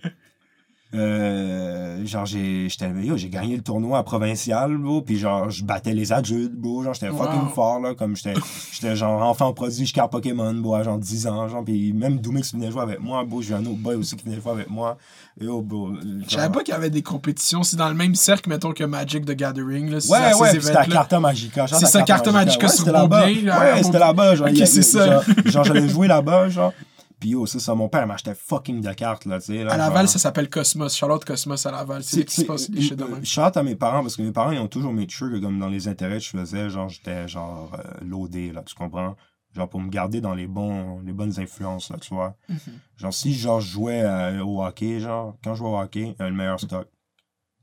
Speaker 1: euh, genre, j'ai, j'étais, yo, j'ai gagné le tournoi à provincial, bro, puis genre, je battais les adultes, bro, genre, j'étais fucking fort, là, comme j'étais, j'étais genre enfant produit, je carte Pokémon, bro, à genre 10 ans, genre, puis même Doomix venait jouer avec moi, bro, j'ai un autre boy aussi qui venait jouer avec moi, yo, bro.
Speaker 2: Je savais pas qu'il y avait des compétitions. C'est dans le même cercle, mettons, que Magic the Gathering. Là,
Speaker 1: Ouais, ouais, c'était à. Carta Magica. genre,
Speaker 2: C'est ça, Carta Magica sur
Speaker 1: c'était là-bas.
Speaker 2: Beaubien, là,
Speaker 1: Ouais, c'était là-bas. Genre,
Speaker 2: c'est ça.
Speaker 1: Genre, genre, j'allais jouer là-bas, genre. Puis yo, c'est ça, mon père m'achetait fucking de cartes, là, tu sais. là,
Speaker 2: À Laval,
Speaker 1: genre.
Speaker 2: ça s'appelle Cosmos. Charlotte Cosmos à Laval. C'est qui se passe.
Speaker 1: Shout à mes parents, parce que mes parents, ils ont toujours made sure que, comme dans les intérêts que je faisais, genre, j'étais, genre, euh, loadé, là, tu comprends? Genre, pour me garder dans les bons, les bonnes influences, là, tu vois?
Speaker 2: Mhm.
Speaker 1: Genre, si, genre, je jouais euh, au hockey, genre, quand je jouais au hockey, il y avait le meilleur stock.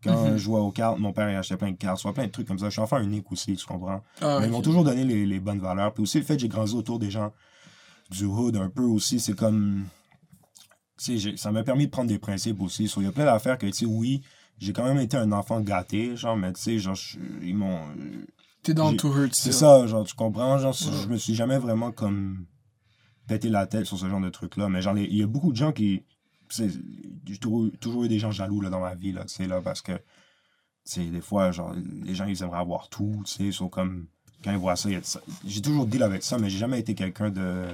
Speaker 1: Quand
Speaker 2: Mhm.
Speaker 1: je jouais aux cartes, mon père, il achetait plein de cartes, soit plein de trucs comme ça. Je suis enfant unique aussi, tu comprends?
Speaker 2: Ah,
Speaker 1: Mais ils m'ont toujours donné les, les bonnes valeurs. Puis aussi, le fait que j'ai grandi autour des gens du hood un peu aussi, c'est comme. Ça m'a permis de prendre des principes aussi. So, Il y a plein d'affaires que, tu sais, oui, j'ai quand même été un enfant gâté, genre, mais tu sais, genre, je- ils m'ont.
Speaker 2: T'es dans
Speaker 1: j'ai-
Speaker 2: to hurt.
Speaker 1: C'est ça, genre, tu comprends? Genre,
Speaker 2: Ouais.
Speaker 1: je me suis jamais vraiment comme pété la tête sur ce genre de truc-là. Mais genre, il y a beaucoup de gens qui. J'ai toujours, toujours eu des gens jaloux là, dans ma vie, là, tu sais, là, parce que. Sais, des fois, genre, les gens, ils aimeraient avoir tout, tu sais, ils sont comme. Quand ils voient ça, il y a de ça. j'ai toujours deal avec ça, mais j'ai jamais été quelqu'un de.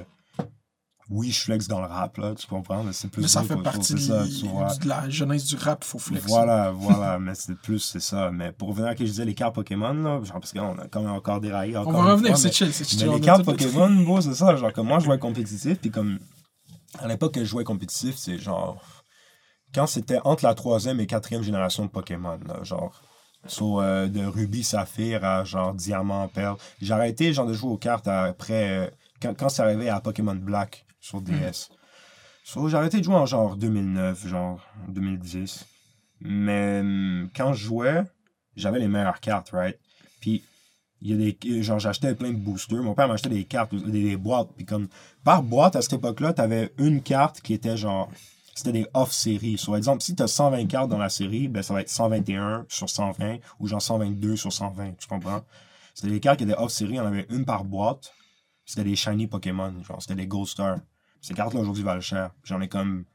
Speaker 1: Oui, je flex dans le rap, là, tu comprends? Mais c'est plus.
Speaker 2: Mais ça fait partie de,
Speaker 1: ça, tu vois.
Speaker 2: de la jeunesse du rap. Faut flex.
Speaker 1: Voilà, voilà, mais c'est plus, c'est ça. Mais pour revenir à ce que je disais, les cartes Pokémon, là, genre, parce qu'on a quand même encore déraillé.
Speaker 2: On
Speaker 1: Encore
Speaker 2: va
Speaker 1: une
Speaker 2: revenir, c'est chill. C'est chill.
Speaker 1: mais
Speaker 2: On
Speaker 1: les cartes Pokémon, c'est ça. Genre, comme moi, je jouais compétitif, puis comme. À l'époque que je jouais compétitif, c'est genre. Quand c'était entre la troisième et quatrième génération de Pokémon, là, genre. So, euh, de Ruby Saphir à genre Diamant Perle. J'ai arrêté genre de jouer aux cartes après. euh, quand, quand c'est arrivé à Pokémon Black sur DS. So, j'ai arrêté de jouer en genre 2009, genre 2010. Mais hum, quand je jouais, j'avais les meilleures cartes, right? Puis il y a des genre j'achetais plein de boosters. Mon père m'achetait des cartes des, des boîtes. Puis comme par boîte à cette époque-là t'avais une carte qui était genre c'était des off séries soit exemple si t'as 120 cartes dans la série ben ça va être 121 sur 120 ou genre 122 sur 120 tu comprends? C'était des cartes qui étaient off série on avait une par boîte. C'était des shiny Pokémon genre c'était des Gold Star ces cartes là aujourd'hui valent cher j'en ai comme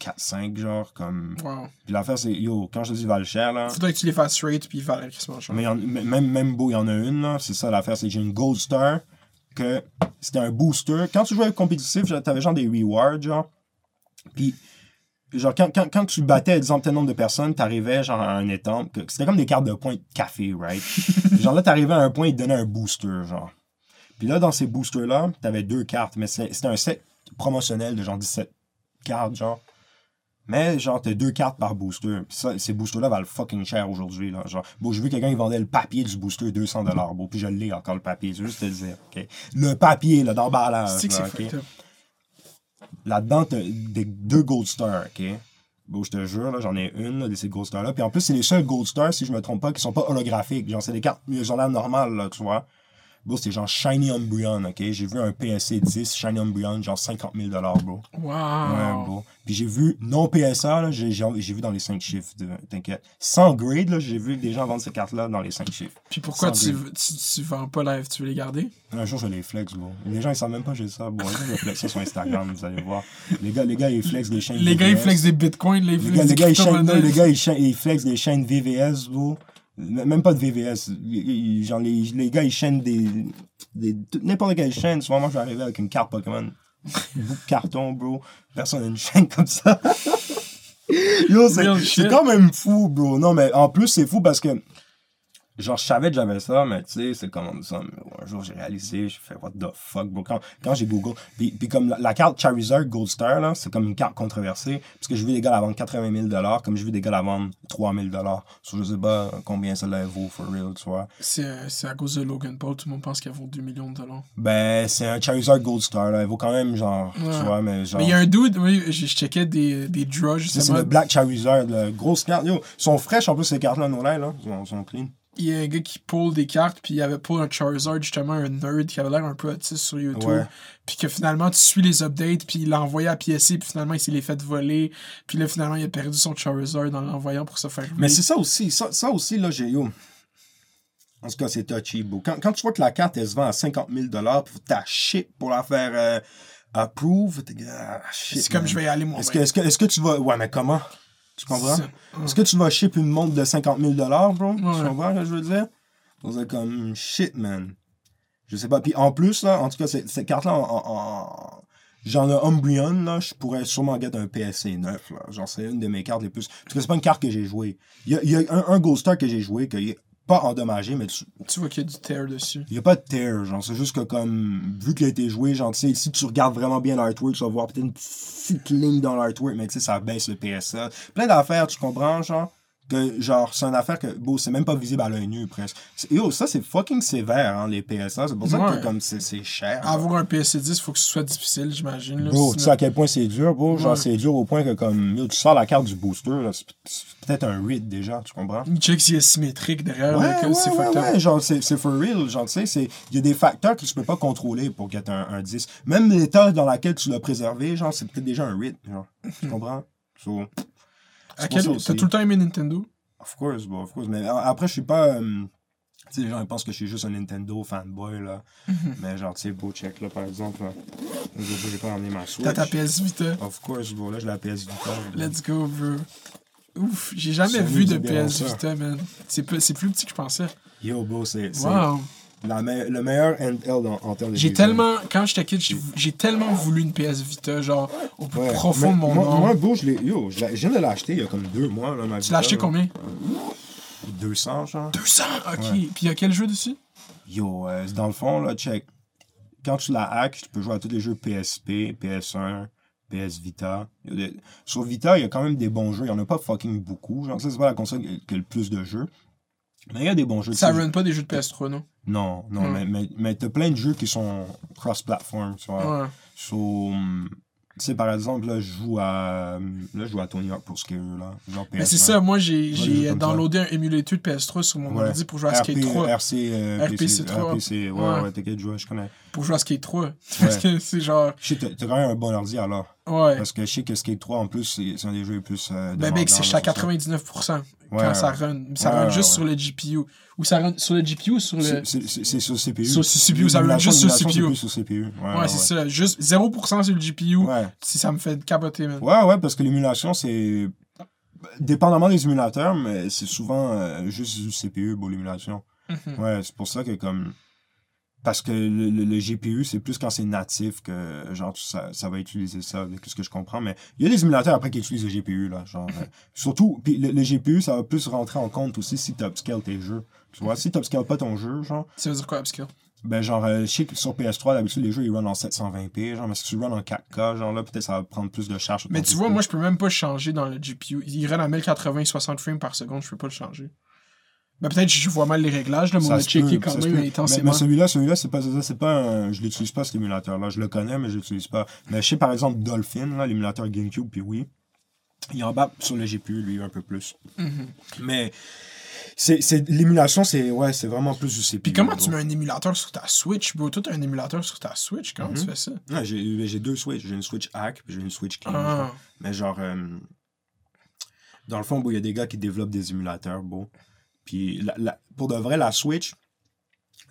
Speaker 1: 4-5 genre comme
Speaker 2: Wow.
Speaker 1: puis l'affaire c'est yo quand je te dis valent cher là
Speaker 2: Faudrait que tu les fasses straight puis faire la crissement cher.
Speaker 1: mais en- même, même beau, il y en a une, là. C'est ça l'affaire, c'est que j'ai une Gold Star, que c'était un booster. Quand tu jouais compétitif, genre, t'avais genre des rewards, genre. Puis, genre, quand, quand, quand tu battais, disons, tel nombre de personnes, t'arrivais, genre, à un étang. que- C'était comme des cartes de points de café, right? genre, là, t'arrivais à un point, ils te donnaient un booster, genre. Puis là, dans ces boosters-là, t'avais deux cartes, mais c'était un set promotionnel de genre 17 cartes, genre. Mais genre, t'as deux cartes par booster. Puis ça, ces boosters-là valent fucking cher aujourd'hui. Là. Genre, bon, j'ai vu quelqu'un, il vendait le papier du booster 200$. Bon, puis je l'ai encore le papier, c'est juste te le dire. ok? Le papier, là, d'emballage. Là, ok?
Speaker 2: fucked up.
Speaker 1: Là-dedans, t'as des, deux Gold Stars, OK? Bon, je te jure, là, j'en ai une là, de ces Gold Stars-là. Puis en plus, c'est les seuls Gold Stars, si je me trompe pas, qui sont pas holographiques. Genre, c'est des cartes, ils ont l'air normales, là, tu vois? Bon, c'est genre Shiny Umbreon, OK? J'ai vu un PSC 10 Shiny Umbreon, genre 50 000 bro.
Speaker 2: Wow.
Speaker 1: Ouais, bro. Puis j'ai vu non PSA, là, j'ai, vu dans les 5 chiffres, t'inquiète. Sans grade, là, j'ai vu des gens vendre ces cartes-là dans les 5 chiffres.
Speaker 2: Puis pourquoi tu, tu, tu vends pas live Tu veux les garder?
Speaker 1: Un jour, je les flex, bro. Les gens, ils savent même pas que j'ai ça. Jour, je vais flexer sur Instagram, vous allez voir. Les gars, les gars, ils flexent des chaînes
Speaker 2: Les gars, ils
Speaker 1: VVS.
Speaker 2: flexent des bitcoins, les,
Speaker 1: Les gars, les gars, ils chaînent- les gars, ils ils flexent des chaînes VVS, bro. Même pas de VVS. Genre, les, les gars, ils chaînent des. des N'importe quelle chaîne. Souvent, moi, je vais arriver avec une carte Pokémon. Bout carton, bro. Personne n'a une chaîne comme ça. Yo, c'est quand même fou, bro. Non, mais en plus, c'est fou parce que. Genre, je savais que j'avais ça, mais tu sais, c'est comme ça. Un jour, j'ai réalisé, j'ai fait, what the fuck, bro. Quand, quand j'ai Google, puis, puis comme la, la carte Charizard Gold Star, là, c'est comme une carte controversée, parce que je vu des gars la vendre 80 000 comme j'ai vu des gars la vendre 3 000 so, je sais pas combien ça la vaut, for real, tu vois.
Speaker 2: C'est c'est à cause de Logan Paul, tout le monde pense qu'elle vaut 2 millions de dollars.
Speaker 1: Ben, c'est un Charizard Gold Star, là. Il vaut quand même, genre,
Speaker 2: Ouais.
Speaker 1: tu vois, mais genre.
Speaker 2: Mais il y a un dude, oui, je je checkais des, des draws,
Speaker 1: Ça, c'est
Speaker 2: justement.
Speaker 1: le Black Charizard, la grosse carte. Yo, ils sont fraîches en plus, ces cartes-là, nos là. Ils sont, ils sont clean.
Speaker 2: Il y a un gars qui pull des cartes, puis il avait pull un Charizard, justement, un nerd qui avait l'air un peu autiste sur YouTube.
Speaker 1: Ouais.
Speaker 2: Puis que finalement, tu suis les updates, puis il l'a envoyé à PSC, puis finalement, il s'est les fait voler. Puis là, finalement, il a perdu son Charizard en l'envoyant pour se faire
Speaker 1: Mais
Speaker 2: voler.
Speaker 1: c'est ça aussi. Ça, ça aussi, là, j'ai. En tout cas, c'est touchy. Quand, quand tu vois que la carte, elle se vend à 50 000 pour ta shit pour la faire euh, approve, t'es ah.
Speaker 2: C'est comme je vais y aller moi
Speaker 1: Est-ce que, est-ce, que, est-ce que tu vas. Ouais, mais comment? Tu comprends? Est-ce que tu vas ship une montre de 50 000 bro Tu comprends ce que je veux dire? Donc, c'est comme shit, man. Je sais pas. Puis en plus, là, en tout cas, cette carte-là, en, en- en- J'en ai Umbreon, là, je pourrais sûrement get un PSC 9, là. Genre, c'est une de mes cartes les plus. En tout cas, c'est pas une carte que j'ai jouée. Il y a, il y a un, un Gold Star que j'ai joué, qui est pas endommagé, mais tu-
Speaker 2: Tu vois qu'il y a du tear dessus.
Speaker 1: il y a pas de tear, genre, c'est juste que comme, vu qu'il a été joué, genre, tu sais, si tu regardes vraiment bien l'artwork, tu vas voir peut-être une petite ligne dans l'artwork, mais tu sais, ça baisse le PSA. Plein d'affaires, tu comprends, genre, que, genre, c'est une affaire que, bon, c'est même pas visible à l'œil nu, presque. Yo, ça, c'est fucking sévère, hein, les PSA, c'est pour ça
Speaker 2: Ouais.
Speaker 1: que, comme, c'est c'est cher. là.
Speaker 2: Avoir un PSC 10, il faut que ce soit difficile, j'imagine. là,
Speaker 1: Bro, tu sais à quel point c'est dur, bro? Genre,
Speaker 2: Ouais.
Speaker 1: c'est dur au point que, comme, yo, tu sors la carte du booster, là, c'est c'est peut-être un read déjà, tu comprends?
Speaker 2: Il check s'il est symétrique derrière,
Speaker 1: Ouais, ouais,
Speaker 2: c'est
Speaker 1: ouais, genre, c'est c'est for real, genre, tu sais, c'est- il y a des facteurs que tu peux pas contrôler pour get un, un 10. Même l'état dans lequel tu l'as préservé, genre, c'est peut-être déjà un rythme, genre, tu comprends? So,
Speaker 2: À quel... T'as tout le temps aimé Nintendo?
Speaker 1: Of course, bro, of course, mais a- après, je suis pas, euh, tu sais, les gens, ils pensent que je suis juste un Nintendo fanboy, là,
Speaker 2: Mhm.
Speaker 1: mais genre, tu sais, beau check, là, par exemple, aujourd'hui, j'ai pas emmené ma Switch.
Speaker 2: T'as ta PS Vita.
Speaker 1: Of course, bro, là, j'ai la PS Vita.
Speaker 2: Let's go, bro. Ouf, j'ai jamais vu de PS. Vita, man. C'est plus petit que je pensais.
Speaker 1: Yo, bro, c'est
Speaker 2: Wow.
Speaker 1: La me- le meilleur handheld en, en termes de
Speaker 2: J'ai
Speaker 1: design.
Speaker 2: tellement, quand j'étais kid, j'ai- tellement voulu une PS Vita, genre, au plus
Speaker 1: Ouais.
Speaker 2: profond
Speaker 1: Mais
Speaker 2: de mon
Speaker 1: moi,
Speaker 2: âme.
Speaker 1: Moi, bro, je l'ai. Yo, je, viens de l'acheter il y a comme deux mois. Là, ma
Speaker 2: Tu l'as acheté
Speaker 1: là.
Speaker 2: combien?
Speaker 1: 200, genre.
Speaker 2: 200, ok.
Speaker 1: Ouais.
Speaker 2: Puis il y a quel jeu dessus?
Speaker 1: Yo, euh, dans le fond, là, check. Quand tu la hack, tu peux jouer à tous les jeux PSP, PS1, PS Vita. Sur Vita, il y a quand même des bons jeux. Il y en a pas fucking beaucoup. Genre, ça, c'est pas la console qui a le plus de jeux. Mais il y a des bons jeux.
Speaker 2: Ça
Speaker 1: sais,
Speaker 2: run pas des jeux de PS3, non?
Speaker 1: Non, non,
Speaker 2: Hmm.
Speaker 1: mais, mais, mais t'as plein de jeux qui sont cross-platform, tu vois.
Speaker 2: Ouais.
Speaker 1: So, tu sais, par exemple, là, je joue à, là, je joue à Tony Hawk pour Skater, là. Genre
Speaker 2: Mais c'est
Speaker 1: PS1.
Speaker 2: ça, moi j'ai
Speaker 1: comme ça.
Speaker 2: downloadé un émulator de PS3 sur mon
Speaker 1: Ouais.
Speaker 2: ordi pour jouer à Skate
Speaker 1: RP,
Speaker 2: 3.
Speaker 1: RC, euh,
Speaker 2: RPC 3.
Speaker 1: RPC, ouais,
Speaker 2: Ouais.
Speaker 1: ouais, t'inquiète, je, je connais.
Speaker 2: Pour jouer à Skate 3. Parce que c'est genre.
Speaker 1: Je sais, t'as quand même un bon ordi alors.
Speaker 2: Ouais.
Speaker 1: Parce que je sais que Skate 3, en plus, c'est un des jeux les plus. Euh,
Speaker 2: Ben, mec, c'est à
Speaker 1: là, sur ça.
Speaker 2: 99% quand
Speaker 1: Ouais,
Speaker 2: ça run. Ça
Speaker 1: Ouais,
Speaker 2: run juste sur le GPU. Ou ça run sur le GPU ou sur le.
Speaker 1: C'est- sur CPU.
Speaker 2: Sur CPU, ça run juste sur CPU.
Speaker 1: sur CPU. Ouais,
Speaker 2: c'est ça. Juste 0% sur le GPU.
Speaker 1: Ouais.
Speaker 2: Si ça me fait capoter, man.
Speaker 1: Ouais, ouais, parce que l'émulation, c'est. Dépendamment des émulateurs, mais c'est souvent euh, juste du CPU pour l'émulation.
Speaker 2: Mhm.
Speaker 1: Ouais, c'est pour ça que comme. Parce que le, le- le GPU, c'est plus quand c'est natif que genre ça, ça va utiliser ça, de ce que je comprends. Mais il y a des émulateurs après qui utilisent le GPU, là. Genre, euh, surtout, puis le, le GPU, ça va plus rentrer en compte aussi si tu upscales tes jeux. Tu vois, si tu upscales pas ton jeu, genre,
Speaker 2: Ça veut dire quoi, upscale?
Speaker 1: ben genre, euh, je sais que sur PS3, d'habitude, les jeux ils run en 720p, genre, mais si tu run en 4K, genre là, peut-être ça va prendre plus de charge.
Speaker 2: Mais tu vois, moi, je peux même pas changer dans le GPU. Il run à 1080 60 frames par seconde, je peux pas le changer. Ben, peut-être que je vois mal les réglages, là, mais on a checké quand même.
Speaker 1: Mais,
Speaker 2: intensément.
Speaker 1: mais celui-là, celui-là, c'est pas ça, c'est pas un- je l'utilise pas cet émulateur-là. Je le connais, mais je l'utilise pas. Mais je sais par exemple Dolphin, là, l'émulateur GameCube, puis oui. Il embarque sur le GPU, lui, un peu plus.
Speaker 2: Mhm.
Speaker 1: Mais c'est, c'est, l'émulation, c'est, ouais, c'est vraiment plus du CPU.
Speaker 2: Puis comment tu mets un émulateur sur ta Switch, bro? Toi, t'as un émulateur sur ta Switch, comment tu fais ça?
Speaker 1: Ouais, j'ai, j'ai deux Switch. J'ai une Switch hack, puis j'ai une Switch clean.
Speaker 2: Ah.
Speaker 1: genre. Mais genre, euh, dans le fond, il y a des gars qui développent des émulateurs, bon. Puis la- la- pour de vrai, la Switch,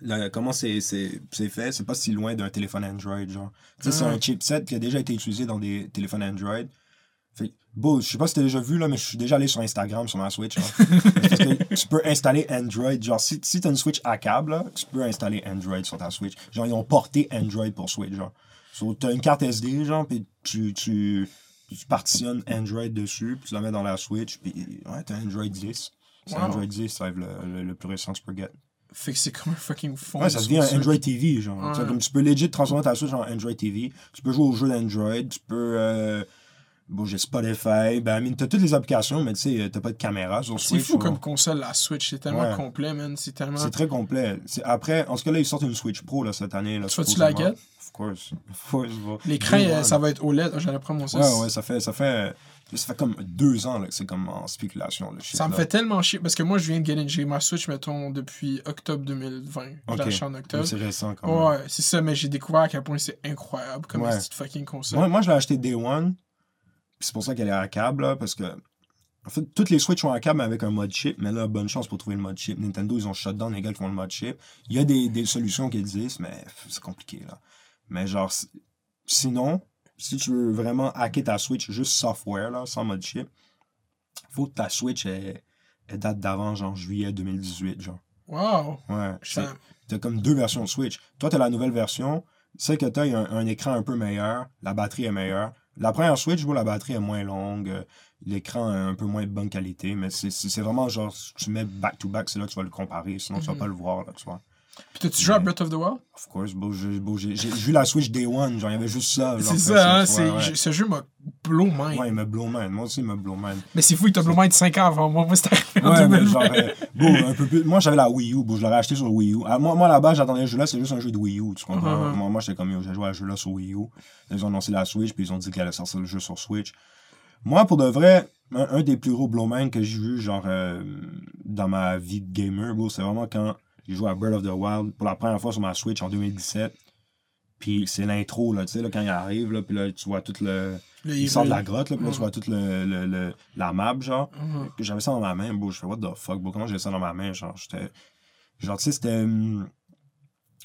Speaker 1: la- comment c'est, c'est, c'est fait, c'est pas si loin d'un téléphone Android, genre. Tu sais, c'est
Speaker 2: Ah.
Speaker 1: un chipset qui a déjà été utilisé dans des téléphones Android. Fait, bon, je sais pas si t'as déjà vu, là, mais je suis déjà allé sur Instagram sur ma Switch. Parce que tu peux installer Android. Genre, si, si t'as une Switch à câble, là, tu peux installer Android sur ta Switch. Genre, ils ont porté Android pour Switch, genre. So, t'as une carte SD, genre, puis tu, tu, tu partitionnes Android dessus, puis tu la mets dans la Switch, puis ouais, t'as Android 10. C'est
Speaker 2: Wow.
Speaker 1: Android 10, ça va être le, le, le plus récent que tu peux get.
Speaker 2: Fait que c'est comme un fucking phone.
Speaker 1: Ouais, ça devient un. Android TV, genre.
Speaker 2: Ouais.
Speaker 1: Tu Comme tu peux legit transformer ta Switch en Android TV. Tu peux jouer aux jeux d'Android, tu peux. Euh, bon, j'ai Spotify. Ben, I mean, t'as toutes les applications, mais tu sais, t'as pas de caméra sur
Speaker 2: C'est
Speaker 1: Switch.
Speaker 2: fou
Speaker 1: ouais.
Speaker 2: comme console, la Switch. C'est tellement
Speaker 1: Ouais.
Speaker 2: complet, man. C'est tellement.
Speaker 1: C'est très complet. C'est- Après, en ce cas-là, ils sortent une Switch Pro là, cette année. Là,
Speaker 2: Tu vas-tu la get?
Speaker 1: Of course. Of course.
Speaker 2: L'écran, ça va être OLED. J'allais prendre mon 6.
Speaker 1: Ouais, ouais, ça fait, ça fait, ça fait comme deux ans là, que c'est comme en spéculation. Le
Speaker 2: Ça me fait tellement chier parce que moi, je viens de gagner j'ai ma Switch, mettons, depuis octobre 2020. Je l'ai en octobre.
Speaker 1: C'est récent quand même.
Speaker 2: Ouais, c'est ça, mais j'ai découvert à quel point c'est incroyable comme
Speaker 1: Ouais.
Speaker 2: petite fucking console.
Speaker 1: Moi, moi, je l'ai acheté Day One. C'est pour ça qu'elle est à câble, là, parce que. En fait, toutes les Switch sont à câble avec un mode chip, mais là, bonne chance pour trouver le mode chip. Nintendo, ils ont shut down les gars qui font le mode chip. Il y a des, des solutions qui existent, mais c'est compliqué, là. Mais genre, si- sinon, si tu veux vraiment hacker ta Switch juste software, là, sans mode chip, faut que ta Switch elle, elle date d'avant, genre juillet 2018, genre.
Speaker 2: Wow!
Speaker 1: Ouais.
Speaker 2: Ça-
Speaker 1: T'as comme deux versions de Switch. Toi, t'as la nouvelle version. Celle que t'as, il y a un, un écran un peu meilleur. La batterie est meilleure. La première Switch, bon, la batterie est moins longue. euh, L'écran est un peu moins de bonne qualité. Mais c'est- vraiment genre, tu mets back-to-back, c'est là que tu vas le comparer. Sinon, tu vas
Speaker 2: Mhm.
Speaker 1: pas le voir, là, tu vois.
Speaker 2: Puis t'as-tu joué à Breath of the Wild?
Speaker 1: Of course, beau, j'ai beau, vu la Switch Day One. Genre, il y avait juste ça.
Speaker 2: C'est ça, hein?
Speaker 1: ouais.
Speaker 2: Ce jeu m'a blow mind.
Speaker 1: Ouais, il me blow mind. Moi aussi, il me blow mind.
Speaker 2: Mais c'est fou, il t'a blow mind 5 ans avant moi. Moi, c'était arrivé en
Speaker 1: Ouais, mais
Speaker 2: 2020.
Speaker 1: genre, euh, bon, un peu plus. Moi, j'avais la Wii U, bon, je l'aurais acheté sur Wii U. Ah, moi, moi, là-bas, j'attendais ce jeu-là, c'est juste un jeu de Wii U, tu comprends?
Speaker 2: Mhm.
Speaker 1: Moi, moi j'étais comme, j'ai joué à ce jeu-là sur Wii U. Ils ont annoncé la Switch, puis ils ont dit qu'ils allaient sortir le jeu sur Switch. Moi, pour de vrai, un, un des plus gros blowman que j'ai vu, genre, euh, dans ma vie de gamer, c'est vraiment quand j'ai joué à Breath of the Wild pour la première fois sur ma Switch en 2017. Puis c'est l'intro, là, tu sais, là, quand il arrive, là, puis là, tu vois tout le.
Speaker 2: Le
Speaker 1: Il sort de la grotte, là, puis là, tu vois toute le, le, le- la map, genre. Que J'avais ça dans ma main, bro. Je fais, what the fuck, bro. Comment j'ai ça dans ma main? Genre, j'étais. Genre, tu sais, c'était. hum,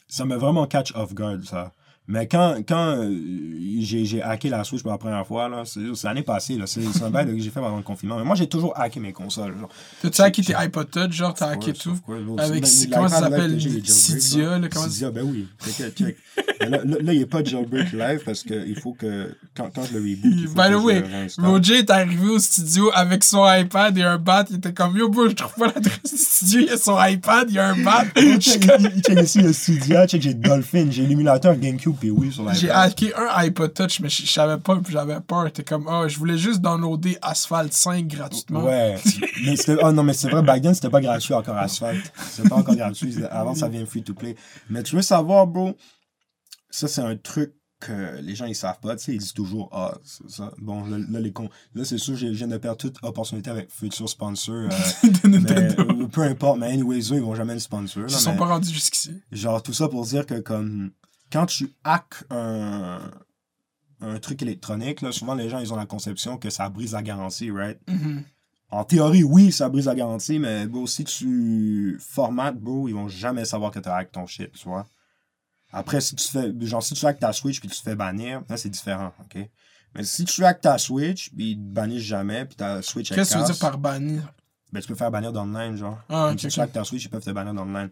Speaker 1: Ça m'a vraiment catch off guard, ça. Mais quand, quand euh, j'ai hacké la Switch pour la première fois, c'est l'année passée. C'est un bail que j'ai fait pendant le confinement. Mais moi, j'ai toujours hacké mes consoles. Genre.
Speaker 2: T'as-tu hacké tes iPod Touch, genre, t'as hacké tout? Avec, comment ça s'appelle? Cydia,
Speaker 1: là.
Speaker 2: comment
Speaker 1: Cydia, ben oui. Là, il n'y a pas de jailbreak live parce qu'il faut que. Quand, quand je le reboot.
Speaker 2: By the way. Roger est arrivé au studio avec son iPad et un bat. Il était comme, yo, bro, je trouve pas l'adresse du studio. Il y a son iPad, il y a un bat.
Speaker 1: Check, ici le Cydia, check, j'ai Dolphin, j'ai l'émulateur GameCube, puis oui, sur
Speaker 2: J'ai hacké un iPod Touch, mais je savais pas, puis j'avais peur. T'es comme, oh, je voulais juste downloader Asphalt 5 gratuitement.
Speaker 1: Ouais. mais c'était, oh non, mais c'est vrai, back then, c'était pas gratuit encore Asphalt. C'était pas encore gratuit. Avant, ça vient free to play. Mais tu veux savoir, bro, ça, c'est un truc que les gens, ils savent pas. Tu sais, ils disent toujours, ah, ça. Bon, là, là, les cons. Là, c'est sûr, je viens de perdre toute opportunité avec futur sponsor. euh, mais, peu importe, mais anyways, eux, ils vont jamais le sponsor. là,
Speaker 2: Ils sont
Speaker 1: mais-
Speaker 2: pas rendus jusqu'ici.
Speaker 1: Genre, tout ça pour dire que, comme, quand tu hackes un, un truc électronique, là, souvent, les gens, ils ont la conception que ça brise la garantie, right?
Speaker 2: Mhm.
Speaker 1: En théorie, oui, ça brise la garantie, mais bro, si tu formates, bro, ils vont jamais savoir que tu hack ton shit, tu vois? Après, si tu fais, genre, si tu hack ta Switch puis tu te fais bannir, là, c'est différent, ok? Mais si tu hack ta Switch puis ils te bannissent jamais puis ta Switch
Speaker 2: Qu'est-ce que tu veux dire par bannir?
Speaker 1: ben, tu peux faire bannir d'online, genre.
Speaker 2: Ah,
Speaker 1: Comme
Speaker 2: ok,
Speaker 1: si tu hack ta Switch, ils peuvent te bannir d'online.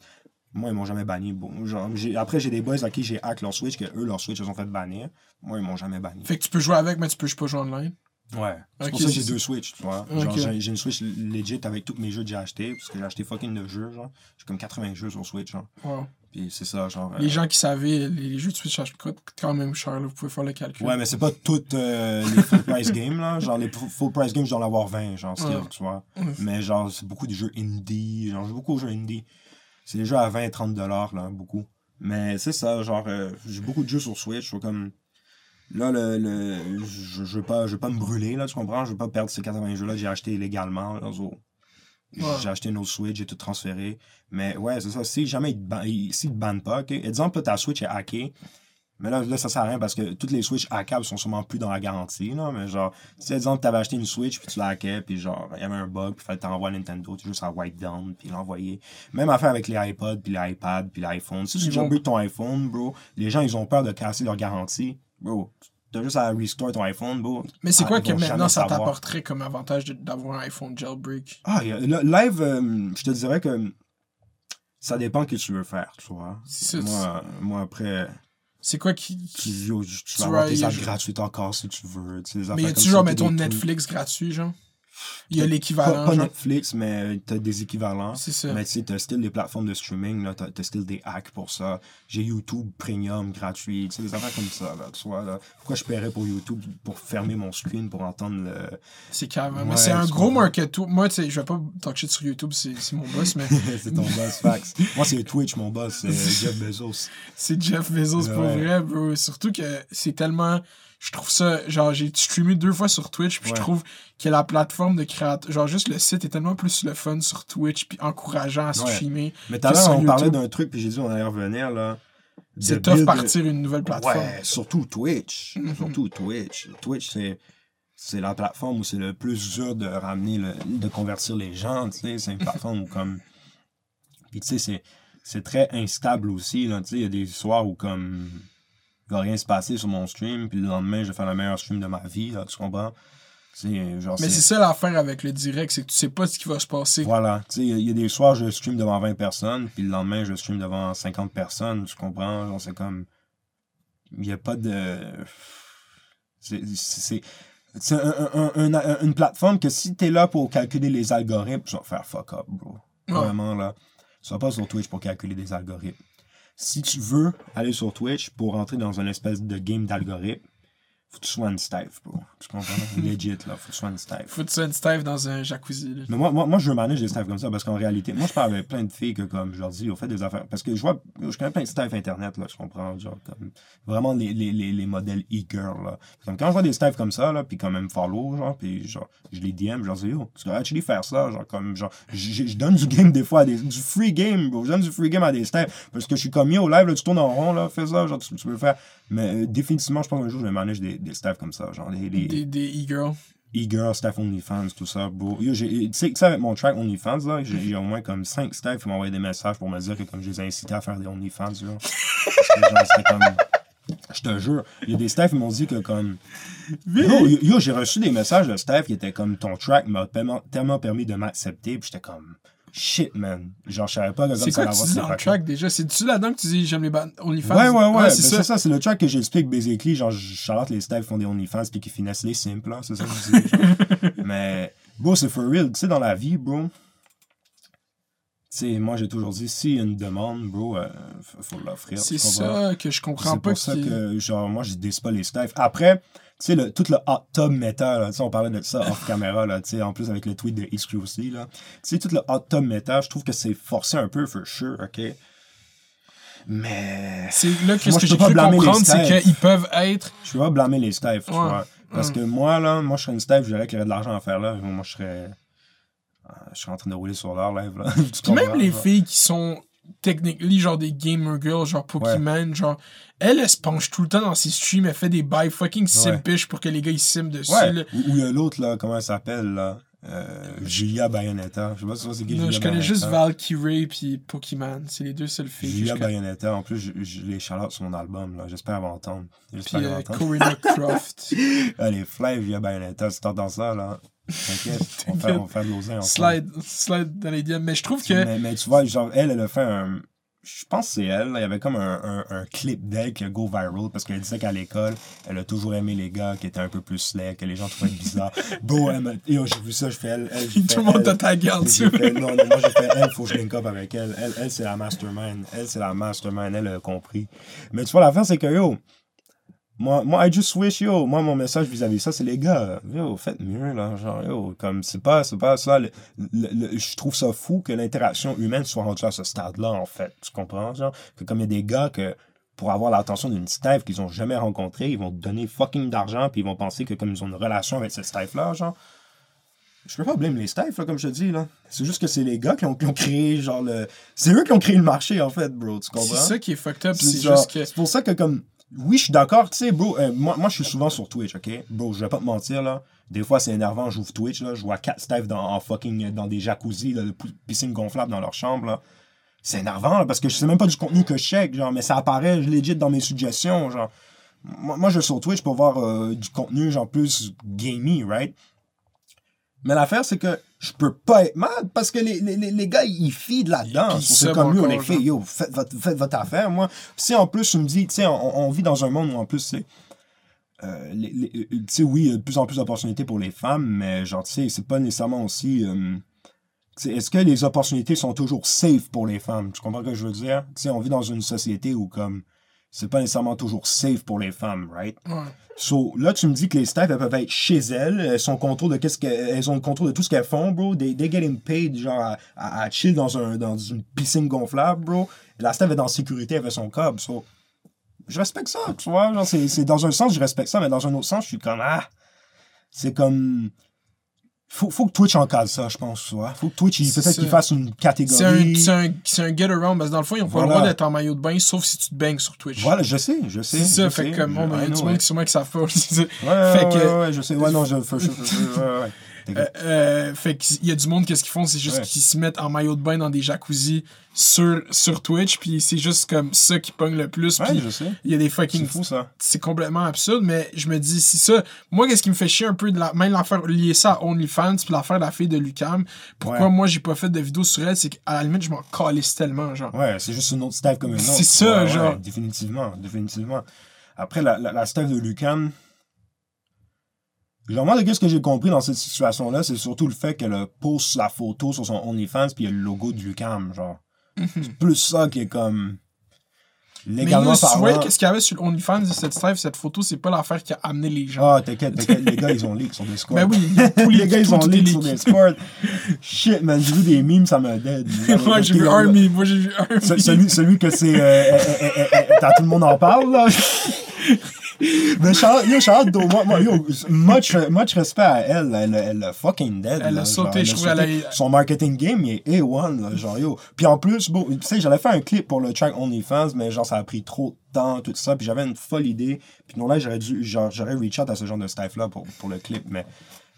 Speaker 1: Moi, ils m'ont jamais banni. Bon, genre, après, j'ai des boys à qui j'ai hack leur Switch, que eux, leur Switch, ils ont fait bannir. Moi, ils m'ont jamais banni.
Speaker 2: Fait que tu peux jouer avec, mais tu peux pas jouer online?
Speaker 1: Ouais. C'est pour ça que j'ai deux Switch, tu vois. J'ai une Switch legit avec tous mes jeux que j'ai achetés, parce que j'ai acheté fucking de jeux, genre. J'ai comme 80 jeux sur Switch, genre.
Speaker 2: Wow.
Speaker 1: Puis c'est ça, genre. euh,
Speaker 2: Les gens qui savaient, les, jeux de Switch ça coûtent quand même cher, là. Vous pouvez faire le calcul.
Speaker 1: Ouais, mais c'est pas toutes euh, les full price games, là. Genre, les fu- full price games, je dois en avoir 20, genre,
Speaker 2: Ouais.
Speaker 1: tu vois.
Speaker 2: Ouais.
Speaker 1: Mais genre, c'est beaucoup de jeux indie. Genre, j'ai beaucoup de jeux indie. C'est jeux à 20 30 dollars, là, beaucoup. Mais c'est ça, genre, euh, j'ai beaucoup de jeux sur Switch. Je comme. Là, le, le, je, je veux pas, je veux pas me brûler, là, tu comprends? Je veux pas perdre ces 80 jeux-là que j'ai achetés illégalement, là, so,
Speaker 2: Ouais.
Speaker 1: J'ai acheté une autre Switch, j'ai tout transféré. Mais ouais, c'est ça. Si jamais ils te, ban- ils- s'ils te bannent pas, ok? Exemple, là, ta Switch est hackée. Mais là, là, ça sert à rien parce que toutes les Switch hackables sont sûrement plus dans la garantie, là. Mais genre, si exemple, t'avais acheté une Switch puis tu la hackais, puis genre, il y avait un bug, puis fallait t'envoyer à Nintendo, tu juste à wipe down, puis l'envoyer. Même affaire avec les iPods, puis les iPads, puis l'iPhone. Si tu jailbreak ton iPhone, bro, les gens, ils ont peur de casser leur garantie. Bro, t'as juste à restore ton iPhone, bro.
Speaker 2: Mais c'est
Speaker 1: Ah,
Speaker 2: quoi que maintenant ça t'apporterait comme avantage d'avoir un iPhone jailbreak?
Speaker 1: Ah, le- live, euh, je te dirais que ça dépend que tu veux faire, tu vois.
Speaker 2: C'est ça,
Speaker 1: Moi, moi après,
Speaker 2: C'est quoi qui.
Speaker 1: tu, yo, tu
Speaker 2: Tu
Speaker 1: vas avoir tes
Speaker 2: a-
Speaker 1: apps gratuites encore si tu veux. tu
Speaker 2: Mais y a-tu genre, mettons. Netflix gratuit, genre? Il y a l'équivalent.
Speaker 1: pas. Netflix, mais t'as des équivalents.
Speaker 2: C'est ça.
Speaker 1: Mais tu sais, t'as still des plateformes de streaming, t'as, t'as still des hacks pour ça. J'ai YouTube Premium gratuit, tu sais, des affaires comme ça, là, tu vois, là. Pourquoi je paierais pour YouTube pour fermer mon screen pour entendre le...
Speaker 2: C'est carrément.
Speaker 1: Ouais,
Speaker 2: mais c'est un
Speaker 1: tu
Speaker 2: gros market. Moi, tu sais, je vais pas talk shit sur YouTube, c'est mon boss, mais
Speaker 1: c'est ton boss, fax. Moi, c'est Twitch, mon boss, c'est Jeff Bezos.
Speaker 2: c'est Jeff Bezos pour vrai, bro. Surtout que c'est tellement. Je trouve ça. Genre, j'ai streamé deux fois sur Twitch, puis
Speaker 1: Ouais.
Speaker 2: je trouve que la plateforme de créateur. Genre, juste le site est tellement plus le fun sur Twitch, puis encourageant à
Speaker 1: Ouais.
Speaker 2: streamer.
Speaker 1: Mais tout à l'heure, on parlait d'un truc, puis j'ai dit on allait revenir, là.
Speaker 2: C'est
Speaker 1: De
Speaker 2: tough
Speaker 1: build-
Speaker 2: partir une nouvelle plateforme.
Speaker 1: Ouais, surtout Twitch.
Speaker 2: Mhm.
Speaker 1: Surtout Twitch. Twitch, c'est... C'est la plateforme où c'est le plus dur de ramener, le, de convertir les gens, tu sais. C'est une plateforme où comme... Puis tu sais, c'est, c'est très instable aussi, là. Tu sais, il y a des soirs où comme... Il va rien se passer sur mon stream, puis le lendemain, je vais faire le meilleur stream de ma vie, là, tu comprends? Genre...
Speaker 2: Mais c'est ça l'affaire avec le direct, c'est que tu sais pas ce qui va se passer.
Speaker 1: Voilà. Tu sais, il y a- il y, a des soirs, je stream devant 20 personnes, puis le lendemain, je stream devant 50 personnes, tu comprends? Genre, c'est comme... Il n'y a pas de... C'est... c'est- un- un- un- un- une plateforme que si t'es là pour calculer les algorithmes, tu vas faire fuck up, bro.
Speaker 2: Ouais.
Speaker 1: Vraiment, là. Tu vas pas sur Twitch pour calculer des algorithmes. Si tu veux aller sur Twitch pour rentrer dans une espèce de game d'algorithme, faut que tu sois une bro. Tu comprends? Legit, là. Faut que tu sois une Steve.
Speaker 2: Faut que tu sois une dans un jacuzzi. là.
Speaker 1: Mais moi, moi, moi, je manage des staffs comme ça parce qu'en réalité, moi, je parle avec plein de filles que, comme, je leur dis, au fait des affaires. Parce que je vois, je connais plein de staffs Internet, là, je comprends, genre, comme, vraiment les, les, les, les modèles e-girl, là. Comme, quand je vois des staffs comme ça, là, puis quand même follow, genre, puis genre, je les DM, je leur dis, yo, tu dois actually faire ça, genre, comme, genre, je je donne du game des fois à des, du free game, bro, je donne du free game à des staffs parce que je suis comme, yo, live, là, tu tournes en rond, là, fais ça, genre, tu, tu peux le faire. Mais, euh, définitivement, je pense qu'un jour, je vais manager des, des staffs comme ça, genre, les, les,
Speaker 2: Des, des e-girls.
Speaker 1: e-girl, staff OnlyFans, tout ça, bro. Yo, j'ai- Tu sais, tu sais, avec mon track OnlyFans, là, j'ai au moins comme 5 staffs qui m'ont envoyé des messages pour me dire que comme je les ai incités à faire des OnlyFans, là. Parce que, genre, c'était comme... Je te jure, il y a des staffs qui m'ont dit que comme... Yo, yo, j'ai reçu des messages de staff qui étaient comme ton track m'a tellement, tellement permis de m'accepter, puis j'étais comme... Shit, man. Genre, je savais pas que
Speaker 2: C'est
Speaker 1: ça
Speaker 2: quoi que tu dis dans le track déjà? C'est-tu là-dedans que tu dis j'aime les OnlyFans?
Speaker 1: Ouais, ouais, ouais.
Speaker 2: c'est
Speaker 1: ben,
Speaker 2: ça.
Speaker 1: c'est ça, c'est le track que j'explique basically. Genre, Charlotte, les staffs font des OnlyFans puis qui finissent les simples, là. C'est ça que je dis. Mais, bro, c'est for real. Tu sais, dans la vie, bro. Tu sais, moi, j'ai toujours dit, s'il y a une demande, bro, euh, faut l'offrir.
Speaker 2: C'est ça que je comprends
Speaker 1: C'est
Speaker 2: pas.
Speaker 1: pour ça que, genre, moi, je dis pas les staffs. Après, sais, le- tout le hot tub meta, là, tu sais, on parlait de ça off caméra, là, tu sais, en plus avec le tweet de X aussi, là. Tu sais, tout le hot tub meta, je trouve que c'est forcé un peu, for sure, OK? Mais...
Speaker 2: C'est là que
Speaker 1: Moi,
Speaker 2: ce que
Speaker 1: je
Speaker 2: j'ai cru comprendre, c'est qu'ils peuvent être.
Speaker 1: Je peux pas blâmer les staffs, tu vois. Parce
Speaker 2: Mm.
Speaker 1: que moi, là, moi, je serais une staff, je dirais qu'il y aurait de l'argent à faire là. Moi, je serais. euh, Je serais en train de rouler sur leur live, là. Tu
Speaker 2: Puis même les filles qui sont technically genre des gamer girls, genre Pokémon, genre, elle, elle se penche tout le temps dans ses streams, elle fait des bails fucking simpish pour que les gars ils sim dessus.
Speaker 1: Ouais.
Speaker 2: là.
Speaker 1: Ou ou il y a l'autre, là, comment elle s'appelle, là? Euh, Julia Bayonetta. Je sais pas si c'est qui
Speaker 2: Non,
Speaker 1: Julia
Speaker 2: je connais juste. Valkyrie puis Pokémon. C'est les deux seules filles que je
Speaker 1: Julia. Bayonetta. En plus, je, je les charlotte sur mon album, là. J'espère va entendre. J'espère va
Speaker 2: euh. Corinna Croft.
Speaker 1: Allez, fly Julia Bayonetta. Si t'entends ça, là. T'inquiète. on, faire de
Speaker 2: slide, slide dans les DM. Mais je trouve que.
Speaker 1: Mais, mais tu vois, genre, elle, elle a fait un. Je pense que c'est elle. Il y avait comme un, un, un clip d'elle qui a go viral parce qu'elle disait qu'à l'école, elle a toujours aimé les gars qui étaient un peu plus slack, que les gens trouvaient bizarre. Bon, elle m'a- yo, j'ai vu ça, je fais elle. elle
Speaker 2: Tout
Speaker 1: fait
Speaker 2: le monde t'a tagué en dessous.
Speaker 1: fait, non, non, moi j'ai fait elle, faut que je link up avec elle. Elle, elle c'est la mastermind. Elle, c'est la mastermind. Elle a compris. Mais tu vois, l'affaire, c'est que yo, moi, moi, I just wish, yo, moi, mon message vis-à-vis de ça, c'est les gars, yo, faites mieux, là. Genre, yo, comme, c'est pas, c'est pas ça. le- le- le- je trouve ça fou que l'interaction humaine soit rendue à ce stade-là, en fait. Tu comprends, genre? Que comme il y a des gars que, pour avoir l'attention d'une staff qu'ils ont jamais rencontrée, ils vont donner fucking d'argent, puis ils vont penser que comme ils ont une relation avec cette staff-là, genre, je peux pas blâmer les staffs, là, comme je te dis, là. C'est juste que c'est les gars qui ont, qui ont créé, genre, le... C'est eux qui ont créé le marché, en fait, bro, tu comprends?
Speaker 2: C'est ça qui est fucked up.
Speaker 1: C'est
Speaker 2: juste que.
Speaker 1: c'est pour ça que, comme, oui, je suis d'accord, tu sais, bro, euh, moi, moi je suis souvent sur Twitch, ok? Bro, je vais pas te mentir, là. Des fois, c'est énervant, j'ouvre Twitch, là, je vois quatre staffs dans, en fucking, dans des jacuzzis, là, de pi- piscine gonflable dans leur chambre, là. C'est énervant, là, parce que je sais même pas du contenu que je check, genre, mais ça apparaît legit dans mes suggestions, genre. Moi, je vais sur Twitch pour voir euh, du contenu, genre, plus gamey, right? Mais l'affaire, c'est que je peux pas être mad parce que les, les, les, gars, ils feed là-dedans.
Speaker 2: Puis
Speaker 1: C'est
Speaker 2: sub
Speaker 1: comme yo,
Speaker 2: encore,
Speaker 1: les filles, yo, faites votre, faites votre affaire. Moi, si en plus, tu me dis, tu sais, on, on vit dans un monde où en plus, c'est. euh, euh, tu sais, oui, il y a de plus en plus d'opportunités pour les femmes, mais genre, tu sais, c'est pas nécessairement aussi. euh, Est-ce que les opportunités sont toujours safe pour les femmes? Tu comprends ce que je veux dire? Tu sais, on vit dans une société où, comme, c'est pas nécessairement toujours safe pour les femmes, right?
Speaker 2: Ouais.
Speaker 1: So, là, tu me dis que les staffs, elles peuvent être chez elles, elles, sont en contrôle de qu'est-ce que, elles ont le contrôle de tout ce qu'elles font, bro. They, they getting paid, genre, à, à, à chill dans, un, dans une piscine gonflable, bro. La staff est en sécurité avec son cob, so. Je respecte ça, tu vois. Genre, c'est, c'est dans un sens, je respecte ça, mais dans un autre sens, je suis comme, ah. C'est comme. Faut, faut que Twitch encadre ça, je pense. Faut que Twitch, peut-être qu'il fasse une
Speaker 2: un,
Speaker 1: catégorie.
Speaker 2: c'est un, c'est un get-around, parce que dans le fond, ils ont pas le droit d'être en maillot de bain, sauf si tu te baignes sur Twitch.
Speaker 1: Voilà, je sais, je sais.
Speaker 2: C'est ça, fait
Speaker 1: sais.
Speaker 2: que comme, bon, ben, il y a du
Speaker 1: know,
Speaker 2: monde qui fait.
Speaker 1: Ouais, ouais,
Speaker 2: que-
Speaker 1: ouais, ouais, je sais. Ouais, non, je. je- je- je- ouais, ouais.
Speaker 2: Euh, euh, fait qu'il y a du monde, qu'est-ce qu'ils font, c'est juste
Speaker 1: Ouais.
Speaker 2: qu'ils se mettent en maillot de bain dans des jacuzzi sur, sur Twitch, puis c'est juste comme ça qui pogne le plus,
Speaker 1: Ouais,
Speaker 2: puis
Speaker 1: je sais.
Speaker 2: il y a des
Speaker 1: C'est
Speaker 2: fucking...
Speaker 1: fou, ça.
Speaker 2: C'est complètement absurde, mais je me dis, si ça... Moi, qu'est-ce qui me fait chier un peu, de la, même l'affaire liée ça à OnlyFans, puis l'affaire de la fille de Lucam, pourquoi
Speaker 1: Ouais.
Speaker 2: moi, j'ai pas fait de vidéo sur elle, c'est qu'à la limite, je m'en calisse tellement, genre.
Speaker 1: Ouais, c'est juste une autre staff comme une autre.
Speaker 2: C'est ça, genre.
Speaker 1: définitivement, définitivement. Après, la, la, la staff de Lucan, genre, moi, de ce que j'ai compris dans cette situation-là, c'est surtout le fait qu'elle pose la photo sur son OnlyFans, puis il y a le logo de Lucam, genre. C'est plus ça qui est comme.
Speaker 2: Mais
Speaker 1: Légalement
Speaker 2: si tu vois, qu'est-ce qu'il y avait sur OnlyFans de cette staff, cette photo, c'est pas l'affaire qui a amené les gens.
Speaker 1: Ah, t'inquiète, t'inquiète, les gars, ils ont leak sur Discord.
Speaker 2: Ben oui, tous les-
Speaker 1: les gars, ils ont leak sur. Discord. Shit, man, j'ai vu des memes, ça me dead.
Speaker 2: moi, j'ai vu Army, moi, j'ai vu Army.
Speaker 1: Ce- celui, celui que c'est. Euh, euh, euh, euh, t'as- tout le monde en parle, là. Mais Charlotte, yo, Charlotte, moi, moi, yo, much, much respect à elle. Elle, elle a fucking dead.
Speaker 2: Elle
Speaker 1: là,
Speaker 2: a sauté, je trouve, elle
Speaker 1: sauté.
Speaker 2: a-
Speaker 1: Son marketing game, il est A1, là, genre, yo. Puis en plus, bon, tu sais, j'avais fait un clip pour le track OnlyFans, mais genre, ça a pris trop de temps, tout ça. Puis j'avais une folle idée. Puis non, là, j'aurais dû, genre, j'aurais reach out à ce genre de staff-là pour, pour le clip. Mais,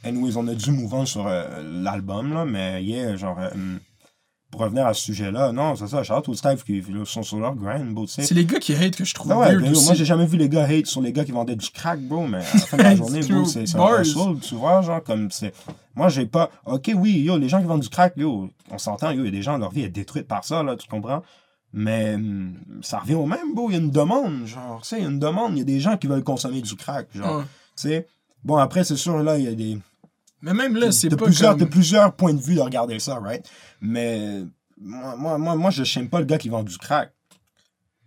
Speaker 1: anyways, on a dû move on sur euh, l'album, là. Mais, yeah, genre, euh, pour revenir à ce sujet-là, non, c'est ça, Charlotte au staff qui sont sur leur grind, bro.
Speaker 2: C'est les gars qui hate que je trouve
Speaker 1: Ben ouais,
Speaker 2: weird
Speaker 1: ben moi j'ai jamais vu les gars hate sur les gars qui vendaient du crack, bro, mais à la fin de la journée, bro, c'est c'est un hustle, tu vois, genre, comme c'est. Moi j'ai pas. Ok, oui, yo, les gens qui vendent du crack, yo, on s'entend, yo, il y a des gens, leur vie est détruite par ça, là, tu comprends? Mais hum, ça revient au même, bro, il y a une demande, genre, tu sais, il y a une demande, il y a des gens qui veulent consommer du crack, genre,
Speaker 2: Ouais.
Speaker 1: tu sais. Bon, après, c'est sûr, là, il y a des.
Speaker 2: Mais même là, c'est pas
Speaker 1: plusieurs,
Speaker 2: comme...
Speaker 1: plusieurs points de vue de regarder ça, right? Mais moi, moi, moi, moi je n'aime pas le gars qui vend du crack.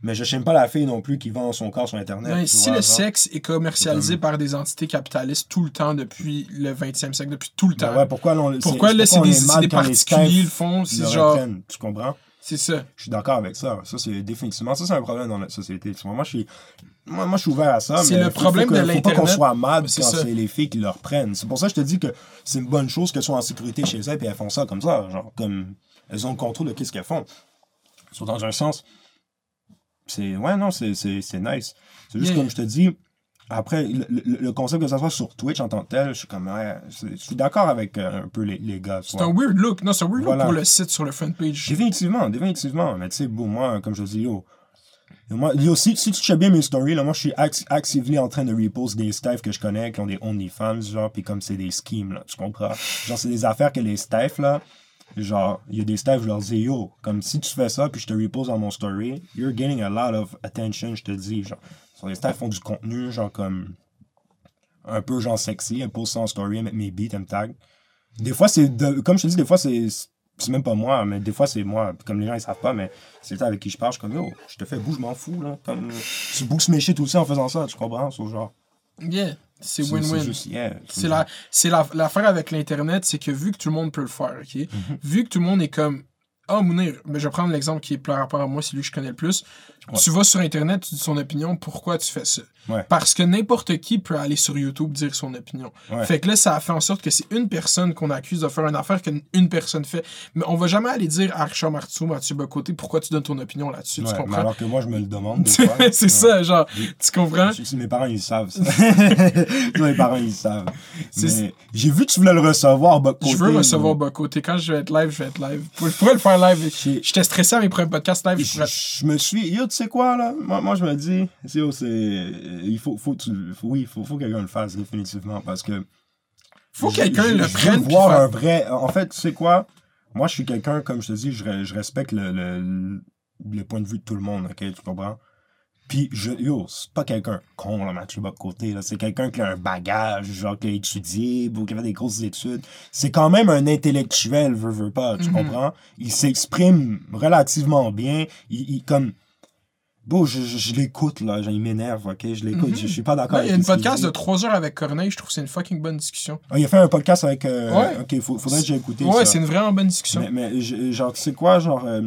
Speaker 1: Mais je n'aime pas la fille non plus qui vend son corps sur Internet. Tu
Speaker 2: si
Speaker 1: vois,
Speaker 2: le
Speaker 1: genre.
Speaker 2: sexe est commercialisé par des entités capitalistes tout le temps depuis le 20e siècle, depuis tout le
Speaker 1: Ben
Speaker 2: temps.
Speaker 1: ouais, pourquoi, là, on-
Speaker 2: Pourquoi là, c'est des, des particuliers le font, c'est genre...
Speaker 1: tu comprends?
Speaker 2: C'est ça.
Speaker 1: Je suis d'accord avec ça. Ça, c'est définitivement. Ça, c'est un problème dans notre société. Moi, je suis. Moi, moi, je suis ouvert à ça.
Speaker 2: C'est
Speaker 1: mais
Speaker 2: le problème
Speaker 1: faut que-
Speaker 2: de
Speaker 1: Faut pas qu'on soit
Speaker 2: C'est
Speaker 1: quand c'est les filles qui le reprennent. C'est pour ça que je te dis que c'est une bonne chose qu'elles soient en sécurité chez elles et elles font ça comme ça. Genre, comme. Elles ont le contrôle de ce qu'elles font. Soit dans un sens. C'est. Ouais, non, c'est nice. C'est juste
Speaker 2: Yeah.
Speaker 1: comme je te dis. Après, le, le- le concept que ça soit sur Twitch en tant que tel, je suis comme. Ouais, je suis d'accord avec euh, un peu les, les gars.
Speaker 2: C'est un weird look. Non, c'est un weird
Speaker 1: Voilà.
Speaker 2: look pour le site sur le front page.
Speaker 1: Définitivement, définitivement. Mais tu sais, bon, moi, comme je dis, yo, moi, yo si, si tu checkes bien mes stories, là, moi, je suis act actively en train de repost des staffs que je connais qui ont des OnlyFans, genre, puis comme c'est des schemes, là, tu comprends? Genre, c'est des affaires que les staffs, là, genre, il y a des staffs, je leur dis, yo, comme si tu fais ça, puis je te repost dans mon story, you're getting a lot of attention, je te dis, genre. Sur les staffs font du contenu, genre, comme, un peu, genre, sexy, postent ça en story, avec mes beats, me tag. Des fois, c'est, de- comme je te dis, des fois, c'est c'est même pas moi, mais des fois c'est moi. Comme les gens ils savent pas, mais c'est le temps avec qui je parle, je suis comme yo, je te fais bouge, je m'en fous là. Comme tu boosts mes shit aussi en faisant ça, tu comprends? C'est genre.
Speaker 2: Yeah. C'est win-win.
Speaker 1: C'est
Speaker 2: la, c'est la, l'affaire avec l'Internet, c'est que vu que tout le monde peut le faire, OK?
Speaker 1: Mhm.
Speaker 2: Vu que tout le monde est comme, ah, Mounir, mais je vais prendre l'exemple qui est par rapport à moi, c'est lui que je connais le plus.
Speaker 1: Ouais.
Speaker 2: Tu vas sur Internet, tu dis son opinion, pourquoi tu fais ça?
Speaker 1: Ouais.
Speaker 2: Parce que n'importe qui peut aller sur YouTube dire son opinion.
Speaker 1: Ouais.
Speaker 2: Fait que là, ça a fait en sorte que c'est une personne qu'on accuse de faire une affaire qu'une personne fait. Mais on va jamais aller dire à Richard Martineau, Mathieu Bocoté, pourquoi tu donnes ton opinion là-dessus, tu
Speaker 1: mais
Speaker 2: comprends?
Speaker 1: alors que moi je me le demande.
Speaker 2: c'est ça, genre, tu comprends?
Speaker 1: Je- Mes parents ils savent ça. mes parents ils savent. Mais J'ai vu que tu voulais le recevoir, Buck
Speaker 2: Je veux recevoir
Speaker 1: mais-
Speaker 2: Bocoté. Quand je vais être live, je vais être live. Je pourrais le faire live. J'étais stressé à mes premiers podcasts live. Je
Speaker 1: Je,
Speaker 2: pourrais...
Speaker 1: je me suis. Yo, sais quoi, là? Moi, moi je me dis, c'est. Il faut, faut, tu- faut- oui, il faut, faut que quelqu'un le fasse, définitivement, parce que.
Speaker 2: Faut que quelqu'un le prenne.
Speaker 1: voir un vrai. En fait, tu sais quoi? Moi, je suis quelqu'un, comme je te dis, je, je respecte le, le, le point de vue de tout le monde, ok? Tu comprends? Puis, je, yo, c'est pas quelqu'un con, là, Mathieu Bocoté, là. C'est quelqu'un qui a un bagage, genre, qui a étudié, ou qui a fait des grosses études. C'est quand même un intellectuel, veut, veut pas, tu comprends? Il s'exprime relativement bien. Il, il comme, Bon, je, je, je l'écoute, là. genre, Il m'énerve, ok? Je l'écoute. je, je suis pas d'accord
Speaker 2: Ouais, Il y a une podcast de 3 heures avec Corneille, je trouve que c'est une fucking bonne discussion.
Speaker 1: Ah, il a fait un podcast avec. euh,
Speaker 2: Ouais.
Speaker 1: Ok, faut, faudrait que j'ai écouté.
Speaker 2: Ouais,
Speaker 1: ça.
Speaker 2: c'est une vraiment bonne discussion.
Speaker 1: Mais, genre, tu sais quoi, genre. euh,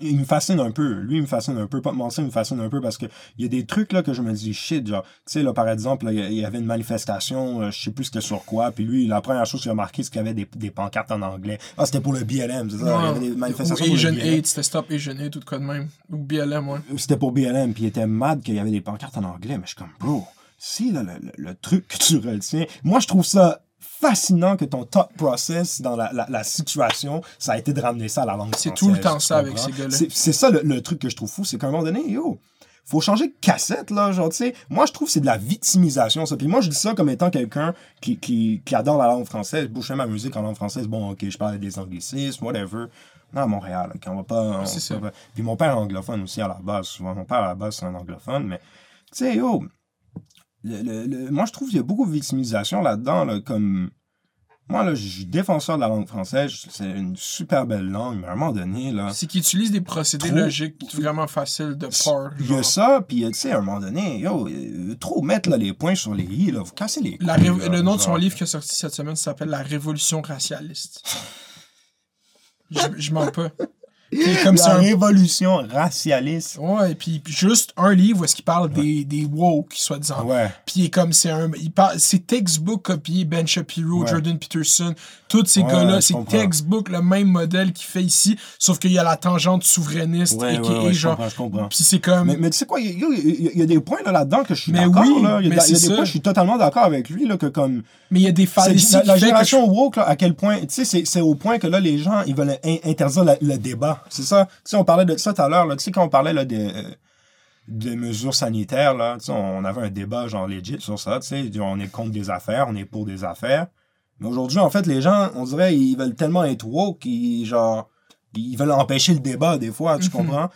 Speaker 1: il me fascine un peu. Lui, il me fascine un peu. Pas de mentir, il me fascine un peu parce que il y a des trucs là que je me dis shit. Genre, tu sais, là, par exemple, là, il y avait une manifestation, euh, je sais plus c'était sur quoi. Puis lui, la première chose qu'il a marqué, c'est qu'il y avait des, des pancartes en anglais. Ah, c'était pour le BLM, c'est ça? Il y avait des
Speaker 2: Ouais.
Speaker 1: manifestations
Speaker 2: Ou
Speaker 1: pour
Speaker 2: Asian
Speaker 1: le BLM.
Speaker 2: Aid, c'était Stop Asian Aid ou de quoi de même. Ou BLM, ouais.
Speaker 1: C'était pour BLM, puis il était mad qu'il y avait des pancartes en anglais. Mais je suis comme, bro, si là, le, le- le truc que tu retiens. Moi, je trouve ça fascinant que ton thought process dans la, la, la situation, ça a été de ramener ça à la langue
Speaker 2: C'est
Speaker 1: française,
Speaker 2: tout le temps ça avec ces gars-là.
Speaker 1: C'est c'est ça le, le truc que je trouve fou, c'est qu'à un moment donné, yo, faut changer de cassette, là, genre, tu sais. Moi, je trouve que c'est de la victimisation, ça. Puis moi, je dis ça comme étant quelqu'un qui, qui, qui adore la langue française. Bon, je fais ma musique en langue française. Bon, ok, je parle des anglicismes, whatever. Non, à Montréal, ok, on va pas... on-
Speaker 2: C'est ça.
Speaker 1: Puis mon père est anglophone aussi, à la base, souvent. Mon père, à la base, c'est un anglophone, mais... Tu sais, yo... le- le- le- moi, je trouve qu'il y a beaucoup de victimisation là-dedans, là, comme... Moi, là, je suis défenseur de la langue française. C'est une super belle langue, mais à un moment donné, là...
Speaker 2: C'est qu'ils utilisent des procédés
Speaker 1: Trop-
Speaker 2: logiques vraiment faciles de part.
Speaker 1: Il y a ça, puis euh, tu sais, à un moment donné, yo, euh, trop mettre là, les points sur les i, là, vous cassez les
Speaker 2: La
Speaker 1: couilles, là,
Speaker 2: le nom de son livre qui est sorti cette semaine s'appelle La Révolution racialiste. je, je mens pas. Puis comme
Speaker 1: La
Speaker 2: un
Speaker 1: révolution racialiste.
Speaker 2: Ouais, et puis puis juste un livre où est-ce qu'il parle des, des woke, soit-disant.
Speaker 1: Ouais.
Speaker 2: Puis il est comme c'est un. Il parle, c'est textbook copié Ben Shapiro,
Speaker 1: Ouais.
Speaker 2: Jordan Peterson, tous ces
Speaker 1: Ouais,
Speaker 2: gars-là, c'est textbook le même modèle qu'il fait ici, sauf qu'il y a la tangente souverainiste
Speaker 1: Ouais,
Speaker 2: et
Speaker 1: ouais, ouais, je
Speaker 2: genre.
Speaker 1: comprends, je comprends.
Speaker 2: Puis c'est comme.
Speaker 1: Mais, mais tu sais quoi, il y, a- y y des points là, là-dedans que je suis
Speaker 2: Mais
Speaker 1: d'accord.
Speaker 2: oui,
Speaker 1: là. Il y a,
Speaker 2: mais
Speaker 1: il y a
Speaker 2: c'est
Speaker 1: des
Speaker 2: ça.
Speaker 1: points je suis totalement d'accord avec lui, là, que comme.
Speaker 2: Mais il y a des fallacies
Speaker 1: la,
Speaker 2: que
Speaker 1: génération woke, là, à quel point. Tu sais, c'est- au point que là, les gens, ils veulent in- interdire la- le débat. C'est ça. Tu sais, on parlait de ça tout à l'heure. Tu sais, quand on parlait, là, des. euh, des mesures sanitaires, là, tu sais, on avait un débat genre legit sur ça, tu sais, on est contre des affaires, on est pour des affaires. Mais aujourd'hui, en fait, les gens, on dirait, ils veulent tellement être woke, ils, genre, ils veulent empêcher le débat, des fois, tu
Speaker 2: Mhm.
Speaker 1: comprends?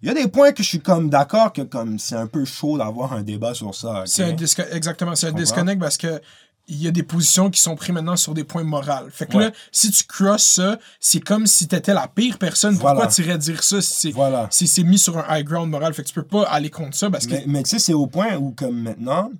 Speaker 1: Il y a des points que je suis comme d'accord que comme c'est un peu chaud d'avoir un débat sur ça. ok?
Speaker 2: C'est un disco- exactement, c'est un disconnect parce que il y a des positions qui sont prises maintenant sur des points moraux. Fait que
Speaker 1: Ouais.
Speaker 2: là, si tu crosses ça, c'est comme si t'étais la pire personne. Pourquoi
Speaker 1: Voilà.
Speaker 2: tu irais dire ça si c'est
Speaker 1: Voilà.
Speaker 2: si c'est mis sur un high ground moral? Fait que tu peux pas aller contre ça parce que
Speaker 1: Mais, mais tu sais, c'est au point où, comme maintenant,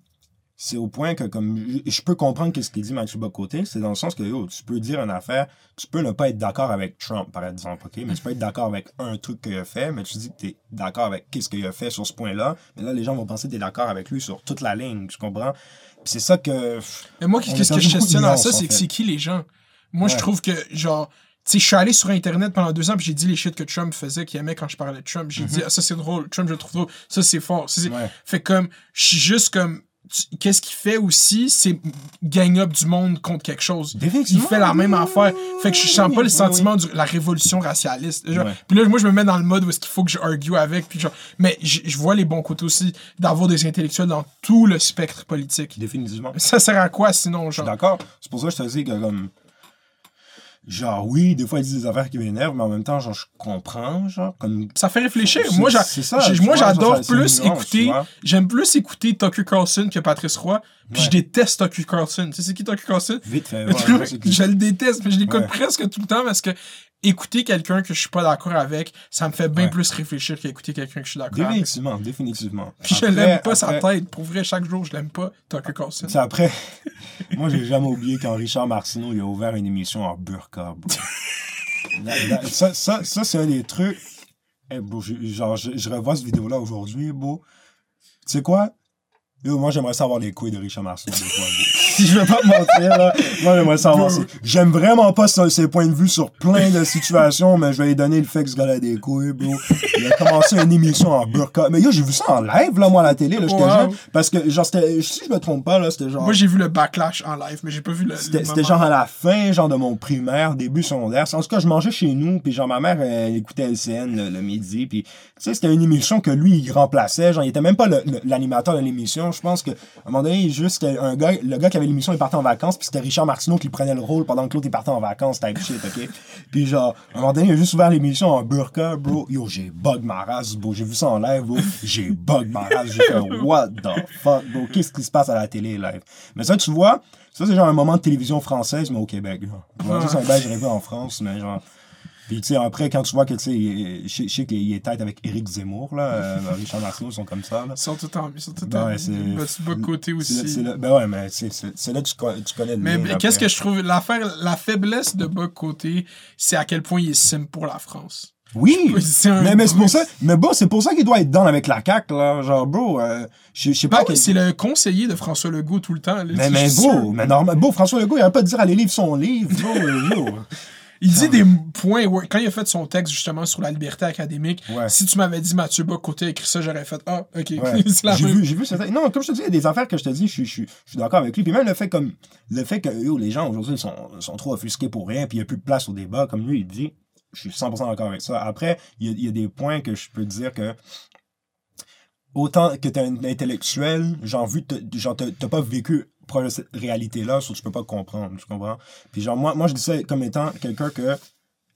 Speaker 1: c'est au point que, comme, je, je peux comprendre que ce qu'il dit Mathieu Bocoté, c'est dans le sens que, yo, tu peux dire une affaire, tu peux ne pas être d'accord avec Trump, par exemple, OK? Mais tu peux être d'accord avec un truc qu'il a fait, mais tu dis que tu es d'accord avec qu'est-ce qu'il a fait sur ce point-là. Mais là, les gens vont penser que tu es d'accord avec lui sur toute la ligne, tu comprends? C'est ça que.
Speaker 2: Mais moi, qu'est-ce
Speaker 1: est
Speaker 2: que je questionne à ça, c'est que
Speaker 1: fait.
Speaker 2: c'est qui les gens? Moi, je trouve que, genre, tu sais, je suis allé sur Internet pendant deux ans, puis j'ai dit les shit que Trump faisait, qu'il aimait quand je parlais de Trump. J'ai dit, ah, ça c'est drôle, Trump, je le trouve drôle, ça c'est fort. ça, c'est-
Speaker 1: Mhm. Ouais.
Speaker 2: Fait comme, je suis juste comme, qu'est-ce qu'il fait aussi, c'est gang up du monde contre quelque chose. Il fait la même affaire. Fait que je sens pas le
Speaker 1: Oui,
Speaker 2: sentiment de la révolution racialiste. Genre,
Speaker 1: Ouais.
Speaker 2: Puis là, moi, je me mets dans le mode où est-ce qu'il faut que je argue avec. Puis genre, mais je vois les bons côtés aussi d'avoir des intellectuels dans tout le spectre politique.
Speaker 1: Définitivement.
Speaker 2: Ça sert à quoi sinon, genre?
Speaker 1: d'accord. C'est pour ça que je te dis que, comme. Genre, oui, des fois, ils disent des affaires qui m'énervent, mais en même temps, genre, je comprends, genre, comme.
Speaker 2: Ça fait réfléchir. Moi, j'a-
Speaker 1: ça,
Speaker 2: j'adore plus
Speaker 1: nuance,
Speaker 2: écouter. J'aime plus écouter Tucker Carlson que Patrice Roy. Puis
Speaker 1: Ouais.
Speaker 2: je déteste Tucker Carlson. Tu sais, c'est qui Tucker Carlson?
Speaker 1: Vite fait. ouais,
Speaker 2: je le déteste, mais je l'écoute
Speaker 1: Ouais.
Speaker 2: presque tout le temps parce que écouter quelqu'un que je suis pas d'accord avec, ça me fait bien
Speaker 1: Ouais.
Speaker 2: plus réfléchir qu'écouter quelqu'un que je suis d'accord avec.
Speaker 1: Définitivement, définitivement.
Speaker 2: Puis je l'aime pas sa tête. Pour vrai, chaque jour, je l'aime pas, Tucker Carlson.
Speaker 1: C'est après. Moi, j'ai jamais oublié quand Richard Martineau il a ouvert une émission en burqa. bro. La- la- ça, ça, ça c'est un des trucs. Eh, bro, j'ai- genre, je, je revois cette vidéo-là aujourd'hui, bro. Tu sais quoi? Yo, moi, j'aimerais savoir les couilles de Richard Martineau des fois, bro. Si je veux pas te mentir, là, moi, j'aimerais savoir. C'est- J'aime vraiment pas son- ses points de vue sur plein de situations, mais je vais lui donner le fait que ce gars-là a des couilles, bro. Il a commencé une émission en burqa. Mais yo, j'ai vu ça en live, là, moi, à la télé, là, j'étais
Speaker 2: Wow.
Speaker 1: jeune. Parce que, genre, c'était, si je me trompe pas, là, c'était genre.
Speaker 2: Moi, j'ai vu le backlash en live, mais j'ai pas vu le.
Speaker 1: C'était genre à la fin, genre de mon primaire, début secondaire. En tout cas, je mangeais chez nous, puis genre ma mère, elle écoutait LCN le, le midi, puis tu sais, c'était une émission que lui, il remplaçait. Genre, il était même pas l'animateur de l'émission. Je pense que à un moment donné, juste un gars, le gars qui avait l'émission Il partait en vacances, puis c'était Richard Martineau qui prenait le rôle pendant que l'autre il partait en vacances, type shit, ok? Puis genre, à un moment donné, il a juste ouvert l'émission en burqa, bro. Yo, j'ai bug ma race, bro. J'ai vu ça en live, bro. J'ai bug ma race. J'ai fait, what the fuck, bro? Qu'est-ce qui se passe à la télé, live? Mais ça, tu vois, ça, c'est genre un moment de télévision française, mais au Québec, là. Ça, c'est un en France, mais genre. Puis, tu sais, après, quand tu vois que, tu sais, je sais qu'il est tête avec Éric Zemmour, là. euh, Richard Martineau, ils sont comme ça, là.
Speaker 2: Ils sont tout en ils sont tout
Speaker 1: Ben
Speaker 2: en
Speaker 1: ouais, c'est-
Speaker 2: bas côté aussi.
Speaker 1: là- c'est là- ben ouais, mais c'est là que tu, co- tu connais le
Speaker 2: Mais qu'est-ce que je trouve l'affaire la faiblesse de bas côté, c'est à quel point il est sim pour la France.
Speaker 1: Oui! Mais, mais c'est pour ça, mais bon, c'est pour ça qu'il doit être dans avec la CAQ, là. Genre, bro, euh, je sais pas.
Speaker 2: Ah oui, c'est le conseiller de François Legault tout le temps. là,
Speaker 1: Mais, mais beau, mais normal, beau, François Legault, il a pas de dire aller lire son livre, bro.
Speaker 2: Il dit des points. ouais, Quand il a fait son texte justement sur la liberté académique,
Speaker 1: Ouais.
Speaker 2: si tu m'avais dit Mathieu a écrit ça, j'aurais fait Ah, ok.
Speaker 1: Ouais.
Speaker 2: c'est la
Speaker 1: J'ai
Speaker 2: même.
Speaker 1: vu, j'ai vu certains- Non, comme je te dis, il y a des affaires que je te dis, je suis, je suis, je suis d'accord avec lui. Puis même le fait comme le fait que yo, les gens aujourd'hui sont, sont trop offusqués pour rien, puis il n'y a plus de place au débat, comme lui il dit, je suis 100% d'accord avec ça. Après, il y a, il y a des points que je peux te dire que autant que tu es un intellectuel, genre vu t'as pas vécu proche de cette réalité-là, tu peux pas comprendre, tu comprends? Puis genre moi, moi je dis ça comme étant quelqu'un que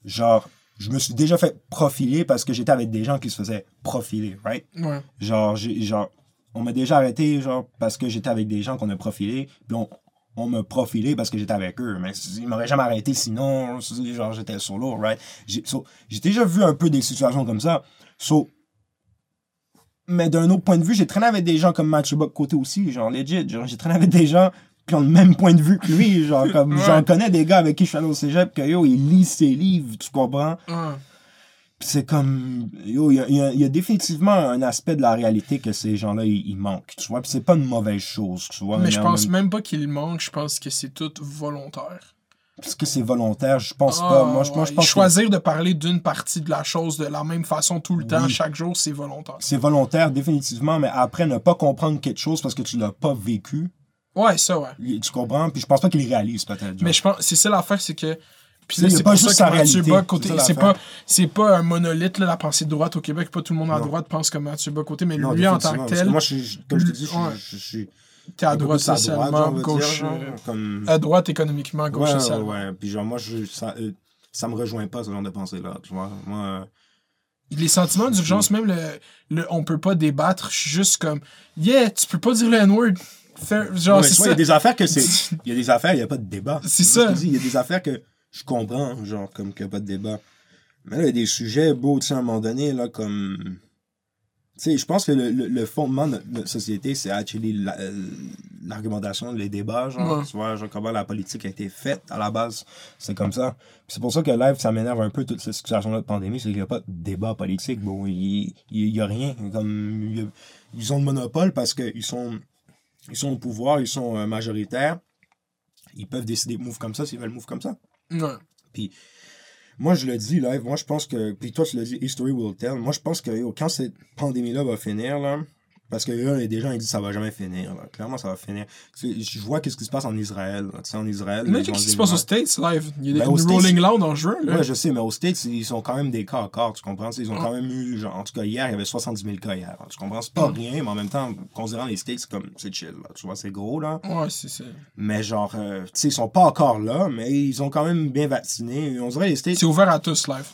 Speaker 1: genre je me suis déjà fait profiler parce que j'étais avec des gens qui se faisaient profiler, right?
Speaker 2: Ouais.
Speaker 1: Genre, genre, on m'a déjà arrêté, genre, parce que j'étais avec des gens qu'on a profilés, puis on, on m'a profilé parce que j'étais avec eux. Mais ils m'auraient jamais arrêté sinon, genre, j'étais solo, right? J'ai, so, j'ai déjà vu un peu des situations comme ça. So, mais d'un autre point de vue, j'ai traîné avec des gens comme Bock côté aussi, genre, legit. Genre, j'ai traîné avec des gens qui ont le même point de vue que lui, genre, comme,
Speaker 2: Ouais.
Speaker 1: j'en connais des gars avec qui je suis allé au cégep, que yo, ils lisent ses livres, tu comprends? Puis c'est comme. Yo, il y a, il y a- il y a définitivement un aspect de la réalité que ces gens-là, ils, manquent. Tu vois, puis c'est pas une mauvaise chose, tu vois?
Speaker 2: Mais je
Speaker 1: en
Speaker 2: pense
Speaker 1: même-
Speaker 2: même pas qu'il manque, je pense que c'est tout volontaire.
Speaker 1: Parce que c'est volontaire, je pense
Speaker 2: Ah,
Speaker 1: pas. Moi, je, moi, je
Speaker 2: ouais.
Speaker 1: pense que
Speaker 2: Choisir de parler d'une partie de la chose de la même façon tout le temps, chaque jour, c'est volontaire.
Speaker 1: c'est volontaire, définitivement, mais après, ne pas comprendre quelque chose parce que tu l'as pas vécu,
Speaker 2: Ouais, ça, ouais.
Speaker 1: tu comprends? Puis je pense pas qu'il réalise, peut-être.
Speaker 2: Mais je pense, c'est ça l'affaire, c'est que. Puis c'est
Speaker 1: pas juste
Speaker 2: ça que Mathieu côté,
Speaker 1: c'est
Speaker 2: pas, c'est pas un monolithe, là, la pensée de droite au Québec. Pas tout le monde à
Speaker 1: Non.
Speaker 2: droite pense comme Mathieu Bas côté, mais
Speaker 1: Non,
Speaker 2: lui, en tant que tel,
Speaker 1: moi, je, comme je te dis, je, je, je suis.
Speaker 2: T'es à droite socialement, gauche.
Speaker 1: dire, genre,
Speaker 2: euh,
Speaker 1: comme...
Speaker 2: À droite économiquement, gauche
Speaker 1: ouais, ouais,
Speaker 2: socialement.
Speaker 1: ouais. Puis genre, moi, je, ça, euh, ça me rejoint pas, ce genre de pensée-là, tu vois. Moi, euh,
Speaker 2: Les sentiments d'urgence, même le, le on peut pas débattre, je suis juste comme Yeah, tu peux pas dire le N-word. Genre, c'est ça.
Speaker 1: Il y a des affaires que c'est. Il y a des affaires, il n'y a pas de débat.
Speaker 2: C'est ça.
Speaker 1: Il y a des affaires que je comprends, genre, comme qu'il n'y a pas de débat. Mais là, il y a des sujets beaux, tu sais, à un moment donné, là, comme. Sais, je pense que le, le, le fondement de notre, société, c'est actually la- euh, l'argumentation, les débats, genre.
Speaker 2: Ouais.
Speaker 1: Tu vois, genre, comment la politique a été faite à la base. C'est comme ça. Puis c'est pour ça que live, ça m'énerve un peu toute cette situation-là de pandémie, c'est qu'il n'y a pas de débat politique. Bon, il n'y a rien. Comme, il y a- ils ont le monopole parce qu'ils sont ils sont au pouvoir, ils sont euh, majoritaires. Ils peuvent décider de move comme ça s'ils veulent move comme ça.
Speaker 2: Ouais.
Speaker 1: Moi, je le dis, là, moi, je pense que. Puis toi, tu l'as dit, History will tell. Moi, je pense que quand cette pandémie-là va finir, là. Parce que là, il y a des gens, ils disent que ça va jamais finir. Là. Clairement, ça va finir. Je vois qu'est-ce qui se passe en Israël. Tu sais, en Israël.
Speaker 2: Mais qu'est-ce qui se passe aux States live? Il y a
Speaker 1: Ben,
Speaker 2: des Rolling Loud en juin. Là.
Speaker 1: Ouais, je sais, mais aux States, ils sont quand même des cas encore, tu comprends? Ils ont
Speaker 2: Ouais.
Speaker 1: quand même eu, genre, en tout cas, hier, il y avait 70 000 cas hier. Tu comprends? C'est pas
Speaker 2: Mm.
Speaker 1: rien, mais en même temps, considérant les States, c'est comme, c'est chill, là. Tu vois, c'est gros, là.
Speaker 2: Ouais, c'est ça.
Speaker 1: Mais genre, euh, tu sais, ils sont pas encore là, mais ils ont quand même bien vacciné. On dirait les States.
Speaker 2: C'est ouvert à tous live.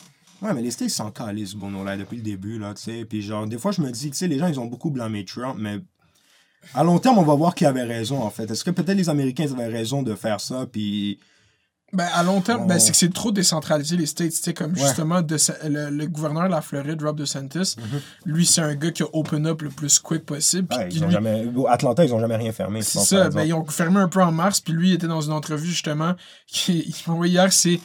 Speaker 1: Ouais, mais les States s'en calissent, Bono, là, depuis le début, là, tu sais. Puis genre, des fois, je me dis, tu sais, les gens, ils ont beaucoup blâmé Trump, mais à long terme, on va voir qui avait raison, en fait. Est-ce que peut-être les Américains avaient raison de faire ça, puis.
Speaker 2: Ben, à long terme, ben, c'est que c'est trop décentralisé, les States. Tu sais, comme
Speaker 1: Ouais.
Speaker 2: justement, de, le, le gouverneur de la Floride, Rob DeSantis, lui, c'est un gars qui a open up le plus quick possible.
Speaker 1: Ouais, ils ont jamais. Atlanta, ils ont jamais rien fermé.
Speaker 2: C'est ça, ben, ils ont fermé un peu en mars, puis lui il était dans une entrevue justement, qui, il m'a envoyé hier, c'est,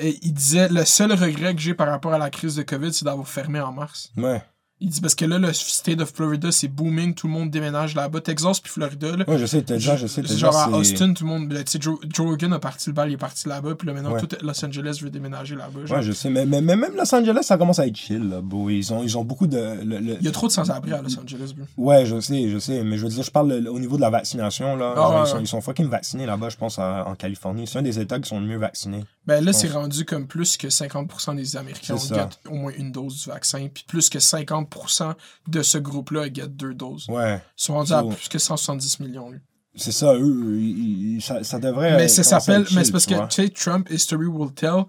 Speaker 2: euh, il disait, le seul regret que j'ai par rapport à la crise de COVID, c'est d'avoir fermé en mars.
Speaker 1: Ouais.
Speaker 2: Il dit, parce que là, le state of Florida, c'est booming, tout le monde déménage là-bas, Texas puis Florida, là.
Speaker 1: Ouais, je sais, Texas, je sais,
Speaker 2: C'est
Speaker 1: Texas,
Speaker 2: genre à Austin, tout le monde. ben, Tu sais, Joe, Joe Rogan a parti le bal, il est parti là-bas, puis là maintenant,
Speaker 1: Ouais.
Speaker 2: tout Los Angeles veut déménager là-bas. genre.
Speaker 1: Ouais, je sais, mais, mais, mais même Los Angeles, ça commence à être chill, là, bro. Ils ont, ils ont beaucoup de. le- le-
Speaker 2: Il y a trop de sans-abri à Los Angeles, bro.
Speaker 1: Ouais, je sais, je sais, mais je veux dire, je parle le- au niveau de la vaccination, là.
Speaker 2: Ah,
Speaker 1: Genre,
Speaker 2: ouais,
Speaker 1: ils, sont, ils sont fucking vaccinés là-bas, je pense, en, en Californie. C'est un des États qui sont le mieux vaccinés.
Speaker 2: Ben là, c'est rendu comme plus que 50% des Américains ont au moins une dose du vaccin, puis plus que 50% de ce groupe-là get deux doses.
Speaker 1: Ouais.
Speaker 2: Ils sont rendus à plus que 170 millions, lui.
Speaker 1: C'est ça, eux, ils- ils- ça, ça devrait.
Speaker 2: Mais ça s'appelle.
Speaker 1: être
Speaker 2: Mais c'est parce que, tu sais, Trump History Will Tell.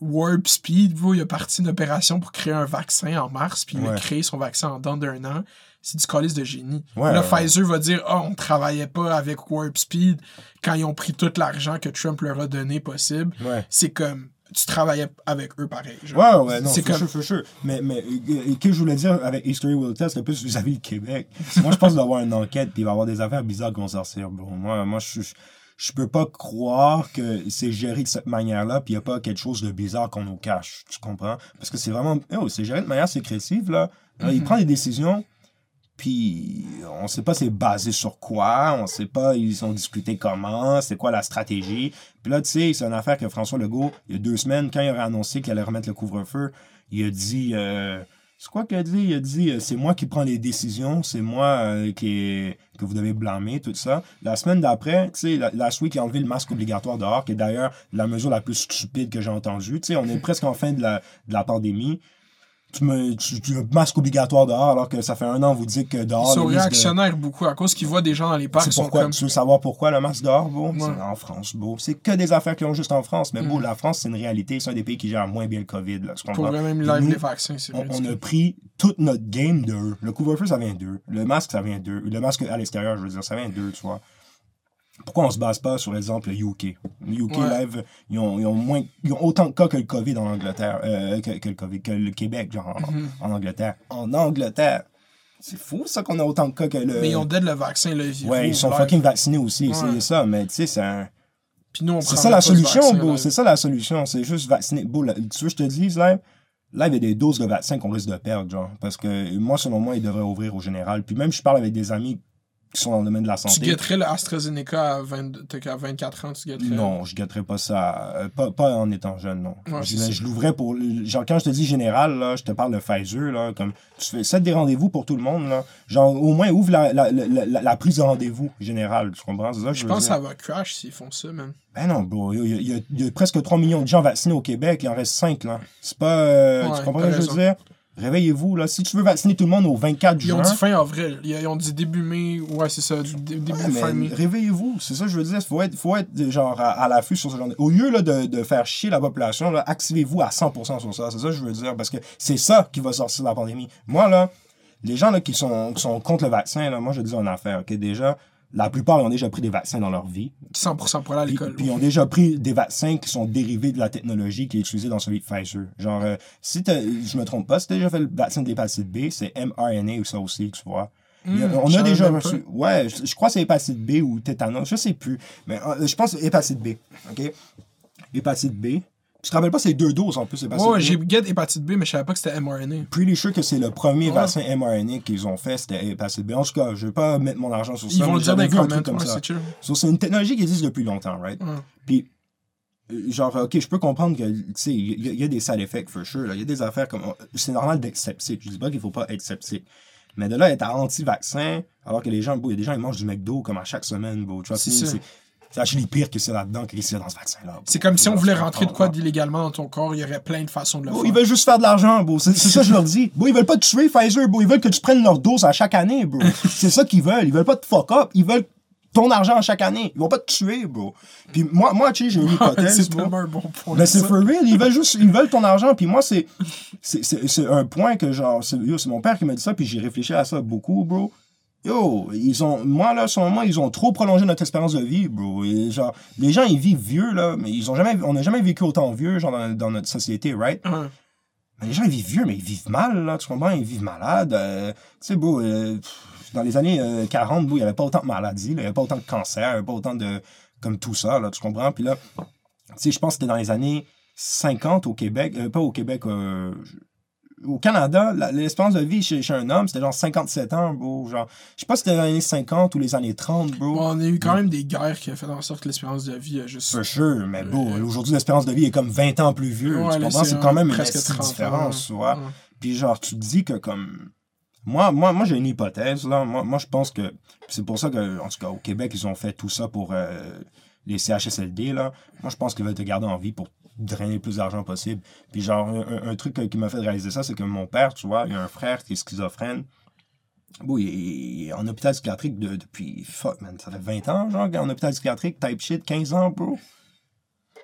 Speaker 2: Warp Speed, bro, il a parti une opération pour créer un vaccin en mars, puis il a créé son vaccin en dedans d'un an. C'est du calice de génie.
Speaker 1: Ouais,
Speaker 2: là,
Speaker 1: ouais.
Speaker 2: Pfizer va dire Ah, on travaillait pas avec Warp Speed quand ils ont pris tout l'argent que Trump leur a donné possible.
Speaker 1: Ouais.
Speaker 2: C'est comme tu travaillais avec eux pareil. genre.
Speaker 1: Ouais, ouais, non,
Speaker 2: C'est comme-
Speaker 1: sure, for sure. Mais, mais euh, que je voulais dire avec History Will Tell, c'est plus vis-à-vis du Québec. moi, je pense qu'il va y avoir une enquête, puis il va y avoir des affaires bizarres qui vont sortir. Bon, moi, moi je, je, je peux pas croire que c'est géré de cette manière-là, puis il n'y a pas quelque chose de bizarre qu'on nous cache. Tu comprends? Parce que c'est vraiment. Oh, c'est géré de manière sécrétive, là. Là, Il
Speaker 2: Mhm.
Speaker 1: prend des décisions. Puis on sait pas c'est basé sur quoi, on sait pas ils ont discuté comment, c'est quoi la stratégie. Puis là, tu sais, c'est une affaire que François Legault, il y a deux semaines, quand il aurait annoncé qu'il allait remettre le couvre-feu, il a dit... euh, c'est quoi qu'il a dit? Il a dit, euh, c'est moi qui prends les décisions, c'est moi euh, qui que vous devez blâmer, tout ça. La semaine d'après, tu sais, la- week, il a enlevé le masque obligatoire dehors, qui est d'ailleurs la mesure la plus stupide que j'ai entendue. Tu sais, on est presque en fin de la pandémie. Tu me tu, tu- masque obligatoire dehors alors que ça fait un an vous dites que
Speaker 2: Ils
Speaker 1: dehors
Speaker 2: sont
Speaker 1: risque de-
Speaker 2: réactionnaires beaucoup à cause qu'ils voient des gens dans les parcs
Speaker 1: c'est
Speaker 2: sont
Speaker 1: pourquoi
Speaker 2: comme.
Speaker 1: tu veux savoir pourquoi le masque dehors beau?
Speaker 2: Ouais.
Speaker 1: c'est en France beau c'est que des affaires qui ont juste en France mais beau
Speaker 2: Mhm.
Speaker 1: la France c'est une réalité c'est un des pays qui gère moins bien le Covid là,
Speaker 2: Pour même live les vaccins, c'est
Speaker 1: on,
Speaker 2: vrai.
Speaker 1: on a pris toute notre game d'eux. Le couvre-feu, ça vient d'eux. Le masque, ça vient d'eux. Le masque à l'extérieur, je veux dire, ça vient d'eux, tu vois? Pourquoi on se base pas sur l'exemple UK? UK
Speaker 2: Ouais.
Speaker 1: Live, ils ont, ils ont moins, ils ont autant de cas que le COVID en Angleterre, euh, que, que le COVID, que le Québec, genre, en,
Speaker 2: Mhm.
Speaker 1: en Angleterre. En Angleterre. C'est fou, ça, qu'on a autant de cas que le.
Speaker 2: Mais ils ont dead le vaccin, le virus.
Speaker 1: Ouais, ils sont
Speaker 2: live.
Speaker 1: fucking vaccinés aussi,
Speaker 2: Ouais.
Speaker 1: c'est ça, mais tu sais, c'est un.
Speaker 2: Puis nous, on
Speaker 1: C'est ça la solution,
Speaker 2: vaccin,
Speaker 1: bro.
Speaker 2: live.
Speaker 1: C'est ça la solution. C'est juste vacciner. Bro, là, tu veux que je te dise, là, là, il y a des doses de vaccins qu'on risque de perdre, genre. Parce que moi, selon moi, ils devraient ouvrir au général. Puis même, je parle avec des amis qui sont dans le domaine de la
Speaker 2: Tu
Speaker 1: santé.
Speaker 2: guetterais le AstraZeneca à, 22 t'as qu'à 24 ans, tu guetterais?
Speaker 1: Non, je gâterais pas ça. euh, pas, pas en étant jeune, non.
Speaker 2: Ouais,
Speaker 1: je l'ouvrais pour. Genre, quand je te dis général, là, je te parle de Pfizer, là. Comme, tu fais ça des rendez-vous pour tout le monde, là. Genre, au moins, ouvre la, la, la, la- prise de rendez-vous générale. Tu comprends? Ça que je
Speaker 2: pense que ça va crash s'ils font ça, man.
Speaker 1: Ben non, bro. Il y, a- y y presque 3 millions de gens vaccinés au Québec. Il en reste 5, là. C'est pas. euh,
Speaker 2: Ouais,
Speaker 1: tu comprends ce que je veux dire? Réveillez-vous, là. Si tu veux vacciner tout le monde au 24
Speaker 2: Ils
Speaker 1: juin.
Speaker 2: ont dit fin avril. Ils ils ont dit début mai. Ouais, c'est ça. du- Début
Speaker 1: Ouais,
Speaker 2: fin mai.
Speaker 1: réveillez-vous, c'est ça que je veux dire. Faut être, faut être genre à, à l'affût sur ce genre de... Au lieu là, de, de faire chier la population, là, activez-vous à 100% sur ça. C'est ça que je veux dire. Parce que c'est ça qui va sortir de la pandémie. Moi, là, les gens là, qui, sont, qui sont contre le vaccin, là, moi, je dis une affaire. ok? Déjà, la plupart ont déjà pris des vaccins dans leur vie.
Speaker 2: 100% pour aller à l'école.
Speaker 1: puis ils ont déjà pris des vaccins qui sont dérivés de la technologie qui est utilisée dans celui de Pfizer. Genre, euh, si je me trompe pas, si t'as déjà fait le vaccin de l'hépatite B, c'est mRNA ou ça aussi, tu vois. A-
Speaker 2: Hmm,
Speaker 1: on a déjà reçu. Ouais, je, je crois que c'est hépatite B ou tétanos, je sais plus. Mais euh, je pense hépatite B. OK? Hépatite B. Tu te rappelles pas, c'est deux doses en plus, hépatite
Speaker 2: Ouais, j'ai get hépatite B, mais je savais pas que c'était mRNA.
Speaker 1: Pretty sure que c'est le premier
Speaker 2: Ouais.
Speaker 1: vaccin mRNA qu'ils ont fait, c'était hépatite B. En tout cas, je vais pas mettre mon argent sur ça.
Speaker 2: Ils vont le dire dans commentaires.
Speaker 1: comme
Speaker 2: Ouais,
Speaker 1: ça.
Speaker 2: c'est chill.
Speaker 1: So, c'est une technologie qui existe depuis longtemps, right?
Speaker 2: Ouais.
Speaker 1: Puis, euh, genre, ok, je peux comprendre que, tu sais, il y, a- il y a des side effects, for sure. Il y a des affaires comme. C'est normal d'être sceptique. Je dis pas qu'il faut pas être sceptique. Mais de là, être anti-vaccin, alors que les gens, il y a des gens, ils mangent du McDo comme à chaque semaine, vois,
Speaker 2: C'est
Speaker 1: c'est pire que c'est là-dedans que c'est dans ce vaccin-là.
Speaker 2: C'est comme si on voulait rentrer de quoi d'illégalement dans ton corps, il y aurait plein de façons de le faire.
Speaker 1: ils veulent juste faire de l'argent, beau. C'est ça que je leur dis. Beau, ils veulent pas te tuer, Pfizer, beau. Ils veulent que tu prennes leur dose à chaque année, bro. c'est ça qu'ils veulent. Ils veulent pas te fuck up. Ils veulent ton argent à chaque année. Ils vont pas te tuer, bro. Puis moi, moi tu sais, j'ai une hypothèse,
Speaker 2: c'est
Speaker 1: bro.
Speaker 2: tellement un bon point.
Speaker 1: Mais c'est for real, ils veulent juste, ils veulent ton argent. Puis moi, c'est, un point que genre, c'est mon père qui m'a dit ça, puis j'ai réfléchi à ça beaucoup, bro. Yo, ils ont, moi là, selon moi, ils ont trop prolongé notre espérance de vie, bro. Et, genre, les gens, ils vivent vieux, là, mais ils ont jamais, on n'a jamais vécu autant vieux, genre, dans, dans notre société, right? Mais les gens, ils vivent vieux, mais ils vivent mal, là, tu comprends? Ils vivent malades. euh, tu sais, bro, euh, dans les années euh, 40, bro, il n'y avait pas autant de maladies, il n'y avait pas autant de cancer, il n'y avait pas autant de. comme tout ça, là, tu comprends? Puis là, tu sais, je pense que c'était dans les années 50 au Québec, euh, pas au Québec, euh, au Canada, l'espérance de vie chez, chez un homme, c'était genre 57 ans, bro. Genre, je sais pas si c'était dans les années 50 ou les années 30, bro.
Speaker 2: Bon, on a eu quand même des guerres qui ont fait en sorte que l'espérance de vie a juste.
Speaker 1: For sure, mais bon, aujourd'hui, l'espérance de vie est comme 20 ans plus vieux.
Speaker 2: Ouais,
Speaker 1: tu
Speaker 2: là,
Speaker 1: comprends?
Speaker 2: c'est
Speaker 1: quand même une
Speaker 2: presque
Speaker 1: petite
Speaker 2: 30 ans,
Speaker 1: différence,
Speaker 2: ouais.
Speaker 1: Puis genre, tu te dis que comme... Moi, moi, moi j'ai une hypothèse, là. Moi, moi je pense que... C'est pour ça que, en tout cas, au Québec, ils ont fait tout ça pour euh, les CHSLD, là. Moi, je pense qu'ils veulent te garder en vie pour drainer le plus d'argent possible. Puis genre, un, truc qui m'a fait réaliser ça, c'est que mon père, tu vois, il a un frère qui est schizophrène. Bon, il est, en hôpital psychiatrique de- depuis. Fuck, man. Ça fait 20 ans, genre, en hôpital psychiatrique, type shit, 15 ans, bro.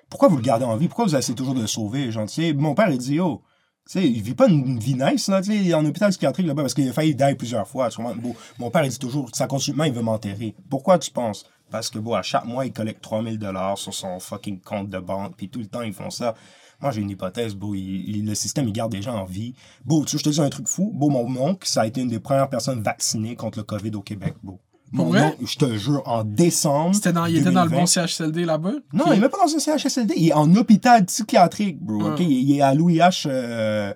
Speaker 1: Pourquoi vous le gardez en vie? Pourquoi vous essayez toujours de le sauver? Genre, tu sais, mon père, il dit, oh. Tu sais, il vit pas une, vie nice, là, tu sais, il est en hôpital psychiatrique là-bas parce qu'il a failli die plusieurs fois. tu vois. Bon, mon père, il dit toujours, ça continue, il veut m'enterrer. Pourquoi tu penses? Parce que, bon, à chaque mois, il collecte 3000 dollars sur son fucking compte de banque, puis tout le temps, ils font ça. Moi, j'ai une hypothèse, beau, le système, il garde des gens en vie. Beau, tu sais, je te dis un truc fou? Beau, mon oncle, ça a été une des premières personnes vaccinées contre le COVID au Québec, beau. Mon
Speaker 2: vrai?
Speaker 1: oncle, je te jure, en décembre.
Speaker 2: C'était dans, il était dans le
Speaker 1: 2020,
Speaker 2: bon CHSLD là-bas?
Speaker 1: non, il est même pas dans un CHSLD. Il est en hôpital psychiatrique, bro. Il, il est à Louis H. euh,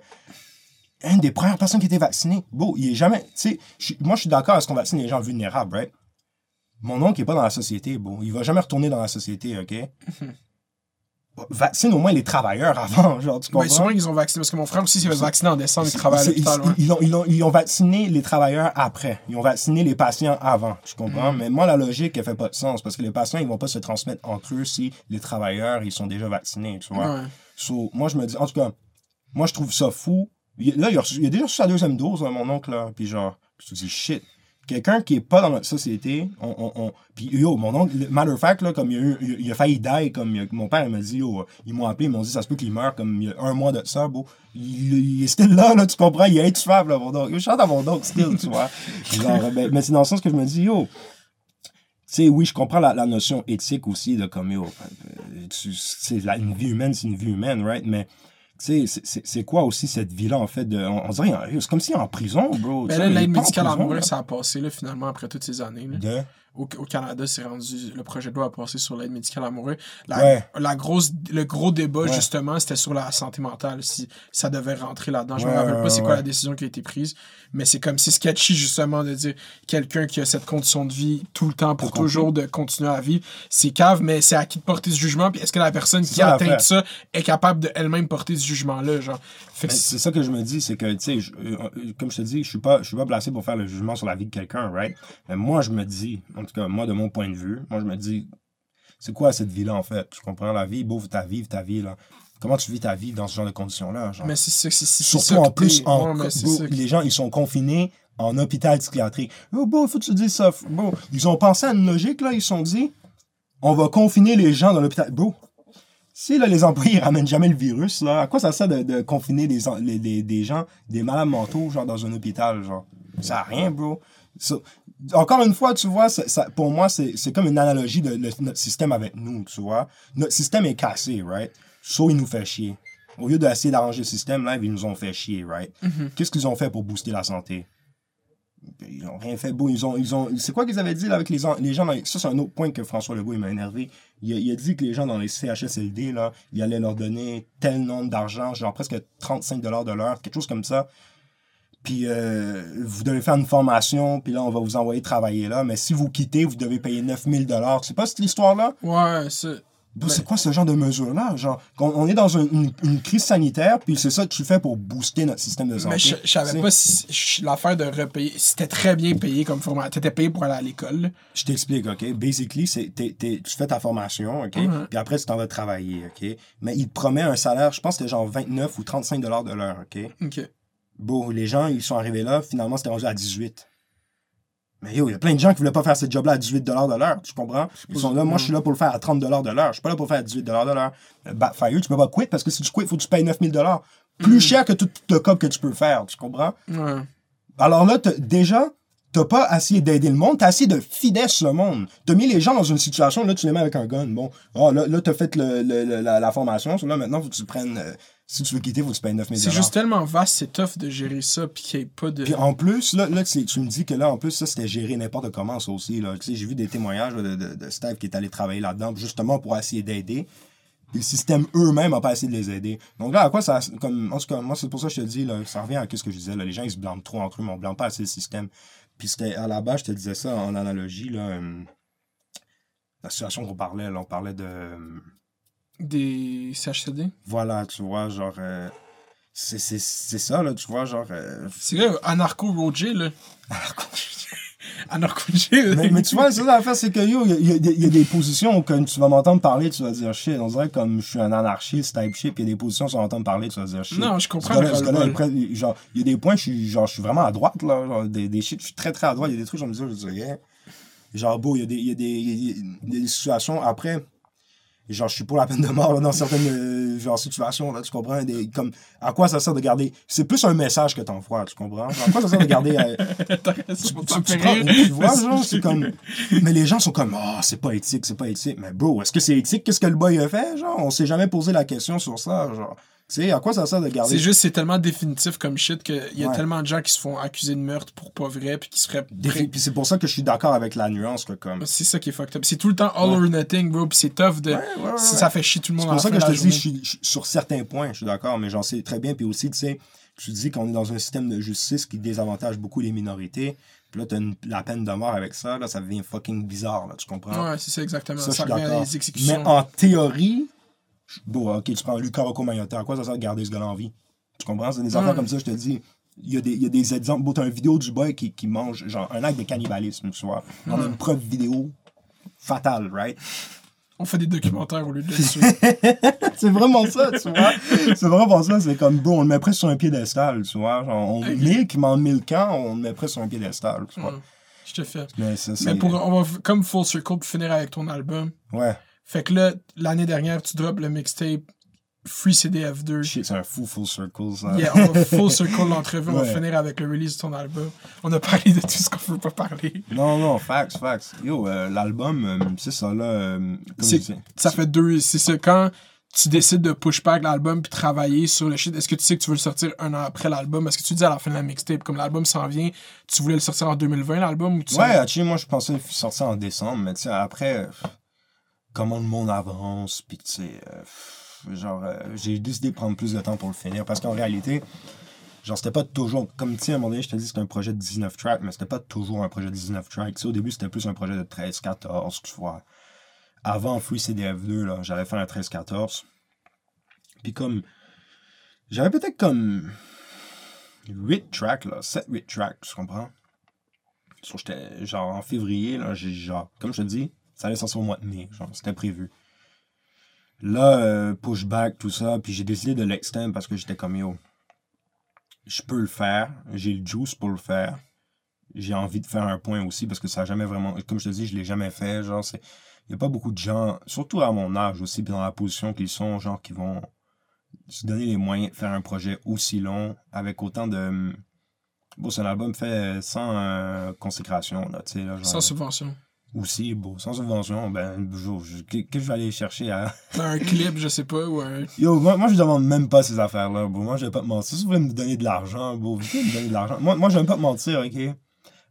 Speaker 1: une des premières personnes qui était vaccinée. Bro, il est jamais. Tu sais, moi, je suis d'accord à ce qu'on vaccine les gens vulnérables, right? Mon oncle est pas dans la société, bro. Il va jamais retourner dans la société, OK? Vaccine au moins les travailleurs avant, genre, tu comprends?
Speaker 2: sûrement qu'ils ont vacciné, parce que mon frère aussi s'est fait vacciner en décembre, il travaille à
Speaker 1: c'est-
Speaker 2: l'hôpital.
Speaker 1: ils, ils ont, ils, ont, ils ont vacciné les travailleurs après. Ils ont vacciné les patients avant. Je comprends?
Speaker 2: Mm.
Speaker 1: Mais moi, la logique, elle fait pas de sens parce que les patients, ils vont pas se transmettre entre eux si les travailleurs, ils sont déjà vaccinés. Tu vois?
Speaker 2: Ouais.
Speaker 1: So, moi, je me dis, en tout cas, moi, je trouve ça fou. Il- Là, il a, il a déjà reçu sa deuxième dose, là, mon oncle, là. Puis genre, je me dis, shit. Quelqu'un qui est pas dans notre société, on, on, on- puis yo, mon oncle, matter of fact, là, comme il a, eu, il a- il a failli die, comme il a- mon père, il m'a dit, yo, ils m'ont appelé, ils m'ont dit, ça se peut qu'il meure, comme il y a un mois de ça. Il, il est still là, là, tu comprends, il est intuable, là, mon oncle. Yo, je chante à mon oncle, still, tu vois. Genre, ben, mais c'est dans le sens que je me dis, yo, tu sais, oui, je comprends la, la notion éthique aussi de comme, yo, euh, tu- c'est la- une vie humaine, c'est une vie humaine, right? Mais, c'est- c'est- c'est quoi aussi cette vie-là, en fait? De, on, on dirait, c'est comme est en prison, bro.
Speaker 2: Ben là, l'aide
Speaker 1: en
Speaker 2: médicale
Speaker 1: prison, là.
Speaker 2: ça a passé, là, finalement, après toutes ces années. là.
Speaker 1: De...
Speaker 2: Au, au Canada, c'est rendu. Le projet de loi a passé sur l'aide médicale à mourir. La,
Speaker 1: Ouais.
Speaker 2: la grosse, le gros débat,
Speaker 1: Ouais.
Speaker 2: justement, c'était sur la santé mentale, si ça devait rentrer là-dedans. Je me
Speaker 1: Ouais,
Speaker 2: rappelle pas c'est quoi la décision qui a été prise, mais c'est comme c'est sketchy, justement, de dire quelqu'un qui a cette condition de vie tout le temps pour toujours de continuer à vivre. C'est cave, mais c'est à qui de porter ce jugement, puis est-ce que la personne qui
Speaker 1: ça
Speaker 2: a atteint ça est capable de elle-même porter ce jugement-là, genre?
Speaker 1: C'est ça que je me dis, c'est que, tu sais, je- euh, euh, comme je te dis, je suis pas, je suis pas placé pour faire le jugement sur la vie de quelqu'un, right? Mais moi, je me dis, en tout cas, moi, de mon point de vue, moi, je me dis, c'est quoi cette vie-là, en fait? Tu comprends la vie, beau, ta vie, ta vie, là. Comment tu vis ta vie dans ce genre de conditions-là, genre?
Speaker 2: Mais c'est ça, c'est c'est
Speaker 1: Surtout
Speaker 2: ça
Speaker 1: en plus, en,
Speaker 2: ouais,
Speaker 1: les gens, ils sont confinés en hôpital psychiatrique. Oh, bon, faut que tu dises ça. Bro, ils ont pensé à une logique, là. Ils se sont dit, on va confiner les gens dans l'hôpital. Bro, si là, les employés ramènent jamais le virus, là, à quoi ça sert de, de confiner des, les- les- des gens, des malades mentaux, genre, dans un hôpital, genre? Ça à rien, bro. So, encore une fois, tu vois, ça, ça- pour moi, c'est c'est comme une analogie de le- notre système avec nous, tu vois. Notre système est cassé, right? So, il nous fait chier. Au lieu d'essayer d'arranger le système, là, ils nous ont fait chier, right? Qu'est-ce qu'ils ont fait pour booster la santé? Ils ont rien fait. Bon, ils ont, ils ont, c'est quoi qu'ils avaient dit là, avec les, les gens dans Ça, c'est un autre point que François Legault il m'a énervé. Il a, il a dit que les gens dans les CHSLD, là, il allait leur donner tel nombre d'argent, genre presque 35 de l'heure, quelque chose comme ça. Puis euh, vous devez faire une formation, puis là, on va vous envoyer travailler là. Mais si vous quittez, vous devez payer 9000 dollars. Sais pas cette histoire-là?
Speaker 2: Ouais, ça.
Speaker 1: Bro, C'est quoi ce genre de mesure-là? Genre, on, on est dans un- une, une crise sanitaire, puis c'est ça que tu fais pour booster notre système de santé.
Speaker 2: Mais je, je savais pas si l'affaire de repayer. C'était très bien payé comme formation. T'étais payé pour aller à l'école.
Speaker 1: Je t'explique, OK? Basically, c'est, t'es- t'es- tu fais ta formation, OK?
Speaker 2: Mhm.
Speaker 1: Puis après, tu t'en vas travailler, OK? Mais il te promet un salaire, je pense que c'était genre 29 ou 35 dollars de l'heure, OK?
Speaker 2: Ok.
Speaker 1: Bon, les gens, ils sont arrivés là, finalement, c'était rendu à 18. Mais yo, il y a plein de gens qui voulaient pas faire ce job-là à 18 dollars de l'heure, tu comprends? Ils sont là, moi, je suis là pour le faire à 30 dollars de l'heure. Je suis pas là pour le faire à 18 dollars de l'heure. Euh, Backfire, tu peux pas quit parce que si tu quit, il faut que tu payes 9000 dollars. Plus
Speaker 2: Mhm.
Speaker 1: cher que tout le cob que tu peux faire, tu comprends?
Speaker 2: Ouais.
Speaker 1: Alors là, déjà, t'as pas essayé d'aider le monde, t'as essayé de finesse le monde. T'as mis les gens dans une situation, là, tu les mets avec un gun. Bon, ah, là, là t'as fait le, le- la, la formation, là, maintenant, faut que tu prennes... euh, si tu veux quitter, faut que tu payes 9000
Speaker 2: C'est juste tellement vaste, c'est tough de gérer ça, puis qu'il n'y ait pas de.
Speaker 1: Puis en plus, là, là tu me dis que là, en plus, ça, c'était géré n'importe comment, ça aussi. Là. J'ai vu des témoignages là, de, de, de staff qui est allé travailler là-dedans, justement pour essayer d'aider. Puis le système eux-mêmes n'a pas essayé de les aider. Donc là, à quoi ça. Comme, en tout cas, moi, c'est pour ça que je te dis, là, ça revient à ce que je disais. Là, les gens, ils se blâment trop entre eux, mais on blâme pas assez le système. Puis à la base, je te disais ça en analogie, là. euh, la situation qu'on parlait, là, on parlait de.
Speaker 2: Des CHCD.
Speaker 1: voilà, tu vois, genre. euh, c'est c'est- c'est ça, là, tu vois, genre. euh,
Speaker 2: C'est là, Anarcho Roger, là. à Norcoutier.
Speaker 1: mais, mais tu vois, c'est ça l'affaire, c'est que yo, il y, a- y des- il y a des positions où quand tu vas m'entendre parler, tu vas dire shit. On dirait comme je suis un anarchiste type shit, puis il y a des positions où tu vas m'entendre parler, tu vas dire shit.
Speaker 2: Non, je comprends
Speaker 1: il est prêt- genre, il y a des points, je suis, genre, je suis vraiment à droite, là. Genre, des, des shit, je suis très, très à droite. Il y a des trucs, je me dis, je dis rien. Genre, beau, il y a des, il y a des, y a des situations après. Genre, je suis pour la peine de mort, là, dans certaines, euh, genre, situations, là, tu comprends? Des, comme, à quoi ça sert de garder? C'est plus un message que t'envoies, tu comprends? À quoi ça sert de garder. euh, tu, tu- tu prends-
Speaker 2: rire.
Speaker 1: tu vois, genre, c'est comme. Mais les gens sont comme, ah, c'est pas éthique, c'est pas éthique. Mais bro, est-ce que c'est éthique? Qu'est-ce que le boy a fait? Genre, on s'est jamais posé la question sur ça. Genre, sais, à quoi ça sert de garder.
Speaker 2: C'est juste, c'est tellement définitif comme shit qu'il y a
Speaker 1: Ouais.
Speaker 2: tellement de gens qui se font accuser de meurtre pour pas vrai puis qui seraient prêts.
Speaker 1: Puis c'est pour ça que je suis d'accord avec la nuance, que comme.
Speaker 2: C'est ça qui est fucked up. C'est tout le temps all
Speaker 1: Ouais.
Speaker 2: or nothing, bro. Puis c'est tough de.
Speaker 1: ouais.
Speaker 2: Ça fait chier tout le monde
Speaker 1: C'est pour ça que je te dis, je suis, je sur certains points, je suis d'accord, mais j'en sais très bien. Puis aussi, tu sais, tu dis qu'on est dans un système de justice qui désavantage beaucoup les minorités. Puis là, t'as la peine de mort avec ça, là, ça devient fucking bizarre, là, tu comprends?
Speaker 2: Ouais, c'est ça exactement.
Speaker 1: Ça,
Speaker 2: Ça,
Speaker 1: je suis
Speaker 2: revient à exécutions.
Speaker 1: Mais en théorie, bon, ok, tu prends Lucas Rocco Mayotta, à quoi ça sert de garder ce gars-là en vie? Tu comprends? C'est des
Speaker 2: Ouais.
Speaker 1: comme ça, je te dis. Il y, a des, il y a des exemples. Bon, t'as une vidéo du boy qui, qui mange, genre, un acte de cannibalisme, tu vois. On a une preuve vidéo fatale, right?
Speaker 2: On fait des documentaires au lieu de dessus.
Speaker 1: c'est vraiment ça, tu vois. C'est vraiment ça. C'est comme, bro, on le met presque sur un piédestal, tu vois. Genre, on
Speaker 2: Ok.
Speaker 1: Nick, il m'en mille camps, on le met presque sur un piédestal, tu vois.
Speaker 2: Je te fais.
Speaker 1: Mais ça.
Speaker 2: Mais pour, on va comme full circle pour finir avec ton album.
Speaker 1: Ouais.
Speaker 2: Fait que là, l'année dernière, tu drops le mixtape Free CDF2.
Speaker 1: Shit, c'est un fou full circle, ça.
Speaker 2: Yeah, on va full circle l'entrevue. On va finir avec le release de ton album. On a parlé de tout ce qu'on veut pas parler.
Speaker 1: Non, non, facts, facts. Yo, euh, l'album, euh, c'est ça, là. euh.
Speaker 2: Ça fait deux. C'est ça. Quand tu décides de push back l'album puis travailler sur le shit, est-ce que tu sais que tu veux le sortir un an après l'album? Est-ce que tu dis à la fin de la mixtape, comme l'album s'en vient, tu voulais le sortir en 2020, l'album? Ou tu
Speaker 1: Ouais, tu sais, moi, je pensais le sortir en décembre, mais tu sais, après, comment le monde avance, puis tu sais, euh, genre, euh, j'ai décidé de prendre plus de temps pour le finir, parce qu'en réalité, genre, c'était pas toujours, comme tu sais, à un moment donné, je te dis, c'était un projet de 19 tracks, mais c'était pas toujours un projet de 19 tracks. Au début, c'était plus un projet de 13, 14, tu vois. Avant Free CDF2, là, j'avais fait un 13, 14. Puis comme, j'avais peut-être comme 8 tracks, là, 7, 8 tracks, tu comprends? Genre, en février, là, j'ai, genre, comme je te dis, ça allait sortir au mois de mai, genre, c'était prévu. Là, euh, pushback, tout ça, puis j'ai décidé de l'extend parce que j'étais comme, yo, je peux le faire, j'ai le juice pour le faire, j'ai envie de faire un point aussi parce que ça a jamais vraiment, comme je te dis, je l'ai jamais fait, genre, c'est, il y a pas beaucoup de gens, surtout à mon âge aussi, puis dans la position qu'ils sont, genre, qui vont se donner les moyens de faire un projet aussi long, avec autant de... Bon, c'est un album fait sans euh, consécration, là, tu sais.
Speaker 2: Sans subvention.
Speaker 1: Aussi, bon, sans subvention, ben, je- je- que, je vais aller chercher à...
Speaker 2: Un clip, je sais pas, ou un.
Speaker 1: Yo, moi, moi, je demande même pas ces affaires-là, bon, moi, je vais pas te mentir. Si vous voulez me donner de l'argent, bon, vous pouvez me donner de l'argent. Moi, moi je vais pas te mentir, OK?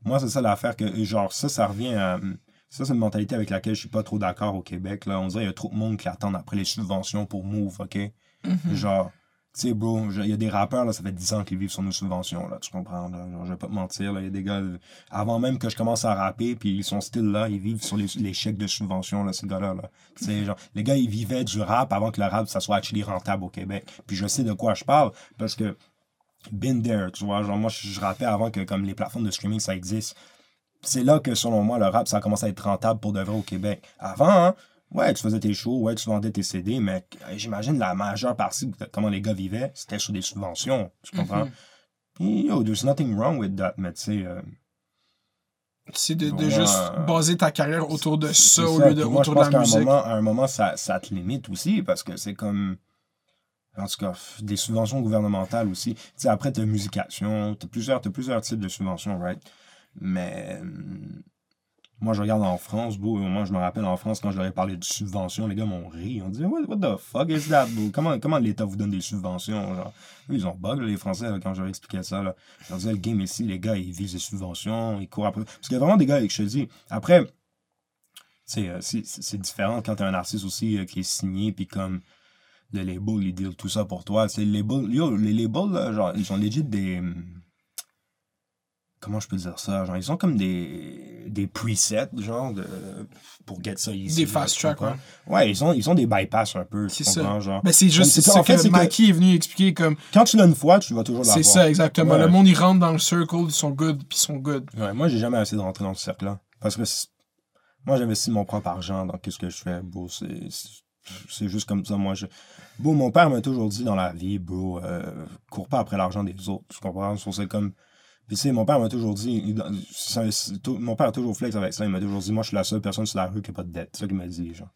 Speaker 1: Moi, c'est ça l'affaire que, genre, ça, ça revient à... Ça, c'est une mentalité avec laquelle je suis pas trop d'accord au Québec, là. On dirait qu'il y a trop de monde qui attend après les subventions pour Move, OK? Genre, tu sais, bro, il y a des rappeurs, là, ça fait 10 ans qu'ils vivent sur nos subventions, là, tu comprends? Là, genre, je vais pas te mentir, là, il y a des gars, avant même que je commence à rapper, puis ils sont still là, ils vivent sur les, chèques de subvention, là, ces gars-là, là. Tu sais, genre, les gars, ils vivaient du rap avant que le rap, ça soit actually rentable au Québec. Puis je sais de quoi je parle, parce que, been there, tu vois, genre, moi, je, je rappais avant que, comme, les plateformes de streaming, ça existe. C'est là que, selon moi, le rap, ça a commencé à être rentable pour de vrai au Québec. Avant, hein, Ouais, tu faisais tes shows, ouais, tu vendais tes CD, mais euh, j'imagine la majeure partie de comment les gars vivaient, c'était sur des subventions. Tu comprends? Puis, yo, there's nothing wrong with that, mais tu sais. euh,
Speaker 2: C'est de, de
Speaker 1: Ouais.
Speaker 2: juste baser ta carrière autour de ça au lieu de
Speaker 1: moi,
Speaker 2: autour
Speaker 1: je
Speaker 2: de la
Speaker 1: un
Speaker 2: musique.
Speaker 1: moment, à un moment ça, ça te limite aussi, parce que c'est comme. En tout cas, des subventions gouvernementales aussi. Tu sais, après, t'as musication, t'as plusieurs, t'as plusieurs types de subventions, right? Mais. Moi, je regarde en France, bro. Moi, je me rappelle en France, quand je leur ai parlé de subventions, les gars m'ont ri. On disait, what, what the fuck is that, bro? Comment, l'État vous donne des subventions? Ils ont bug, là, les Français, quand je leur expliquais ça. Là. Je leur disais, le game ici, les gars, ils visent des subventions, ils courent après. Parce qu'il y a vraiment des gars, et que je te dis, après, euh, c'est c'est différent quand t'as un artiste aussi euh, qui est signé, puis comme le label, ils deal tout ça pour toi. C'est les labels, yo, les labels, là, genre, ils ont legit des. Comment je peux dire ça? Genre, ils ont comme des, des presets, genre, de, pour get ça ici.
Speaker 2: Des fast
Speaker 1: tu
Speaker 2: track,
Speaker 1: comprends?
Speaker 2: ouais.
Speaker 1: Ouais, ils ont, ils ont des bypass un peu.
Speaker 2: C'est ça.
Speaker 1: Genre.
Speaker 2: Ben, c'est juste ça
Speaker 1: en fait,
Speaker 2: que est venu expliquer comme.
Speaker 1: Quand tu l'as une fois, tu vas toujours l'avoir.
Speaker 2: C'est ça, exactement.
Speaker 1: Ouais.
Speaker 2: Le monde, il rentre dans le circle, ils sont good, puis ils sont good.
Speaker 1: Ouais, moi, j'ai jamais essayé de rentrer dans ce cercle-là. Parce que moi, j'investis mon propre argent dans ce que je fais, bro. C'est, juste comme ça. Moi, je... Bro, mon père m'a toujours dit dans la vie, bro, euh, cours pas après l'argent des autres. Tu comprends? C'est comme. Puis, tu sais, mon père m'a toujours dit. il- tout- mon père a toujours flex avec ça. Il m'a toujours dit, moi, je suis la seule personne sur la rue qui n'a pas de dette. C'est ça qu'il m'a dit, genre.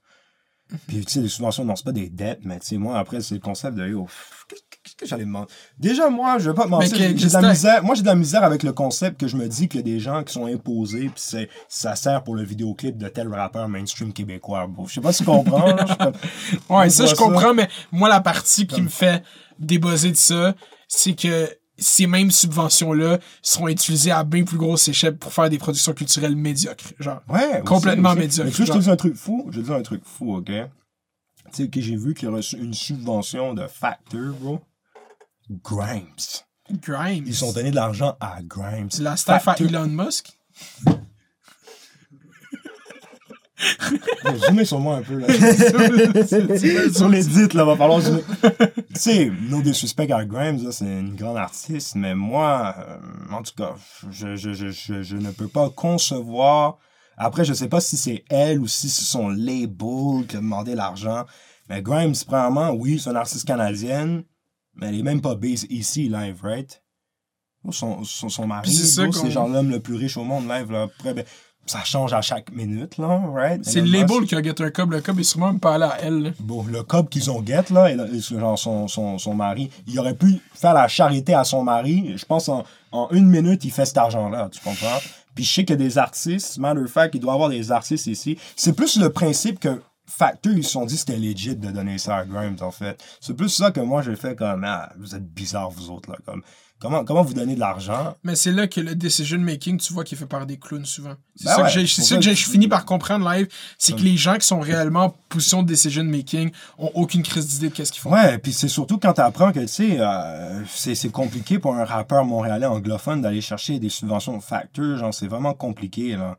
Speaker 1: Puis, tu sais, les subventions, non, c'est pas des dettes, mais tu sais, moi, après, c'est le concept de, yo, qu'est-ce que j'allais me demander? Déjà, moi, je vais pas te mentir,
Speaker 2: que-
Speaker 1: j'ai de la misère. Moi, j'ai de la misère avec le concept que je me dis qu'il y a des gens qui sont imposés, puis c'est- ça sert pour le vidéoclip de tel rappeur mainstream québécois. Bon, je sais pas si tu comprends, là. comme-
Speaker 2: Ouais, ça, je comprends, mais moi, la partie qui me fait débuzzer de ça, c'est que ces mêmes subventions-là seront utilisées à bien plus grosse échelle pour faire des productions culturelles médiocres. Genre.
Speaker 1: Ouais, aussi,
Speaker 2: Complètement
Speaker 1: aussi.
Speaker 2: médiocre,
Speaker 1: Mais je te dis un truc fou. Je te dis un truc fou, OK? Tu sais, que j'ai vu qu'il a reçu une subvention de Factor, bro. Grimes.
Speaker 2: Grimes.
Speaker 1: Ils sont donnés de l'argent à Grimes.
Speaker 2: La staff à
Speaker 1: Factor-
Speaker 2: Elon Musk?
Speaker 1: Zoomez sur moi un peu, là. sur l'édit, là, va falloir zoomer. tu sais, No Disrespect à Grimes, là, c'est une grande artiste, mais moi, euh, en tout cas, je, je, je, je, je ne peux pas concevoir. Après, je sais pas si c'est elle ou si c'est son label qui a demandé l'argent. Mais Grimes, premièrement, oui, c'est une artiste canadienne, mais elle est même pas based ici, live, right? Son, son, son mari,
Speaker 2: c'est
Speaker 1: genre l'homme le plus riche au monde, live, là. Après, ben, ça change à chaque minute, là, right?
Speaker 2: C'est le label qui a get un cob. Le cob est sûrement même pas allé à elle. là.
Speaker 1: Bon, le cob qu'ils ont get, là, et genre son, son, son mari, il aurait pu faire la charité à son mari. Je pense en, en une minute, il fait cet argent-là, tu comprends? Puis je sais qu'il y a des artistes, matter of fact, il doit y avoir des artistes ici. C'est plus le principe que Factor, ils se sont dit que c'était legit de donner ça à Grimes, en fait. C'est plus ça que moi, j'ai fait comme, ah, vous êtes bizarres, vous autres, là. Comme, comment, comment vous donnez de l'argent?
Speaker 2: Mais c'est là que le decision making, tu vois, qui est fait par des clowns souvent. C'est
Speaker 1: Ben
Speaker 2: ça
Speaker 1: ouais,
Speaker 2: que j'ai c'est
Speaker 1: pour
Speaker 2: ça
Speaker 1: ça
Speaker 2: que j'ai
Speaker 1: que-
Speaker 2: fini par comprendre live. C'est que les gens qui sont réellement en position de decision making ont aucune crise d'idée de qu'est-ce qu'ils font.
Speaker 1: Ouais, puis c'est surtout quand tu apprends que, tu sais, euh, c'est c'est compliqué pour un rappeur montréalais anglophone d'aller chercher des subventions factures. Genre, c'est vraiment compliqué, là.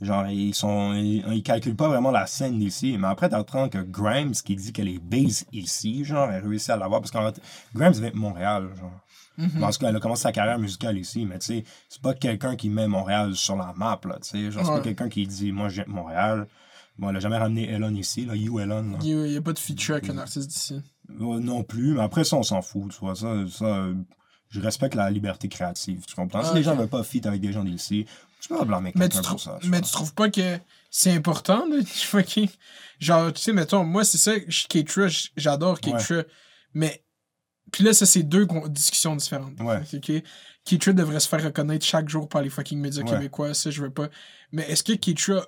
Speaker 1: Genre, ils sont ils, ils calculent pas vraiment la scène d'ici. Mais après, t'apprends que Grimes, qui dit qu'elle est base ici, genre, elle réussit à l'avoir. Parce qu'en fait, Grimes vient de Montréal, genre.
Speaker 2: Mhm.
Speaker 1: Parce qu'elle a commencé sa carrière musicale ici, mais tu sais, c'est pas quelqu'un qui met Montréal sur la map, là, tu sais. Genre, c'est
Speaker 2: Ouais.
Speaker 1: pas quelqu'un qui dit, moi, je viens de Montréal. Bon, elle a jamais ramené Elon ici, là, You Elon, là.
Speaker 2: Il n'y a, pas de feature avec un artiste d'ici.
Speaker 1: Euh, non plus, mais après ça, on s'en fout, tu vois. Ça, ça, euh, je respecte la liberté créative, tu comprends? Si les gens veulent pas fit avec des gens d'ici, tu peux pas blâmer quelqu'un pour ça. tu
Speaker 2: mais
Speaker 1: vois.
Speaker 2: tu trouves pas que c'est important de fucking. Genre, tu sais, mettons, moi, c'est ça, je- Keitra, j'adore Keitra, mais. Puis là, ça, c'est deux discussions différentes.
Speaker 1: Ouais.
Speaker 2: Ok? Keitra devrait se faire reconnaître chaque jour par les fucking médias
Speaker 1: Ouais.
Speaker 2: québécois, ça, je veux pas. Mais est-ce que Keitra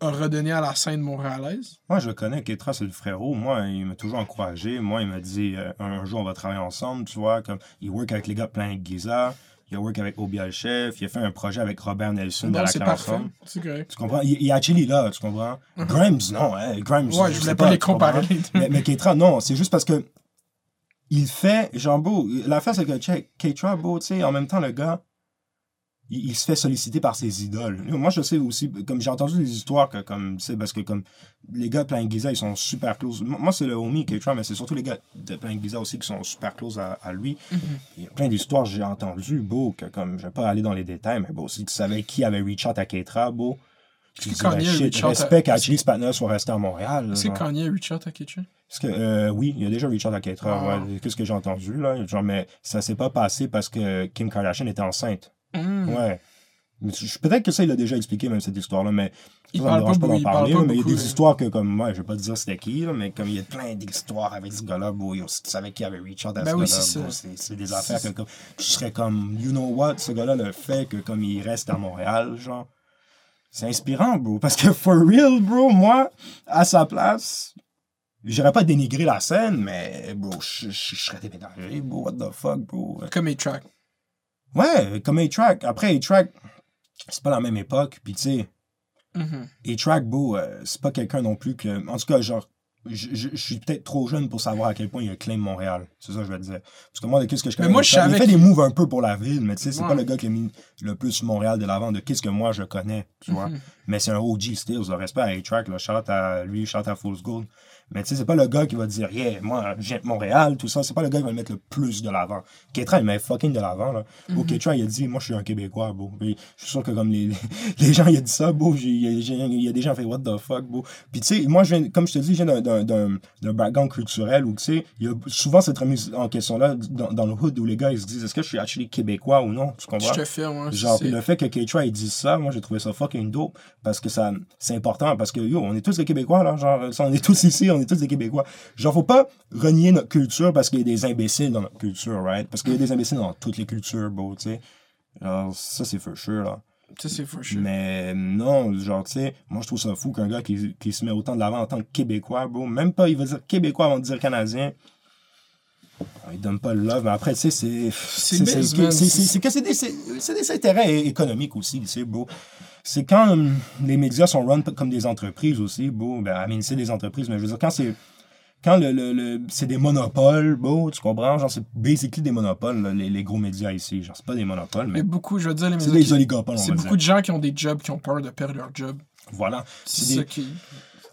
Speaker 2: a redonné à la scène montréalaise?
Speaker 1: Moi, je le connais, Ketra, c'est le frérot. Moi, il m'a toujours encouragé. Moi, il m'a dit, euh, un jour, on va travailler ensemble, tu vois. Comme, il work avec les gars de Planet Giza, il a work avec Obi chef, il a fait un projet avec Robert Nelson de
Speaker 2: Bon,
Speaker 1: la
Speaker 2: c'est
Speaker 1: Claire
Speaker 2: parfait.
Speaker 1: Ensemble.
Speaker 2: C'est correct.
Speaker 1: Tu comprends? Il, il a chili là, tu comprends? Grimes, non, hein, Grimes.
Speaker 2: Ouais, je voulais pas les comparer.
Speaker 1: mais, mais Keitra, non, c'est juste parce que il fait, beau, l'affaire, c'est que, check, Keitra, beau, tu sais, en même temps, le gars, il, il se fait solliciter par ses idoles. Moi, je sais aussi, comme j'ai entendu des histoires que, comme, tu sais, parce que, comme, les gars de Plain Giza, ils sont super close. Moi, c'est le homie Keitra, mais c'est surtout les gars de Plain Giza aussi qui sont super close à, à lui. Il y a plein d'histoires que j'ai entendues, beau, que, comme, je vais pas aller dans les détails, mais beau, si tu savais qui avait reach out à Keitra, beau, tu
Speaker 2: que Kanye
Speaker 1: respect qu'Achilles soit resté à Montréal.
Speaker 2: C'est
Speaker 1: genre.
Speaker 2: Kanye Richard à Keitra?
Speaker 1: Parce que, euh, oui, il y a déjà Richard à 4 heures.
Speaker 2: Ah.
Speaker 1: ouais. Qu'est-ce que j'ai entendu, là? Genre, mais ça s'est pas passé parce que Kim Kardashian était enceinte.
Speaker 2: Hmm.
Speaker 1: Ouais. Peut-être que ça, il a déjà expliqué, même cette histoire-là, mais
Speaker 2: Il
Speaker 1: ça,
Speaker 2: parle
Speaker 1: dérange
Speaker 2: pas
Speaker 1: d'en
Speaker 2: parle
Speaker 1: parler.
Speaker 2: pas
Speaker 1: mais il y a des histoires que, comme, moi, je vais pas te dire c'était qui, là, mais comme il y a plein d'histoires avec ce gars-là, si tu savais qui avait Richard à
Speaker 2: Ben
Speaker 1: ce
Speaker 2: oui,
Speaker 1: gars-là,
Speaker 2: c'est
Speaker 1: bro,
Speaker 2: ça.
Speaker 1: c'est c'est des affaires que, comme, je serais comme, you know what, ce gars-là, le fait que, comme, il reste à Montréal, genre, c'est inspirant, bro. Parce que, for real, bro, moi, à sa place, J'irais pas dénigrer la scène, mais bro, je serais déménagé, bro, what the fuck, bro?
Speaker 2: Comme A-Track.
Speaker 1: Ouais, comme A-Track. Après, A-Track, c'est pas la même époque, puis tu sais,
Speaker 2: Mhm.
Speaker 1: A-Track, bro, euh, c'est pas quelqu'un non plus que. En tout cas, genre, je, je- je suis peut-être trop jeune pour savoir à quel point il a claim Montréal. C'est ça que je veux te dire. Parce que moi, de qu'est-ce que je
Speaker 2: Mais
Speaker 1: connais,
Speaker 2: moi,
Speaker 1: il
Speaker 2: je
Speaker 1: fait- il
Speaker 2: savais
Speaker 1: fait des moves un peu pour la ville, mais tu sais, c'est
Speaker 2: Ouais.
Speaker 1: pas le gars qui a mis le plus Montréal de l'avant de qu'est-ce que moi je connais, tu vois?
Speaker 2: Mhm.
Speaker 1: Mais c'est un OG Stills, le respect à A-Track, là, shout à lui, shout à Fool's Gold. Mais tu sais, c'est pas le gars qui va dire, yeah, moi, j'aime Montréal, tout ça. C'est pas le gars qui va le mettre le plus de l'avant. Ketra, il met fucking de l'avant, là.
Speaker 2: Mhm.
Speaker 1: Ketra, il a dit, moi, je suis un Québécois, beau. Puis, je suis sûr que comme les, les gens, il a dit ça, beau. j'ai- Il y, a- j'ai- il des gens qui ont fait, what the fuck, beau. Puis, tu sais, moi, je viens, comme je te dis, je viens d'un- d'un- d'un d'un background culturel où, tu sais, il y a souvent cette remise en question-là dans, dans le hood où les gars, ils se disent, est-ce que je suis actually Québécois ou non? Tu
Speaker 2: Je
Speaker 1: comprends?
Speaker 2: te fais, moi.
Speaker 1: Genre, le fait que Keitra ait dit ça, moi j'ai trouvé ça fucking dope parce que ça c'est important parce que yo, on est tous des Québécois là, genre on est tous ici, on est tous des Québécois. Genre faut pas renier notre culture parce qu'il y a des imbéciles dans notre culture, right? Parce qu'il y a des imbéciles dans toutes les cultures, bro, tu sais. Genre ça c'est for sure là.
Speaker 2: Ça, c'est for sure.
Speaker 1: Mais non, genre tu sais, moi je trouve ça fou qu'un gars qui, qui se met autant de l'avant en tant que Québécois, bro, même pas il va dire Québécois avant de dire Canadien. Il donne pas le love, mais après, tu sais, c'est.
Speaker 2: C'est
Speaker 1: que c'est des, c'est c'est des intérêts économiques aussi, tu sais, bro. C'est quand hum, les médias sont run comme des entreprises aussi, bro. Ben, I mean, c'est des entreprises, mais je veux dire, quand c'est. Quand le, le, le- c'est des monopoles, tu comprends? Genre, c'est basically des monopoles, là, les, les gros médias ici. Genre, c'est pas des monopoles,
Speaker 2: Mais
Speaker 1: mais
Speaker 2: beaucoup, je veux dire, les
Speaker 1: c'est
Speaker 2: médias
Speaker 1: des
Speaker 2: qui-
Speaker 1: oligopoles, on
Speaker 2: C'est beaucoup
Speaker 1: dire.
Speaker 2: de gens qui ont des jobs qui ont peur de perdre leur job.
Speaker 1: Voilà.
Speaker 2: C'est
Speaker 1: C'est
Speaker 2: ça
Speaker 1: des-
Speaker 2: qui.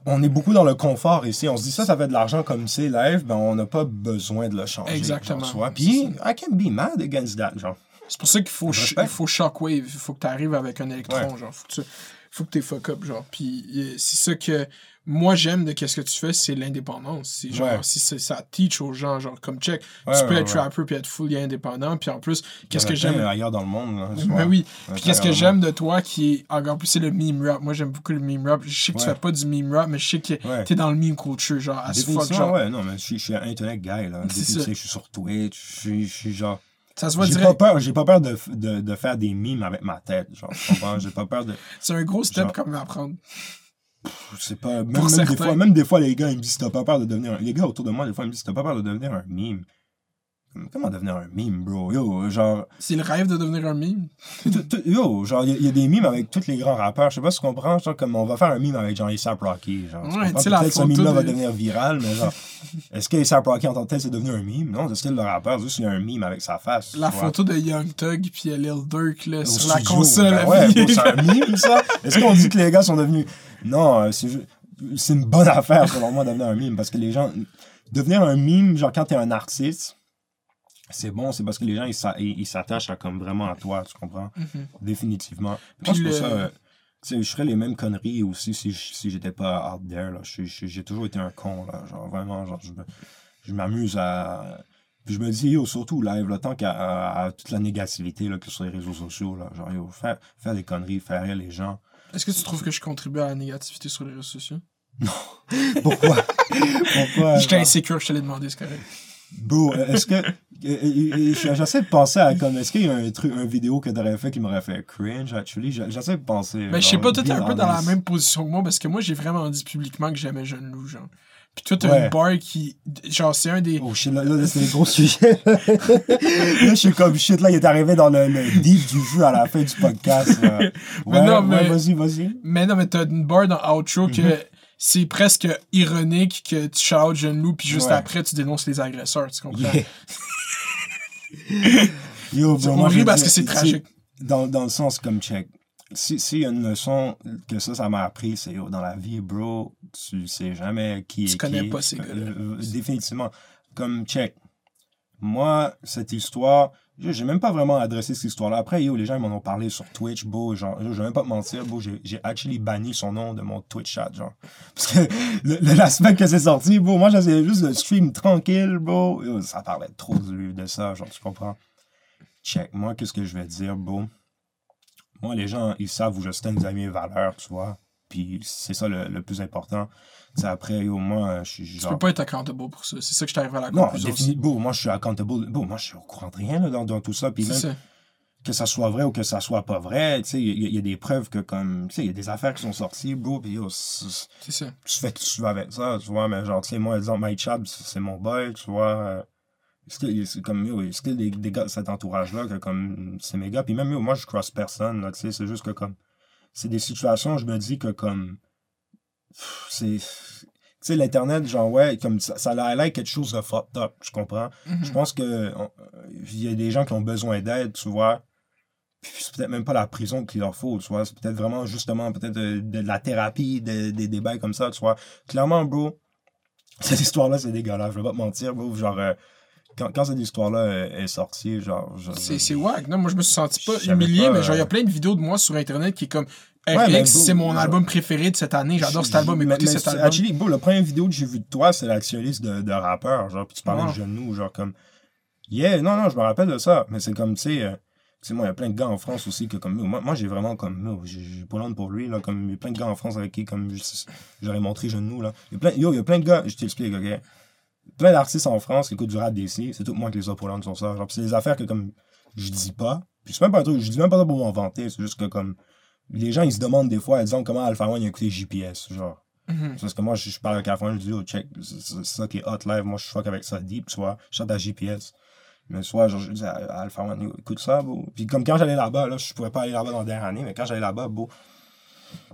Speaker 1: on est beaucoup dans le confort ici. On se dit ça, ça fait de l'argent comme c'est live, ben on n'a pas besoin de le changer.
Speaker 2: Exactement.
Speaker 1: Puis, I can be mad against that, genre.
Speaker 2: C'est pour ça qu'il faut, il faut shockwave. Il faut que tu arrives avec un électron.
Speaker 1: Ouais.
Speaker 2: Genre, faut que tu faut que t'es fuck up. Genre. Puis c'est ça que moi j'aime de qu'est-ce que tu fais, c'est l'indépendance. C'est genre,
Speaker 1: Ouais.
Speaker 2: si ça teach aux gens, genre, comme check,
Speaker 1: Ouais,
Speaker 2: tu peux être rapper puis être fully indépendant. Puis en plus, qu'est-ce que j'aime?
Speaker 1: ailleurs dans le monde, là,
Speaker 2: Ben oui. Puis qu'est-ce que j'aime de toi qui est encore plus, c'est le meme rap. Moi j'aime beaucoup le meme rap. Je sais que tu fais pas du meme rap, mais je sais que t'es dans le meme culture, genre, as fuck. Genre,
Speaker 1: ouais, non, mais je suis, un intellect guy, là. Je suis sur Twitch, je suis genre.
Speaker 2: Ça se voit
Speaker 1: J'ai pas
Speaker 2: direct.
Speaker 1: peur, j'ai pas peur de, de, de faire des mimes avec ma tête, genre, tu comprends? J'ai pas peur de.
Speaker 2: C'est un gros step
Speaker 1: Genre-
Speaker 2: comme à prendre.
Speaker 1: Je sais pas, même,
Speaker 2: Pour
Speaker 1: même des
Speaker 2: certains.
Speaker 1: fois, même des fois, les gars, ils me disent, t'as pas peur de devenir un... Les gars autour de moi, des fois, ils me disent, t'as pas peur de devenir un meme. Comme, Comment devenir un meme, bro? Yo, genre,
Speaker 2: C'est le rêve de devenir un meme.
Speaker 1: yo, genre, il y, a- y a des memes avec tous les grands rappeurs. Je sais pas si tu comprends, genre, comme on va faire un meme avec genre A$AP Rocky. Genre,
Speaker 2: Ouais, tu
Speaker 1: Peut-être ce
Speaker 2: photo
Speaker 1: meme-là
Speaker 2: de-
Speaker 1: va devenir viral, mais genre, est-ce que A$AP Rocky en tant que tel, c'est devenu un meme? Non, c'est style le rappeur, juste il y a un meme avec sa face.
Speaker 2: La photo de Young Thug puis Lil Durk là,
Speaker 1: Au
Speaker 2: sur la console.
Speaker 1: Ben ouais, c'est un meme, ça. Est-ce qu'on dit que les gars sont devenus. Non, euh, c'est une bonne affaire, selon moi, devenir un meme. Parce que les gens. Devenir un meme, genre quand t'es un artiste, c'est bon, c'est parce que les gens, ils s'a- ils ils s'attachent à comme vraiment à toi, tu comprends?
Speaker 2: Mhm.
Speaker 1: Définitivement. Pour
Speaker 2: le-
Speaker 1: ça. euh, je ferais les mêmes conneries aussi si, je- si j'étais pas out there. Là. Je- je- J'ai toujours été un con. Là. Genre, vraiment, genre, je je m'amuse à. Puis je me dis, yo, surtout live, là, tant qu'à à- à toute la négativité là, que sur les réseaux sociaux, là, genre, yo, faire, faire des conneries, faire rire les gens.
Speaker 2: Est-ce que tu trouves que je contribue à la négativité sur les réseaux sociaux?
Speaker 1: Pourquoi? Pourquoi
Speaker 2: J'étais insécure, je te l'ai demandé, c'est correct.
Speaker 1: Bro, est-ce que. J'essaie de penser à comme. Est-ce qu'il y a un truc, un vidéo que t'aurais fait qui m'aurait fait cringe, actually? J'essaie de penser.
Speaker 2: Mais je sais pas, toi t'es un peu dans la même position que moi parce que moi j'ai vraiment dit publiquement que j'aimais Jeune Loup, genre. Puis toi t'as
Speaker 1: Ouais.
Speaker 2: une bar qui. Genre, c'est un des.
Speaker 1: Oh shit, là, là, c'est des gros sujets. là, je suis comme shit, là, il est arrivé dans le, le deep du jeu à la fin du podcast. là. Ouais,
Speaker 2: Mais non,
Speaker 1: ouais,
Speaker 2: mais-
Speaker 1: vas-y, vas-y.
Speaker 2: Mais non, mais t'as une bar dans Outro que
Speaker 1: Mhm.
Speaker 2: C'est presque ironique que tu shout Jeune Loup puis juste
Speaker 1: Ouais.
Speaker 2: après tu dénonces les agresseurs, tu comprends?
Speaker 1: Yeah. Yo, bro,
Speaker 2: On rit parce que c'est
Speaker 1: tu
Speaker 2: tragique.
Speaker 1: Dans, dans le sens comme check. Si, si y a une leçon que ça, ça m'a appris, c'est dans la vie, bro, tu sais jamais qui
Speaker 2: Tu
Speaker 1: est
Speaker 2: connais
Speaker 1: qui.
Speaker 2: pas ces gars-là.
Speaker 1: Euh, euh, définitivement. Comme check. Moi, cette histoire, j'ai même pas vraiment adressé cette histoire-là. Après, yo, les gens m'en ont parlé sur Twitch, bro. Genre, je vais même pas te mentir, bro. J'ai actually banni son nom de mon Twitch chat, genre. Parce que le, le- la semaine que c'est sorti, bro, moi, j'essayais juste de stream tranquille. Yo, ça parlait trop de, ça, genre, tu comprends? Check. Moi, qu'est-ce que je vais dire, bro? Moi, les gens, ils savent où je stand mes valeurs, tu vois? Puis c'est ça le, le plus important. Tu sais, après, yo, moi, je suis
Speaker 2: Tu
Speaker 1: genre.
Speaker 2: peux pas être accountable pour ça. C'est ça que je t'arrive à la
Speaker 1: Non,
Speaker 2: conclusion.
Speaker 1: défini... Bon, moi, je suis accountable. Bon, moi, je suis au courant de rien là, dans, dans tout ça. Puis même
Speaker 2: ça.
Speaker 1: que ça soit vrai ou que ça soit pas vrai, tu sais, il y, a- il y a des preuves que, comme, tu sais, il y a des affaires qui sont sorties, bro, puis yo, c'est-
Speaker 2: ça.
Speaker 1: tu fais tu veux avec ça, tu vois, mais genre, tu sais, moi, exemple, Mike Chab, c'est mon boy, tu vois. euh, Est-ce que c'est comme, yo, est-ce que des, des gars de cet entourage-là, que comme, c'est mes gars, puis même, yo, moi, je cross personne, là, tu sais, c'est juste que, comme, c'est des situations, je me dis que, comme, c'est. sais, l'Internet, genre, ouais, comme ça, ça highlight quelque chose de fucked up, je comprends. Je pense que il y a des gens qui ont besoin d'aide, tu vois. Puis c'est peut-être même pas la prison qu'il leur faut, tu vois. C'est peut-être vraiment, justement, peut-être de, de la thérapie, de- des débats comme ça, tu vois. Clairement, bro, cette histoire-là, c'est dégueulasse, je vais pas te mentir, bro. Genre, euh, quand, quand cette histoire-là euh, est sortie, genre...
Speaker 2: C'est wack. Non, moi, je me suis senti pas humilié,
Speaker 1: pas,
Speaker 2: mais genre, il y a
Speaker 1: euh,
Speaker 2: plein de vidéos de moi sur Internet qui est comme
Speaker 1: Ouais,
Speaker 2: c'est mon album préféré de cette année. J'adore cet album.
Speaker 1: Mais-
Speaker 2: Écoutez cet album.
Speaker 1: Actually, bro, la première vidéo que j'ai vue de toi, c'est l'actionniste de, de rappeur. Genre, puis tu parlais de genou, genre comme. Yeah, non, non, je me rappelle de ça. Mais c'est comme, tu sais, euh, sais, moi, il y a plein de gars en France aussi que, comme, moi, moi j'ai vraiment, comme, j'ai pas pour lui, là, comme, il y a plein de gars en France avec qui, comme, j'aurais montré genou, là. Il y a plein, yo, il y a plein de gars, je t'explique, ok? Plein d'artistes en France qui écoutent du rap d'ici, c'est tout moi que les oppolantes sont ça. Genre, c'est des affaires que, comme, je dis pas. Puis c'est même pas un truc, je dis même pas ça pour m'inventer, c'est juste que, comme, les gens, ils se demandent des fois, disons, comment Alpha One a écouté JPS, genre.
Speaker 2: Mhm.
Speaker 1: Parce que moi, je, je parle avec Alpha One, je dis, oh, check, c'est ça qui est hot live. Moi, je fuck avec ça deep, tu vois. Je chante à JPS. Mais soit, genre, je dis à, à Alpha One, écoute ça, bro. Puis comme quand j'allais là-bas, là, je pouvais pas aller là-bas dans la dernière année, mais quand j'allais là-bas, bro,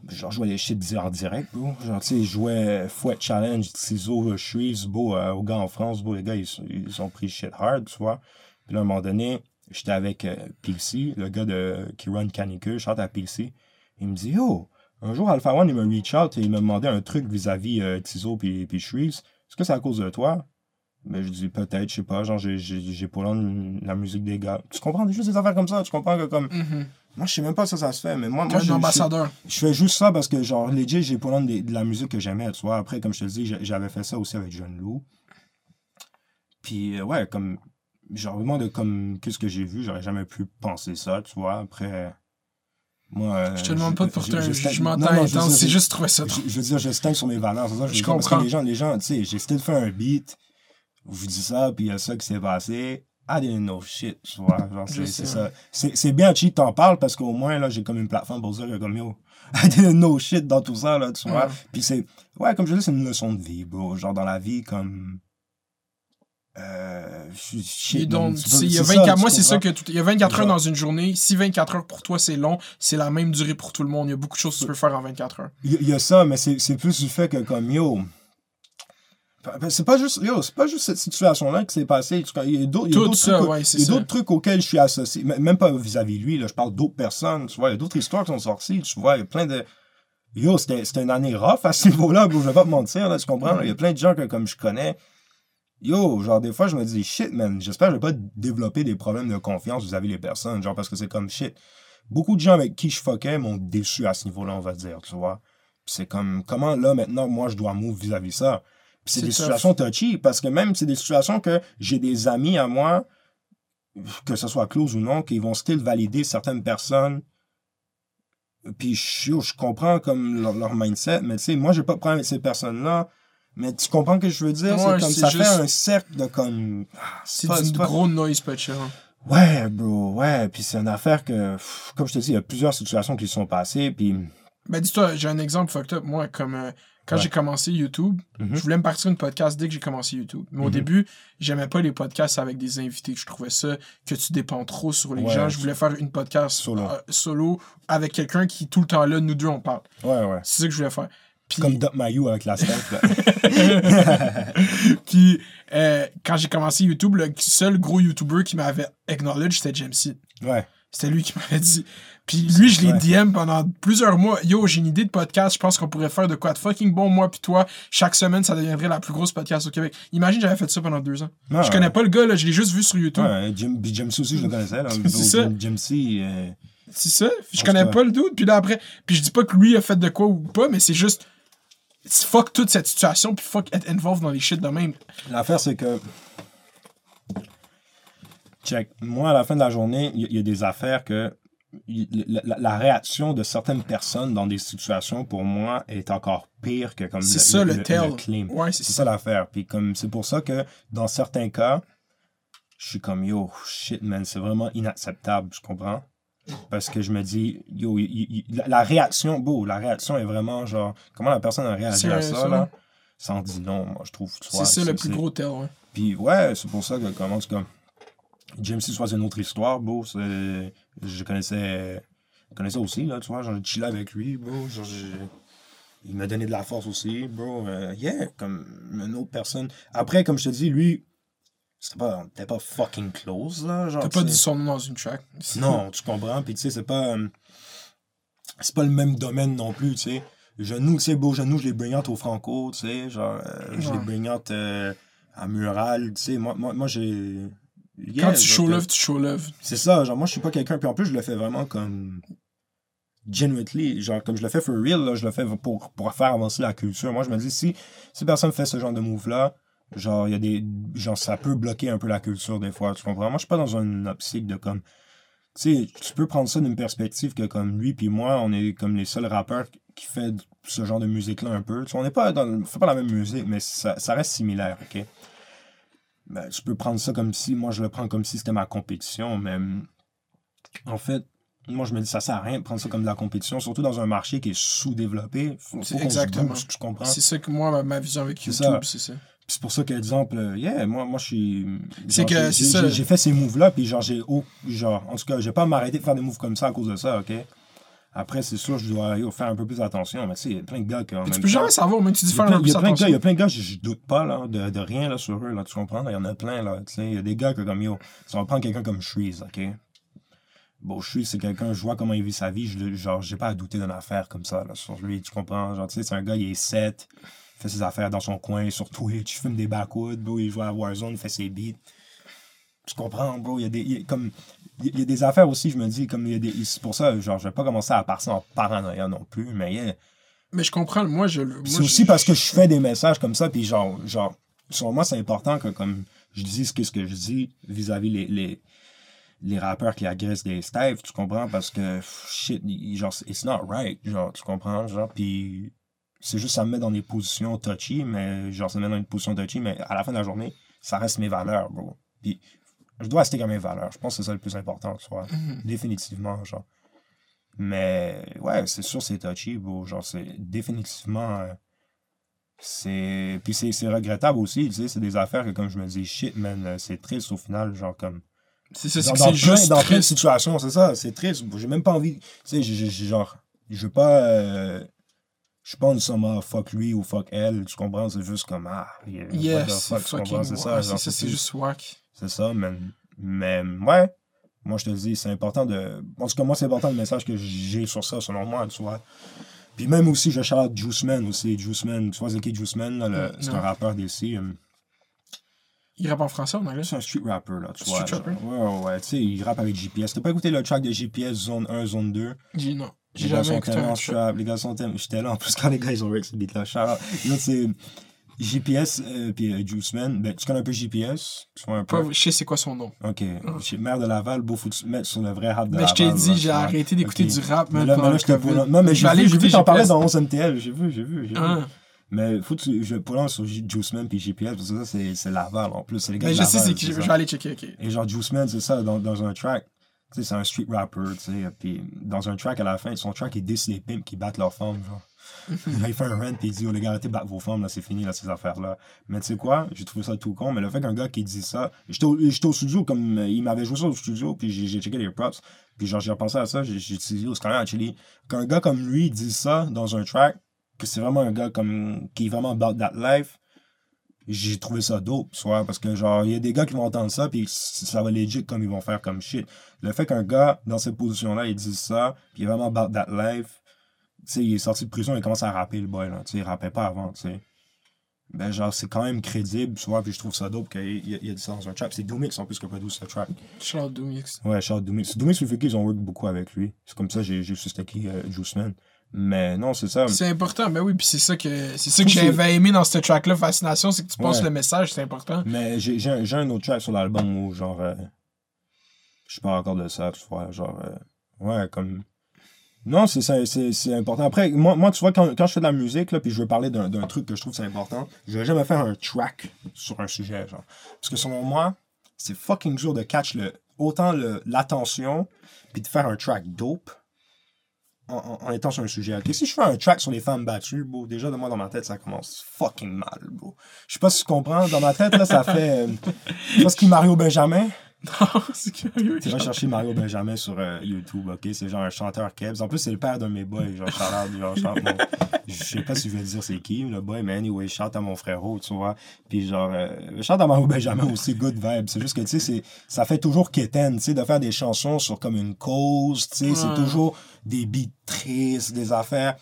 Speaker 1: genre, je jouais les shit en direct, bro. Genre, tu sais, je jouais Fouet Challenge, Ciseaux, Shreves, bro, euh, aux gars en France, bro. Les gars, ils, ils ont pris shit hard, tu vois. Puis là, à un moment donné, j'étais avec euh, Pilsy, le gars de, qui run Canicule, je chante à Pilsy. Il me dit, yo, un jour, Alpha One, il me reach out et il me demandait un truc vis-à-vis euh, Tizo puis, puis Shreves. Est-ce que c'est à cause de toi? Mais je dis peut-être, je sais pas, genre j'ai, j'ai, j'ai pas la musique des gars. Tu comprends? Juste des affaires comme ça, tu comprends que comme.
Speaker 2: Mhm.
Speaker 1: Moi je sais même pas si ça, ça se fait, mais moi,
Speaker 2: T'es
Speaker 1: moi
Speaker 2: un
Speaker 1: je,
Speaker 2: ambassadeur.
Speaker 1: je, je fais juste ça parce que genre legit j'ai pas de, de la musique que j'aimais, tu vois. Après, comme je te dis, j'a- j'avais fait ça aussi avec John Lou. Puis euh, ouais, comme genre vraiment de comme qu'est-ce que j'ai vu, j'aurais jamais pu penser ça, tu vois. Après. Moi, euh,
Speaker 2: Je te demande pas de porter un jugement intense, c'est juste trouver ça
Speaker 1: je, je veux dire, je stand sur mes valeurs. ça
Speaker 2: Je
Speaker 1: veux dire, Parce
Speaker 2: comprends.
Speaker 1: que les gens, les gens, tu sais, j'ai still fait un beat. Je vous dis ça, puis il y a ça qui s'est passé. I didn't know shit, tu vois. Genre, c'est ça. C'est c'est bien cheap t'en parles parce qu'au moins, là, j'ai comme une plateforme pour dire comme yo, I didn't know shit dans tout ça, là, tu vois. Puis c'est, ouais, comme je dis, c'est une leçon de vie, bro. Genre, dans la vie, comme. Euh,
Speaker 2: donc, il y a
Speaker 1: c'est
Speaker 2: 24,
Speaker 1: tu
Speaker 2: moi, c'est ça que tout- il y a 24 heures dans une journée. Si 24 heures pour toi, c'est long, c'est la même durée pour tout le monde. Il y a beaucoup de choses que tu peux faire en 24 heures.
Speaker 1: Il y, a ça, mais c'est plus du fait que, comme, yo. C'est pas juste, yo, c'est pas juste cette situation-là qui s'est passée. Il y a d'autres trucs,
Speaker 2: ouais,
Speaker 1: d'autres auxquels je suis associé. Même pas vis-à-vis lui, là, je parle d'autres personnes. Tu vois, il y a d'autres histoires qui sont sorties. Tu vois, il y a plein de. Yo, c'était une année rough à ce niveau-là, je vais pas te mentir, là, tu comprends? là. Il y a plein de gens que, comme je connais. Yo, genre, des fois, je me dis, shit, man, j'espère que je vais pas développer des problèmes de confiance vis-à-vis des personnes. Genre, parce que c'est comme shit. Beaucoup de gens avec qui je fuckais m'ont déçu à ce niveau-là, on va dire, tu vois. C'est comme, comment là, maintenant, moi, je dois move vis-à-vis ça? Puis c'est
Speaker 2: C'est
Speaker 1: des
Speaker 2: tough.
Speaker 1: situations touchy, parce que même, c'est des situations que j'ai des amis à moi, que ce soit close ou non, qui vont still valider certaines personnes. Puis je, je comprends comme leur, leur mindset, mais tu sais, moi, j'ai pas de problème avec ces personnes-là. Mais tu comprends ce que je veux dire?
Speaker 2: Ouais,
Speaker 1: c'est comme ça
Speaker 2: juste-
Speaker 1: fait un cercle de comme. ah,
Speaker 2: C'est du
Speaker 1: pas-
Speaker 2: gros noise patcher. hein.
Speaker 1: Ouais, bro, ouais. Puis c'est une affaire que, pff, comme je te dis, il y a plusieurs situations qui se sont passées. Puis.
Speaker 2: Ben, dis-toi, j'ai un exemple fucked up. Moi, comme euh, quand
Speaker 1: Ouais.
Speaker 2: j'ai commencé YouTube,
Speaker 1: Mhm.
Speaker 2: je voulais me partir une podcast dès que j'ai commencé YouTube. Mais au
Speaker 1: Mhm.
Speaker 2: début, j'aimais pas les podcasts avec des invités. Je trouvais ça que tu dépends trop sur les
Speaker 1: Ouais,
Speaker 2: gens. Je voulais faire une podcast
Speaker 1: Solo.
Speaker 2: euh, solo avec quelqu'un qui, tout le temps là, nous deux, on parle.
Speaker 1: Ouais, ouais.
Speaker 2: C'est ça que je voulais faire.
Speaker 1: Comme Doc Mayou avec la step, là.
Speaker 2: Puis, euh, quand j'ai commencé YouTube, le seul gros YouTuber qui m'avait acknowledge, c'était Jamesy.
Speaker 1: Ouais.
Speaker 2: C'était lui qui m'avait dit. Puis lui, je l'ai
Speaker 1: Ouais.
Speaker 2: DM pendant plusieurs mois. Yo, j'ai une idée de podcast. Je pense qu'on pourrait faire de quoi de fucking bon, moi puis toi. Chaque semaine, ça deviendrait la plus grosse podcast au Québec. Imagine, j'avais fait ça pendant deux ans.
Speaker 1: Ah,
Speaker 2: je connais pas le gars, là. Je l'ai juste vu sur YouTube.
Speaker 1: Ouais, Jim, aussi, je le connaissais.
Speaker 2: C'est ça.
Speaker 1: C, euh,
Speaker 2: C'est ça. Je connais pas le doute. Puis là, après, puis je dis pas que lui a fait de quoi ou pas, mais c'est juste. Fuck toute cette situation, puis fuck être involved dans les shit de même.
Speaker 1: L'affaire, c'est que. Check. Moi, à la fin de la journée, il y, a des affaires que. La, la- la réaction de certaines personnes dans des situations, pour moi, est encore pire que comme
Speaker 2: C'est ça, le tell.
Speaker 1: claim.
Speaker 2: Ouais, C'est ça.
Speaker 1: ça l'affaire. Puis comme c'est pour ça que dans certains cas, je suis comme yo, shit man, c'est vraiment inacceptable, je comprends? Parce que je me dis, yo, la, la réaction, beau, la réaction est vraiment genre, comment la personne a réagi à ça,
Speaker 2: ça.
Speaker 1: là, ça en dit non, moi je trouve.
Speaker 2: C'est ça le plus gros tell, ouais.
Speaker 1: Puis ouais, c'est pour ça que, comment, en tout cas, James C. soit une autre histoire, beau, c'est, je connaissais, je connaissais aussi, là, tu vois, j'en ai chillé avec lui, beau, genre, j'ai- il m'a donné de la force aussi, bro. Euh, yeah, comme une autre personne. Après, comme je te dis, lui, c'était pas, t'es pas fucking close, là. Genre,
Speaker 2: T'as pas dit son nom dans une track.
Speaker 1: Non, tu comprends. Puis tu sais, c'est pas. euh, c'est pas le même domaine non plus, tu sais. Genoux, tu sais, beau genoux, je les bring out au Franco, tu sais. Genre, euh, je les bring out euh, à Mural, tu sais. Moi, moi, moi j'ai. Yeah,
Speaker 2: Quand tu show love, tu show love.
Speaker 1: C'est ça, genre, moi, je suis pas quelqu'un. Puis en plus, je le fais vraiment comme. Genuinely. Genre, comme je le fais for real, là, je le fais pour, pour faire avancer la culture. Moi, je me dis, si, si personne fait ce genre de move-là, genre, il y a des. Genre, ça peut bloquer un peu la culture des fois, tu comprends? Moi, je suis pas dans une optique de comme. Tu sais, tu peux prendre ça d'une perspective que comme lui puis moi, on est comme les seuls rappeurs qui fait ce genre de musique-là un peu. Tu sais, on n'est pas dans. On fait pas la même musique, mais ça, ça reste similaire, ok? Ben, tu peux prendre ça comme si. Moi, je le prends comme si c'était ma compétition, mais. En fait, moi, je me dis, ça sert à rien de prendre ça comme de la compétition, surtout dans un marché qui est sous-développé.
Speaker 2: Exactement.
Speaker 1: booste, tu comprends?
Speaker 2: C'est ça que moi, ma, ma vision avec YouTube, c'est ça.
Speaker 1: Puis c'est pour ça qu'exemple, euh, yeah, moi, moi je suis.
Speaker 2: C'est que
Speaker 1: j'ai-
Speaker 2: c'est
Speaker 1: j'ai-
Speaker 2: ça.
Speaker 1: J'ai j'ai fait ces moves-là, puis genre, j'ai. au- genre, en tout cas, j'ai pas m'arrêter de faire des moves comme ça à cause de ça, ok? Après, c'est sûr, je dois yo, faire un peu plus attention, mais tu sais, il y a plein de gars qui.
Speaker 2: Mais tu
Speaker 1: même
Speaker 2: peux jamais savoir, même tu dis
Speaker 1: il y a
Speaker 2: faire
Speaker 1: plein-
Speaker 2: un peu
Speaker 1: y a plein de gars, il y
Speaker 2: attention.
Speaker 1: a plein de gars, je, je doute pas là, de, de rien là, sur eux, là, tu comprends? Il y en a plein, là, tu sais. Il y a des gars que comme yo, si on prend quelqu'un comme Shreeze, ok? Bon, Shreeze, c'est quelqu'un, je vois comment il vit sa vie, je, genre, j'ai pas à douter d'une affaire comme ça, là, sur lui, tu comprends? Genre, tu sais, c'est un gars, il est 7, il fait ses affaires dans son coin, sur Twitch, il fume des backwoods, bro, il joue à Warzone, il fait ses beats. Tu comprends, bro? Il y a des. il y a comme, il y a des affaires aussi, je me dis, comme il y a des. C'est pour ça, genre, je vais pas commencer à passer en paranoïa non plus, mais yeah,
Speaker 2: Mais je comprends, moi, je.
Speaker 1: c'est
Speaker 2: je-
Speaker 1: aussi parce que je fais des messages comme ça, puis genre, genre, sur moi, c'est important que comme je dise ce que je dis vis-à-vis les, les, les rappeurs qui agressent des staffs, tu comprends? Parce que, shit, genre, it's not right, genre, tu comprends? Genre, puis c'est juste, ça me met dans des positions touchy, mais genre, ça me met dans une position touchy, mais à la fin de la journée, ça reste mes valeurs, bro. Puis je dois rester comme mes valeurs. Je pense que c'est ça le plus important, tu vois.
Speaker 2: Mhm.
Speaker 1: Définitivement, genre. Mais ouais, c'est sûr, c'est touchy, bro. Genre, c'est définitivement. euh, c'est. Puis c'est regrettable aussi, tu sais. C'est des affaires que, comme je me dis, shit, man, euh, c'est triste au final, genre, comme.
Speaker 2: C'est ça, c'est juste
Speaker 1: dans plein de situations, c'est ça, c'est triste. J'ai même pas envie. Tu sais, genre. Je veux pas. euh, je suis pas en somme fuck lui ou fuck elle, tu comprends? C'est juste comme, ah, yeah,
Speaker 2: Yes,
Speaker 1: fuck, tu comprends? C'est ça,
Speaker 2: c'est juste whack.
Speaker 1: c'est ça, mais, mais ouais, moi je te dis, c'est important de. En tout cas, moi, c'est important le message que j'ai sur ça, selon moi, tu vois. Puis même aussi, je shout Juice Man aussi. Juice Man, tu vois, c'est qui Juice Man,
Speaker 2: Mm,
Speaker 1: c'est un rappeur d'ici. euh,
Speaker 2: Il rappe en français ou en anglais?
Speaker 1: C'est un street rapper, là, tu
Speaker 2: Street
Speaker 1: vois. genre.
Speaker 2: rapper?
Speaker 1: Ouais, ouais, tu sais, il rappe avec GPS. T'as pas écouté le track de GPS, zone 1, zone 2?
Speaker 2: J'ai non. J'ai
Speaker 1: Les gars
Speaker 2: jamais
Speaker 1: sont
Speaker 2: écouté
Speaker 1: tellement
Speaker 2: un
Speaker 1: trap, les gars sont tellement... J'étais là, en plus, quand les gars, ils ont rex ce beat-là. Shout out. C'est GPS, euh, puis euh, Juice Man. Ben, tu connais un peu GPS? Un peu?
Speaker 2: Je sais c'est quoi son nom.
Speaker 1: Ok. Chez Maire de Laval, beau, faut que tu te mettes sur le vrai rap de
Speaker 2: Mais
Speaker 1: Laval.
Speaker 2: je t'ai
Speaker 1: là,
Speaker 2: dit, j'ai arrêté d'écouter
Speaker 1: Ok.
Speaker 2: du rap
Speaker 1: Mais
Speaker 2: même
Speaker 1: là, mais là, je te Non, mais j'ai vu, vu t'en parlais dans 11MTL. J'ai vu, j'ai vu, j'ai vu.
Speaker 2: Hein.
Speaker 1: Mais faut que je pour sur J- Juice Man puis GPS, parce que ça, c'est Laval en plus. Les gars
Speaker 2: Mais
Speaker 1: de
Speaker 2: je sais
Speaker 1: Laval,
Speaker 2: c'est qui, je vais aller checker, ok.
Speaker 1: Et genre, Juice Man, c'est ça, dans, dans un track. C'est un street rapper, tu sais. Puis dans un track, à la fin, son track, il diss les pimps qui battent leurs femmes, genre. Il fait un rant, puis il dit, oh les gars, arrêtez de battre vos femmes, là, c'est fini, là, ces affaires-là. Mais tu sais quoi, j'ai trouvé ça tout con, mais le fait qu'un gars qui dit ça, j'étais au, au studio, comme euh, il m'avait joué ça au studio, puis j'ai checké les props, puis genre, j'ai repensé à ça, j'ai dit, oh, c'est quand même actually, qu'un gars comme lui dise ça dans un track, que c'est vraiment un gars comme, qui est vraiment about that life, j'ai trouvé ça dope, vois, parce que genre, il y a des gars qui vont entendre ça, puis ça va legit comme ils vont faire comme shit. Le fait qu'un gars, dans cette position-là, il dise ça, puis il est vraiment about that life, tu sais, il est sorti de prison, il commence à rapper, le boy, là, tu sais, il rappait pas avant, tu sais. Ben, genre, c'est quand même crédible, tu vois, puis je trouve ça dope qu'il y, y a ça dans un trap. C'est Doomix, en plus, qui produit ce track.
Speaker 2: Shout out Doomix.
Speaker 1: Ouais, Charles Doomix. Doomix, Rufiki, ils ont work beaucoup avec lui. C'est comme ça, j'ai c'était qui, euh, Juice Man. Mais non, c'est ça.
Speaker 2: C'est important, ben oui, puis c'est ça que c'est ça que j'avais aimé dans ce track-là, Fascination, c'est que tu passes
Speaker 1: Ouais.
Speaker 2: le message, c'est important.
Speaker 1: Mais j'ai j'ai un, j'ai un autre track sur l'album où, genre, euh, je parle encore de ça, tu vois, genre, euh, ouais, comme. Non, c'est- c'est c'est- c'est important. Après, moi, moi, tu vois, quand, quand je fais de la musique, là, puis je veux parler d'un d'un truc que je trouve c'est important, je vais jamais faire un track sur un sujet, genre. Parce que selon moi, c'est fucking dur de catch le, autant le- l'attention, puis de faire un track dope en, étant sur un sujet. ok? Si je fais un track sur les femmes battues, bro, déjà de moi dans ma tête, ça commence fucking mal, bro. Je sais pas si tu comprends, dans ma tête, là, ça fait. euh, tu vois ce qui est Mario Benjamin?
Speaker 2: Non, c'est curieux.
Speaker 1: Tu vas chercher Mario Benjamin sur euh, YouTube, ok? C'est genre un chanteur Kebs. En plus, c'est le père d'un de mes boys. Genre, out, genre, shout mon- Je sais pas si je vais dire c'est qui, le boy, mais anyway, shout à mon frérot, tu vois? Puis genre, euh, shout à Mario Benjamin aussi, good vibe. C'est juste que, tu sais, ça fait toujours quétaine, tu sais, de faire des chansons sur comme une cause, tu sais. C'est toujours des beats tristes, des affaires.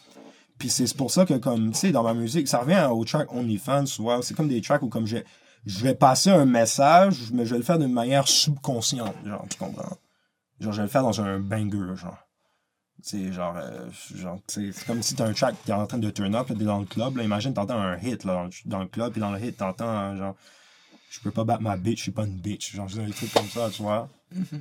Speaker 1: Puis c'est pour ça que, comme, tu sais, dans ma musique, ça revient au track OnlyFans, tu vois. C'est comme des tracks où, comme, j'ai- je vais passer un message, mais je vais le faire d'une manière subconsciente, genre, tu comprends? Genre, je vais le faire dans un banger, genre. Sais, genre, euh, genre c'est comme si t'as un track, t'es en train de turn up, t'es dans le club, là, imagine, t'entends un hit, là, dans le, club, puis dans le hit, t'entends, genre, je peux pas battre ma bitch, je suis pas une bitch, genre, des trucs comme ça, tu vois.
Speaker 2: C'est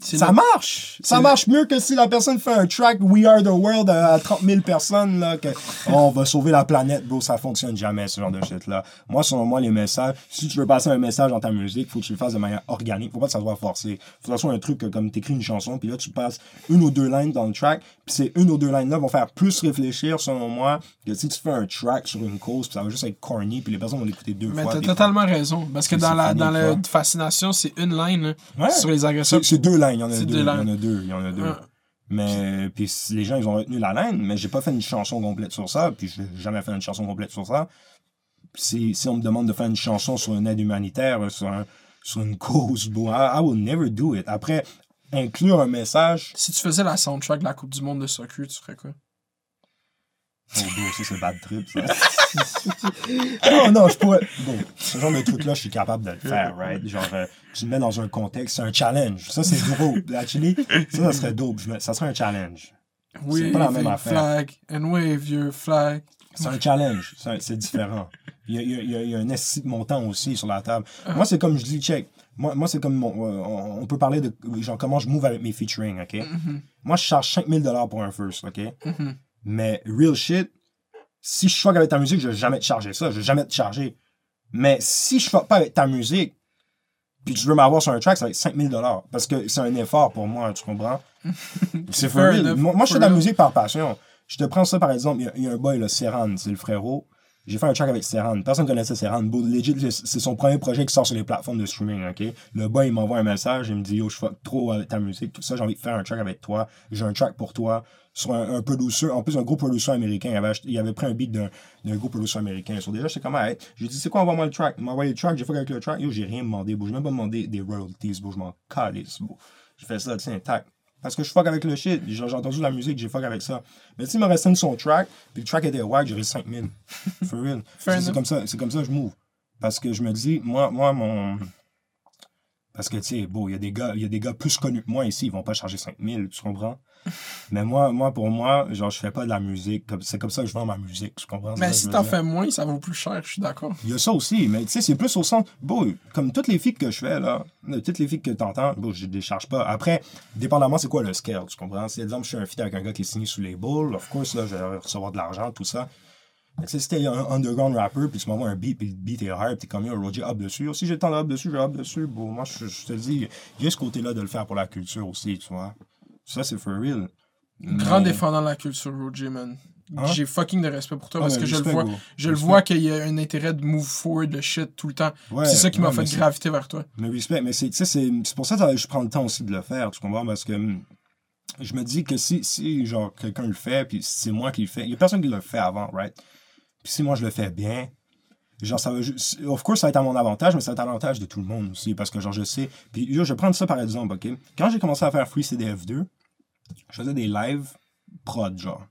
Speaker 1: Ça marche! Ça marche mieux que si la personne fait un track We Are the World à 30 000 personnes, là, que oh, on va sauver la planète, bro. Ça fonctionne jamais, ce genre de shit-là. Moi, selon moi, les messages, si tu veux passer un message dans ta musique, faut que tu le fasses de manière organique. Faut pas que ça soit forcé. Faut que ça soit un truc que, comme t'écris une chanson, puis là, tu passes une ou deux lignes dans le track, puis ces une ou deux lignes-là vont faire plus réfléchir, selon moi, que si tu fais un track sur une cause, puis ça va juste être corny, puis les personnes vont l'écouter deux
Speaker 2: Mais
Speaker 1: fois.
Speaker 2: t'as
Speaker 1: puis-
Speaker 2: totalement raison. Parce que dans la, dans la fascination, c'est une ligne là,
Speaker 1: Ouais.
Speaker 2: sur les agresseurs.
Speaker 1: C'est deux lignes, il y en a deux. Il y en a deux, il y en a deux.
Speaker 2: Ouais.
Speaker 1: Mais puis les gens ils ont retenu la ligne, mais j'ai pas fait une chanson complète sur ça, puis je vais jamais faire une chanson complète sur ça. Si, si on me demande de faire une chanson sur une aide humanitaire, euh, sur, un- sur une cause, bon, I, I will never do it. Après, inclure un message.
Speaker 2: Si tu faisais la soundtrack de la Coupe du Monde de soccer, tu ferais quoi?
Speaker 1: Oh, bro, ça c'est bad trip, ça. non, non, je pourrais. Bon, ce genre de truc-là, je suis capable de le faire, right? Genre, euh, tu me mets dans un contexte, c'est un challenge. Ça, c'est drôle. Actually, ça, ça serait dope. Je me- Ça serait un challenge.
Speaker 2: Wave
Speaker 1: pas la même affaire.
Speaker 2: flag and wave your flag.
Speaker 1: C'est un challenge. C'est c'est différent. Il y a, il y a- il y a- il y a un esti de montant aussi sur la table. Moi, c'est comme je dis, check. Moi, moi c'est comme. mon- euh, on peut parler de genre comment je move avec mes featuring, OK? Moi, je charge 5000 pour un first, OK?
Speaker 2: Mhm.
Speaker 1: Mais real shit, si je fuck avec ta musique, je vais jamais te charger ça. Je vais jamais te charger. Mais si je fuck pas avec ta musique, puis tu veux m'avoir sur un track, ça va être 5000 Parce que c'est un effort pour moi, tu comprends? c'est for real. Moi, moi, je fais de la musique par passion. Je te prends ça, par exemple, il y a- il y, a un boy, là, Serran, c'est le frérot. J'ai fait un track avec Serran. Personne connaissait Serran. Legit, c'est c'est son premier projet qui sort sur les plateformes de streaming, OK? Le boy, il m'envoie un message, il me dit, yo, je fuck trop avec ta musique, tout ça, j'ai envie de faire un track avec toi. J'ai un track pour toi. Sur un, un producer, en plus, un gros producer américain. Il avait, acheté- il avait pris un beat d'un d'un gros producer américain. Sur déjà, j'étais comme, hey, j'ai dit, c'est quoi, envoie-moi le track. Il m'a envoyé le track, j'ai fait avec le track. Yo, j'ai rien demandé, bro. J'ai même pas demandé des royalties, bro. Je m'en calisse, bro. J'ai fait ça, tiens, tac. Parce que je fuck avec le shit. J'ai entendu la musique, j'ai fuck avec ça. Mais s'il me restait une son track, puis le track était wack, j'aurais 5000. For real. C'est- comme ça, c'est comme ça que je move. Parce que je me dis, moi, moi, mon. Parce que, tu sais, bon, il y a des gars, y a des gars plus connus que moi ici, ils vont pas charger 5000, tu comprends? Mais moi, moi, pour moi, genre, je fais pas de la musique. C'est comme ça que je vends ma musique, tu comprends?
Speaker 2: Mais si t'en fais moins, ça vaut plus cher, je suis d'accord.
Speaker 1: Il y a ça aussi, mais tu sais, c'est plus au sens. Bon, comme toutes les filles que je fais, là, toutes les filles que t'entends, bon, je les charge pas. Après, dépendamment, c'est quoi le scale, tu comprends? Si, exemple, je suis un feat avec un gars qui est signé sous les balls, of course, là, je vais recevoir de l'argent, tout ça. T'es un underground rapper, puis tu m'envoies un beat, puis le beat est hard, t'es comme, yo, Roger, hop dessus. Si j'ai le temps de hop dessus, je hop dessus. Bon, moi, je, je te dis, il y a ce côté-là de le faire pour la culture aussi, tu vois. Ça, c'est for real.
Speaker 2: Grand
Speaker 1: Mais-
Speaker 2: défendant de la culture, Roger, man.
Speaker 1: Hein?
Speaker 2: J'ai fucking de respect pour toi
Speaker 1: Ah,
Speaker 2: parce que je le vois. Je le vois qu'il y a un intérêt de move forward, le shit, tout le temps.
Speaker 1: Ouais,
Speaker 2: c'est ça qui m'a
Speaker 1: ouais,
Speaker 2: fait graviter vers toi.
Speaker 1: Mais respect, mais c'est, pour ça que je prends le temps aussi de le faire, tu comprends? Parce que je me dis que si, si genre, quelqu'un le fait, puis c'est moi qui le fais, il y a personne qui le fait avant, right? Puis si moi je le fais bien, genre, ça va. Of course, ça va être à mon avantage, mais ça va être à l'avantage de tout le monde aussi, parce que, genre, je sais. Puis, je vais prendre ça par exemple, ok? Quand j'ai commencé à faire Free CDF2, je faisais des lives prod, genre.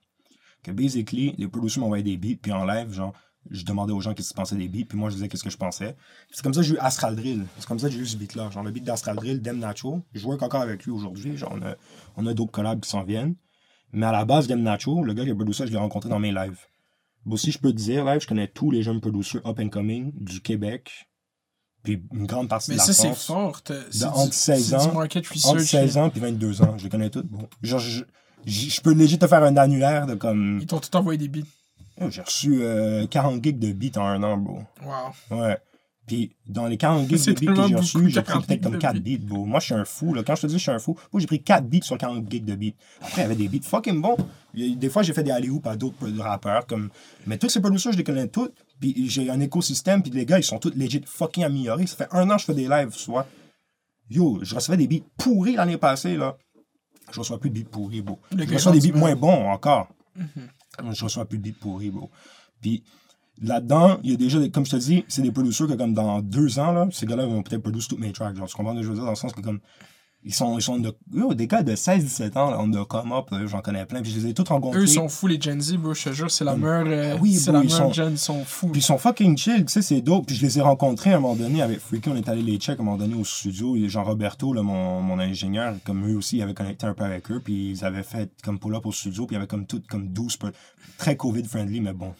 Speaker 1: Que basically, les producers m'envoyaient des beats, puis en live, genre, je demandais aux gens qu'est-ce qu'ils pensaient des beats, puis moi je disais qu'est-ce que je pensais. C'est comme ça que j'ai eu Astral Drill. C'est comme ça que j'ai eu ce beat-là. Genre le beat d'Astral Drill, Dem Nacho. Je work encore avec lui aujourd'hui. Genre on a, on a d'autres collabs qui s'en viennent. Mais à la base, Dem Nacho, le gars qui a produit ça, je l'ai rencontré dans mes lives. Bon, si je peux te dire, live, je connais tous les jeunes producers up and coming du Québec. Puis une grande partie
Speaker 2: Mais
Speaker 1: de la
Speaker 2: ça, c'est
Speaker 1: France.
Speaker 2: fort. c'est
Speaker 1: entre
Speaker 2: du-
Speaker 1: 16
Speaker 2: c'est
Speaker 1: ans- Entre
Speaker 2: research.
Speaker 1: 16 ans puis 22 ans. Je les connais tous. Bon. Genre, je, je, je peux léger te faire un annulaire de comme.
Speaker 2: Ils t'ont tout envoyé des beats.
Speaker 1: Yo, J'ai reçu euh, 40 gigs de beats en un an, bro.
Speaker 2: Wow.
Speaker 1: Ouais. Puis dans les 40 gigs de beats que j'ai reçus, j'ai pris
Speaker 2: 40
Speaker 1: peut-être comme
Speaker 2: de
Speaker 1: 4
Speaker 2: beats.
Speaker 1: bro. Moi, je suis un fou, là. Quand je te dis que je suis un fou, moi, j'ai pris 4 beats sur 40 gigs de beats. Après, il y avait des beats fucking bons. Des fois, j'ai fait des alley-oops à d'autres rappeurs. Comme... Mais tous ces producers, je les connais tous. Puis j'ai un écosystème, puis les gars, ils sont tous legit fucking améliorés. Ça fait un an que je fais des lives, tu vois. Yo, je recevais des beats pourris l'année passée, là. Je reçois plus de beats pourris, bro. Je reçois des beats moins bons encore.
Speaker 2: Mhm.
Speaker 1: Je reçois plus de beats pourris, bro. Puis là-dedans, il y a déjà, des- comme je te dis, c'est des producers que comme dans deux ans, là, ces gars-là vont peut-être produire toutes mes tracks. Genre, tu comprends ce que je veux dire? Dans le sens que comme. Ils sont, ils sont de, yo, des gars de 16-17 ans, là, on a come up, j'en connais plein, puis je les ai tous rencontrés.
Speaker 2: Eux, ils sont fous, les Gen Z, bro. Je te jure, c'est la meilleure. euh,
Speaker 1: Oui,
Speaker 2: c'est la
Speaker 1: ils
Speaker 2: meilleure
Speaker 1: sont-
Speaker 2: gen, ils sont fous.
Speaker 1: Puis ils sont fucking chill, tu sais, c'est dope. Puis je les ai rencontrés à un moment donné avec Freaky, on est allé les check à un moment donné au studio. Et Jean-Roberto, là, mon, mon ingénieur, comme eux aussi, ils avaient connecté un peu avec eux. Puis ils avaient fait comme pull-up au studio. Puis il y avait comme tout, comme 12, per- très COVID-friendly, mais bon.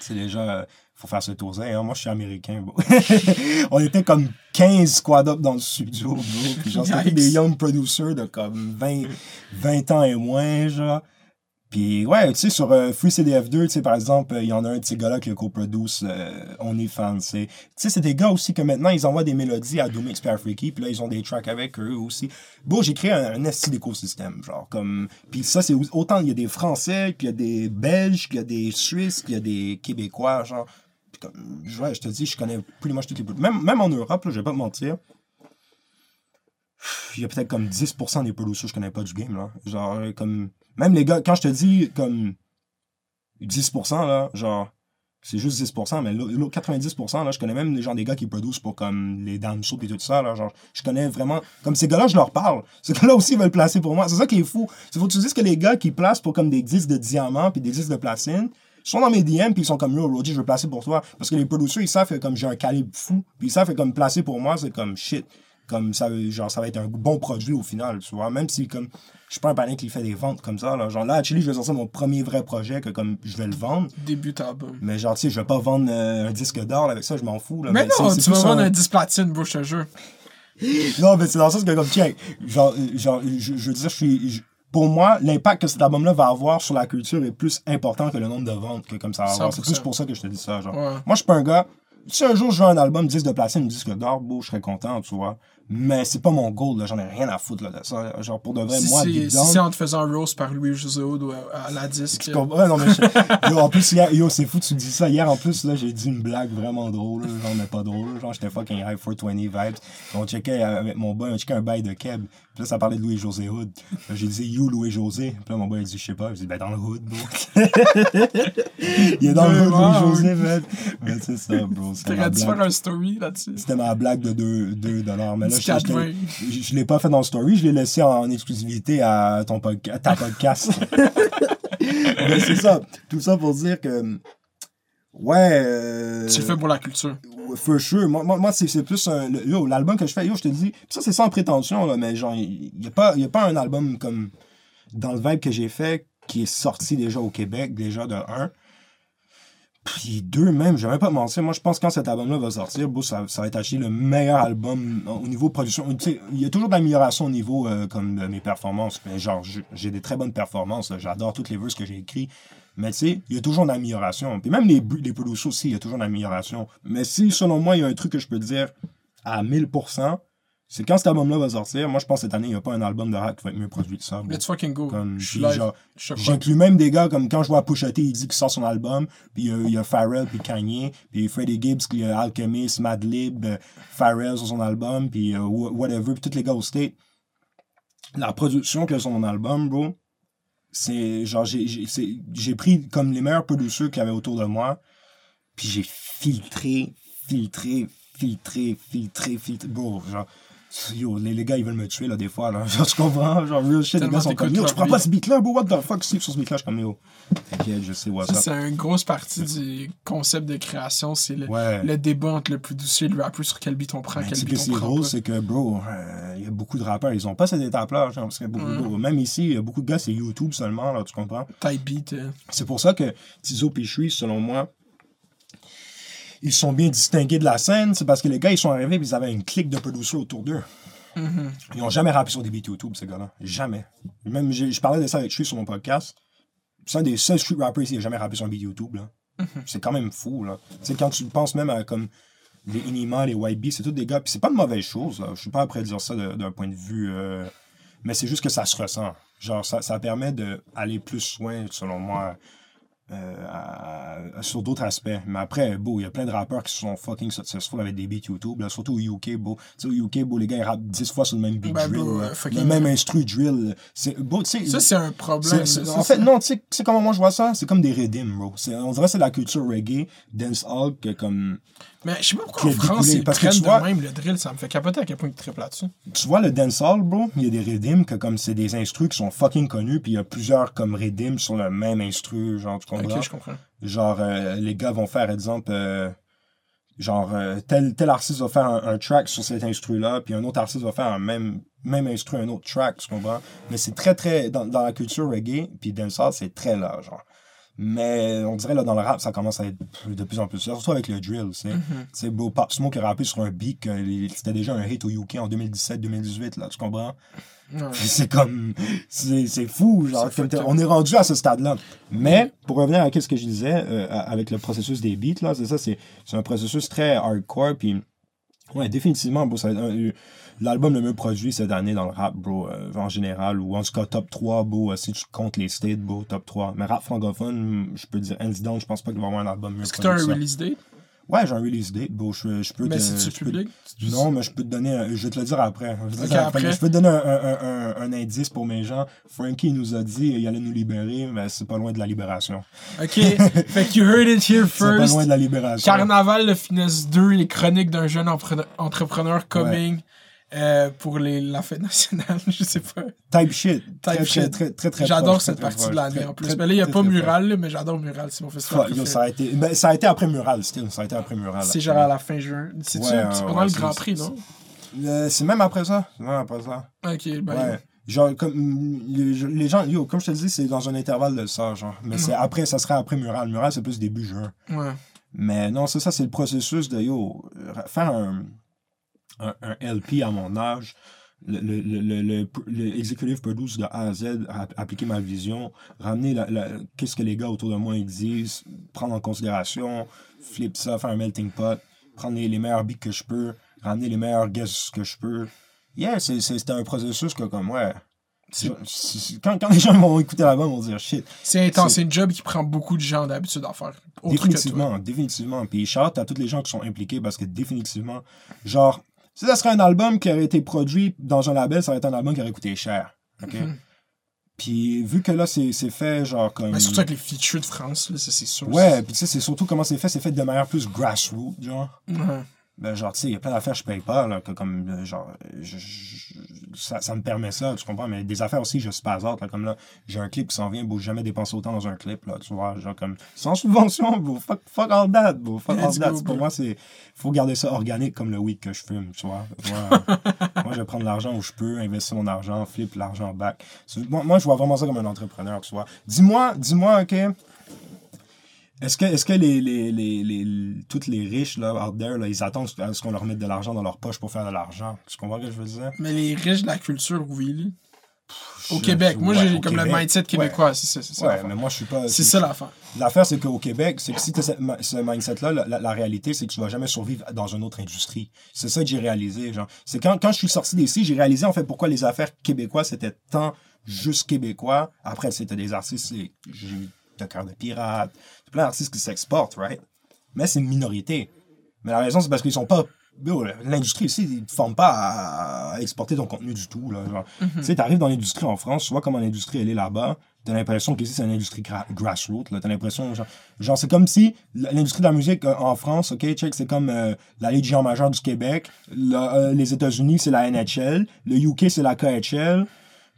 Speaker 1: C'est déjà, euh, faut faire ce tour hein. Moi, je suis américain, bro. on était comme 15 squad up dans le studio, bro. Puis genre, c'était des young producers de comme 20, 20 ans et moins, genre. Puis ouais, tu sais, sur euh, Free CDF2, tu sais, par exemple, il y en a un de ces gars-là qui co-produce euh, OnlyFans. c'est- Tu sais, c'est des gars aussi que maintenant, ils envoient des mélodies à Doomix et Freaky, puis là, ils ont des tracks avec eux aussi. Bon, j'ai créé un, un d'écosystème, genre, comme... Puis ça, c'est au- autant, il y a des Français, puis il y a des Belges, qu'il y a des Suisses, qu'il y a des Québécois, genre... Puis comme, ouais, je te dis, je connais plus much toutes les... Même, même en Europe, là, je vais pas te mentir, il y a peut-être comme 10% des producers que je connais pas du game, là. Genre, comme... Même les gars, quand je te dis, comme... 10%, là, genre... C'est juste 10%, mais l'au- l'autre 90%, là, je connais même les gens, des gars qui produisent pour comme les Dan Soup et tout ça, là, genre, je connais vraiment, comme ces gars-là, je leur parle. Ces gars-là aussi veulent placer pour moi. C'est ça qui est fou. C'est que tu dises que les gars qui placent pour comme des disques de diamant puis des disques de platine, sont dans mes DM puis ils sont comme yo Roger je veux placer pour toi parce que les producers ils savent que comme j'ai un calibre fou puis ils savent que comme placer pour moi c'est comme shit comme ça genre ça va être un bon produit au final tu vois même si comme je suis pas un panier qui fait des ventes comme ça là genre là actually je vais sortir mon premier vrai projet que comme je vais le vendre
Speaker 2: Début album.
Speaker 1: mais genre, tu sais, je vais pas vendre euh, un disque d'or avec ça, je m'en fous. Là,
Speaker 2: Mais non, tu vas vendre
Speaker 1: un-
Speaker 2: un 10 platine, bro, je te jure.
Speaker 1: Non, mais c'est dans le sens que, comme, tiens, genre, genre je, je veux dire, je suis. je- pour moi, l'impact que cet album-là va avoir sur la culture est plus important que le nombre de ventes que comme ça va avoir. C'est
Speaker 2: 100%.
Speaker 1: plus pour ça que je te dis ça. Genre.
Speaker 2: Ouais.
Speaker 1: Moi, je suis pas un gars. Si un jour je veux un album 10 de platine, 10 d'or, beau, je serais content, tu vois. Mais c'est pas mon goal, là. J'en ai rien à foutre, là, de ça. Genre, pour de vrai,
Speaker 2: Si
Speaker 1: moi, Big
Speaker 2: si c'est en te faisant un roast par Louis José à, à la disque.
Speaker 1: Tu comprends? Ouais, non, mais je- yo, en plus, hier, yo, c'est fou, tu dis ça. Hier, en plus, là, j'ai dit une blague vraiment drôle, là, genre, mais pas drôle. Genre, j'étais fucking high 420 vibes. On checkait avec mon boy, on checkait un bail de Keb. Puis là, ça parlait de Louis-José Hood. J'ai dit, you, Louis-José? Puis là, mon boy, il dit, je sais pas. Je dis, ben, dans le hood, bro. il est dans le hood. Louis-José, man. Mais c'est ça, bro.
Speaker 2: T'aurais dû faire un story là-dessus?
Speaker 1: C'était ma blague de 2 dollars. Mais là, je, je,
Speaker 2: 4,20.
Speaker 1: je, je l'ai pas fait dans le story, je l'ai laissé en, exclusivité à, ton podca- ta podcast. Mais c'est ça. Tout ça pour dire que. Ouais. euh,
Speaker 2: Tu le fais pour la culture.
Speaker 1: For sure. Moi, moi, c'est plus un. Yo, l'album que je fais, yo, je te dis. Ça, c'est sans prétention, là, mais genre, il n'y a, pas- a pas un album comme. Dans le vibe que j'ai fait, qui est sorti déjà au Québec, déjà de 1. Puis deux, même, je vais même pas mentir. Moi, je pense que quand cet album-là va sortir, ça, ça va être acheté le meilleur album au niveau production. Il y a toujours de l'amélioration au niveau euh, comme de mes performances. Mais genre, j'ai des très bonnes performances. J'adore toutes les verses que j'ai écrits. Mais tu sais, il y a toujours une amélioration. Puis même les, les producers aussi, il y a toujours une amélioration. Mais si, selon moi, il y a un truc que je peux dire à 1000%, c'est quand cet album-là va sortir, moi, je pense que cette année, il n'y a pas un album de rap qui va être mieux produit que ça.
Speaker 2: Let's fucking go.
Speaker 1: J'inclus même des gars comme quand je vois Pusha T, il dit qu'il sort son album, puis euh, il y a Pharrell, puis Kanye, puis Freddie Gibbs, qui a Alchemist, Madlib, euh, Pharrell sur son album, puis euh, wh- whatever, puis tous les gars au State. La production sur mon album, bro, c'est genre, j'ai- pris comme les meilleurs producers qu'il y avait autour de moi, puis j'ai filtré, filtré, filtré, filtré, filtré, bro, genre... Yo, les, les gars, ils veulent me tuer, là, des fois, là. Genre, tu comprends? Genre, real shit, les gars sont comme, yo, je prends pas ce beat-là, bro, what the fuck, Steve, sur ce beat-là, je suis comme, yo. T'inquiète, je sais, what's
Speaker 2: Ça,
Speaker 1: up.
Speaker 2: c'est une grosse partie du concept de création. C'est le,
Speaker 1: Ouais.
Speaker 2: le débat entre le producer et le rapper sur quel beat on prend, quel
Speaker 1: tu
Speaker 2: beat on
Speaker 1: c'est
Speaker 2: prend
Speaker 1: drôle,
Speaker 2: pas.
Speaker 1: c'est que, bro, euh, il y a beaucoup de rappeurs, ils ont pas cette étape-là, genre, parce que beaucoup,
Speaker 2: Mm.
Speaker 1: bro, même ici, il y a beaucoup de gars, c'est YouTube seulement, là, tu comprends?
Speaker 2: Type beat. euh,
Speaker 1: C'est pour ça que Tizo Shui, selon moi, ils sont bien distingués de la scène. C'est parce que les gars, ils sont arrivés et ils avaient une clique de producers autour d'eux.
Speaker 2: mhm.
Speaker 1: Ils n'ont jamais rappé sur des beats YouTube, ces gars-là. Jamais. Même, je parlais de ça avec Shui sur mon podcast. C'est un des seuls street rappers qui n'a jamais rappé sur un beat YouTube, là. C'est quand même fou, là. Tu sais, quand tu penses même à comme les Inima, les YB, c'est tous des gars. Puis c'est pas de mauvaise chose, là. Je suis pas à dire ça d'un point de vue. euh, Mais c'est juste que ça se ressent. Genre, ça, ça permet d'aller plus loin, selon moi, à- à- sur d'autres aspects. Mais après, beau, il y a plein de rappeurs qui sont fucking successful avec des beats YouTube, là, surtout au UK, beau. Tu sais, au UK, beau, les gars, ils rappent 10 fois sur le même beat
Speaker 2: Ben,
Speaker 1: drill, là.
Speaker 2: euh,
Speaker 1: le même instru drill. C'est, beau, tu sais,
Speaker 2: Ça, c'est un
Speaker 1: c'est-
Speaker 2: problème.
Speaker 1: c'est- en fait, non, tu sais, sais comment moi je vois ça? C'est comme des rythmes, bro. C'est- on dirait que c'est la culture reggae, dancehall, que comme...
Speaker 2: Mais je sais pas pourquoi en France, ils
Speaker 1: parce que tu vois-
Speaker 2: de même le drill. Ça me fait capoter à quel point ils triplent là-dessus.
Speaker 1: Tu vois, le dancehall, bro, il y a des rythms que comme c'est des instrus qui sont fucking connus, puis il y a plusieurs comme rythms sur le même instru, genre, tu comprends?
Speaker 2: Ok, je comprends.
Speaker 1: Genre, euh, les gars vont faire, exemple, euh, genre, euh, tel, tel artiste va faire un, un track sur cet instru-là, puis un autre artiste va faire un même, même instru, un autre track, tu comprends? Mais c'est très, très, dans, dans la culture reggae, puis dancehall, c'est très là, genre. Mais on dirait, là, dans le rap, ça commence à être de plus en plus, surtout avec le drill, tu sais.
Speaker 2: Mhm.
Speaker 1: C'est beau Pop Smoke a rappé sur un beat que c'était déjà un hit au UK en 2017-2018, là, tu comprends? C'est comme. C'est fou, genre. Comme on est rendu à ce stade-là. Mais, pour revenir à ce que je disais, euh, avec le processus des beats, là, c'est ça, c'est un processus très hardcore. Puis, ouais, définitivement, bro, ça un- l'album le mieux produit cette année dans le rap, bro, euh, en général, ou en tout cas top 3, bro, euh, si tu comptes les states, bro, top 3. Mais rap francophone, je peux dire, hands down, je pense pas qu'il va y avoir un album mieux
Speaker 2: Est-ce que un
Speaker 1: produit. que ça.
Speaker 2: release date?
Speaker 1: Ouais, j'ai un release date, bro, je, je peux
Speaker 2: Mais
Speaker 1: te-
Speaker 2: si tu
Speaker 1: je peux-
Speaker 2: public?
Speaker 1: non, mais je peux te donner. un- Je vais te le dire après. Je, après.
Speaker 2: après.
Speaker 1: Peux te donner un, un- un- un indice pour mes gens. Frankie nous a dit qu'il allait nous libérer, mais c'est pas loin de la libération.
Speaker 2: Ok. fait que you heard it here
Speaker 1: C'est pas
Speaker 2: first.
Speaker 1: loin de la libération.
Speaker 2: Carnaval de Finesse 2, les chroniques d'un jeune entrepreneur coming euh, pour les, la fête nationale, je sais pas.
Speaker 1: Type shit.
Speaker 2: Type
Speaker 1: très,
Speaker 2: shit.
Speaker 1: Très, très, très,
Speaker 2: J'adore cette partie de l'année en plus. mais là, il n'y a pas Mural, là, mais j'adore Mural, c'est mon festival.
Speaker 1: Fuck, yo, ça, a été, ben, ça a été après Mural, still. Ça a été après Mural.
Speaker 2: C'est genre à la fin juin.
Speaker 1: Ouais,
Speaker 2: c'est
Speaker 1: ouais,
Speaker 2: pendant
Speaker 1: ouais,
Speaker 2: le Grand Prix, non?
Speaker 1: Euh, c'est même après ça. C'est même après ça.
Speaker 2: Ok, ben.
Speaker 1: Ouais. Genre, comme, mm, les, les gens, yo, comme je te le dis, c'est dans un intervalle de ça, genre. Mais c'est après, ça serait après Mural. Mural, c'est plus début juin.
Speaker 2: Ouais.
Speaker 1: Mais non, c'est ça, c'est le processus de yo, faire un, un, un LP à mon âge, le, le, le, le, executive produce de A à Z, appliquer ma vision, ramener la, la- qu'est-ce que les gars autour de moi ils disent, prendre en considération, flip ça, faire un melting pot, prendre les, les meilleurs beats que je peux, ramener les meilleurs guests que je peux. Yeah, c'était un processus que comme, ouais. Quand, quand les gens vont écouter l'album, ils vont dire shit.
Speaker 2: C'est intense.
Speaker 1: C'est-
Speaker 2: une job qui prend beaucoup de gens d'habitude à faire.
Speaker 1: Définitivement, définitivement. Puis shout à tous les gens qui sont impliqués parce que définitivement, genre, si ça serait un album qui aurait été produit dans un label, ça aurait été un album qui aurait coûté cher. OK?
Speaker 2: Mhm.
Speaker 1: Puis vu que là, c'est fait, genre, comme.
Speaker 2: Mais surtout avec les features de France, là, ça, c'est sûr.
Speaker 1: Ouais, puis tu sais, c'est surtout comment c'est fait. C'est fait de manière plus grassroots, genre. Ben, genre, tu sais, il y a plein d'affaires je paye pas, là, que comme, euh, genre, je- je- ça, ça me permet ça, tu comprends, mais des affaires aussi, je suis pas là, comme là, j'ai un clip qui s'en vient, j'ai jamais dépensé autant dans un clip, là, tu vois, genre, comme, sans subvention, bro, fuck, fuck all that, bro, fuck all that, pour
Speaker 2: bro.
Speaker 1: moi, c'est, faut garder ça organique comme le weed que je fume, tu vois, moi, moi, je vais prendre l'argent où je peux, investir mon argent, flip l'argent back, moi, moi, je vois vraiment ça comme un entrepreneur, tu vois, dis-moi, dis-moi, ok, est-ce que, est-ce que les, les, les, les, toutes les riches, là, out there, là, ils attendent à ce qu'on leur mette de l'argent dans leur poche pour faire de l'argent? Tu comprends ce que je veux dire?
Speaker 2: Mais les riches de la culture, oui. là. Au
Speaker 1: Je-
Speaker 2: Québec. Moi,
Speaker 1: ouais,
Speaker 2: j'ai comme le
Speaker 1: Québec.
Speaker 2: mindset québécois. C'est ça. C'est ça.
Speaker 1: Ouais, mais moi, je suis pas...
Speaker 2: C'est ça l'affaire.
Speaker 1: L'affaire, c'est qu'au Québec, c'est que si tu as ce mindset-là, la, la- la réalité, c'est que tu vas jamais survivre dans une autre industrie. C'est ça que j'ai réalisé, genre. C'est quand, quand je suis sorti d'ici, j'ai réalisé, en fait, pourquoi les affaires québécoises, c'était tant juste québécois. Après, c'était des artistes, c'est- j'ai de cœur de pirate, plein d'artistes qui s'exportent, right? Mais c'est une minorité. Mais la raison, c'est parce qu'ils sont pas... L'industrie ici, ils ne forment pas à, exporter ton contenu du tout. Là, genre. Tu sais, t'arrives dans l'industrie en France, tu vois comment l'industrie, elle est là-bas. T'as l'impression qu'ici, c'est une industrie gra- grassroots. T'as l'impression, genre, genre c'est comme si l'industrie de la musique euh, en France, OK, check, c'est comme euh, la Légion majeure du Québec. Euh, les États-Unis, c'est la NHL. Le UK, c'est la KHL.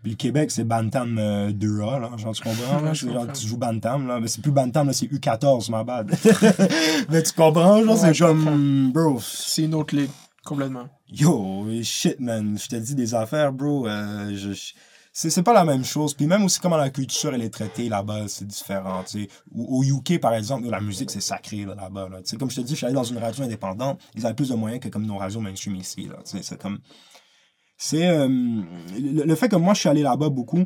Speaker 1: Puis le Québec, c'est Bantam euh, 2A, là. Genre, tu comprends? là? C'est genre, tu joues Bantam, là. Mais c'est plus Bantam, là, c'est U14, ma bad. mais tu comprends? Genre,
Speaker 2: Ouais,
Speaker 1: c'est comme, bro,
Speaker 2: C'est une autre ligue. Complètement.
Speaker 1: Yo, shit, man. Je te dis des affaires, bro. euh, je, je- c'est, c'est pas la même chose. Puis même aussi comment la culture, elle est traitée là-bas, c'est différent. tu sais. Au, au UK, par exemple, la musique, c'est sacré là, là-bas. Là. Tu sais, Comme je te dis, je suis allé dans une radio indépendante. Ils avaient plus de moyens que comme nos radios mainstream ici. Là. Tu sais, C'est comme... C'est... euh, le, fait que moi, je suis allé là-bas beaucoup...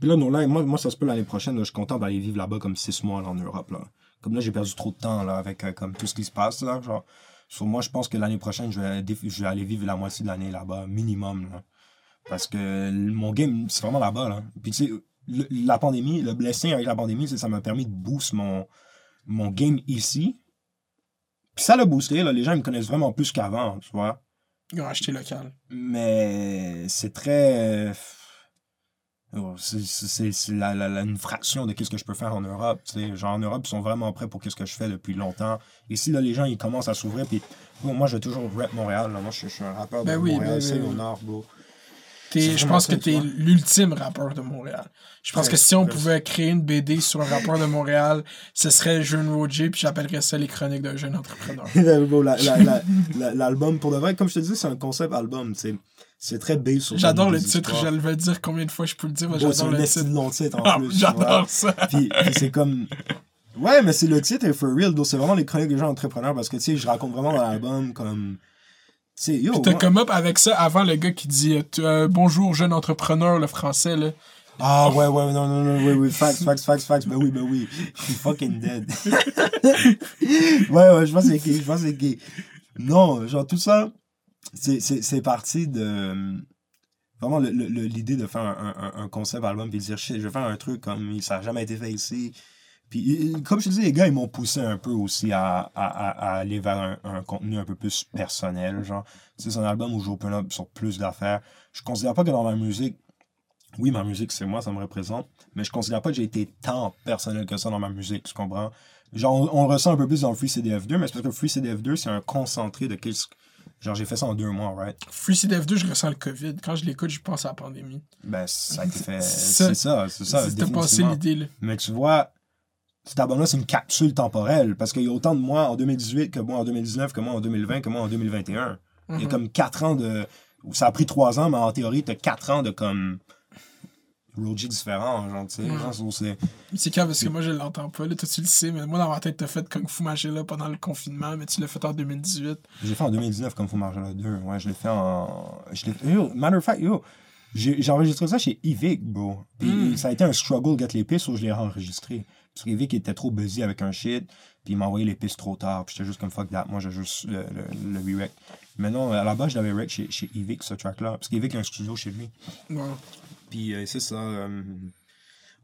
Speaker 1: Puis là, non, là, moi, ça se peut l'année prochaine. je suis content d'aller vivre là-bas comme six mois là, en Europe. Là. Comme là, j'ai perdu trop de temps avec euh, tout ce qui se passe. Là, genre. Sur moi, je pense que l'année prochaine, je vais, aller vivre la moitié de l'année là-bas, minimum. Parce que mon game, c'est vraiment là-bas. Là. Puis tu sais, la pandémie, le blessing avec la pandémie, c'est ça m'a permis de boost mon, mon game ici. Puis ça l'a boosté, là. Les gens me connaissent vraiment plus qu'avant, tu vois.
Speaker 2: Ils ont acheté local.
Speaker 1: Mais c'est très. euh, oh, c'est- la, la- la- une fraction de qu'est-ce que je peux faire en Europe. tu sais. Genre en Europe, ils sont vraiment prêts pour qu'est-ce que je fais depuis longtemps. Ici, là, les gens, ils commencent à s'ouvrir. Puis bon, moi, je vais toujours rap Montréal. là. Moi, je, je suis un rappeur
Speaker 2: Ben
Speaker 1: de
Speaker 2: oui,
Speaker 1: Montréal,
Speaker 2: ben
Speaker 1: c'est
Speaker 2: oui,
Speaker 1: au nord, bro.
Speaker 2: T'es- je pense que
Speaker 1: tu
Speaker 2: t'es
Speaker 1: vois.
Speaker 2: l'ultime rappeur de Montréal. Je pense que si on pouvait créer une BD sur un rappeur de Montréal, ce serait Jeune Roger, puis j'appellerais ça Les Chroniques d'un jeune entrepreneur.
Speaker 1: L'album, pour de vrai, comme je te dis, c'est un concept album. tu. C'est très based sur
Speaker 2: J'adore le titre, je vais dire combien de fois je peux le dire, mais j'adore
Speaker 1: un
Speaker 2: le titre.
Speaker 1: de long titre en
Speaker 2: Ah,
Speaker 1: plus.
Speaker 2: J'adore ça.
Speaker 1: Puis, c'est comme. Ouais, mais c'est le titre est for real. donc C'est vraiment les chroniques des gens entrepreneurs parce que, tu sais, je raconte vraiment dans l'album comme. Yo.
Speaker 2: T'as
Speaker 1: moi-
Speaker 2: come up avec ça avant le gars qui dit euh, euh, Bonjour, jeune entrepreneur, le français, là.
Speaker 1: Ah, ouais, ouais, non, non, non, oui, oui, facts, facts, facts, facts. Ben oui, ben oui. Je suis fucking dead. ouais, ouais, je pense que c'est. Je pense que c'est. Non, genre, tout ça, c'est- c'est c'est parti de. Vraiment, le- le- l'idée de faire un, un- un concept album puis de dire, shit, je vais faire un truc comme ça n'a jamais été fait ici. Puis, euh, comme je te dis, les gars, ils m'ont poussé un peu aussi à, à, aller vers un, un contenu un peu plus personnel. Genre, c'est un album où je open up sur plus d'affaires. Je considère pas que dans ma musique, oui, ma musique, c'est moi, ça me représente, mais je considère pas que j'ai été tant personnel que ça dans ma musique, tu comprends? Genre, on, ressent un peu plus dans Free CDF2, mais c'est parce que Free CDF2, c'est un concentré de qu'est-ce Genre, j'ai fait ça en deux mois, right?
Speaker 2: Free CDF2, je ressens le COVID. Quand je l'écoute, je pense à la pandémie.
Speaker 1: Ben, ça a été fait. C'est ça, c'est ça.
Speaker 2: C'était passé l'idée, là.
Speaker 1: Mais tu vois, cet album-là, c'est une capsule temporelle. Parce qu'il y a autant de moi en 2018 que moi en 2019, que moi en 2020, que moi en 2021. Il y a
Speaker 2: Mhm.
Speaker 1: comme quatre ans de. Ça a pris trois ans, mais en théorie, t'as quatre ans de comme. Roger différent, genre, tu sais. Genre, c'est-
Speaker 2: C'est calme parce que moi, je l'entends pas. Là, toi, tu le sais, mais moi, dans ma tête, t'as fait Kung Fu Magella pendant le confinement, mais tu l'as fait en 2018.
Speaker 1: J'ai fait en 2019 comme Faut marcher là 2. Ouais, je l'ai fait en. Je l'ai... Yo, matter of fact, yo, j'ai, enregistré ça chez Evic, bro. Puis
Speaker 2: Mm.
Speaker 1: ça a été un struggle de get les pistes où je l'ai enregistré. Parce qu'Evic était trop busy avec un shit, puis il m'a envoyé les pistes trop tard. Puis j'étais juste comme fuck that. Moi, j'ai juste le, le, le re-rec. Mais non, à la base, je l'avais rec chez, chez Evic, ce track-là. Parce qu'Evic a un studio chez lui.
Speaker 2: Ouais.
Speaker 1: Puis euh, c'est ça. euh,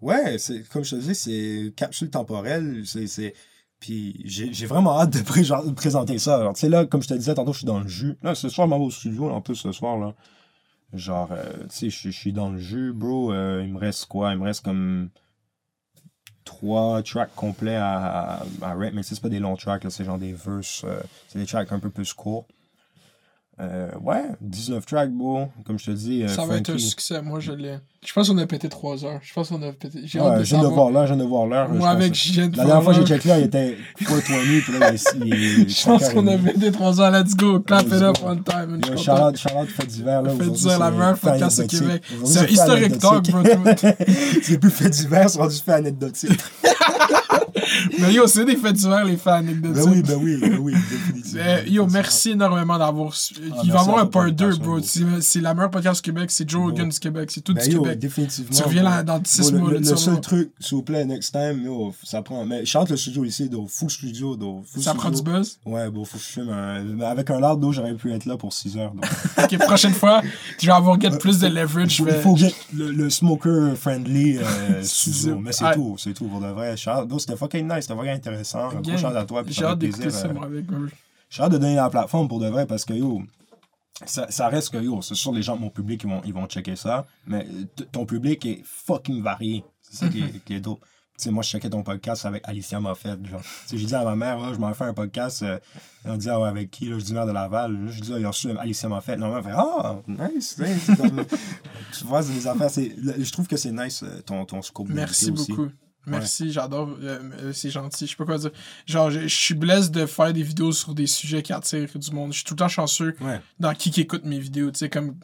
Speaker 1: Ouais, c'est comme je te dis, c'est capsule temporelle. C'est. c'est... Puis j'ai j'ai vraiment hâte de, pré- genre, de présenter ça. Alors, tu sais, là, comme je te disais tantôt, je suis dans le jus. Là, ce soir, je m'en vais au studio, en plus, ce soir, là. Genre, euh, tu sais, je je suis dans le jus, bro. Il me reste quoi? Il me reste comme trois tracks complets à, à, à rap. Mais c'est pas des longs tracks, c'est genre des verses. euh, c'est des tracks un peu plus courts. Euh, ouais, 19 tracks, bro. Comme je te dis, euh,
Speaker 2: Ça va être un succès. Moi, je l'ai. Je pense qu'on a pété 3 heures. Je pense qu'on a pété. J'ai
Speaker 1: Ouais,
Speaker 2: hâte de
Speaker 1: je viens de voir l'heure, je viens de voir l'heure.
Speaker 2: Moi, avec,
Speaker 1: La dernière fois que j'ai checké l'heure, il était 420, puis là, il est
Speaker 2: Je pense qu'on a
Speaker 1: 5h30.
Speaker 2: pété 3 heures. Let's go. Clap it up
Speaker 1: go.
Speaker 2: one time.
Speaker 1: Yo. Shout-out, shout-out, fait d'hiver, là.
Speaker 2: Fait d'hiver, la meilleure podcast au. Québec. C'est un historic talk, bro.
Speaker 1: c'est plus fait d'hiver, c'est rendu fait anecdotique.
Speaker 2: Mais yo, c'est des faits divers, les fans anecdotiques.
Speaker 1: ben oui, ben oui, ben oui, définitivement.
Speaker 2: Euh, yo, merci énormément d'avoir.
Speaker 1: Ah,
Speaker 2: Il va y avoir un part
Speaker 1: pour
Speaker 2: 2,
Speaker 1: l'invitation,
Speaker 2: bro. C'est la meilleure podcast du Québec, c'est Joe Rogan du Québec, c'est tout
Speaker 1: Ben
Speaker 2: du
Speaker 1: yo,
Speaker 2: Québec.
Speaker 1: définitivement.
Speaker 2: Tu reviens là dans 6
Speaker 1: Bro,
Speaker 2: mois.
Speaker 1: Le, le seul truc, s'il vous plaît, next time, yo, ça prend. Mais chante le studio ici, do, full studio, do, full
Speaker 2: Ça prend du buzz?
Speaker 1: Ouais, bon, faut que je filme un... mais Avec un lard d'eau, j'aurais pu être là pour 6 heures. donc.
Speaker 2: Ok, prochaine fois, tu vas avoir get plus de leverage.
Speaker 1: Il faut, get le, smoker friendly euh,
Speaker 2: Studio.
Speaker 1: Mais c'est tout, c'est tout pour de vrai. Charles, c'était fucking nice, c'était fucking intéressant. Un gros shout à toi.
Speaker 2: J'ai hâte d'écouter ça,
Speaker 1: euh,
Speaker 2: moi, avec eux.
Speaker 1: J'ai hâte de donner la plateforme pour de vrai parce que yo, ça, ça reste que yo, c'est sûr les gens de mon public ils vont, ils vont checker ça, mais ton public est fucking varié. C'est ça qui est, qui est dope. Tu sais, moi, je checkais ton podcast avec Alicia Moffett. Genre. Tu sais, j'ai dit à ma mère, je m'en fais un podcast. euh, on dit, ah ouais, avec qui là, Je dis, maire de Laval. Là, je dis, ah, il a reçu Alicia Moffett. Non, elle fait, ah, nice. tu vois, c'est des affaires. Je trouve que c'est nice euh, ton, ton scope.
Speaker 2: Merci
Speaker 1: aussi.
Speaker 2: Merci, j'adore. euh, euh, c'est gentil. Je sais pas quoi dire. Genre, je, je suis blessé de faire des vidéos sur des sujets qui attirent du monde. Je suis tout le temps chanceux
Speaker 1: Ouais.
Speaker 2: dans qui qui écoute mes vidéos. Tu sais, comme.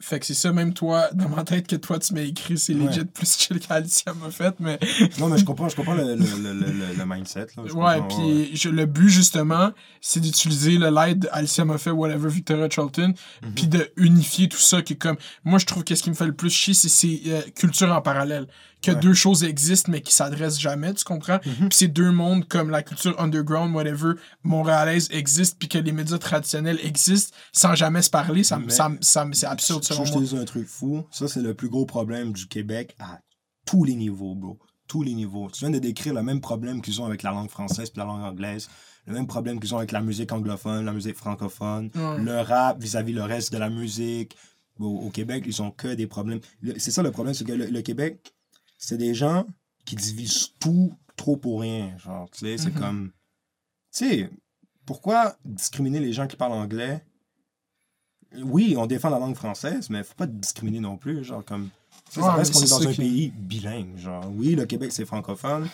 Speaker 2: Fait que c'est ça, même toi, dans ma tête que toi tu m'as écrit, c'est
Speaker 1: Ouais.
Speaker 2: legit plus chill qu'Alicia m'a fait, mais.
Speaker 1: Non, mais je comprends, je comprends le, le, le, le, mindset. Là. Je
Speaker 2: Ouais, puis je- le but justement, c'est d'utiliser le light d'Alicia m'a fait, whatever, Victoria Charlton,
Speaker 1: Mhm.
Speaker 2: puis de unifier tout ça. Qui est comme, moi, je trouve que ce qui me fait le plus chier, c'est ces euh, cultures en parallèle. Que
Speaker 1: Ouais.
Speaker 2: deux choses existent, mais qui s'adressent jamais, tu comprends?
Speaker 1: Mhm.
Speaker 2: Puis ces deux mondes, comme la culture underground, whatever, montréalaise existe, puis que les médias traditionnels existent sans jamais se parler, ça, me-
Speaker 1: Mais-
Speaker 2: ça, me- ça, me- c'est absurde
Speaker 1: Je-
Speaker 2: selon
Speaker 1: je te
Speaker 2: moi.
Speaker 1: dis un truc fou. Ça, c'est le plus gros problème du Québec à tous les niveaux, bro. Tous les niveaux. Tu viens de décrire le même problème qu'ils ont avec la langue française et la langue anglaise. Le même problème qu'ils ont avec la musique anglophone, la musique francophone,
Speaker 2: Ouais.
Speaker 1: le rap vis-à-vis le reste de la musique. Au, au Québec, ils ont que des problèmes. Le- C'est ça le problème, c'est que le, le Québec, c'est des gens qui divisent tout trop pour rien. Genre, tu sais, c'est
Speaker 2: Mhm.
Speaker 1: comme. Tu sais, pourquoi discriminer les gens qui parlent anglais? Oui, on défend la langue française, mais faut pas discriminer non plus. Genre, comme.
Speaker 2: Ouais,
Speaker 1: ça reste qu'on est dans un
Speaker 2: qui-
Speaker 1: pays bilingue. Genre, oui, le Québec, c'est francophone.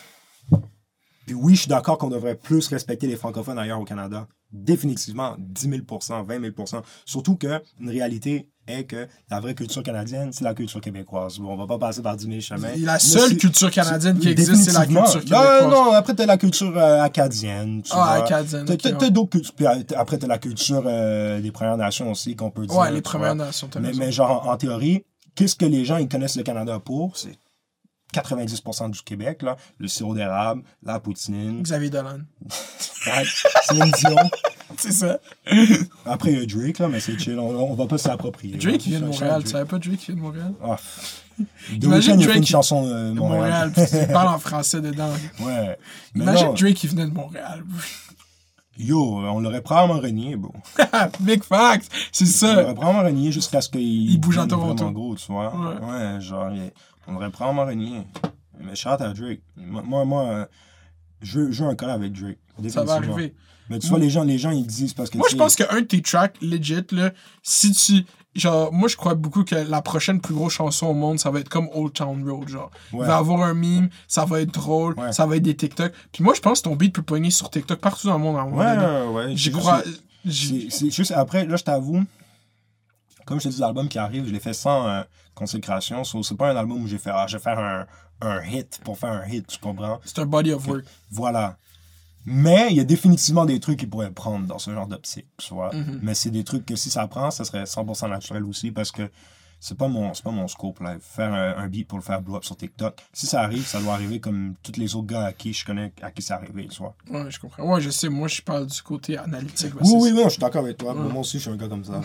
Speaker 1: Puis oui, je suis d'accord qu'on devrait plus respecter les francophones ailleurs au Canada. Définitivement, 10 000% 20 000% Surtout que une réalité est que la vraie culture canadienne, c'est la culture québécoise. Bon, on va pas passer par 10 000 chemins.
Speaker 2: La
Speaker 1: Mais
Speaker 2: seule culture canadienne qui existe, c'est la culture québécoise.
Speaker 1: Non, non, après, t'as la culture euh, acadienne. tu
Speaker 2: Ah,
Speaker 1: vois.
Speaker 2: acadienne,
Speaker 1: T'as-
Speaker 2: ouais.
Speaker 1: d'autres cultures. Puis euh, après, t'as la culture euh, des Premières Nations aussi, qu'on peut dire.
Speaker 2: Ouais, les Premières
Speaker 1: vois.
Speaker 2: Nations,
Speaker 1: Mais, mais genre, en, en théorie, qu'est-ce que les gens ils connaissent le Canada pour? C'est 90% du Québec, là. Le sirop d'érable, la poutine.
Speaker 2: Xavier Dolan.
Speaker 1: Céline Dion.
Speaker 2: C'est ça.
Speaker 1: Après, il y a Drake, là, mais c'est chill. On, on va pas s'approprier.
Speaker 2: Drake, vient de Montréal. Tu savais pas Drake, vient de Montréal?
Speaker 1: Ah. The
Speaker 2: Imagine
Speaker 1: il a fait une chanson euh,
Speaker 2: De
Speaker 1: Montréal.
Speaker 2: Montréal, il parle en français dedans.
Speaker 1: Ouais. Mais
Speaker 2: Imagine
Speaker 1: non,
Speaker 2: Drake qui venait de Montréal.
Speaker 1: yo, on l'aurait probablement renié, bro.
Speaker 2: Big facts, c'est
Speaker 1: On
Speaker 2: ça.
Speaker 1: l'aurait probablement renié jusqu'à ce qu'il
Speaker 2: Il bouge à Toronto.
Speaker 1: vraiment gros, tu vois.
Speaker 2: Ouais.
Speaker 1: Ouais, genre, il- on l'aurait probablement renié. Mais shout à Drake. Moi, moi, moi, euh, je, veux, je veux un collab avec Drake.
Speaker 2: Ça va arriver.
Speaker 1: Mais tu vois, les gens, les gens, ils disent parce que.
Speaker 2: Moi, je pense qu'un de tes tracks, legit, là, si tu. Genre, moi, je crois beaucoup que la prochaine plus grosse chanson au monde, ça va être comme Old Town Road. Genre, il
Speaker 1: Ouais.
Speaker 2: va avoir un meme, ça va être drôle,
Speaker 1: Ouais.
Speaker 2: ça va être des TikTok. Puis moi, je pense que ton beat peut pogner sur TikTok partout dans le monde à un moment
Speaker 1: Ouais, ouais, ouais.
Speaker 2: J'y crois.
Speaker 1: c'est juste après, là, je t'avoue, comme je te dis, l'album qui arrive, je l'ai fait sans euh, consécration. So, c'est pas un album où j'ai fait, ah, je vais faire un, un hit pour faire un hit, tu comprends?
Speaker 2: C'est un body of work.
Speaker 1: Voilà. Mais il y a définitivement des trucs qu'ils pourraient prendre dans ce genre d'optique, tu vois?
Speaker 2: Mhm.
Speaker 1: Mais c'est des trucs que si ça prend, ça serait 100% naturel aussi parce que c'est pas mon c'est pas mon scope là faire un, un beat pour le faire blow up sur TikTok si ça arrive ça doit arriver comme tous les autres gars à qui je connais à qui c'est arrivé tu vois
Speaker 2: Ouais, je comprends. Ouais, je sais. Moi, je parle du côté analytique.
Speaker 1: oui oui oui je suis d'accord avec toi
Speaker 2: Ouais.
Speaker 1: moi aussi je suis un gars comme ça.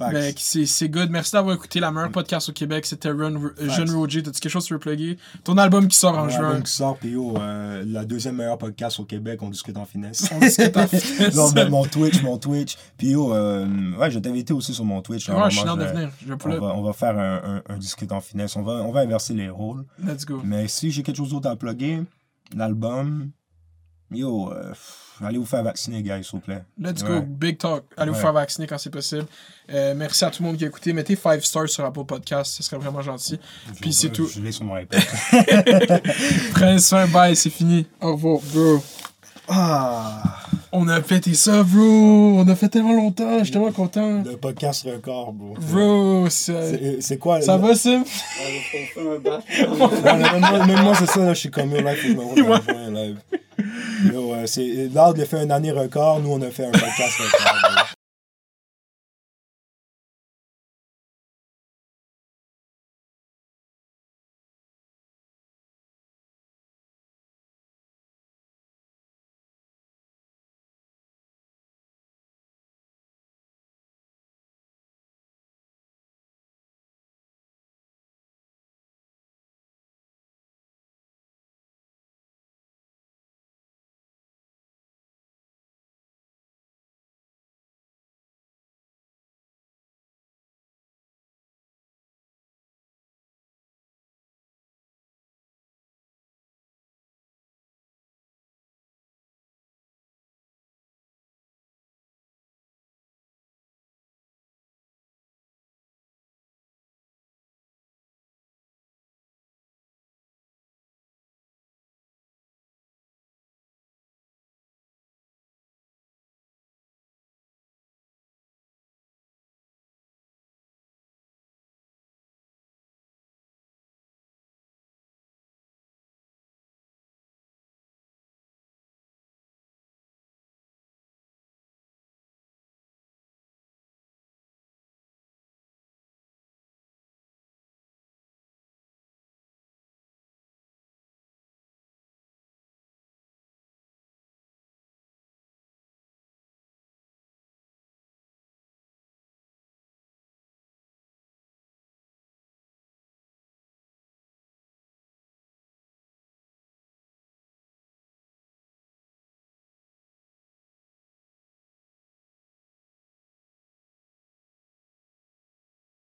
Speaker 2: Ben, c'est c'est good. Merci d'avoir écouté la meilleure podcast au Québec. C'était Run, euh, Jeune Roger. T'as-tu quelque chose que tu veux plugger? Ton album qui sort en juin.
Speaker 1: album qui sort puis yo, euh, la deuxième meilleure podcast au Québec on discute en finesse
Speaker 2: On discute en finesse.
Speaker 1: Non, ben, mon Twitch mon Twitch puis yo euh, ouais je vais t'inviter aussi sur mon Twitch
Speaker 2: Ouais, je suis
Speaker 1: Vraiment,
Speaker 2: dans
Speaker 1: je- on va, on va faire un, un, un discute en finesse. On va, on va inverser les rôles.
Speaker 2: Let's go.
Speaker 1: Mais si j'ai quelque chose d'autre à plugger, l'album, yo, euh, allez vous faire vacciner, guys, s'il vous plaît.
Speaker 2: Let's
Speaker 1: Ouais.
Speaker 2: go. Big talk. Allez vous faire vacciner quand c'est possible. Euh, merci à tout le monde qui a écouté. Mettez 5 stars sur Apple Podcast. Ce serait vraiment gentil. Puis
Speaker 1: Je-
Speaker 2: c'est tout.
Speaker 1: Je l'ai sur mon iPad.
Speaker 2: Soin. Bye. C'est fini. Au revoir, bro.
Speaker 1: Ah,
Speaker 2: On a fêté ça, bro. On a fait tellement longtemps. Je suis tellement content.
Speaker 1: le podcast record, bro.
Speaker 2: Bro, c'est-
Speaker 1: quoi?
Speaker 2: ça va, Sim?
Speaker 3: Un
Speaker 1: même, moi, c'est ça, là, je suis comme, que je me live. Yo, euh, c'est, Loud a fait une année record, nous, on a fait un podcast record, bro.